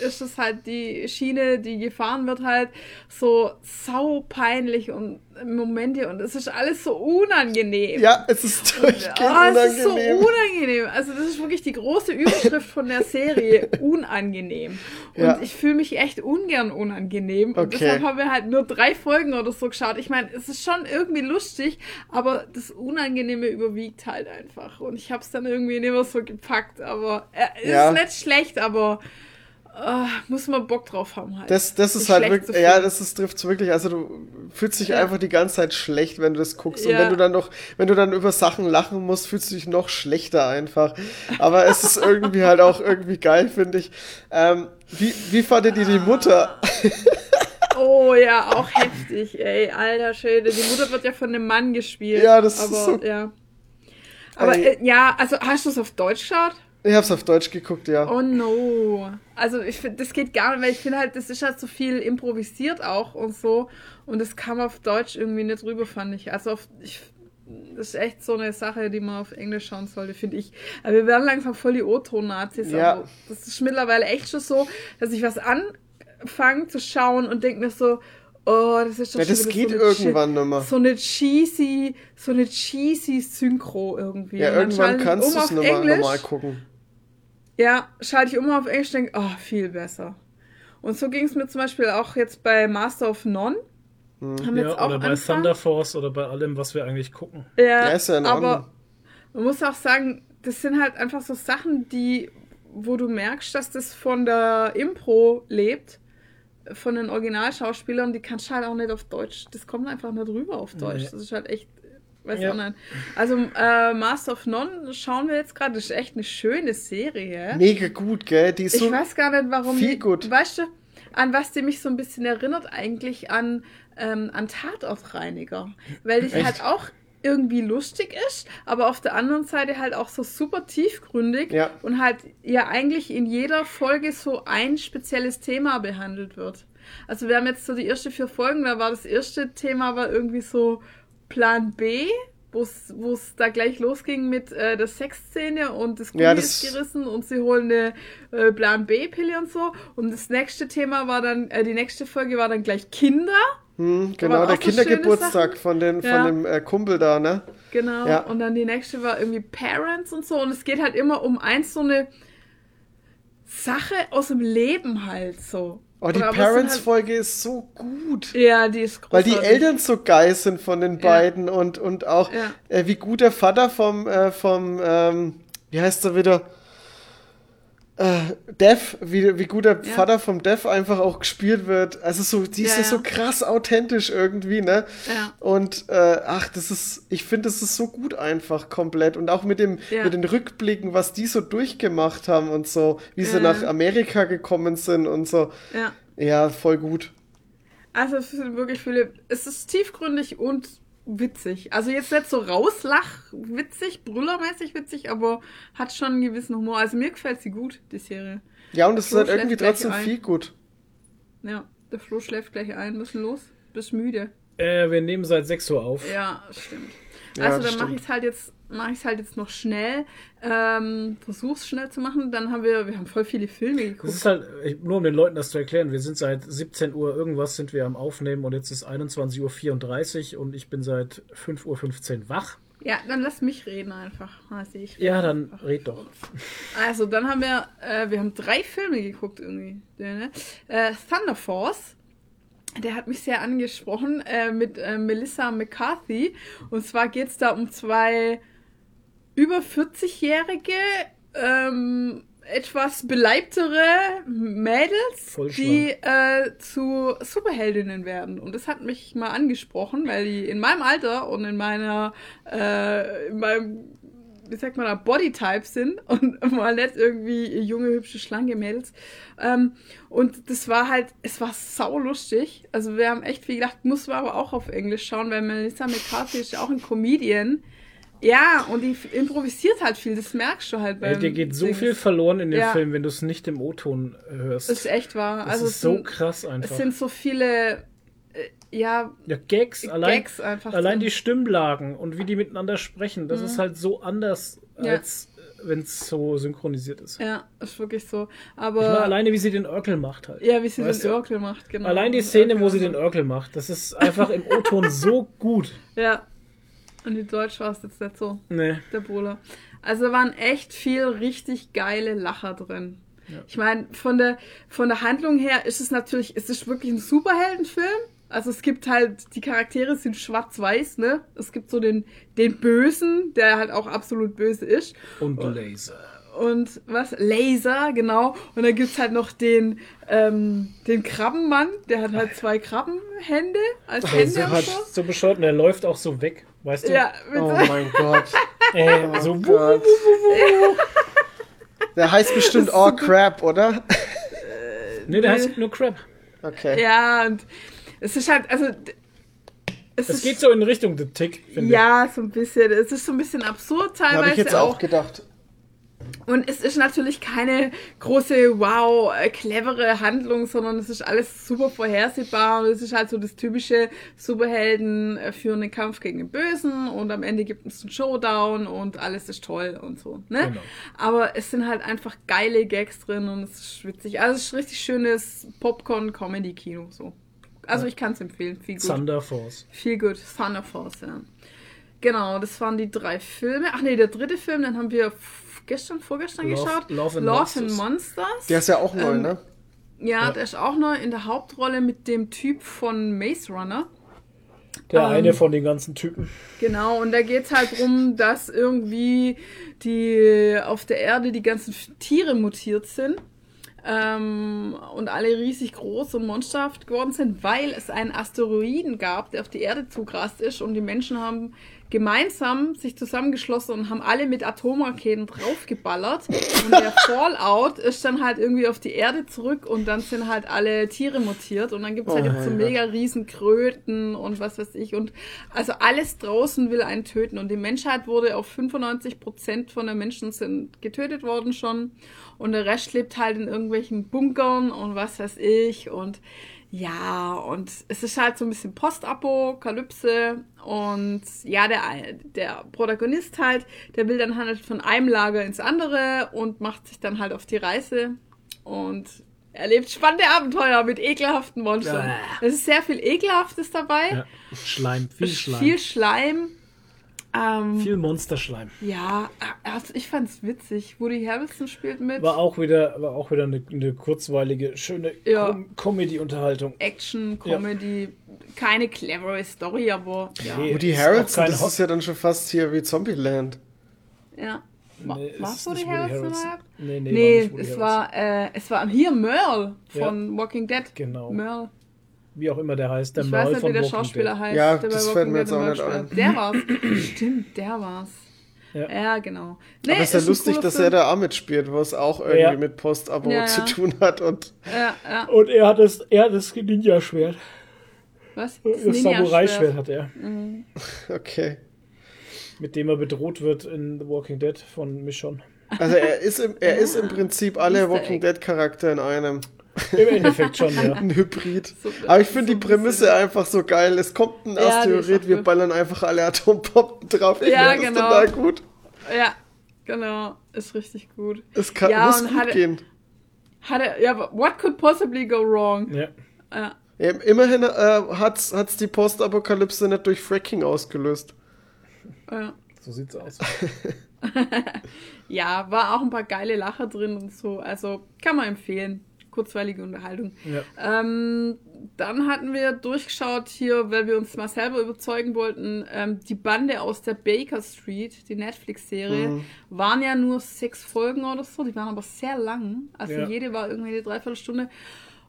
ist es halt die Schiene, die gefahren wird, halt so sau peinlich und Momente und es ist alles so unangenehm. ja, es ist durchgehend Oh, es ist so unangenehm. unangenehm. Also das ist wirklich die große Überschrift von der Serie. Unangenehm. Und Ja. ich fühle mich echt ungern unangenehm. Und Okay. deshalb haben wir halt nur drei Folgen oder so geschaut. Ich meine, es ist schon irgendwie lustig, aber das Unangenehme überwiegt halt einfach. Und ich habe es dann irgendwie nicht mehr so gepackt. Aber äh, ist Ja. nicht schlecht, aber äh, muss man Bock drauf haben halt. Das, das ist halt wirklich, ja, das ist, trifft's wirklich. Also du fühlst dich Ja. einfach die ganze Zeit schlecht, wenn du das guckst. Und Ja. wenn du dann noch, wenn du dann über Sachen lachen musst, fühlst du dich noch schlechter einfach. Aber es ist irgendwie halt auch irgendwie geil, finde ich. Ähm, wie, wie fandet ihr die Mutter? Oh ja, auch heftig, ey, alter Schwede. Die Mutter wird ja von einem Mann gespielt. Ja, das ist aber, so- Ja. Aber äh, ja, also hast du es auf Deutsch geschaut? Ich hab's auf Deutsch geguckt, ja. Oh no. Also ich finde, das geht gar nicht, weil ich finde halt, das ist halt so viel improvisiert auch und so. Und das kam auf Deutsch irgendwie nicht rüber, fand ich. Also auf, ich, das ist echt so eine Sache, die man auf Englisch schauen sollte, finde ich. Aber wir werden langsam voll die O-Ton-Nazis. Ja. Das ist mittlerweile echt schon so, dass ich was anfange zu schauen und denke mir so, oh, das ist doch Ja, schon das geht so eine irgendwann nimmer. So eine cheesy, so eine cheesy Synchro irgendwie. Ja, irgendwann kannst um du es nochmal normal gucken. Ja, schalte ich um auf Englisch denke, oh, viel besser. Und so ging es mir zum Beispiel auch jetzt bei Master of None. Jetzt Ja, auch oder bei angefangen. Thunder Force oder bei allem, was wir eigentlich gucken. Ja, Ja, ja aber man muss auch sagen, das sind halt einfach so Sachen, die, wo du merkst, dass das von der Impro lebt, von den Originalschauspielern, die kannst du halt auch nicht auf Deutsch. Das kommt einfach nicht rüber auf Deutsch. Nee. Das ist halt echt, weiß Ja. auch nicht. Also äh, Master of None schauen wir jetzt gerade, das ist echt eine schöne Serie. Mega gut, gell? Die ist Ich so. weiß gar nicht, warum. viel die, gut. Weißt du, an was die mich so ein bisschen erinnert, eigentlich an, ähm, an Tatortreiniger. Weil die Echt? halt auch irgendwie lustig ist, aber auf der anderen Seite halt auch so super tiefgründig Ja. und halt ja eigentlich in jeder Folge so ein spezielles Thema behandelt wird. Also wir haben jetzt so die ersten vier Folgen, da war das erste Thema war irgendwie so Plan B, wo es da gleich losging mit äh, der Sexszene und das Gummi Ja, ist das- gerissen und sie holen eine äh, Plan B-Pille und so. Und das nächste Thema war dann, äh, die nächste Folge war dann gleich Kinder. Hm, genau, der so Kindergeburtstag von, den, Ja. von dem äh, Kumpel da, ne? Genau. Ja. Und dann die nächste war irgendwie Parents und so. Und es geht halt immer um eins so eine Sache aus dem Leben halt so. Oh, die Parents-Folge ist so gut. Halt, ja, die ist Weil großartig. die Eltern so geil sind von den Ja. beiden und, und auch Ja. äh, wie gut der Vater vom, äh, vom ähm, wie heißt er wieder? Äh, Dev, wie, wie gut der Ja. Vater vom Dev einfach auch gespielt wird. Also so, die ist Ja, ja, so krass authentisch irgendwie, ne? Ja. Und äh, ach, das ist, ich finde, das ist so gut einfach komplett. Und auch mit dem, mit den Rückblicken, was die so durchgemacht haben und so, wie sie nach Amerika gekommen sind und so. Ja. Ja, voll gut. Also es sind wirklich viele. Es ist tiefgründig und witzig. Also jetzt nicht so rauslach witzig, brüllermäßig witzig, aber hat schon einen gewissen Humor. Also mir gefällt sie gut, die Serie. Ja, und es ist halt irgendwie trotzdem ein. viel gut. Ja. Der Flo schläft gleich ein, müssen los. Bist müde. Äh, wir nehmen seit 6 Uhr auf. Ja, stimmt. Ja, Also dann mache ich es halt jetzt, mache ich halt jetzt noch schnell. Ähm, versuch's schnell zu machen. Dann haben wir, wir haben voll viele Filme Das geguckt. ist halt, nur um den Leuten das zu erklären, wir sind seit 17 Uhr irgendwas sind wir am Aufnehmen und jetzt ist 21.34 Uhr und ich bin seit 5.15 Uhr wach. Ja, dann lass mich reden einfach. Seh ich Ja, dann red doch. Also, dann haben wir, äh, wir haben drei Filme geguckt irgendwie. Ne? Äh, Thunder Force, der hat mich sehr angesprochen, äh, mit äh, Melissa McCarthy. Und zwar geht es da um zwei über 40-jährige, ähm, etwas beleibtere Mädels, die äh, zu Superheldinnen werden. Und das hat mich mal angesprochen, weil die in meinem Alter und in meiner, äh, in meinem wie sagt man da, Bodytype sind und mal nicht irgendwie junge, hübsche, schlanke Mädels. Ähm, und das war halt, es war sau lustig. Also wir haben echt viel gedacht, muss man aber auch auf Englisch schauen, weil Melissa McCarthy ist ja auch ein Comedian. Ja, und die improvisiert halt viel, das merkst du halt Weil beim dir geht so Dings. viel verloren in dem Ja. Film, wenn du es nicht im O-Ton äh, hörst. Das ist echt wahr. Das also ist es so sind, krass einfach. Es sind so viele, äh, ja, ja, Gags, allein, Gags einfach allein die Stimmlagen und wie die miteinander sprechen, das Mhm. ist halt so anders, Ja. als wenn es so synchronisiert ist. ja, ist wirklich so. Aber meine, alleine wie sie den Urkel macht halt. ja, wie sie Weißt den? Urkel macht, genau. Allein die Szene, Urkel wo sie den. Urkel macht, das ist einfach im O-Ton so gut. Ja. Und die Deutsch war es jetzt nicht so. Nee. Der Bola. Also da waren echt viel richtig geile Lacher drin. Ich meine, von der, von der Handlung her ist es natürlich, es ist wirklich ein Superheldenfilm. Also es gibt halt, die Charaktere sind schwarz-weiß, ne? Es gibt so den, den Bösen, der halt auch absolut böse ist. Und Laser. Und was? Laser, genau. Und dann gibt's halt noch den, ähm, den Krabbenmann, der hat halt zwei Krabbenhände als Hände ist so, und halt so. so bescheuert und er läuft auch so weg, weißt du? Ja, mit Oh mein Gott. Äh, so, Oh Gott. Der heißt bestimmt Oh Crap, oder? nee, der heißt nur Crab. Okay. Ja, und es ist halt, also. Es Das ist, geht so in Richtung The Tick, finde Ja, so ein bisschen. Es ist so ein bisschen absurd teilweise Habe ich jetzt auch gedacht. Und es ist natürlich keine große, wow, äh, clevere Handlung, sondern es ist alles super vorhersehbar und es ist halt so das typische Superhelden äh, führen einen Kampf gegen den Bösen und am Ende gibt es einen Showdown und alles ist toll und so, ne? Genau. Aber es sind halt einfach geile Gags drin und es ist witzig. Also es ist richtig schönes Popcorn-Comedy-Kino, so. Also ich kann es empfehlen, viel gut. Thunder Force. Viel gut. Thunder Force, ja. Genau, das waren die drei Filme. Ach nee, der dritte Film, den haben wir gestern, vorgestern Love- geschaut. Love and Love Monsters. and Monsters. Der ist ja auch neu, Ähm, ne? Ja, Ja. der ist auch neu in der Hauptrolle mit dem Typ von Maze Runner. Der Ähm, eine von den ganzen Typen. Genau, und da geht's halt drum, dass irgendwie die auf der Erde die ganzen Tiere mutiert sind. Ähm, und alle riesig groß und monsterhaft geworden sind, weil es einen Asteroiden gab, der auf die Erde zugrast ist und die Menschen haben gemeinsam sich zusammengeschlossen und haben alle mit Atomraketen draufgeballert. Und der Fallout ist dann halt irgendwie auf die Erde zurück und dann sind halt alle Tiere mutiert. Und dann gibt's halt Oh, jetzt so mega riesen Kröten und was weiß ich. Und also alles draußen will einen töten. Und die Menschheit wurde auf 95 Prozent von den Menschen sind getötet worden schon. Und der Rest lebt halt in irgendwelchen Bunkern und was weiß ich. Und ja, und es ist halt so ein bisschen Postapokalypse und ja, der, der Protagonist halt, der will dann halt von einem Lager ins andere und macht sich dann halt auf die Reise und erlebt spannende Abenteuer mit ekelhaften Monstern. Bäh. Es ist sehr viel Ekelhaftes dabei. Ja. Schleim, viel Schleim. Viel Schleim. Ähm, Viel Monsterschleim. ja, also ich fand's witzig. Woody Harrelson spielt mit. War auch wieder, war auch wieder eine, eine kurzweilige, schöne Ja. Com Comedy-Unterhaltung. Action, Comedy, keine clevere Story, aber ja. Nee, Woody Harrelson, kein das ist ja dann schon fast hier wie Zombieland. ja. War, Nee, es war's ist Woody Woody Harrelson? Nee, nee, Nee, war nicht Woody es war, äh, es war hier Merle von Walking Dead. Genau. Merle. Wie auch immer der heißt. Der Ich Merle weiß nicht, von wie der Walking Schauspieler Dead. heißt. Ja, der das Walking fällt mir Dead jetzt auch nicht ein. Der war's. Stimmt, der war's. Ja. Ja, genau. Nee, Aber es ist ja lustig, dass Film. er da auch mitspielt, wo es auch irgendwie Ja. mit Post-Abo Ja, zu tun hat. Und Ja, ja. Und er hat das, er hat das Ninja-Schwert. Was? Das, Ninja-Schwert. Samurai-Schwert hat er. okay. Mit dem er bedroht wird in The Walking Dead von Michonne. Also er ist im, er ist im Prinzip alle Walking. Dead Charakter in einem. Im Endeffekt schon, ja. Ein Hybrid. Aber ich finde die Prämisse einfach so geil. Es kommt ein Ja, Asteroid, auch wir ballern einfach alle Atombomben drauf. Ich Ja, finde das genau. total gut. Ja, genau. Ist richtig gut. Es kann, Ja, muss gut hatte- gehen. Hat er, ja, what could possibly go wrong? ja. Ja. Ja, immerhin äh, hat's, hat's die Postapokalypse nicht durch Fracking ausgelöst. Ja. So sieht's aus. ja, war auch ein paar geile Lacher drin und so. Also kann man empfehlen. Kurzweilige Unterhaltung. Ja. Ähm, dann hatten wir durchgeschaut hier, weil wir uns mal selber überzeugen wollten, ähm, die Bande aus der Baker Street, die Netflix-Serie, Mhm. waren ja nur sechs Folgen oder so, die waren aber sehr lang. Also Ja. jede war irgendwie eine Dreiviertelstunde.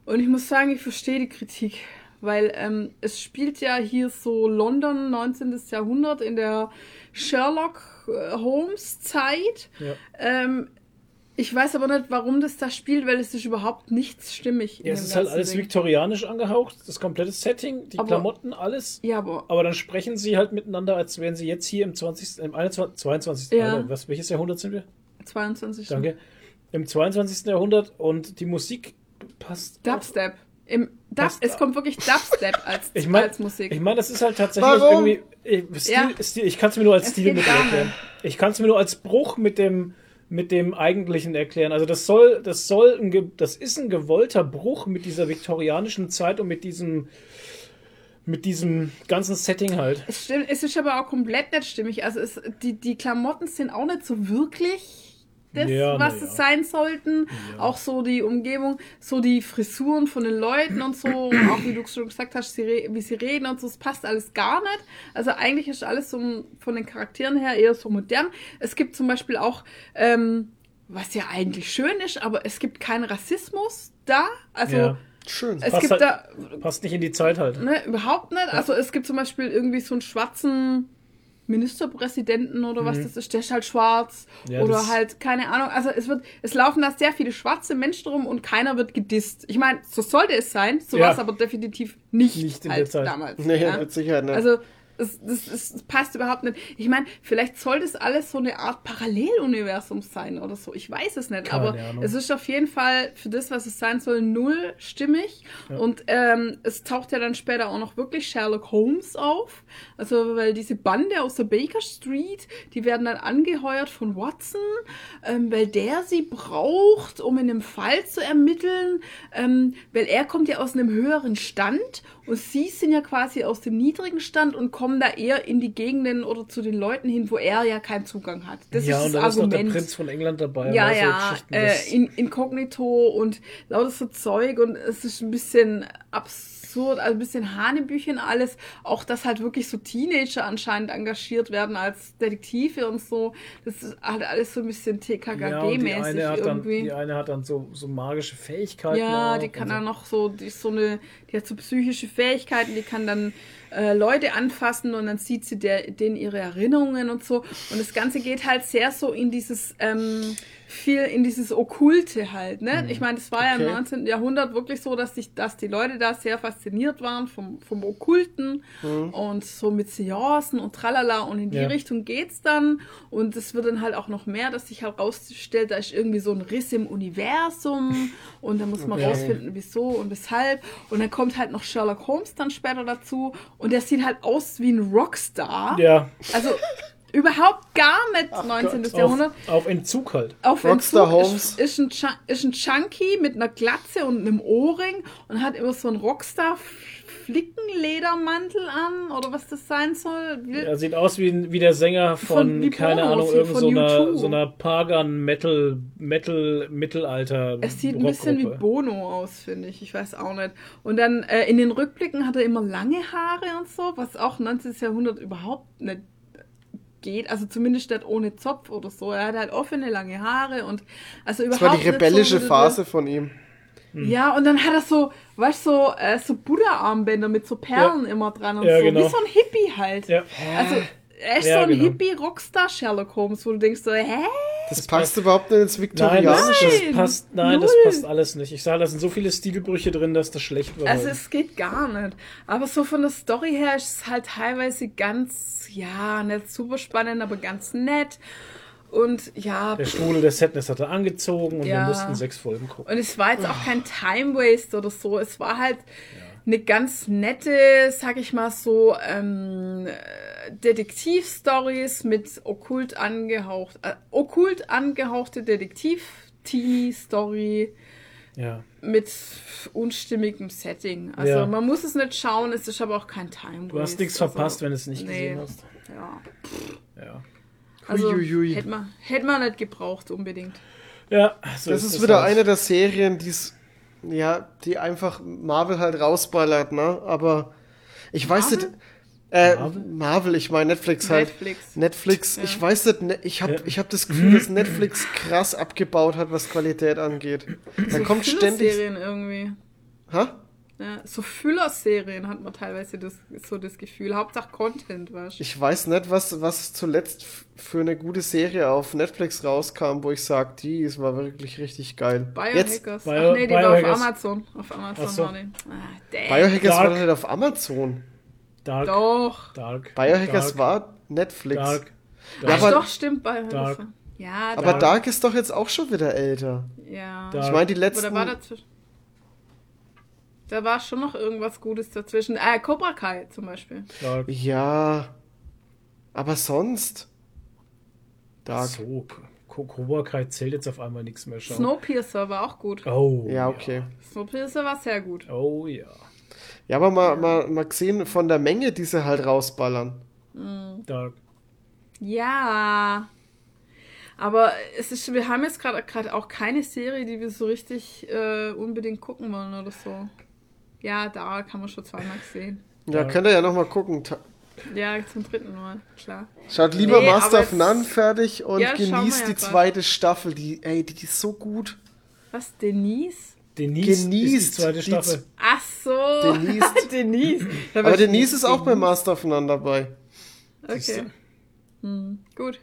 Und ich muss sagen, ich verstehe die Kritik, weil ähm, es spielt ja hier so London, 19. Jahrhundert, in der Sherlock äh, Holmes Zeit. Ja. Ähm, ich weiß aber nicht, warum das da spielt, weil es ist überhaupt nichts stimmig. in Ja, es ist halt alles Ding. viktorianisch angehaucht, das komplette Setting, die Aber- Klamotten, alles. Ja, aber Aber dann sprechen sie halt miteinander, als wären sie jetzt hier im 20., im 21., 22. Ja. Alter, was, welches Jahrhundert sind wir? 22. Danke. Im 22. Jahrhundert und die Musik passt. auch. Dubstep. Im Dub, Passt es kommt wirklich Dubstep als, Ich meine, als Musik. ich mein, das ist halt tatsächlich Warum? irgendwie. Ich, Stil, Ja. Stil, ich kann es mir nur als Es Stil erklären. Ich kann es mir nur als Bruch mit dem mit dem eigentlichen erklären. Also das soll, das soll, ein, das ist ein gewollter Bruch mit dieser viktorianischen Zeit und mit diesem, mit diesem ganzen Setting halt. Es, stimmt, es ist aber auch komplett nicht stimmig. Also es, die, die Klamotten sind auch nicht so wirklich das, Ja, was ja. es sein sollten. Auch so die Umgebung, so die Frisuren von den Leuten und so. Und auch wie du schon gesagt hast, sie, wie sie reden und so, es passt alles gar nicht. Also eigentlich ist alles so von den Charakteren her eher so modern. Es gibt zum Beispiel auch, ähm, was ja eigentlich schön ist, aber es gibt keinen Rassismus da. Also Ja. Schön. es Passt gibt halt- da Passt nicht in die Zeit halt. Ne, überhaupt nicht. Also es gibt zum Beispiel irgendwie so einen schwarzen Ministerpräsidenten oder was das ist, der ist halt schwarz. Mhm. Ja, oder halt, keine Ahnung. Also es wird, es laufen da sehr viele schwarze Menschen rum und keiner wird gedisst. Ich meine, so sollte es sein, so Ja. war es aber definitiv nicht, Nicht halt damals. Nee, ja. mit Sicherheit nicht. Also das, das, das passt überhaupt nicht. Ich meine, vielleicht soll das alles so eine Art Paralleluniversum sein oder so. Ich weiß es nicht. Keine aber Ahnung. es ist auf jeden Fall für das, was es sein soll, null stimmig. Und ähm, es taucht ja dann später auch noch wirklich Sherlock Holmes auf. Also, weil diese Bande aus der Baker Street, die werden dann angeheuert von Watson, ähm, weil der sie braucht, um in einem Fall zu ermitteln. Ähm, weil er kommt ja aus einem höheren Stand und sie sind ja quasi aus dem niedrigen Stand und kommen da eher in die Gegenden oder zu den Leuten hin, wo er ja keinen Zugang hat. Das ja, ist und das dann ist noch der Argument. Prinz von England dabei. Ja, so ja, Geschichten, äh, in, inkognito und lauter so Zeug und es ist ein bisschen absurd, also ein bisschen Hanebüchen alles. Auch, dass halt wirklich so Teenager anscheinend engagiert werden als Detektive und so. Das ist halt alles so ein bisschen ja, TKKG-mäßig eine hat dann, irgendwie. die eine hat dann so, so magische Fähigkeiten. Ja, auch die kann dann noch so, die ist so eine, die hat so psychische Fähigkeiten, die kann dann äh, Leute anfassen und dann sieht sie der, denen ihre Erinnerungen und so. Und das Ganze geht halt sehr so in dieses, ähm, viel in dieses Okkulte halt, ne? Ich meine, das war ja im Okay. 19. Jahrhundert wirklich so, dass sich, dass die Leute da sehr fasziniert waren vom, vom Okkulten und so mit Seancen und tralala und in die Ja. Richtung geht's dann. Und es wird dann halt auch noch mehr, dass sich herausstellt, da ist irgendwie so ein Riss im Universum und da muss man Ja. rausfinden, wieso und weshalb. Und dann kommt halt noch Sherlock Holmes dann später dazu und der sieht halt aus wie ein Rockstar. Ja, Also überhaupt gar nicht 19. Jahrhundert. auf, auf Entzug halt. Auf Rockstar Entzug Holmes. Ist, ist, ein, ist ein Chunky mit einer Glatze und einem Ohrring und hat immer so einen Rockstar Flickenledermantel an oder was das sein soll. Will- Er sieht aus wie, wie der Sänger von, Von- wie keine Ahnung, irgend von so einer, U2. so einer Pagan Metal, Metal, Mittelalter. Es sieht ein bisschen wie. Bono aus, finde ich. Ich weiß auch nicht. Und dann äh, in den Rückblicken hat er immer lange Haare und so, was auch 19. Jahrhundert überhaupt nicht geht. Also zumindest nicht ohne Zopf oder so. Er hat halt offene, lange Haare und also Das überhaupt war die rebellische so, Phase von ihm. Ja, und dann hat er so, weißt du, so, äh, so Buddha-Armbänder mit so Perlen immer dran und Ja, so. genau. Wie so ein Hippie halt. Ja. Also, er ist Ja, so ein genau. Hippie-Rockstar-Sherlock Holmes, wo du denkst so, hä? Das passt überhaupt nicht ins Nein, das, Viktorianische. das passt, nein, das passt alles nicht. Ich sage, da sind so viele Stilbrüche drin, dass das schlecht war. Also es geht gar nicht. Aber so von der Story her ist es halt teilweise ganz, ja, nicht super spannend, aber ganz nett. Und ja, Der Stuhl der Sadness hat er angezogen und Ja. wir mussten sechs Folgen gucken. Und es war jetzt auch kein Time Waste oder so. Es war halt eine ganz nette, sag ich mal so, ähm, äh, Detektivstories mit okkult angehaucht, äh, okkult angehauchte Detektiv-Teenie-Story Ja. mit unstimmigem Setting. Also Ja. man muss es nicht schauen, es ist aber auch kein Time Du hast Waste. nichts verpasst, wenn du es nicht nee. gesehen hast. Ja. Ja. Also hätte man, hätte man nicht gebraucht unbedingt. Ja, so Das ist ist wieder halt. eine der Serien, die's, ja, die einfach Marvel halt rausballert, ne? Aber ich weiß nicht. Äh, Marvel? Marvel? ich meine Netflix halt. Netflix. Netflix, Ja. ich weiß nicht, ne, ich habe ich hab das Gefühl, dass Netflix krass abgebaut hat, was Qualität angeht. Da so kommt ständig. Serien irgendwie. Ha? Ja, so Füllerserien hat man teilweise das, so das Gefühl. Hauptsache Content, weißt? Ich weiß nicht, was, was zuletzt für eine gute Serie auf Netflix rauskam, wo ich sage, die ist war wirklich richtig geil. Jetzt, Biohackers. Bio- Ach nee, die war Biohackers. auf Amazon. Auf Amazon so. war die. Ah. Biohackers war Dark. nicht auf Amazon. Dark. Doch. Dark. Biohackers Dark, war Netflix. Dark. Ja, Ach, aber, doch, stimmt. Biohackers. Dark. war- Ja, aber Dark. Dark ist doch jetzt auch schon wieder älter. Ja. Dark. Ich meine, die letzten. da war dazwischen. Da war schon noch irgendwas Gutes dazwischen. Äh, Cobra Kai zum Beispiel. Dark. Ja. Aber sonst. Dark. So, Cobra Kai zählt jetzt auf einmal nichts mehr. Schauen. Snowpiercer war auch gut. Oh. Ja, okay. Snowpiercer war sehr gut. Oh ja. Ja, aber mal, mal, mal gesehen von der Menge, die sie halt rausballern. Dark. Ja. Aber es ist, wir haben jetzt gerade gerade auch keine Serie, die wir so richtig äh, unbedingt gucken wollen oder so. Ja, da kann man schon zweimal gesehen. Ja, Ja. könnt ihr ja nochmal gucken. Ta- Ja, zum dritten Mal, klar. Schaut lieber Nee, Master of None fertig und Ja, genießt ja die grad. zweite Staffel. Die, ey, die ist so gut. Was, Denise? Denise Genießt ist die zweite die Staffel. Ach so. Denise. Denise. Aber Denise ist auch bei Master of None dabei. Okay. Hm, gut.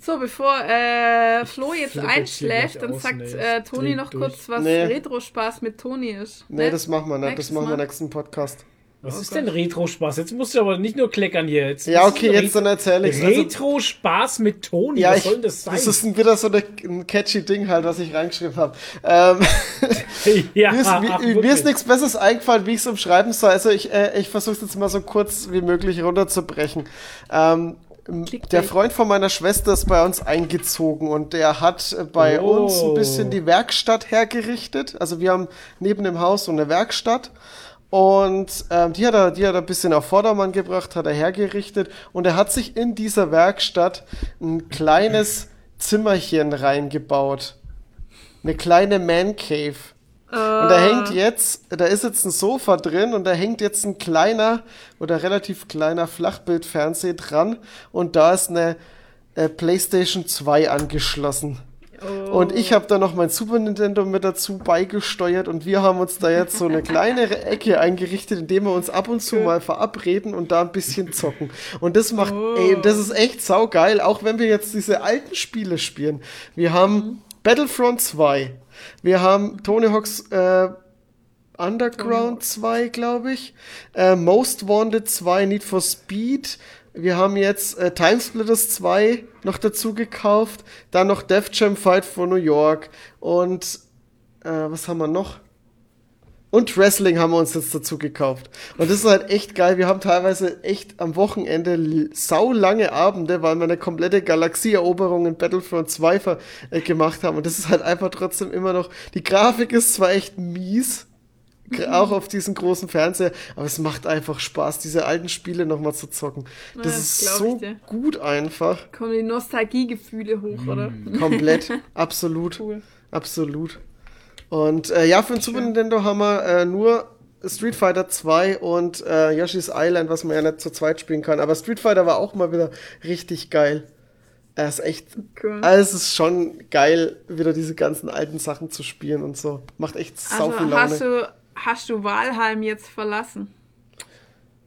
So, bevor äh, Flo jetzt einschläft, dann sagt Nee, äh, Toni noch durch. kurz, was Nee. Retro-Spaß mit Toni ist. Nee, Ne? das machen wir nicht. Das machen wir nächsten Podcast. Was Oh ist Gott. denn Retro-Spaß? Jetzt musst du aber nicht nur kleckern hier. Jetzt Ja, okay, jetzt dann erzähle ich's. Also- Retro-Spaß mit Toni. Ja, was ich, soll denn das sein? das ist ein- wieder so eine, ein catchy Ding halt, was ich reingeschrieben habe. Ähm, ja, mir ist, ach, mir, mir ist nichts Besseres eingefallen, wie ich es umschreiben soll. Also ich, äh, ich versuche es jetzt mal so kurz wie möglich runterzubrechen. Ähm, der Freund von meiner Schwester ist bei uns eingezogen und der hat äh, bei Oh. uns ein bisschen die Werkstatt hergerichtet. Also wir haben neben dem Haus so eine Werkstatt. Und ähm, die, hat er, die hat er ein bisschen auf Vordermann gebracht, hat er hergerichtet. Und er hat sich in dieser Werkstatt ein kleines Zimmerchen reingebaut. Eine kleine Man Cave. Und da hängt jetzt, da ist jetzt ein Sofa drin und da hängt jetzt ein kleiner oder relativ kleiner Flachbildfernseher dran und da ist eine äh, PlayStation 2 angeschlossen. Und ich habe da noch mein Super Nintendo mit dazu beigesteuert und wir haben uns da jetzt so eine kleine Ecke eingerichtet, indem wir uns ab und zu mal verabreden und da ein bisschen zocken. Und das macht, ey, das ist echt saugeil, auch wenn wir jetzt diese alten Spiele spielen. Wir haben Battlefront 2, wir haben Tony Hawk's äh, Underground 2, glaube ich. Äh, Most Wanted 2, Need for Speed. Wir haben jetzt äh, Timesplitters 2 noch dazu gekauft. Dann noch Def Jam Fight for New York. Und äh, was haben wir noch? Und Wrestling haben wir uns jetzt dazu gekauft. Und das ist halt echt geil. Wir haben teilweise echt am Wochenende saulange Abende, weil wir eine komplette Galaxieeroberung in Battlefront 2 ver äh, gemacht haben. Und das ist halt einfach trotzdem immer noch. Die Grafik ist zwar echt mies, gr- auch auf diesem großen Fernseher, aber es macht einfach Spaß, diese alten Spiele nochmal zu zocken. Das Ja, das ist so gut einfach. Kommen die Nostalgiegefühle hoch, oder? Komplett. absolut. Cool. Absolut. Und äh, ja, für den Super Nintendo haben wir äh, nur Street Fighter 2 und äh, Yoshi's Island, was man ja nicht zu zweit spielen kann. Aber Street Fighter war auch mal wieder richtig geil. Er ist echt. Cool. Also es ist schon geil, wieder diese ganzen alten Sachen zu spielen und so. Macht echt sau viel Also Laune. hast du, hast du Walheim jetzt verlassen?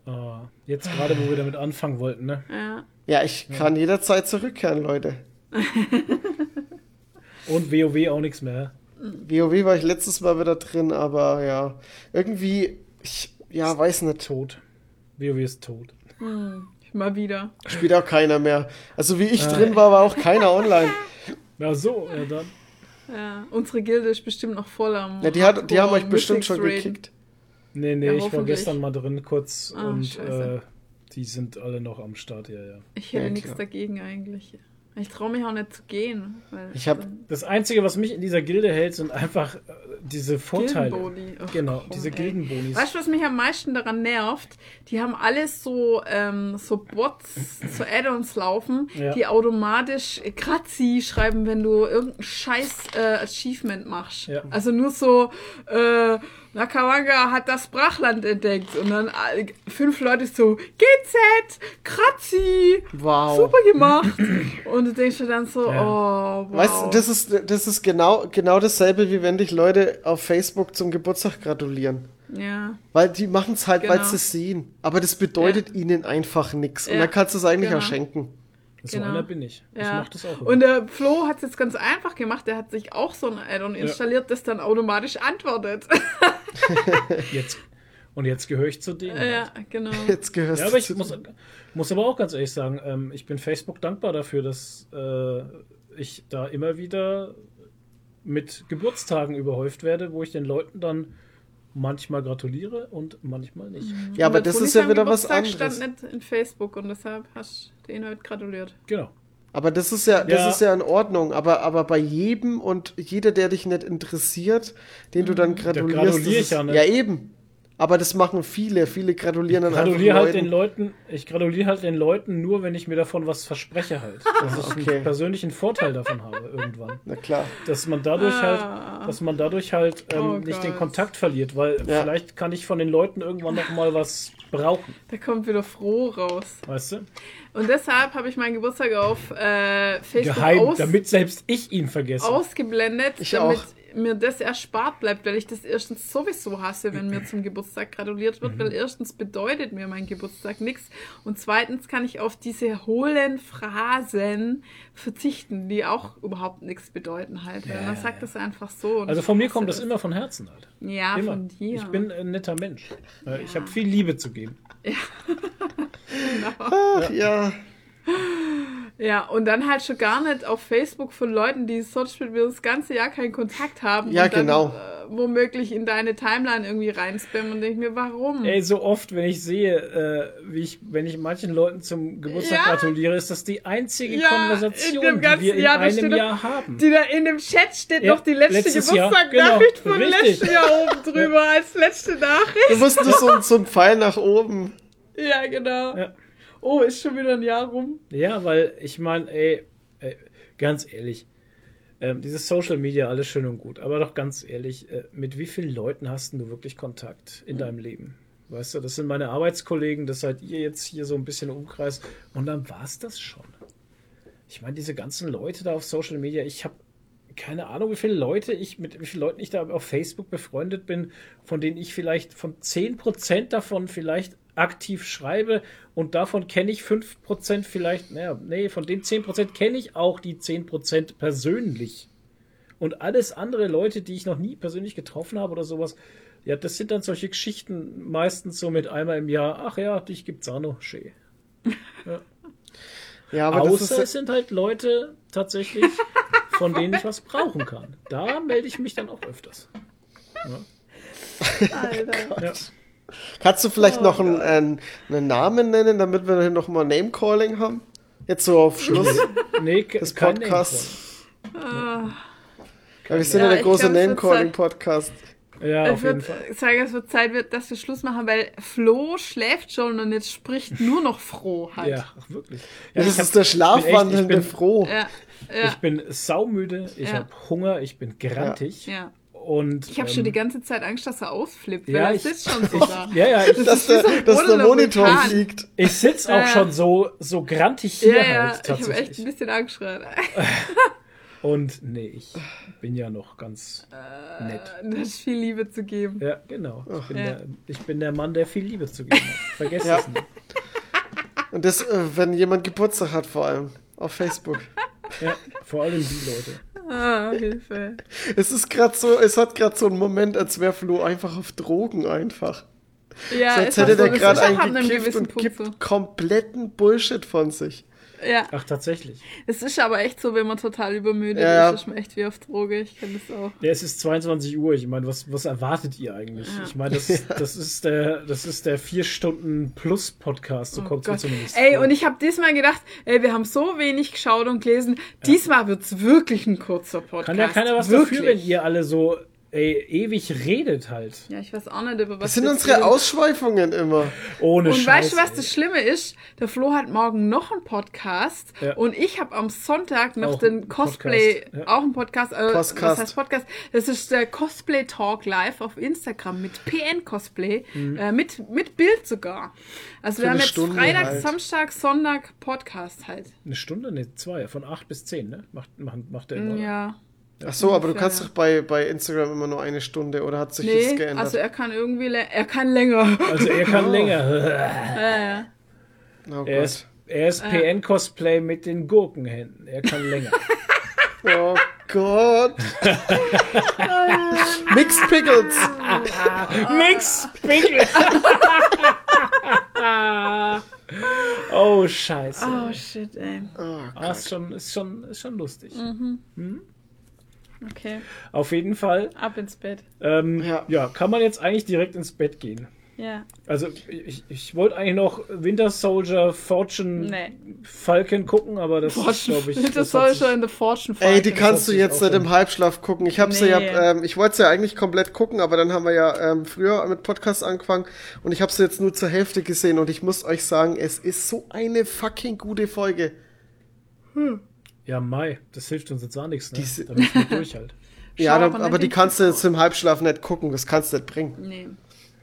Ah, jetzt gerade, wo wir damit anfangen wollten, ne? Ja. Ja, ich kann jederzeit zurückkehren, Leute. Und WoW auch nichts mehr. WoW war ich letztes Mal wieder drin, aber ja. Irgendwie, ich, ja, weiß nicht. Tot. WoW ist tot. Hm, ich Mal wieder. Spielt auch keiner mehr. Also wie Äh. ich drin war, war auch keiner online. Ja, so, ja dann. Ja, unsere Gilde ist bestimmt noch voll am. Ja, die, hat, die haben euch bestimmt schon gekickt. Nee, nee, Ja, ich war gestern mal drin kurz Ah, und äh, die sind alle noch am Start, ja, ja. Ich hätte Ja, nichts dagegen eigentlich. Ich traue mich auch nicht zu gehen. Weil Ich hab- dann- Das Einzige, was mich in dieser Gilde hält, sind einfach äh, diese Vorteile. Gildenboni. Ach, Genau, komm, diese ey. Gildenbonis. Weißt du, was mich am meisten daran nervt? Die haben alles so, ähm, so Bots, so Add-ons laufen, Ja. die automatisch Grazi schreiben, wenn du irgendein scheiß äh, Achievement machst. Ja. Also nur so, äh, Nakawanga hat das Brachland entdeckt und dann all- fünf Leute so, GZ, Grazi, Wow. super gemacht. und du denkst dir dann so, Ja. oh, wow. Weißt du, das ist, das ist genau, genau dasselbe, wie wenn dich Leute auf Facebook zum Geburtstag gratulieren. ja. Weil die machen es halt, weil Genau. sie es sehen. Aber das bedeutet ihnen einfach nichts. Und Ja, dann kannst du es eigentlich genau. auch schenken. So genau. einer bin ich. Ich Ja. mach das auch. immer. Und der Flo hat es jetzt ganz einfach gemacht. Der hat sich auch so ein Add-on installiert, das dann automatisch antwortet. jetzt, und jetzt gehöre ich zu denen. halt. ja, genau. Jetzt gehörst Ja, du aber ich zu- muss, muss aber auch ganz ehrlich sagen, ähm, ich bin Facebook dankbar dafür, dass äh, ich da immer wieder mit Geburtstagen überhäuft werde, wo ich den Leuten dann manchmal gratuliere und manchmal nicht. Ja, aber das ist ja wieder was Geburtstag anderes. stand nicht in Facebook und deshalb hast du den heute gratuliert. Genau. Aber das ist ja, das Ja. ist ja in Ordnung. Aber, aber bei jedem und jeder, der dich nicht interessiert, den du dann gratulierst, gratuliere das ich ja ist, nicht. ja eben. Aber das machen viele. Viele gratulieren dann gratuliere einfach halt den Leuten. Leuten, ich gratuliere halt den Leuten nur, wenn ich mir davon was verspreche halt. Dass ich Okay. einen persönlichen Vorteil davon habe irgendwann. Na klar. Dass man dadurch Ah. halt, dass man dadurch halt ähm, Oh nicht den Gott. Kontakt verliert, weil Ja. vielleicht kann ich von den Leuten irgendwann noch mal was brauchen, Da kommt wieder froh raus. weißt du? Und deshalb habe ich meinen Geburtstag auf äh, Facebook Geheim, aus, damit selbst ich ihn vergesse. ausgeblendet, Ich damit auch. Mir das erspart bleibt, weil ich das erstens sowieso hasse, wenn mir zum Geburtstag gratuliert wird, Mhm. weil erstens bedeutet mir mein Geburtstag nichts und zweitens kann ich auf diese hohlen Phrasen verzichten, die auch überhaupt nichts bedeuten halt. Weil man sagt das einfach so. und Also von mir kommt das immer von Herzen halt. Ja, Immer. von dir. Ich bin ein netter Mensch. Äh, Ich habe viel Liebe zu geben. Ach ja. Ja, und dann halt schon gar nicht auf Facebook von Leuten, die sonst mit mir das ganze Jahr keinen Kontakt haben. Ja, und dann, genau. Äh, womöglich in deine Timeline irgendwie reinspammen und denke mir, warum? Ey, so oft, wenn ich sehe, äh, wie ich, wenn ich manchen Leuten zum Geburtstag Ja. gratuliere, ist das die einzige Ja, in Konversation, die ganzen wir in Jahr, einem Jahr haben. Die da in dem Chat steht Ja, noch die letzte Geburtstagnachricht genau, von richtig. letztem Jahr oben drüber als letzte Nachricht. Du musst nur so, so ein Pfeil nach oben. Ja, genau. Ja. Oh, ist schon wieder ein Jahr rum. Ja, weil ich meine, ey, ey, ganz ehrlich, ähm, dieses Social Media, alles schön und gut, aber doch ganz ehrlich, äh, mit wie vielen Leuten hast du wirklich Kontakt in deinem Leben? Weißt du, das sind meine Arbeitskollegen, das seid ihr jetzt hier so ein bisschen im Umkreis und dann war's das schon. Ich meine, diese ganzen Leute da auf Social Media, ich habe keine Ahnung, wie viele Leute ich, mit wie vielen Leuten ich da auf Facebook befreundet bin, von denen ich vielleicht von 10% davon vielleicht aktiv schreibe und davon kenne ich 5% vielleicht, naja, nee, von den 10% kenne ich auch die 10% persönlich. Und alles andere Leute, die ich noch nie persönlich getroffen habe oder sowas, ja, das sind dann solche Geschichten meistens so mit einmal im Jahr, ach ja, dich gibt's auch noch, schön. Ja, aber das Außer es ist sind halt Leute tatsächlich, von denen ich was brauchen kann. Da melde ich mich dann auch öfters. Alter. Ja. Kannst du vielleicht noch einen, einen, einen Namen nennen, damit wir noch mal Name-Calling haben? Jetzt so auf Schluss Nee, des Podcasts. Ah. Ja, wir sind Ja, ja, der ich große Name-Calling-Podcast. Name-Calling. Ja, Ich auf jeden würde Fall. sagen, es wird Zeit, dass wir Schluss machen, weil Flo schläft schon und jetzt spricht nur noch Froh halt. Ja, wirklich. Ja, Das ich ist der ich schlafwandelnde ich bin, Froh. Ja, ja, Ich bin saumüde, ich Ja. habe Hunger, ich bin grantig. ja. Und, Ich habe ähm, schon die ganze Zeit Angst, dass er ausflippt, weil ja, ich- sitzt schon so da. Ja, ja, ich, Dass der, so dass der Monitor Vulkan. fliegt. ich sitze auch Ja. schon so, so grantig hier Ja, ja, halt ich habe echt ein bisschen Angst gerade. Und nee, ich bin ja noch ganz nett. Das ist viel Liebe zu geben. Ja, genau. Ich bin, Ja. der, ich bin der Mann, der viel Liebe zu geben hat. Vergesst Ja. es nicht. Und das, äh, wenn jemand Geburtstag hat, vor allem. Auf Facebook. Ja, vor allem die Leute. Ah, Hilfe. Es ist gerade so, es hat gerade so einen Moment, als wäre Flo einfach auf Drogen einfach. Ja, so als hätte so, der gerade eingekifft gewissen und Punkt gibt so. kompletten Bullshit von sich. Ja, Ach, tatsächlich. es ist aber echt so, wenn man total übermüdet Ja, ist, ist man echt wie auf Droge. Ich kenne das auch. Ja, es ist 22 Uhr. Ich meine, was, was erwartet ihr eigentlich? Ja. Ich meine, das, das ist der, das ist der vier Stunden plus Podcast. So kommt es Oh zumindest. Ey, vor. und ich habe diesmal gedacht, ey, wir haben so wenig geschaut und gelesen. Diesmal wird's wirklich ein kurzer Podcast. kann ja keiner was wirklich. dafür, wenn ihr alle so ey, ewig redet halt. Ja, ich weiß auch nicht, über was Das sind unsere reden. Ausschweifungen immer. Ohne Und Scheiß. weißt du, was ey. das Schlimme ist? Der Flo hat morgen noch einen Podcast Ja. und ich habe am Sonntag noch Auch den Cosplay, Podcast, ja. auch einen Podcast, äh, Podcast. was heißt Podcast? Das ist der Cosplay Talk live auf Instagram mit PN Cosplay, äh, mit, mit Bild sogar. Also Für wir haben jetzt Stunde Freitag, halt. Samstag, Sonntag Podcast halt. Eine Stunde? Ne, zwei. Von acht bis zehn, ne? Macht, macht, macht der immer. Ja. Ach so, aber du kannst doch bei, bei Instagram immer nur eine Stunde oder hat sich das Nee, geändert? also er kann irgendwie, er kann länger. Also er kann länger. Ja, ja. oh Er ist, er ist PN-Cosplay mit den Gurkenhänden. Er kann länger. Oh Gott. Mixed Pickles. Mix Pickel. oh, scheiße. Oh shit, ey. Ah, ist, schon, ist, schon, ist schon lustig. Okay, Auf jeden Fall. ab ins Bett. Ähm, Ja. ja. kann man jetzt eigentlich direkt ins Bett gehen. Ja. Also ich, ich wollte eigentlich noch Winter Soldier Fortune Nee. Falcon gucken, aber das ist, glaube ich. sich- schon in der Fortune Ey, die Falcon. kannst du jetzt schon- im Halbschlaf gucken. Ich habe sie ja, Nee. ähm, ich wollte sie ja eigentlich komplett gucken, aber dann haben wir ja ähm, früher mit Podcast angefangen und ich habe sie jetzt nur zur Hälfte gesehen und ich muss euch sagen, es ist so eine fucking gute Folge. Ja, Mai, das hilft uns jetzt auch nichts, ne? Diese- Da müssen wir durch halt. Ja, da, aber die kannst du jetzt im Halbschlaf nicht gucken, das kannst du nicht bringen, Nee.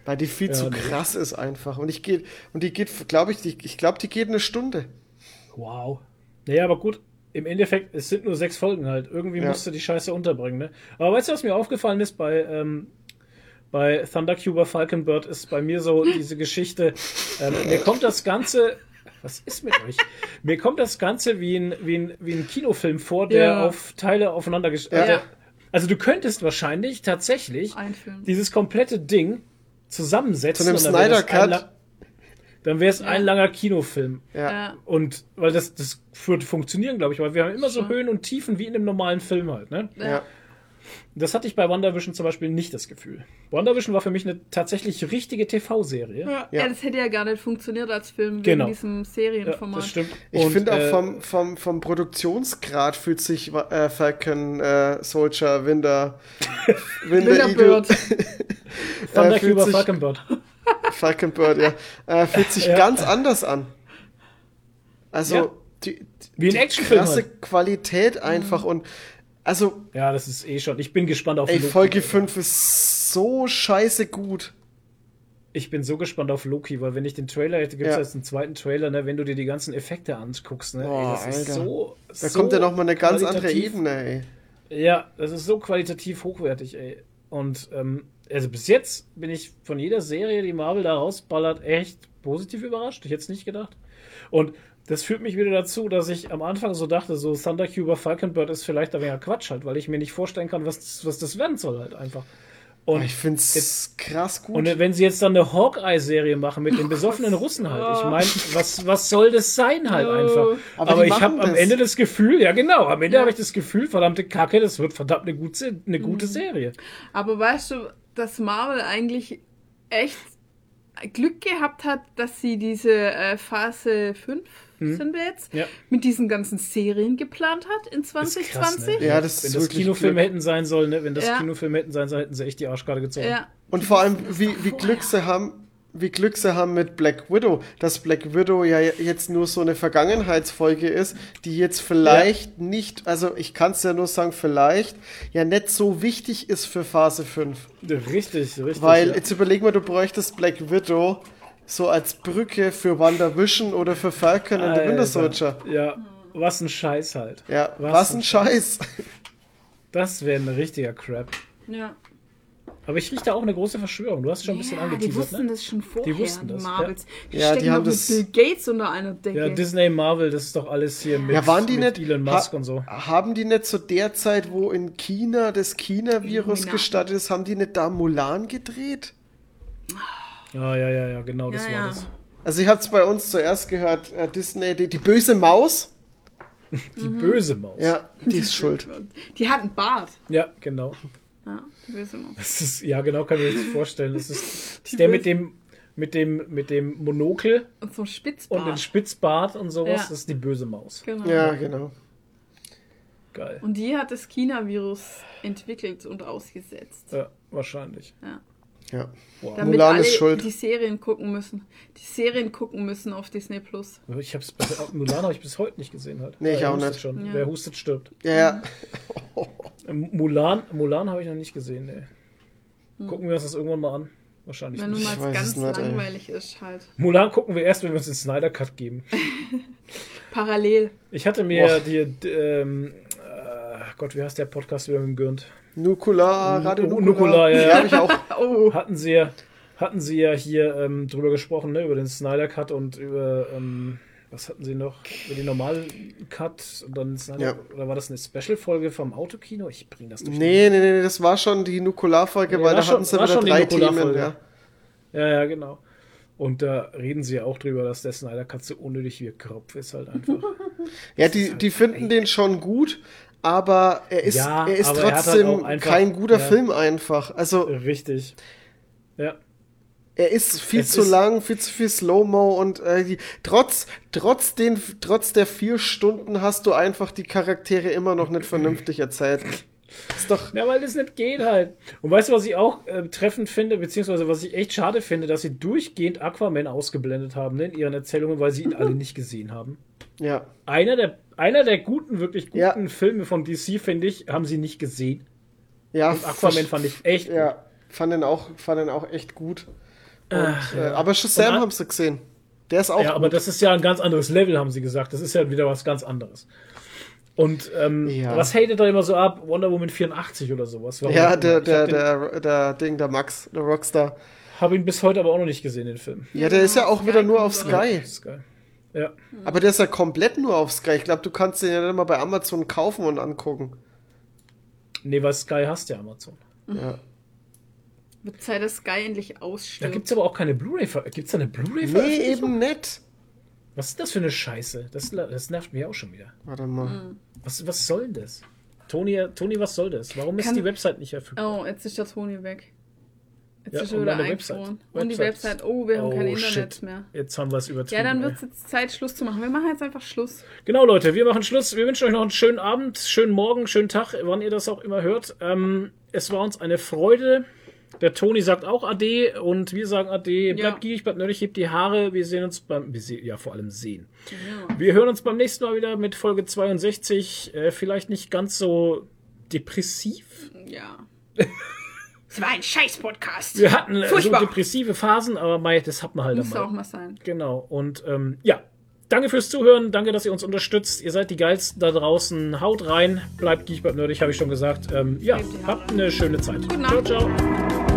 weil die viel Ja, zu nee. krass ist einfach und ich geht und die geht, glaube ich, die, ich glaube, die geht eine Stunde. Wow. Naja, aber gut, im Endeffekt, es sind nur sechs Folgen halt. Irgendwie Ja. musst du die Scheiße unterbringen, ne? Aber weißt du, was mir aufgefallen ist bei, ähm, bei Thundercuber Falconbird ist bei mir so diese Geschichte, ähm, mir kommt das Ganze, was ist mit euch? Mir kommt das Ganze wie ein, wie ein, wie ein Kinofilm vor, der Ja. auf Teile aufeinander gesch- Ja. also, du könntest wahrscheinlich tatsächlich dieses komplette Ding zusammensetzen. Zu einem Snyder Cut. Dann wäre es ein langer Kinofilm. Ja. Ja. Und weil das, das würde funktionieren, glaube ich, weil wir haben immer so. Höhen und Tiefen wie in einem normalen Film halt. Ne? ja. Das hatte ich bei WandaVision zum Beispiel nicht das Gefühl. WandaVision war für mich eine tatsächlich richtige TV-Serie. Ja. Ja. das hätte ja gar nicht funktioniert als Film Genau. wegen diesem Ja, Serienformat. das stimmt. Ich finde auch äh, vom, vom, vom Produktionsgrad fühlt sich äh, Falcon, äh, Soldier, Winter, Winter Winterbird. Thunder äh, fühlt Cuber sich- Falconbird. Falcon Bird, ja. Äh, fühlt sich Ja. ganz anders an. Also, Ja. die, Wie ein die Actionfilm krasse halt. Qualität einfach und also, Ja, das ist eh schon. Ich bin gespannt auf ey, Loki. Folge 5 ist so scheiße gut. Ich bin so gespannt auf Loki, weil wenn ich den Trailer hätte, gibt es Ja. jetzt einen zweiten Trailer, ne, wenn du dir die ganzen Effekte anguckst, ne, ey, Boah, das ist Alter. so. Da so kommt ja nochmal eine ganz andere Ebene, ey. Ja, das ist so qualitativ hochwertig, ey. Und ähm, also bis jetzt bin ich von jeder Serie, die Marvel da rausballert, echt positiv überrascht. Ich hätte es nicht gedacht. Und das führt mich wieder dazu, dass ich am Anfang so dachte, so Thundercuber Falconbird ist vielleicht ein wenig Quatsch halt, weil ich mir nicht vorstellen kann, was, das- was das werden soll halt einfach. Und, Ich find's krass gut. und wenn sie jetzt dann eine Hawkeye-Serie machen mit den besoffenen Russen halt, ich meine, was, was soll das sein halt einfach? Aber Aber, ich habe am. Ende das Gefühl, ja genau, am Ende habe ich das Gefühl, verdammte Kacke, das wird verdammt eine gute, eine gute Mhm. Serie. Aber weißt du, dass Marvel eigentlich echt Glück gehabt hat, dass sie diese äh, Phase 5 sind wir jetzt, Ja. mit diesen ganzen Serien geplant hat in Ist krass, 2020. ne? Ja, das Wenn ist das Kinofilme Glück. hätten sein sollen, ne? wenn das Ja. Kinofilme hätten sein sollen, hätten sie echt die Arschkarte gezogen. Ja. Und vor allem, wie, wie Glück sie haben, wie Glück sie haben mit Black Widow, dass Black Widow ja jetzt nur so eine Vergangenheitsfolge ist, die jetzt vielleicht nicht, also ich kann es ja nur sagen, vielleicht ja nicht so wichtig ist für Phase 5. Richtig, richtig. Weil, ja. jetzt überleg mal, du bräuchtest Black Widow so als Brücke für WandaVision oder für Falcon und the Winter Alter. Soldier. Ja, was ein Scheiß halt. Ja, was, Was ein ein Scheiß. Das wäre ein richtiger Crap. ja. Aber ich rieche da auch eine große Verschwörung. Du hast schon ein bisschen Ja, die angeteasert, wussten ne? das schon vorher, Die wussten das, Marvels. Die Ja, die haben das- Bill Gates unter einer Decke. Ja, Disney, Marvel, das ist doch alles hier mit, Ja, waren die mit nicht, Elon Musk ha- und so. haben die nicht zu der Zeit, wo in China das China-Virus gestartet ist, haben die nicht da Mulan gedreht? Ja, ja, ja, ja, genau, das Ja, war ja. das. Also ich hab's bei uns zuerst gehört, äh, Disney, die, die böse Maus. Die böse Maus. Ja, die ist schuld. Die hat einen Bart. Ja, genau. Ja, die böse Maus. Das ist, ja, genau, kann ich mir das vorstellen. Das ist, das ist der mit dem, mit dem, mit dem Monokel Und so ein und Spitzbart. dem Spitzbart und sowas. Ja. Das ist die böse Maus. genau. Ja, genau. Geil. Und die hat das China-Virus entwickelt und ausgesetzt. Ja, wahrscheinlich. Ja. Ja. Wow. Damit Mulan alle ist schuld. die Serien gucken müssen. Die Serien gucken müssen auf Disney Plus. Ich hab's, Mulan habe ich bis heute nicht gesehen halt. Nee, ich auch nicht. Schon. Ja. Wer hustet, stirbt. Ja, ja. Ähm, Mulan, Mulan habe ich noch nicht gesehen, nee. Gucken wir uns das irgendwann mal an. Wahrscheinlich Wenn nun nicht. Ich mal ganz es nicht, ey. langweilig ist, halt. Mulan gucken wir erst, wenn wir uns den Snyder Cut geben. Parallel. Ich hatte mir Boah. die, ähm, äh, Gott, wie heißt der Podcast wieder mit dem Gürnt? Nukular, Radio Nu- Nukular. Nukular, ja, ja. Ich auch. Oh. Hatten sie ja, hatten sie ja hier ähm, drüber gesprochen, ne, über den Snyder Cut und über, ähm, was hatten sie noch? Über den normalen Cut und dann Snyder, Ja. oder war das eine Special-Folge vom Autokino? Ich bring das durch. Nee, nee, nee, das war schon die Nukular-Folge, Nee, weil da schon- hatten sie wieder drei Themen. Ja. Ja, ja, genau. Und da reden sie ja auch drüber, dass der Snyder Cut so unnötig wie Kropf ist halt einfach. Ja, die, die finden den schon gut, aber er ist, Ja, er ist er halt trotzdem auch einfach- kein guter ja. Film einfach. Also Richtig. Ja. er ist viel Es zu ist- lang, viel zu viel Slow-Mo und äh, die, trotz, trotz, den, trotz der vier Stunden hast du einfach die Charaktere immer noch nicht vernünftig erzählt. Ist doch. Ja, weil das nicht geht halt. Und weißt du, was ich auch äh, treffend finde, beziehungsweise was ich echt schade finde, dass sie durchgehend Aquaman ausgeblendet haben ne, in ihren Erzählungen, weil sie ihn alle nicht gesehen haben. Ja. Einer der, einer der guten, wirklich guten Ja. Filme von DC, finde ich, haben sie nicht gesehen. Ja, Und Aquaman fand ich echt gut. Ja, fand den auch, fand den auch echt gut. Und, äh, aber Und Shazam an- haben sie gesehen. Der ist auch Ja, aber gut. das ist ja ein ganz anderes Level, haben sie gesagt. Das ist ja wieder was ganz anderes. Und ähm, Ja. was hatet da immer so ab? Wonder Woman 84 oder sowas? Warum ja, der, der, der, der Ding, der Max, der Rockstar. Habe ihn bis heute aber auch noch nicht gesehen, den Film. Ja, der ist ja auch wieder nur auf Sky. Geil. Ja. Aber der ist ja komplett nur auf Sky. Ich glaube, du kannst den ja nicht mal bei Amazon kaufen und angucken. Nee, weil Sky hast ja Amazon. Ja. Wird Zeit, dass Sky endlich Da ausstirbt. gibt's aber auch keine Blu-ray. Gibt's da eine Blu-ray? Nee, eben nicht. Was ist das für eine Scheiße? Das, das nervt mich auch schon wieder. Warte mal. Was, was soll denn das? Toni, Toni, was soll das? Warum ist Kann- die Website nicht verfügbar? Oh, jetzt ist der Toni weg. Jetzt Ja, ist und wieder eingefroren. Website. Und die Website. Oh, wir haben Oh, kein Internet shit. mehr. Jetzt haben wir es übertrieben. Ja, dann wird es jetzt Zeit, Schluss zu machen. Wir machen jetzt einfach Schluss. Genau, Leute, wir machen Schluss. Wir wünschen euch noch einen schönen Abend, schönen Morgen, schönen Tag, wann ihr das auch immer hört. Ähm, es war uns eine Freude. Der Toni sagt auch Ade und wir sagen Ade. Bleibt Ja. gierig, bleibt nerdig, hebt die Haare. Wir sehen uns beim, wir se ja vor allem sehen. Wir hören uns beim nächsten Mal wieder mit Folge 62. Äh, vielleicht nicht ganz so depressiv. Ja. Es war ein Scheiß-Podcast. Wir hatten äh, so Furchtbar. depressive Phasen, aber mei, das hat man halt Muss einmal. auch mal sein. Genau. Und ähm, ja, danke fürs Zuhören. Danke, dass ihr uns unterstützt. Ihr seid die Geilsten da draußen. Haut rein. Bleibt geek, bleibt nerdig, habe ich schon gesagt. Ähm, ja, habt eine schöne Zeit. Gute Ciao, ciao.